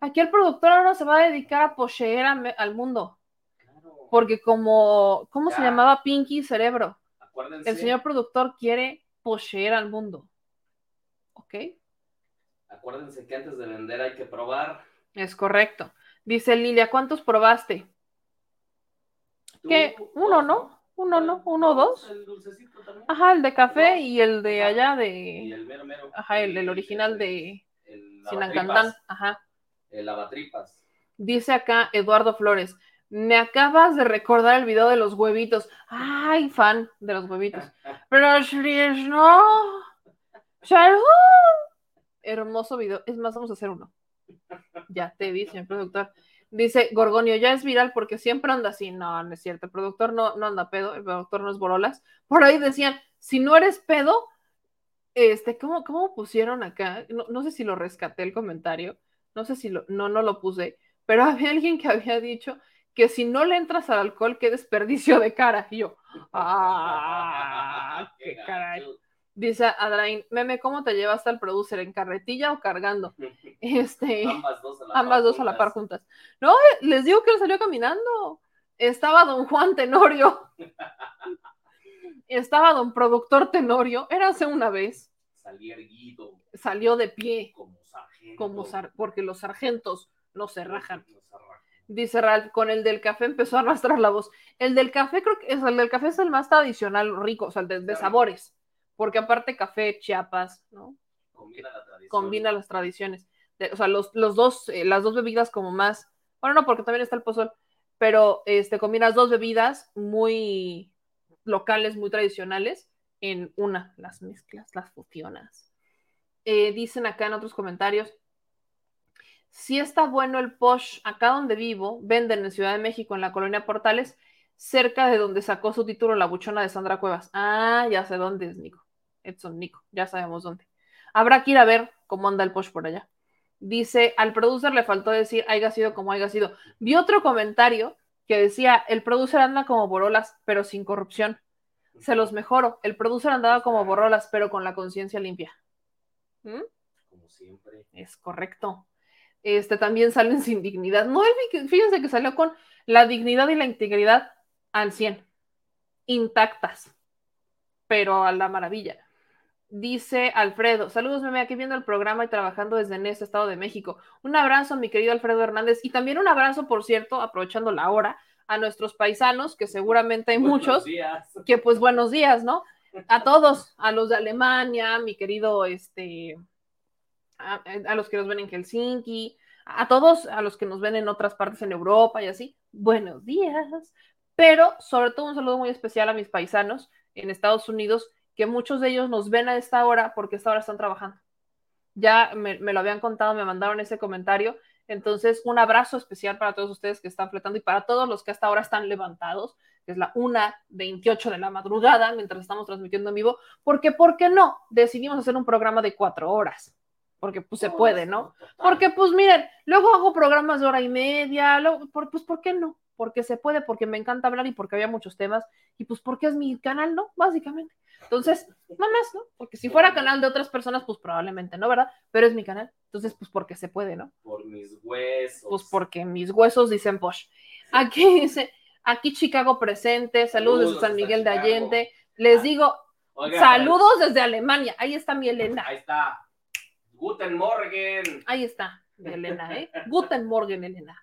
Aquí el productor ahora se va a dedicar a poseer al mundo. Porque como, ¿cómo se llamaba Pinky Cerebro? Acuérdense. El señor productor quiere poseer al mundo. ¿Ok? Acuérdense que antes de vender hay que probar. Es correcto. Dice Lilia, ¿cuántos probaste? ¿Qué? Uno, ¿no? Uno, ¿no? Uno o dos. El dulcecito también. Ajá, el de café y el de allá Y de. el mero mero. Ajá, el, el original de El lavatripas. Ajá. El lavatripas. Dice acá Eduardo Flores. Me acabas de recordar el video de los huevitos. Ay, fan de los huevitos. Pero no. Hermoso video. Es más, vamos a hacer uno. Ya te vi, señor productor. Dice Gorgonio, ya es viral porque siempre anda así. No, no es cierto. El productor no, no anda pedo, el productor no es borolas. Por ahí decían, si no eres pedo, este, ¿cómo, cómo pusieron acá? No, no sé si lo rescaté el comentario, no sé si lo, no, no lo puse, pero había alguien que había dicho que si no le entras al alcohol, qué desperdicio de cara. Y yo, ah, qué caray. Dice Adrain, meme, ¿cómo te llevaste al producer? ¿En carretilla o cargando? Este, Ambas dos a la ambas par dos a la juntas. par juntas. No, les digo que él salió caminando. Estaba don Juan Tenorio. Estaba don productor Tenorio. Érase una vez. Salí erguido. Salió de pie. Como. Como sar- porque los sargentos no se rajan. Dice Ralph, con el del café empezó a arrastrar la voz. El del café, creo que es el del café es el más tradicional, rico, o sea, el de, de sabores. Porque aparte café, chiapas, ¿no? Combina la tradición. Combina las tradiciones. De- o sea, los, los dos, eh, las dos bebidas como más. Bueno, no, porque también está el pozol, pero este combinas dos bebidas muy locales, muy tradicionales, en una. Las mezclas, las fusionas. Eh, dicen acá en otros comentarios. Si está bueno el posh, acá donde vivo, venden en Ciudad de México, en la colonia Portales, cerca de donde sacó su título la buchona de Sandra Cuevas. Ah, ya sé dónde es, Nico. Edson, Nico, ya sabemos dónde. Habrá que ir a ver cómo anda el posh por allá. Dice, al producer le faltó decir, haya sido como haya sido. Vi otro comentario que decía, el producer anda como borolas, pero sin corrupción. Se los mejoro, el producer andaba como borolas, pero con la conciencia limpia. ¿Mm? Como siempre. Es correcto. Este también salen sin dignidad. No, fíjense que salió con la dignidad y la integridad al 100, intactas, pero a la maravilla. Dice Alfredo, saludos meme, aquí viendo el programa y trabajando desde Nesa, Estado de México. Un abrazo, mi querido Alfredo Hernández, y también un abrazo, por cierto, aprovechando la hora, a nuestros paisanos, que seguramente hay Buenos muchos, días. que pues buenos días, ¿no? A todos, a los de Alemania, mi querido, este, a, los que nos ven en Helsinki, a todos, a los que nos ven en otras partes en Europa y así, buenos días. Pero sobre todo un saludo muy especial a mis paisanos en Estados Unidos, que muchos de ellos nos ven a esta hora porque esta hora están trabajando. Ya me, me lo habían contado, me mandaron ese comentario. Entonces, un abrazo especial para todos ustedes que están fletando y para todos los que hasta ahora están levantados, que es la 1.28 de la madrugada, mientras estamos transmitiendo en vivo, porque, ¿por qué no? Decidimos hacer un programa de cuatro horas, porque pues se puede, ¿no? Porque pues miren, luego hago programas de hora y media, luego, por- pues ¿por qué no? Porque se puede, porque me encanta hablar y porque había muchos temas, y pues porque es mi canal, ¿no? Básicamente. Entonces, nada más, ¿no? Porque si fuera canal de otras personas, pues probablemente no, ¿verdad? Pero es mi canal, entonces pues porque se puede, ¿no? Por mis huesos. Pues porque mis huesos dicen Posh. Aquí dice, aquí Chicago presente, saludos desde San Miguel de. Allende. Les digo, Oiga, saludos desde Alemania. Ahí está mi Elena. Ahí está. Guten Morgen. Ahí está mi Elena, ¿eh? Guten Morgen, Elena.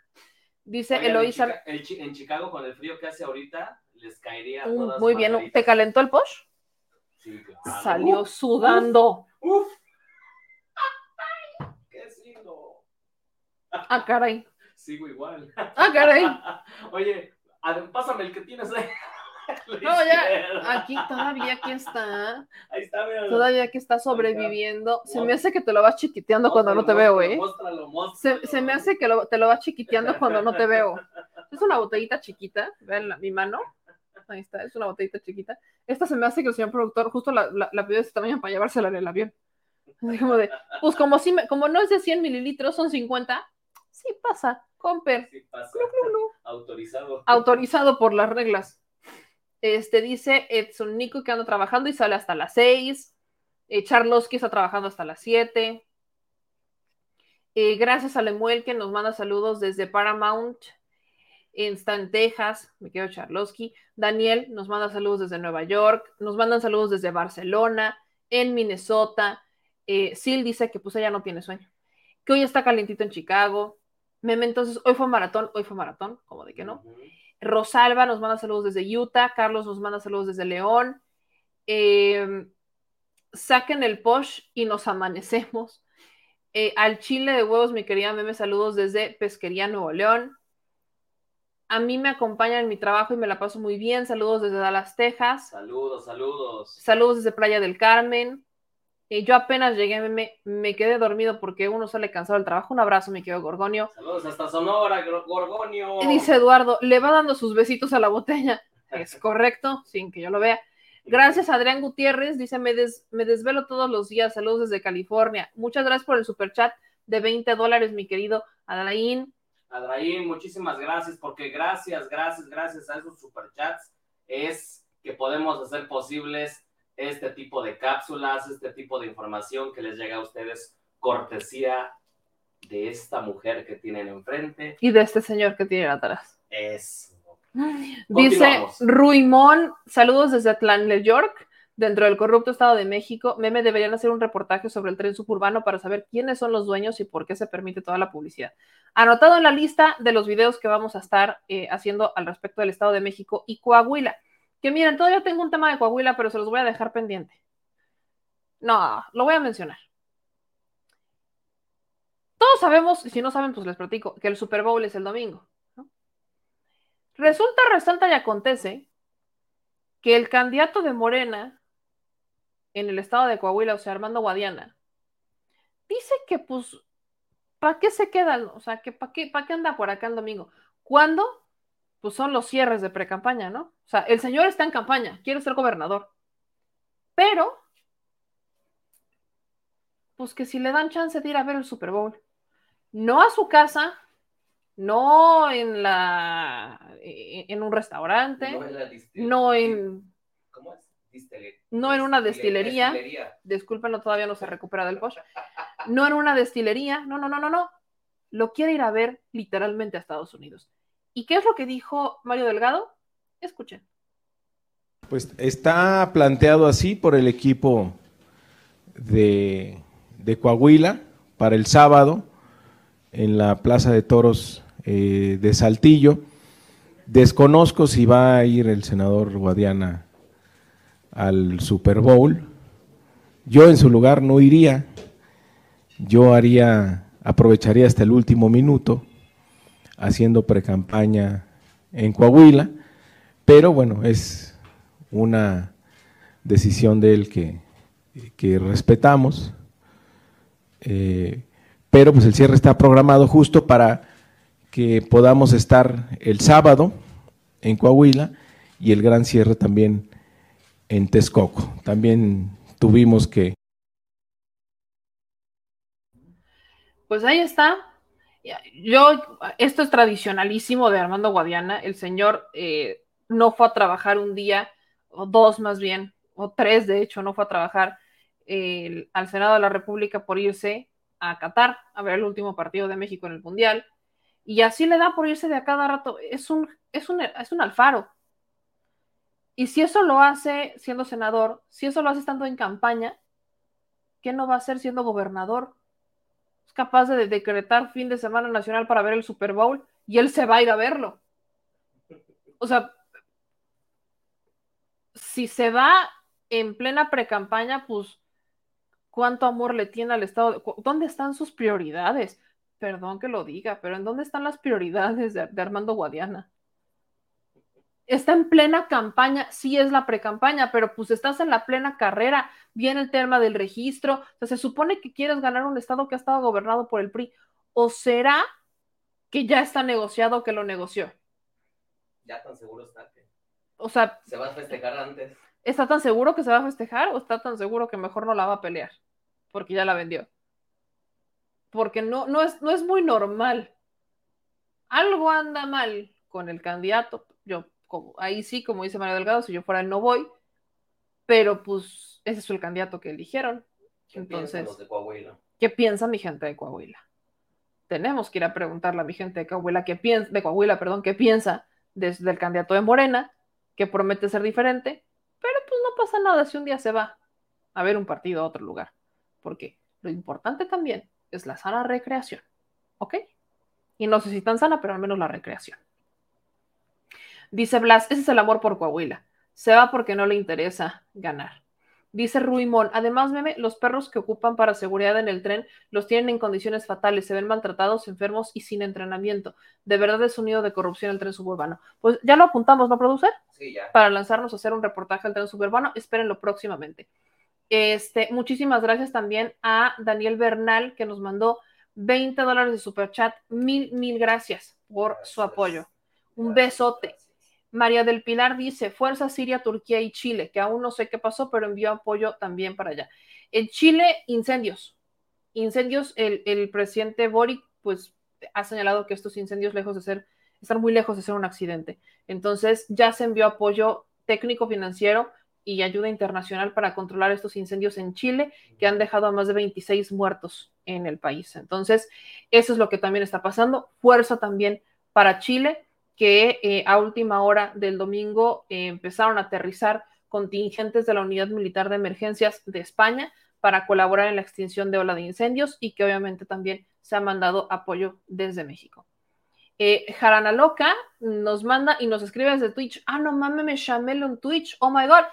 Dice Oigan, en Eloisa. Chica- el Chi- en Chicago, con el frío que hace ahorita, les caería todas Muy bien. ¿te calentó el Posh? Sí, claro. Salió Uf, sudando. Uf. ¿Qué sigo? Ah, caray. Sigo igual. Ah, caray. Oye, pásame el que tienes ahí. No, ya, aquí todavía aquí está. Ahí está, mira. Todavía que está sobreviviendo. Se me hace que te lo vas chiquiteando cuando no te veo, ¿eh? Se, se me hace que lo- te lo vas chiquiteando cuando no te veo. Es una botellita chiquita, vean la- mi mano. Ahí está, es una botellita chiquita. Esta se me hace que el señor productor justo la, la, la pidió de ese tamaño para llevársela en el avión. Así como de, pues como, si me- como no es de 100 mililitros, son 50. Sí pasa, comper. Sí pasa. Autorizado. Autorizado por las reglas. Este dice Edson Nico que anda trabajando y sale hasta las 6. Eh, Charloski está trabajando hasta las 7. Eh, gracias a Lemuel que nos manda saludos desde Paramount, en Stan, Texas, me quedo Charloski. Daniel nos manda saludos desde Nueva York, nos mandan saludos desde Barcelona, en Minnesota. Eh, Sil dice que pues ella no tiene sueño, que hoy está calentito en Chicago. Meme, entonces, hoy fue maratón, hoy fue maratón, como de que no. Rosalba nos manda saludos desde Utah, Carlos nos manda saludos desde León. Eh, saquen el posh y nos amanecemos. Eh, al chile de huevos, mi querida meme, saludos desde Pesquería Nuevo León. A mí me acompaña en mi trabajo y me la paso muy bien. Saludos desde Dallas, Texas. Saludos, saludos. Saludos desde Playa del Carmen. Eh, yo apenas llegué, me, me quedé dormido porque uno sale cansado del trabajo. Un abrazo, mi querido Gorgonio. Saludos hasta Sonora, Gor- Gorgonio. Dice Eduardo, le va dando sus besitos a la botella. Es correcto, sin que yo lo vea. Gracias, Adrián Gutiérrez. Dice, me, des- me desvelo todos los días. Saludos desde California. Muchas gracias por el superchat de 20 dólares, mi querido Adrián. Adraín, muchísimas gracias, porque gracias, gracias, gracias a esos superchats es que podemos hacer posibles este tipo de cápsulas, este tipo de información que les llega a ustedes cortesía de esta mujer que tienen enfrente. Y de este señor que tiene atrás. Es. Dice. Ruimón, saludos desde Atlanta, York, dentro del corrupto Estado de México. Meme deberían hacer un reportaje sobre el tren suburbano para saber quiénes son los dueños y por qué se permite toda la publicidad. Anotado en la lista de los videos que vamos a estar eh, haciendo al respecto del Estado de México y Coahuila. Que miren, todavía tengo un tema de Coahuila, pero se los voy a dejar pendiente. No, lo voy a mencionar. Todos sabemos, y si no saben, pues les platico, que el Super Bowl es el domingo. Resulta, resalta y acontece que el candidato de Morena en el estado de Coahuila, o sea, Armando Guadiana, dice que pues, ¿para qué se quedan? O sea, que ¿para qué, para qué anda por acá el domingo? ¿Cuándo? Pues son los cierres de pre-campaña, ¿no? O sea, el señor está en campaña, quiere ser gobernador. Pero, pues que si le dan chance de ir a ver el Super Bowl, no a su casa, no en la en un restaurante, No en la dis- no en ¿Cómo es? no en una destilería. Discúlpenlo, todavía no se recupera del post. No en una destilería. No, no, no, no, no. Lo quiere ir a ver literalmente a Estados Unidos. ¿Y qué es lo que dijo Mario Delgado? Escuchen. Pues está planteado así por el equipo de, Coahuila para el sábado en la Plaza de Toros eh, de Saltillo. Desconozco si va a ir el senador Guadiana al Super Bowl. Yo en su lugar no iría. Yo haría, aprovecharía hasta el último minuto haciendo precampaña en Coahuila, pero bueno, es una decisión de él que, que respetamos. Eh, pero pues el cierre está programado justo para que podamos estar el sábado en Coahuila y el gran cierre también en Texcoco. También tuvimos que... Pues ahí está. Yo, esto es tradicionalísimo de Armando Guadiana. El señor eh, no fue a trabajar un día, o dos más bien, o tres de hecho, no fue a trabajar al Senado de la República por irse a Qatar a ver el último partido de México en el Mundial. Y así le da por irse de a cada rato. Es un, es un, es un alfaro. Y si eso lo hace siendo senador, si eso lo hace estando en campaña, ¿qué no va a hacer siendo gobernador? Capaz de decretar fin de semana nacional para ver el Super Bowl y él se va a ir a verlo. O sea, si se va en plena pre-campaña, pues cuánto amor le tiene al Estado, dónde están sus prioridades. Perdón que lo diga, pero ¿en dónde están las prioridades de, Armando Guadiana? Está en plena campaña, sí es la pre-campaña, pero pues estás en la plena carrera, viene el tema del registro, o sea, se supone que quieres ganar un estado que ha estado gobernado por el PRI, o será que ya está negociado que lo negoció. Ya tan seguro está que. O sea. Se va a festejar antes. ¿Está tan seguro que se va a festejar o está tan seguro que mejor no la va a pelear? Porque ya la vendió. Porque no, no, es, no es muy normal. Algo anda mal con el candidato. Yo, como, ahí sí, como dice Mario Delgado, si yo fuera él no voy. Pero pues ese es el candidato que eligieron. ¿Qué Entonces, los de Coahuila? ¿qué piensa mi gente de Coahuila? Tenemos que ir a preguntarle a mi gente de Coahuila qué piensa, de Coahuila, perdón, qué piensa desde el candidato de Morena, que promete ser diferente, pero pues no pasa nada si un día se va a ver un partido a otro lugar. Porque lo importante también es la sana recreación. ¿Ok? Y no sé si tan sana, pero al menos la recreación. Dice Blas, ese es el amor por Coahuila. Se va porque no le interesa ganar. Dice Ruimón, además, meme, los perros que ocupan para seguridad en el tren los tienen en condiciones fatales, se ven maltratados, enfermos y sin entrenamiento. De verdad es un nido de corrupción el tren suburbano. Pues ya lo apuntamos, ¿no, producer? Sí, ya. Para lanzarnos a hacer un reportaje al tren suburbano, espérenlo próximamente. Este, muchísimas gracias también a Daniel Bernal, que nos mandó 20 dólares de superchat. Mil, mil gracias por su apoyo. Un besote. María del Pilar dice, Fuerza Siria, Turquía y Chile, que aún no sé qué pasó, pero envió apoyo también para allá. En Chile, incendios. Incendios, el, presidente Boric, pues, ha señalado que estos incendios, lejos de ser, están muy lejos de ser un accidente. Entonces, ya se envió apoyo técnico financiero y ayuda internacional para controlar estos incendios en Chile, que han dejado a más de 26 muertos en el país. Entonces, eso es lo que también está pasando. Fuerza también para Chile que eh, a última hora del domingo eh, empezaron a aterrizar contingentes de la Unidad Militar de Emergencias de España para colaborar en la extinción de ola de incendios y que obviamente también se ha mandado apoyo desde México. Eh, Jarana Loca nos manda y nos escribe desde Twitch. Ah, no mames, me llamé en Twitch. Oh my god.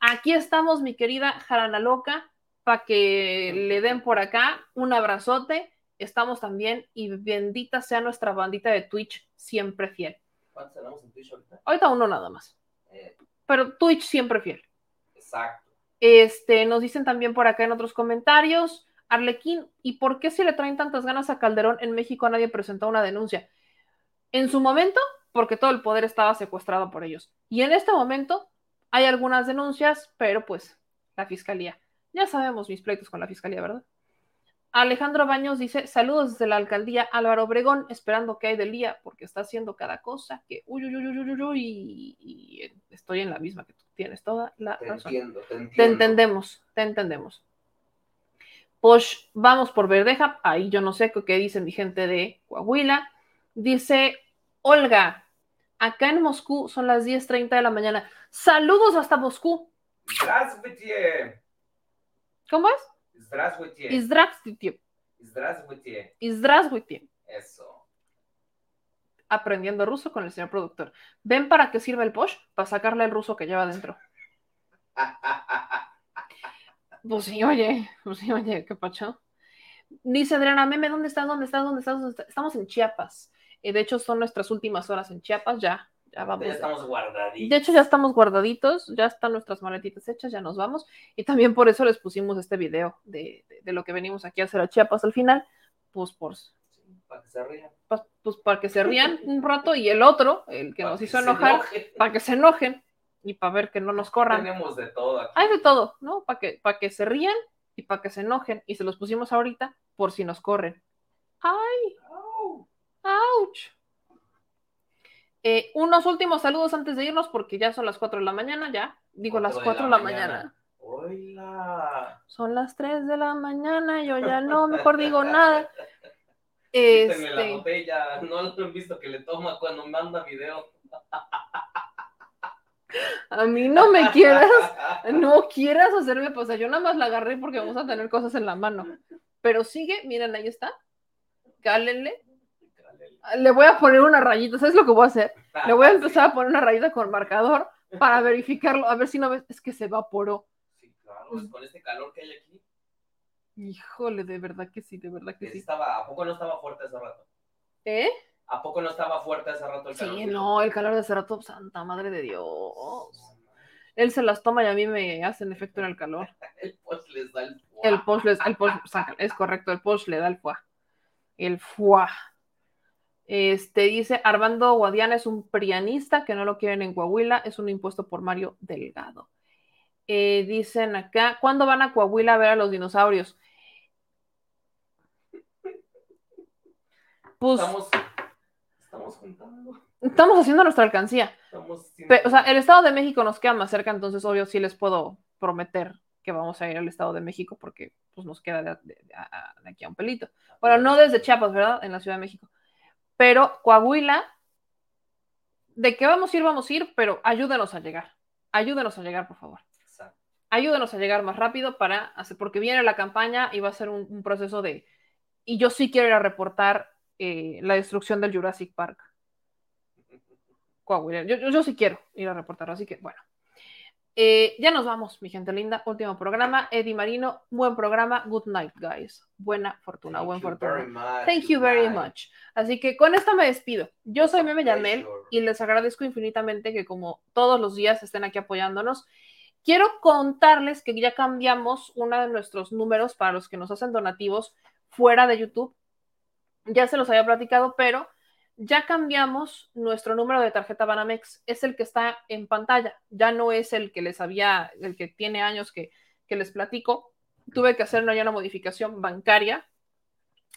Aquí estamos, mi querida Jarana Loca, para que le den por acá un abrazote. Estamos también y bendita sea nuestra bandita de Twitch, siempre fiel. ¿Cuántos tenemos en Twitch ahorita? Ahorita uno nada más. Eh, Pero Twitch siempre fiel. exacto. Este, nos dicen también por acá en otros comentarios, Arlequín, ¿y por qué si le traen tantas ganas a Calderón en México nadie presentó una denuncia? En su momento, porque todo el poder estaba secuestrado por ellos. Y en este momento hay algunas denuncias, pero pues la fiscalía. Ya sabemos mis pleitos con la fiscalía, ¿verdad? Alejandro Baños dice, saludos desde la alcaldía Álvaro Obregón, esperando que hay del día, porque está haciendo cada cosa que, uy, y, estoy en la misma que tú tienes toda la te razón. Entiendo, te, entiendo. te entendemos, te entendemos. Posh, vamos por Verdeja, ahí yo no sé qué dicen mi gente de Coahuila. Dice Olga, acá en Moscú son las 10.30 de la mañana. Saludos hasta Moscú. ¿Cómo es? Здравствуйте. Здравствуйте. Здравствуйте. Здравствуйте. Eso. Aprendiendo ruso con el señor productor. ¿Ven para qué sirve el posh? Para sacarle el ruso que lleva dentro. Pues sí, oye, pues sí, oye, qué pacho. Dice Adriana, meme, ¿dónde estás? ¿Dónde estás? ¿Dónde estás? ¿Dónde estás? Estamos en Chiapas. Eh, de hecho, son nuestras últimas horas en Chiapas, ya, ya vamos. Ya estamos guardaditos. De hecho, ya estamos guardaditos, ya están nuestras maletitas hechas, ya nos vamos. Y también por eso les pusimos este video de, de- de lo que venimos aquí a hacer a Chiapas al final, pues por Para que se rían. pues, pues, para que se rían un rato y el otro, el que Para nos que hizo enojar, para que se enojen y para ver que no nos corran. Tenemos de todo aquí. Hay de todo, ¿no? Para que, para que se rían y para que se enojen. Y se los pusimos ahorita por si nos corren. ¡Ay! ¡Auch! Eh, unos últimos saludos antes de irnos porque ya son las 4 de la mañana, ya. Digo las 4 de la mañana. Hola. Son las 3 de la mañana, yo ya no, mejor digo nada. Quítenme la Este, botella. No lo han visto que le toma cuando manda video. a mí no me quieras, no quieras hacerme pasar. Yo nada más la agarré porque vamos a tener cosas en la mano. Pero sigue, miren, ahí está. Cálenle. Le voy a poner una rayita, ¿sabes lo que voy a hacer? Le voy a empezar a poner una rayita con marcador para verificarlo, a ver si no ves, es que se evaporó. Claro, pues con este calor que hay aquí. Híjole, de verdad que sí, de verdad que sí. Estaba, ¿A poco no estaba fuerte hace rato? ¿Eh? ¿A poco no estaba fuerte hace rato el calor? Sí, no, el calor de hace rato, santa madre de Dios. Él se las toma y a mí me hacen efecto en el calor. El post les da el El post, les- el post es correcto, el post le da el fuá. El fuá. Este dice Armando Guadiana es un prianista que no lo quieren en Coahuila, es un impuesto por Mario Delgado. Eh, dicen acá, ¿cuándo van a Coahuila a ver a los dinosaurios? Pues Estamos, estamos juntando. estamos haciendo nuestra alcancía. O sea, el Estado de México nos queda más cerca, entonces obvio sí les puedo prometer que vamos a ir al Estado de México porque pues nos queda de, de- de- a- de aquí a un pelito. Bueno, no desde Chiapas, ¿verdad? En la Ciudad de México. Pero Coahuila, de qué vamos a ir, vamos a ir, pero ayúdenos a llegar. Ayúdenos a llegar, por favor. Ayúdenos a llegar más rápido para hacer, porque viene la campaña y va a ser un, un proceso de. Y yo sí quiero ir a reportar eh, la destrucción del Jurassic Park. Coahuila. Yo, yo, yo sí quiero ir a reportarlo, así que bueno. Eh, ya nos vamos, mi gente linda. Último programa. Eddie Marino, buen programa. Good night, guys. Buena fortuna, buen fortuna. much. Thank you very night. much. Así que con esto me despido. Yo soy Meme Yamel y les agradezco infinitamente que como todos los días estén aquí apoyándonos. Quiero contarles que ya cambiamos uno de nuestros números para los que nos hacen donativos fuera de YouTube. Ya se los había platicado, pero ya cambiamos nuestro número de tarjeta Banamex. Es el que está en pantalla. Ya no es el que les había, el que tiene años que, que les platico. Tuve que hacer una, una modificación bancaria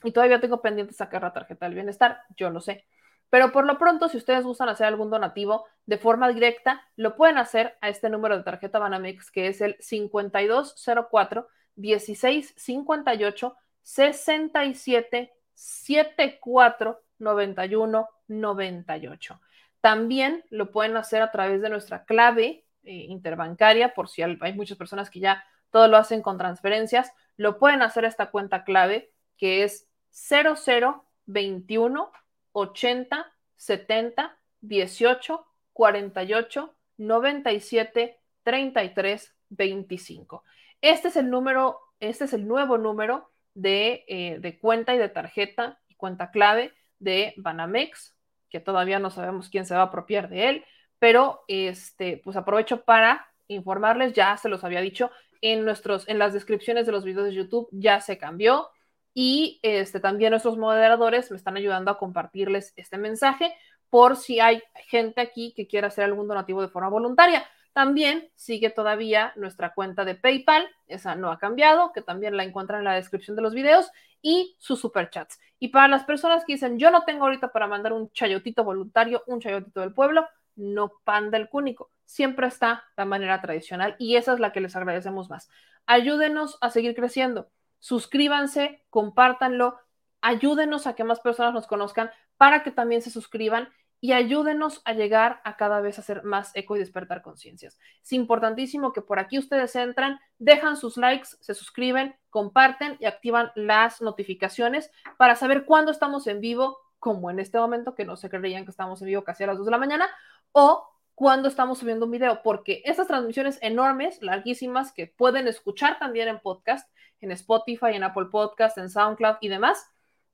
y todavía tengo pendiente sacar la tarjeta del bienestar. Yo lo sé. Pero por lo pronto, si ustedes gustan hacer algún donativo de forma directa, lo pueden hacer a este número de tarjeta Banamex, que es el 5204 1658 67 74 91 98. También lo pueden hacer a través de nuestra clave eh, interbancaria, por si hay muchas personas que ya todo lo hacen con transferencias, lo pueden hacer esta cuenta clave que es 0021 80 70 18 48 97 33 25. Este es el número, este es el nuevo número de, eh, de cuenta y de tarjeta y cuenta clave de Banamex, que todavía no sabemos quién se va a apropiar de él, pero este, pues aprovecho para informarles, ya se los había dicho, en, nuestros, en las descripciones de los videos de YouTube ya se cambió y este, también nuestros moderadores me están ayudando a compartirles este mensaje por si hay gente aquí que quiera hacer algún donativo de forma voluntaria. También sigue todavía nuestra cuenta de PayPal, esa no ha cambiado, que también la encuentran en la descripción de los videos, y sus superchats. Y para las personas que dicen, yo no tengo ahorita para mandar un chayotito voluntario, un chayotito del pueblo, no pan del cúnico. Siempre está la manera tradicional y esa es la que les agradecemos más. Ayúdenos a seguir creciendo. Suscríbanse, compártanlo, ayúdenos a que más personas nos conozcan para que también se suscriban y ayúdenos a llegar a cada vez a ser más eco y despertar conciencias. Es importantísimo que por aquí ustedes entran, dejan sus likes, se suscriben, comparten y activan las notificaciones para saber cuándo estamos en vivo, como en este momento que no se creían que estamos en vivo casi a las 2 de la mañana, o cuando estamos subiendo un video, porque estas transmisiones enormes, larguísimas, que pueden escuchar también en podcast, en Spotify, en Apple Podcast, en SoundCloud y demás,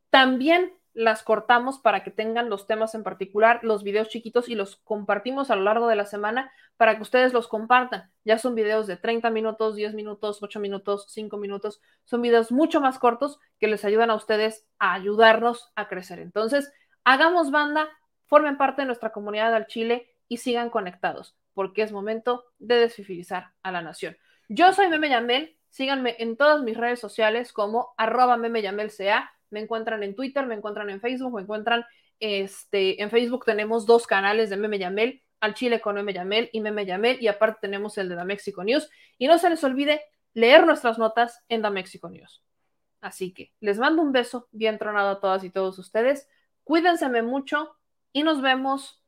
también las cortamos para que tengan los temas en particular, los videos chiquitos y los compartimos a lo largo de la semana para que ustedes los compartan. Ya son videos de 30 minutos, 10 minutos, 8 minutos, 5 minutos. Son videos mucho más cortos que les ayudan a ustedes a ayudarnos a crecer. Entonces, hagamos banda, formen parte de nuestra comunidad al Chile y sigan conectados, porque es momento de desfifilizar a la nación. Yo soy Meme Yamel, síganme en todas mis redes sociales como arroba Meme me encuentran en Twitter, me encuentran en Facebook, me encuentran este, en Facebook tenemos dos canales de Meme Yamel, al Chile con Meme Yamel y Meme Yamel, y aparte tenemos el de Da Mexico News. Y no se les olvide leer nuestras notas en Da Mexico News. Así que les mando un beso bien tronado a todas y todos ustedes. Cuídense mucho y nos vemos.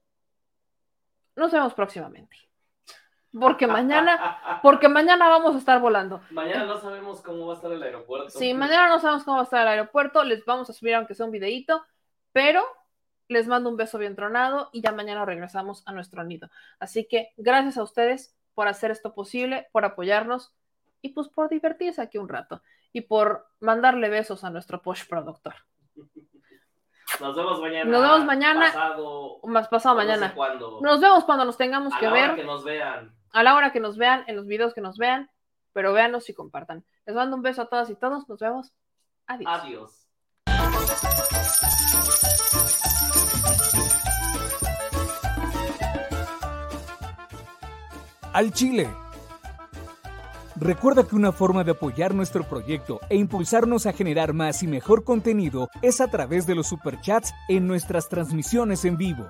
Nos vemos próximamente porque mañana, porque mañana vamos a estar volando. Mañana no sabemos cómo va a estar el aeropuerto. Sí, mañana no sabemos cómo va a estar el aeropuerto, les vamos a subir aunque sea un videíto, pero les mando un beso bien tronado y ya mañana regresamos a nuestro nido. Así que gracias a ustedes por hacer esto posible, por apoyarnos y pues por divertirse aquí un rato y por mandarle besos a nuestro post productor. Nos vemos mañana. Nos vemos mañana. Pasado, más pasado mañana. Nos vemos cuando nos tengamos a que la ver. Hora que nos vean. A la hora que nos vean, en los videos que nos vean. Pero véanos y compartan. Les mando un beso a todas y todos. Nos vemos. Adiós. Adiós. Al Chile. Recuerda que una forma de apoyar nuestro proyecto e impulsarnos a generar más y mejor contenido es a través de los superchats en nuestras transmisiones en vivo.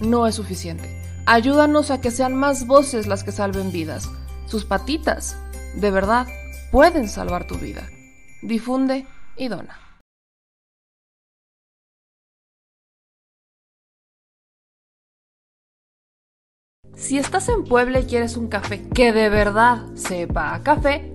no es suficiente. Ayúdanos a que sean más voces las que salven vidas. Sus patitas, de verdad, pueden salvar tu vida. Difunde y dona. Si estás en Puebla y quieres un café que de verdad sepa a café,